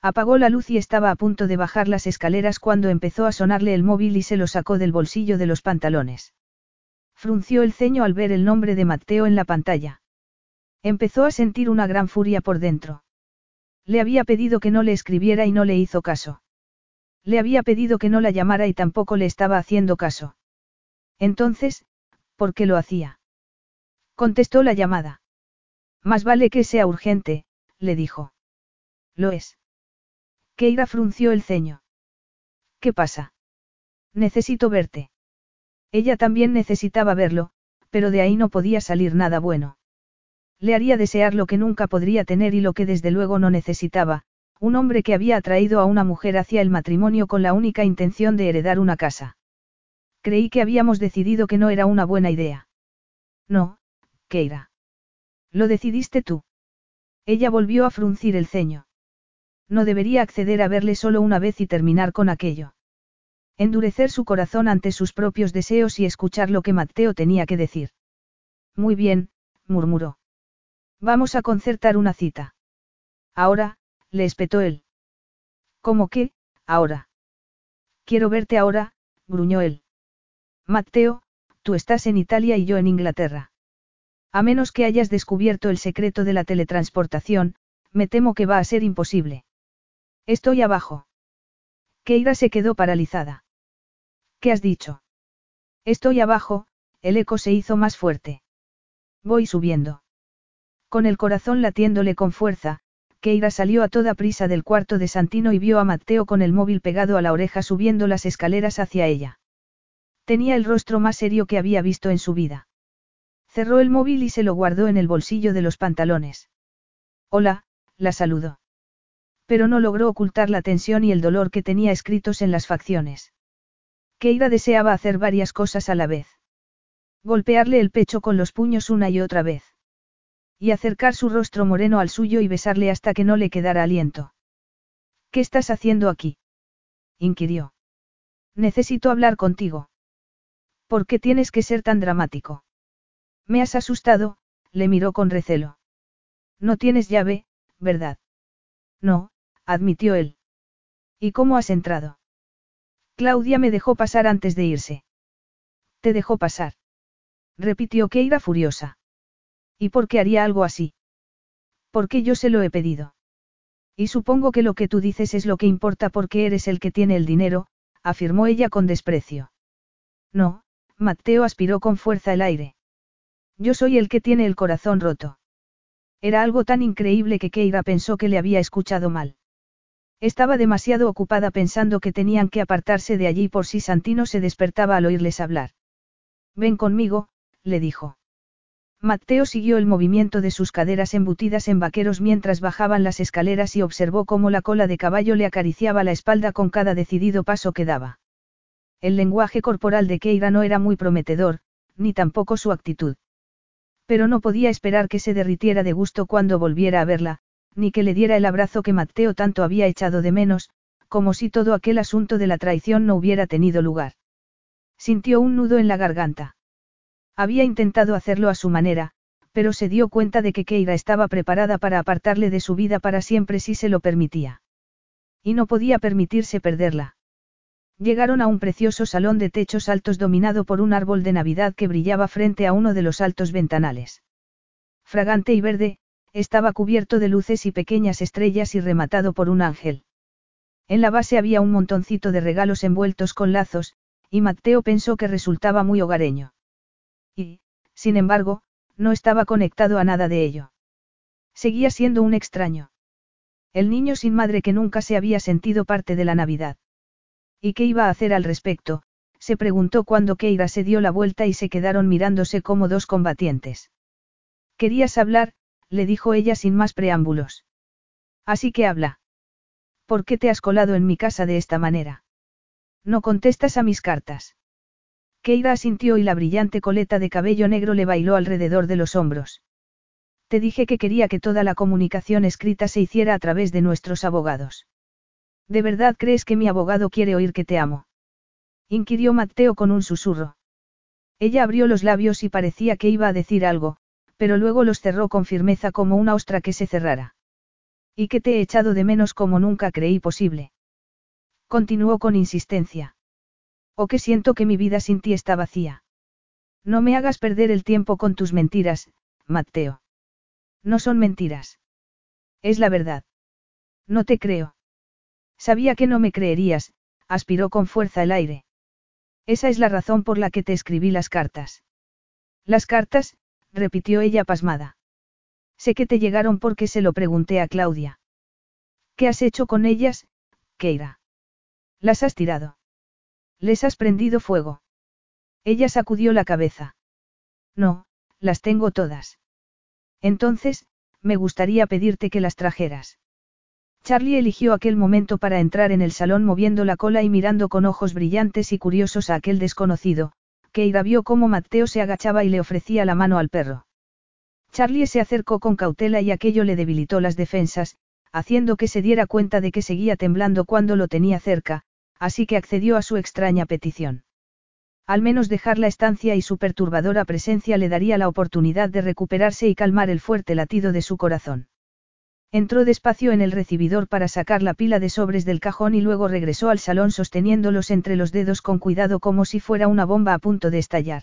Apagó la luz y estaba a punto de bajar las escaleras cuando empezó a sonarle el móvil y se lo sacó del bolsillo de los pantalones. Frunció el ceño al ver el nombre de Mateo en la pantalla. Empezó a sentir una gran furia por dentro. Le había pedido que no le escribiera y no le hizo caso. Le había pedido que no la llamara y tampoco le estaba haciendo caso. Entonces, ¿por qué lo hacía? Contestó la llamada. Más vale que sea urgente, le dijo. Lo es. Keira frunció el ceño. ¿Qué pasa? Necesito verte. Ella también necesitaba verlo, pero de ahí no podía salir nada bueno. Le haría desear lo que nunca podría tener y lo que desde luego no necesitaba, un hombre que había atraído a una mujer hacia el matrimonio con la única intención de heredar una casa. Creí que habíamos decidido que no era una buena idea. No, Keira. Lo decidiste tú. Ella volvió a fruncir el ceño. No debería acceder a verle solo una vez y terminar con aquello. Endurecer su corazón ante sus propios deseos y escuchar lo que Mateo tenía que decir. Muy bien, murmuró. Vamos a concertar una cita. Ahora, le espetó él. ¿Cómo que, ahora? Quiero verte ahora, gruñó él. Mateo, tú estás en Italia y yo en Inglaterra. A menos que hayas descubierto el secreto de la teletransportación, me temo que va a ser imposible. Estoy abajo. Keira se quedó paralizada. ¿Qué has dicho? Estoy abajo, el eco se hizo más fuerte. Voy subiendo. Con el corazón latiéndole con fuerza, Keira salió a toda prisa del cuarto de Santino y vio a Mateo con el móvil pegado a la oreja subiendo las escaleras hacia ella. Tenía el rostro más serio que había visto en su vida. Cerró el móvil y se lo guardó en el bolsillo de los pantalones. Hola, la saludó. Pero no logró ocultar la tensión y el dolor que tenía escritos en las facciones. Keira deseaba hacer varias cosas a la vez. Golpearle el pecho con los puños una y otra vez. Y acercar su rostro moreno al suyo y besarle hasta que no le quedara aliento. ¿Qué estás haciendo aquí? inquirió. Necesito hablar contigo. ¿Por qué tienes que ser tan dramático? Me has asustado, le miró con recelo. No tienes llave, ¿verdad? No, admitió él. ¿Y cómo has entrado? Claudia me dejó pasar antes de irse. ¿Te dejó pasar? repitió Keira furiosa. ¿Y por qué haría algo así? Porque yo se lo he pedido. Y supongo que lo que tú dices es lo que importa porque eres el que tiene el dinero, afirmó ella con desprecio. No, Mateo aspiró con fuerza el aire. Yo soy el que tiene el corazón roto. Era algo tan increíble que Keira pensó que le había escuchado mal. Estaba demasiado ocupada pensando que tenían que apartarse de allí por si Santino se despertaba al oírles hablar. Ven conmigo, le dijo. Mateo siguió el movimiento de sus caderas embutidas en vaqueros mientras bajaban las escaleras y observó cómo la cola de caballo le acariciaba la espalda con cada decidido paso que daba. El lenguaje corporal de Keira no era muy prometedor, ni tampoco su actitud. Pero no podía esperar que se derritiera de gusto cuando volviera a verla, ni que le diera el abrazo que Mateo tanto había echado de menos, como si todo aquel asunto de la traición no hubiera tenido lugar. Sintió un nudo en la garganta. Había intentado hacerlo a su manera, pero se dio cuenta de que Keira estaba preparada para apartarle de su vida para siempre si se lo permitía. Y no podía permitirse perderla. Llegaron a un precioso salón de techos altos dominado por un árbol de Navidad que brillaba frente a uno de los altos ventanales. Fragante y verde, estaba cubierto de luces y pequeñas estrellas y rematado por un ángel. En la base había un montoncito de regalos envueltos con lazos, y Mateo pensó que resultaba muy hogareño. Y, sin embargo, no estaba conectado a nada de ello. Seguía siendo un extraño. El niño sin madre que nunca se había sentido parte de la Navidad. ¿Y qué iba a hacer al respecto? se preguntó cuando Keira se dio la vuelta y se quedaron mirándose como dos combatientes. Querías hablar, le dijo ella sin más preámbulos. Así que habla. ¿Por qué te has colado en mi casa de esta manera? No contestas a mis cartas. Keira asintió y la brillante coleta de cabello negro le bailó alrededor de los hombros. Te dije que quería que toda la comunicación escrita se hiciera a través de nuestros abogados. ¿De verdad crees que mi abogado quiere oír que te amo? inquirió Mateo con un susurro. Ella abrió los labios y parecía que iba a decir algo, pero luego los cerró con firmeza como una ostra que se cerrara. Y que te he echado de menos como nunca creí posible. Continuó con insistencia. O que siento que mi vida sin ti está vacía. No me hagas perder el tiempo con tus mentiras, Mateo. No son mentiras. Es la verdad. No te creo. Sabía que no me creerías, aspiró con fuerza el aire. Esa es la razón por la que te escribí las cartas. Las cartas, repitió ella pasmada. Sé que te llegaron porque se lo pregunté a Claudia. ¿Qué has hecho con ellas, Keira? Las has tirado. Les has prendido fuego. Ella sacudió la cabeza. No, las tengo todas. Entonces, me gustaría pedirte que las trajeras. Charlie eligió aquel momento para entrar en el salón moviendo la cola y mirando con ojos brillantes y curiosos a aquel desconocido, Keira vio cómo Mateo se agachaba y le ofrecía la mano al perro. Charlie se acercó con cautela y aquello le debilitó las defensas, haciendo que se diera cuenta de que seguía temblando cuando lo tenía cerca, así que accedió a su extraña petición. Al menos dejar la estancia y su perturbadora presencia le daría la oportunidad de recuperarse y calmar el fuerte latido de su corazón. Entró despacio en el recibidor para sacar la pila de sobres del cajón y luego regresó al salón sosteniéndolos entre los dedos con cuidado como si fuera una bomba a punto de estallar.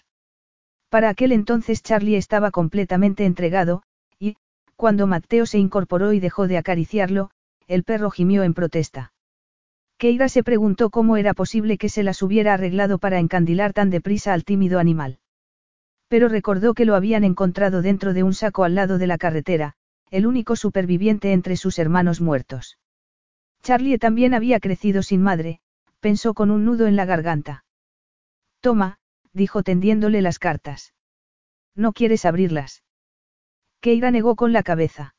Para aquel entonces Charlie estaba completamente entregado, y, cuando Mateo se incorporó y dejó de acariciarlo, el perro gimió en protesta. Keira se preguntó cómo era posible que se las hubiera arreglado para encandilar tan deprisa al tímido animal. Pero recordó que lo habían encontrado dentro de un saco al lado de la carretera, el único superviviente entre sus hermanos muertos. Charlie también había crecido sin madre, pensó con un nudo en la garganta. Toma, dijo tendiéndole las cartas. ¿No quieres abrirlas? Keira negó con la cabeza.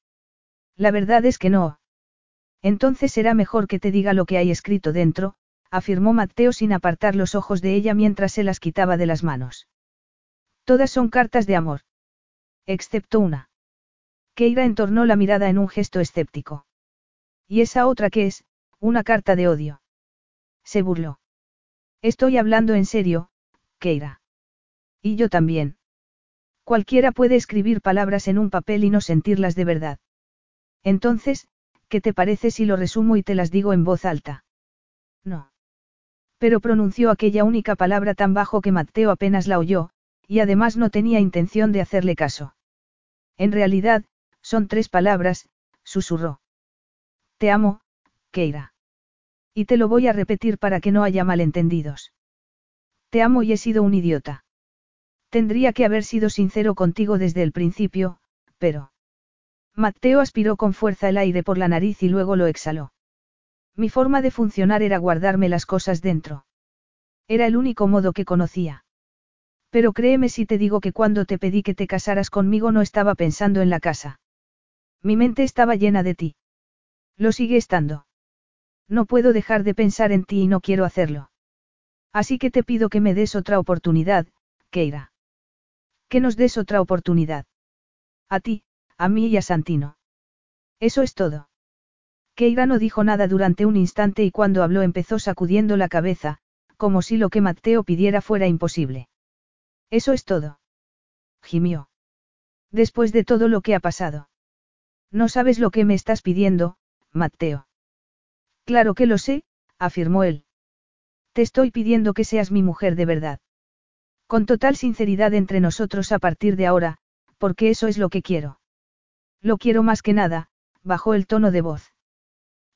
La verdad es que no. Entonces será mejor que te diga lo que hay escrito dentro, afirmó Mateo sin apartar los ojos de ella mientras se las quitaba de las manos. Todas son cartas de amor. Excepto una. Keira entornó la mirada en un gesto escéptico. ¿Y esa otra qué es? Una carta de odio. Se burló. Estoy hablando en serio, Keira. Y yo también. Cualquiera puede escribir palabras en un papel y no sentirlas de verdad. Entonces, ¿qué te parece si lo resumo y te las digo en voz alta? No. Pero pronunció aquella única palabra tan bajo que Mateo apenas la oyó, y además no tenía intención de hacerle caso. En realidad, son tres palabras, susurró. Te amo, Keira. Y te lo voy a repetir para que no haya malentendidos. Te amo y he sido un idiota. Tendría que haber sido sincero contigo desde el principio, pero... Mateo aspiró con fuerza el aire por la nariz y luego lo exhaló. Mi forma de funcionar era guardarme las cosas dentro. Era el único modo que conocía. Pero créeme si te digo que cuando te pedí que te casaras conmigo no estaba pensando en la casa. Mi mente estaba llena de ti. Lo sigue estando. No puedo dejar de pensar en ti y no quiero hacerlo. Así que te pido que me des otra oportunidad, Keira. Que nos des otra oportunidad. A ti, a mí y a Santino. Eso es todo. Keira no dijo nada durante un instante y cuando habló empezó sacudiendo la cabeza, como si lo que Mateo pidiera fuera imposible. Eso es todo. Gimió. Después de todo lo que ha pasado. No sabes lo que me estás pidiendo, Mateo. Claro que lo sé, afirmó él. Te estoy pidiendo que seas mi mujer de verdad. Con total sinceridad entre nosotros a partir de ahora, porque eso es lo que quiero. Lo quiero más que nada, bajó el tono de voz.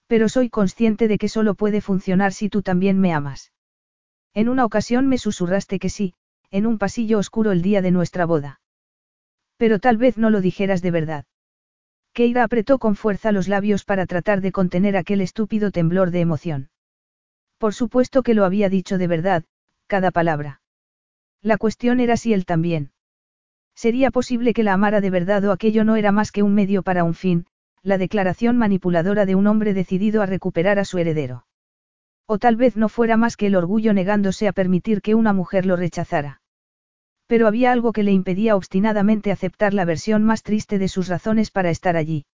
Pero soy consciente de que solo puede funcionar si tú también me amas. En una ocasión me susurraste que sí, en un pasillo oscuro el día de nuestra boda. Pero tal vez no lo dijeras de verdad. Keira apretó con fuerza los labios para tratar de contener aquel estúpido temblor de emoción. Por supuesto que lo había dicho de verdad, cada palabra. La cuestión era si él también. Sería posible que la amara de verdad o aquello no era más que un medio para un fin, la declaración manipuladora de un hombre decidido a recuperar a su heredero. O tal vez no fuera más que el orgullo negándose a permitir que una mujer lo rechazara. Pero había algo que le impedía obstinadamente aceptar la versión más triste de sus razones para estar allí.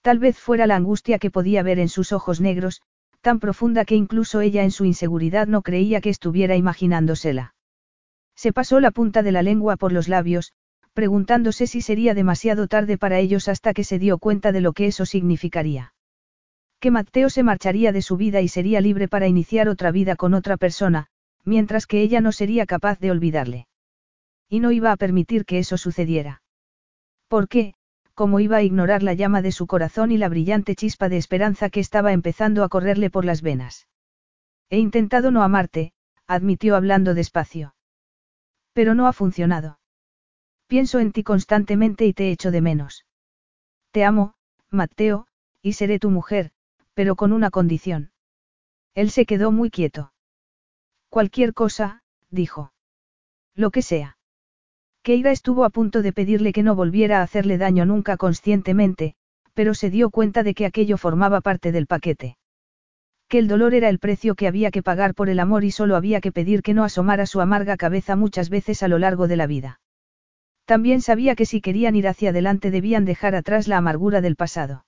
Tal vez fuera la angustia que podía ver en sus ojos negros, tan profunda que incluso ella en su inseguridad no creía que estuviera imaginándosela. Se pasó la punta de la lengua por los labios, preguntándose si sería demasiado tarde para ellos hasta que se dio cuenta de lo que eso significaría. Que Mateo se marcharía de su vida y sería libre para iniciar otra vida con otra persona, mientras que ella no sería capaz de olvidarle. Y no iba a permitir que eso sucediera. ¿Por qué? como iba a ignorar la llama de su corazón y la brillante chispa de esperanza que estaba empezando a correrle por las venas. He intentado no amarte, admitió hablando despacio. Pero no ha funcionado. Pienso en ti constantemente y te echo de menos. Te amo, Mateo, y seré tu mujer, pero con una condición. Él se quedó muy quieto. Cualquier cosa, dijo. Lo que sea. Keira estuvo a punto de pedirle que no volviera a hacerle daño nunca conscientemente, pero se dio cuenta de que aquello formaba parte del paquete. Que el dolor era el precio que había que pagar por el amor y solo había que pedir que no asomara su amarga cabeza muchas veces a lo largo de la vida. También sabía que si querían ir hacia adelante debían dejar atrás la amargura del pasado.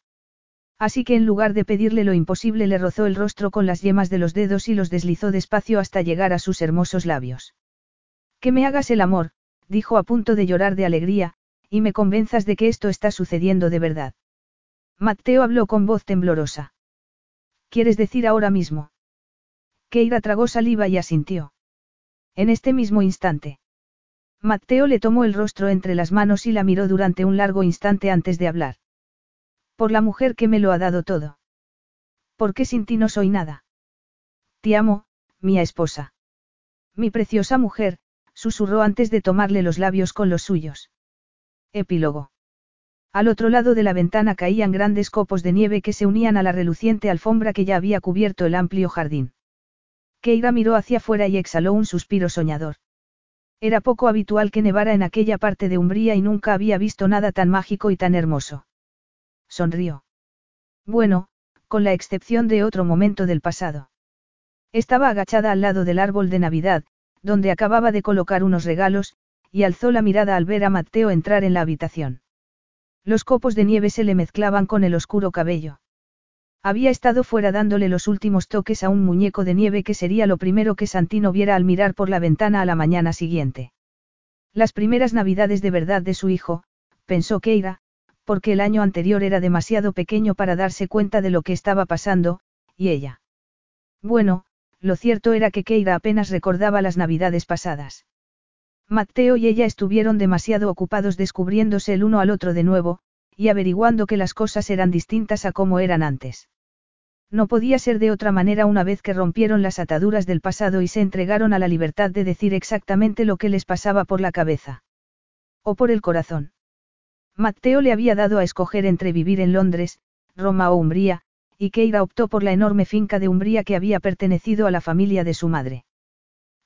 Así que en lugar de pedirle lo imposible le rozó el rostro con las yemas de los dedos y los deslizó despacio hasta llegar a sus hermosos labios. Que me hagas el amor, dijo a punto de llorar de alegría, y me convenzas de que esto está sucediendo de verdad. Mateo habló con voz temblorosa. ¿Quieres decir ahora mismo? Keira tragó saliva y asintió. En este mismo instante. Mateo le tomó el rostro entre las manos y la miró durante un largo instante antes de hablar. Por la mujer que me lo ha dado todo. ¿Por qué sin ti no soy nada? Te amo, mi esposa. Mi preciosa mujer, susurró antes de tomarle los labios con los suyos. Epílogo. Al otro lado de la ventana caían grandes copos de nieve que se unían a la reluciente alfombra que ya había cubierto el amplio jardín. Keira miró hacia afuera y exhaló un suspiro soñador. Era poco habitual que nevara en aquella parte de Umbría y nunca había visto nada tan mágico y tan hermoso. Sonrió. Bueno, con la excepción de otro momento del pasado. Estaba agachada al lado del árbol de Navidad, donde acababa de colocar unos regalos, y alzó la mirada al ver a Mateo entrar en la habitación. Los copos de nieve se le mezclaban con el oscuro cabello. Había estado fuera dándole los últimos toques a un muñeco de nieve que sería lo primero que Santino viera al mirar por la ventana a la mañana siguiente. Las primeras navidades de verdad de su hijo, pensó Keira, porque el año anterior era demasiado pequeño para darse cuenta de lo que estaba pasando, y ella. Bueno, lo cierto era que Keira apenas recordaba las navidades pasadas. Mateo y ella estuvieron demasiado ocupados descubriéndose el uno al otro de nuevo, y averiguando que las cosas eran distintas a como eran antes. No podía ser de otra manera una vez que rompieron las ataduras del pasado y se entregaron a la libertad de decir exactamente lo que les pasaba por la cabeza. O por el corazón. Mateo le había dado a escoger entre vivir en Londres, Roma o Umbría, y Keira optó por la enorme finca de Umbría que había pertenecido a la familia de su madre.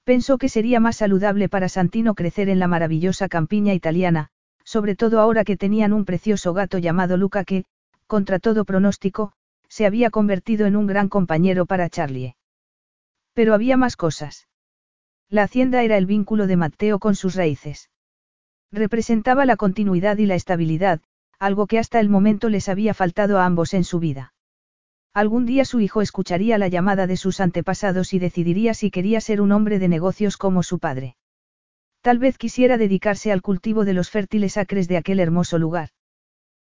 Pensó que sería más saludable para Santino crecer en la maravillosa campiña italiana, sobre todo ahora que tenían un precioso gato llamado Luca que, contra todo pronóstico, se había convertido en un gran compañero para Charlie. Pero había más cosas. La hacienda era el vínculo de Mateo con sus raíces. Representaba la continuidad y la estabilidad, algo que hasta el momento les había faltado a ambos en su vida. Algún día su hijo escucharía la llamada de sus antepasados y decidiría si quería ser un hombre de negocios como su padre. Tal vez quisiera dedicarse al cultivo de los fértiles acres de aquel hermoso lugar.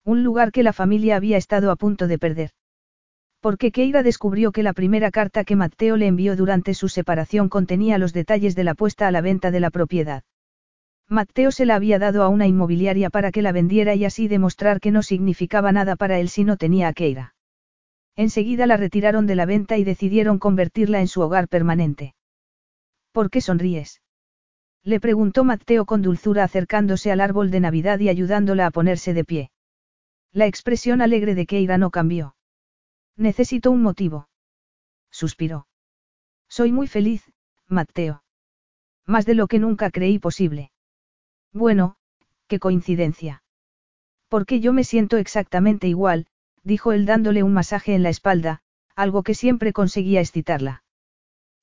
Un lugar que la familia había estado a punto de perder. Porque Keira descubrió que la primera carta que Mateo le envió durante su separación contenía los detalles de la puesta a la venta de la propiedad. Mateo se la había dado a una inmobiliaria para que la vendiera y así demostrar que no significaba nada para él si no tenía a Keira. Enseguida la retiraron de la venta y decidieron convertirla en su hogar permanente. ¿Por qué sonríes? Le preguntó Mateo con dulzura acercándose al árbol de Navidad y ayudándola a ponerse de pie. La expresión alegre de Keira no cambió. Necesito un motivo. Suspiró. Soy muy feliz, Mateo. Más de lo que nunca creí posible. Bueno, qué coincidencia. Porque yo me siento exactamente igual, dijo él dándole un masaje en la espalda, algo que siempre conseguía excitarla.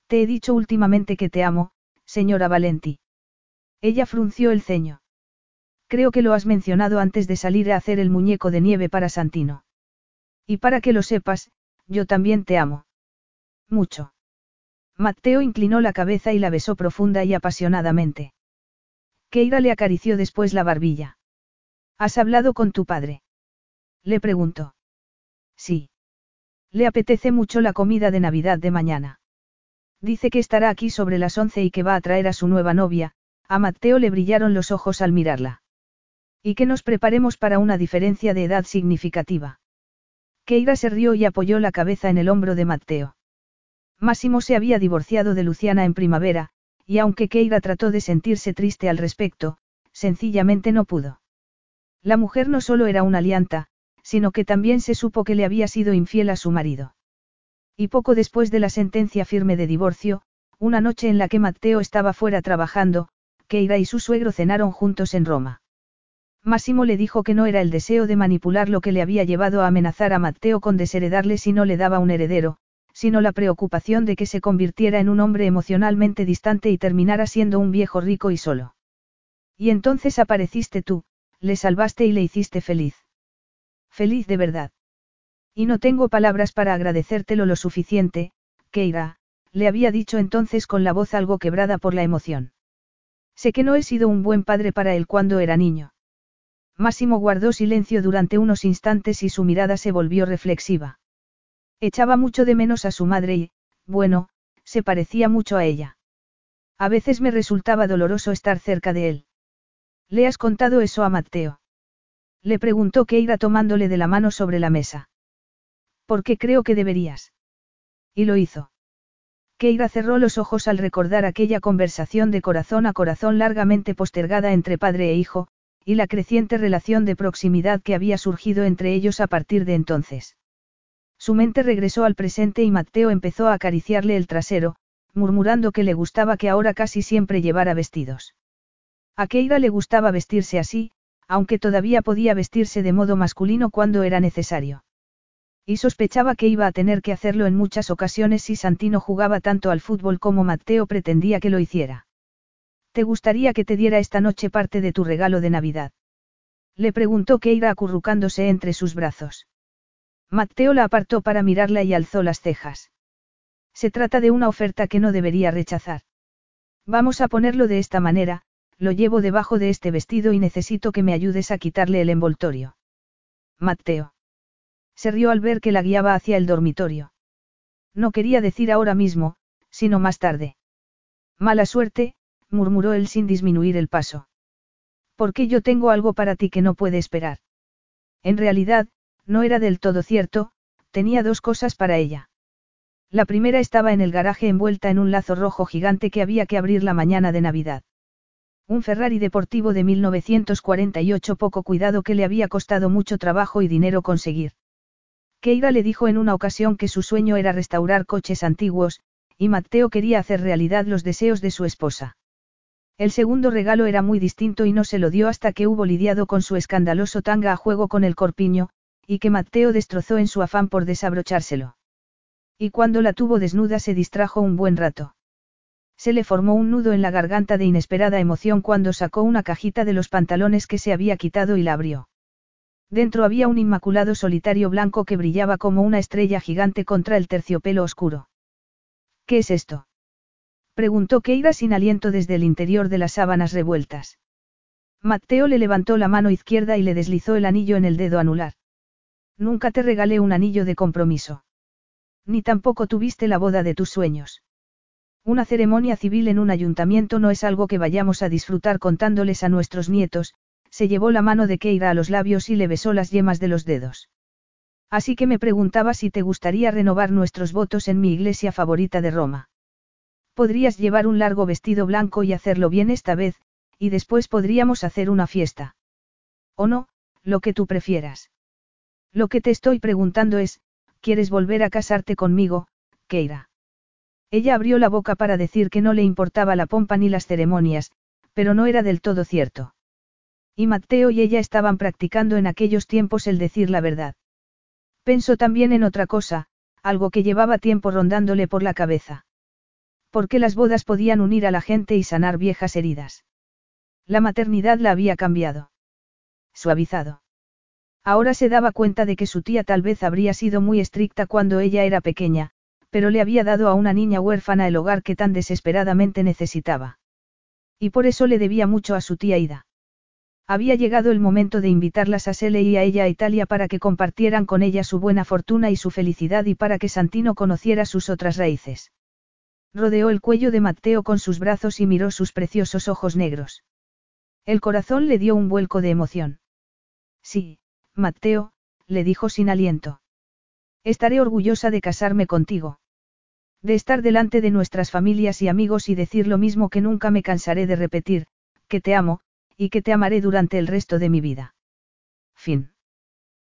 Te he dicho últimamente que te amo, señora Valenti. Ella frunció el ceño. Creo que lo has mencionado antes de salir a hacer el muñeco de nieve para Santino. Y para que lo sepas, yo también te amo. Mucho. Mateo inclinó la cabeza y la besó profunda y apasionadamente. Keira le acarició después la barbilla. ¿Has hablado con tu padre? Le preguntó. Sí. Le apetece mucho la comida de Navidad de mañana. Dice que estará aquí sobre las once y que va a traer a su nueva novia, a Mateo le brillaron los ojos al mirarla. Y que nos preparemos para una diferencia de edad significativa. Keira se rió y apoyó la cabeza en el hombro de Mateo. Máximo se había divorciado de Luciana en primavera, y aunque Keira trató de sentirse triste al respecto, sencillamente no pudo. La mujer no solo era una alianta, sino que también se supo que le había sido infiel a su marido. Y poco después de la sentencia firme de divorcio, una noche en la que Matteo estaba fuera trabajando, Keira y su suegro cenaron juntos en Roma. Máximo le dijo que no era el deseo de manipular lo que le había llevado a amenazar a Matteo con desheredarle si no le daba un heredero, sino la preocupación de que se convirtiera en un hombre emocionalmente distante y terminara siendo un viejo rico y solo. Y entonces apareciste tú, le salvaste y le hiciste feliz. Feliz de verdad. Y no tengo palabras para agradecértelo lo suficiente, Keira, le había dicho entonces con la voz algo quebrada por la emoción. Sé que no he sido un buen padre para él cuando era niño. Máximo guardó silencio durante unos instantes y su mirada se volvió reflexiva. Echaba mucho de menos a su madre y, bueno, se parecía mucho a ella. A veces me resultaba doloroso estar cerca de él. ¿Le has contado eso a Mateo? Le preguntó Keira tomándole de la mano sobre la mesa. ¿Por qué creo que deberías? Y lo hizo. Keira cerró los ojos al recordar aquella conversación de corazón a corazón largamente postergada entre padre e hijo, y la creciente relación de proximidad que había surgido entre ellos a partir de entonces. Su mente regresó al presente y Mateo empezó a acariciarle el trasero, murmurando que le gustaba que ahora casi siempre llevara vestidos. A Keira le gustaba vestirse así, aunque todavía podía vestirse de modo masculino cuando era necesario. Y sospechaba que iba a tener que hacerlo en muchas ocasiones si Santino jugaba tanto al fútbol como Mateo pretendía que lo hiciera. ¿Te gustaría que te diera esta noche parte de tu regalo de Navidad? Le preguntó Keira acurrucándose entre sus brazos. Mateo la apartó para mirarla y alzó las cejas. Se trata de una oferta que no debería rechazar. Vamos a ponerlo de esta manera, lo llevo debajo de este vestido y necesito que me ayudes a quitarle el envoltorio. Mateo. Se rió al ver que la guiaba hacia el dormitorio. No quería decir ahora mismo, sino más tarde. Mala suerte, murmuró él sin disminuir el paso. Porque yo tengo algo para ti que no puede esperar. En realidad, no era del todo cierto, tenía dos cosas para ella. La primera estaba en el garaje envuelta en un lazo rojo gigante que había que abrir la mañana de Navidad. Un Ferrari deportivo de 1948 poco cuidado que le había costado mucho trabajo y dinero conseguir. Keira le dijo en una ocasión que su sueño era restaurar coches antiguos, y Matteo quería hacer realidad los deseos de su esposa. El segundo regalo era muy distinto y no se lo dio hasta que hubo lidiado con su escandaloso tanga a juego con el corpiño, y que Matteo destrozó en su afán por desabrochárselo. Y cuando la tuvo desnuda se distrajo un buen rato. Se le formó un nudo en la garganta de inesperada emoción cuando sacó una cajita de los pantalones que se había quitado y la abrió. Dentro había un inmaculado solitario blanco que brillaba como una estrella gigante contra el terciopelo oscuro. ¿Qué es esto? preguntó Keira sin aliento desde el interior de las sábanas revueltas. Mateo le levantó la mano izquierda y le deslizó el anillo en el dedo anular. Nunca te regalé un anillo de compromiso. Ni tampoco tuviste la boda de tus sueños. Una ceremonia civil en un ayuntamiento no es algo que vayamos a disfrutar contándoles a nuestros nietos, se llevó la mano de Keira a los labios y le besó las yemas de los dedos. Así que me preguntaba si te gustaría renovar nuestros votos en mi iglesia favorita de Roma. Podrías llevar un largo vestido blanco y hacerlo bien esta vez, y después podríamos hacer una fiesta. O no, lo que tú prefieras. Lo que te estoy preguntando es, ¿quieres volver a casarte conmigo, Keira? Ella abrió la boca para decir que no le importaba la pompa ni las ceremonias, pero no era del todo cierto. Y Mateo y ella estaban practicando en aquellos tiempos el decir la verdad. Pensó también en otra cosa, algo que llevaba tiempo rondándole por la cabeza. Porque las bodas podían unir a la gente y sanar viejas heridas. La maternidad la había cambiado. Suavizado. Ahora se daba cuenta de que su tía tal vez habría sido muy estricta cuando ella era pequeña, pero le había dado a una niña huérfana el hogar que tan desesperadamente necesitaba. Y por eso le debía mucho a su tía Ida. Había llegado el momento de invitarlas a Sele y a ella a Italia para que compartieran con ella su buena fortuna y su felicidad y para que Santino conociera sus otras raíces. Rodeó el cuello de Matteo con sus brazos y miró sus preciosos ojos negros. El corazón le dio un vuelco de emoción. Sí, Mateo, le dijo sin aliento. Estaré orgullosa de casarme contigo. De estar delante de nuestras familias y amigos y decir lo mismo que nunca me cansaré de repetir, que te amo, y que te amaré durante el resto de mi vida. Fin.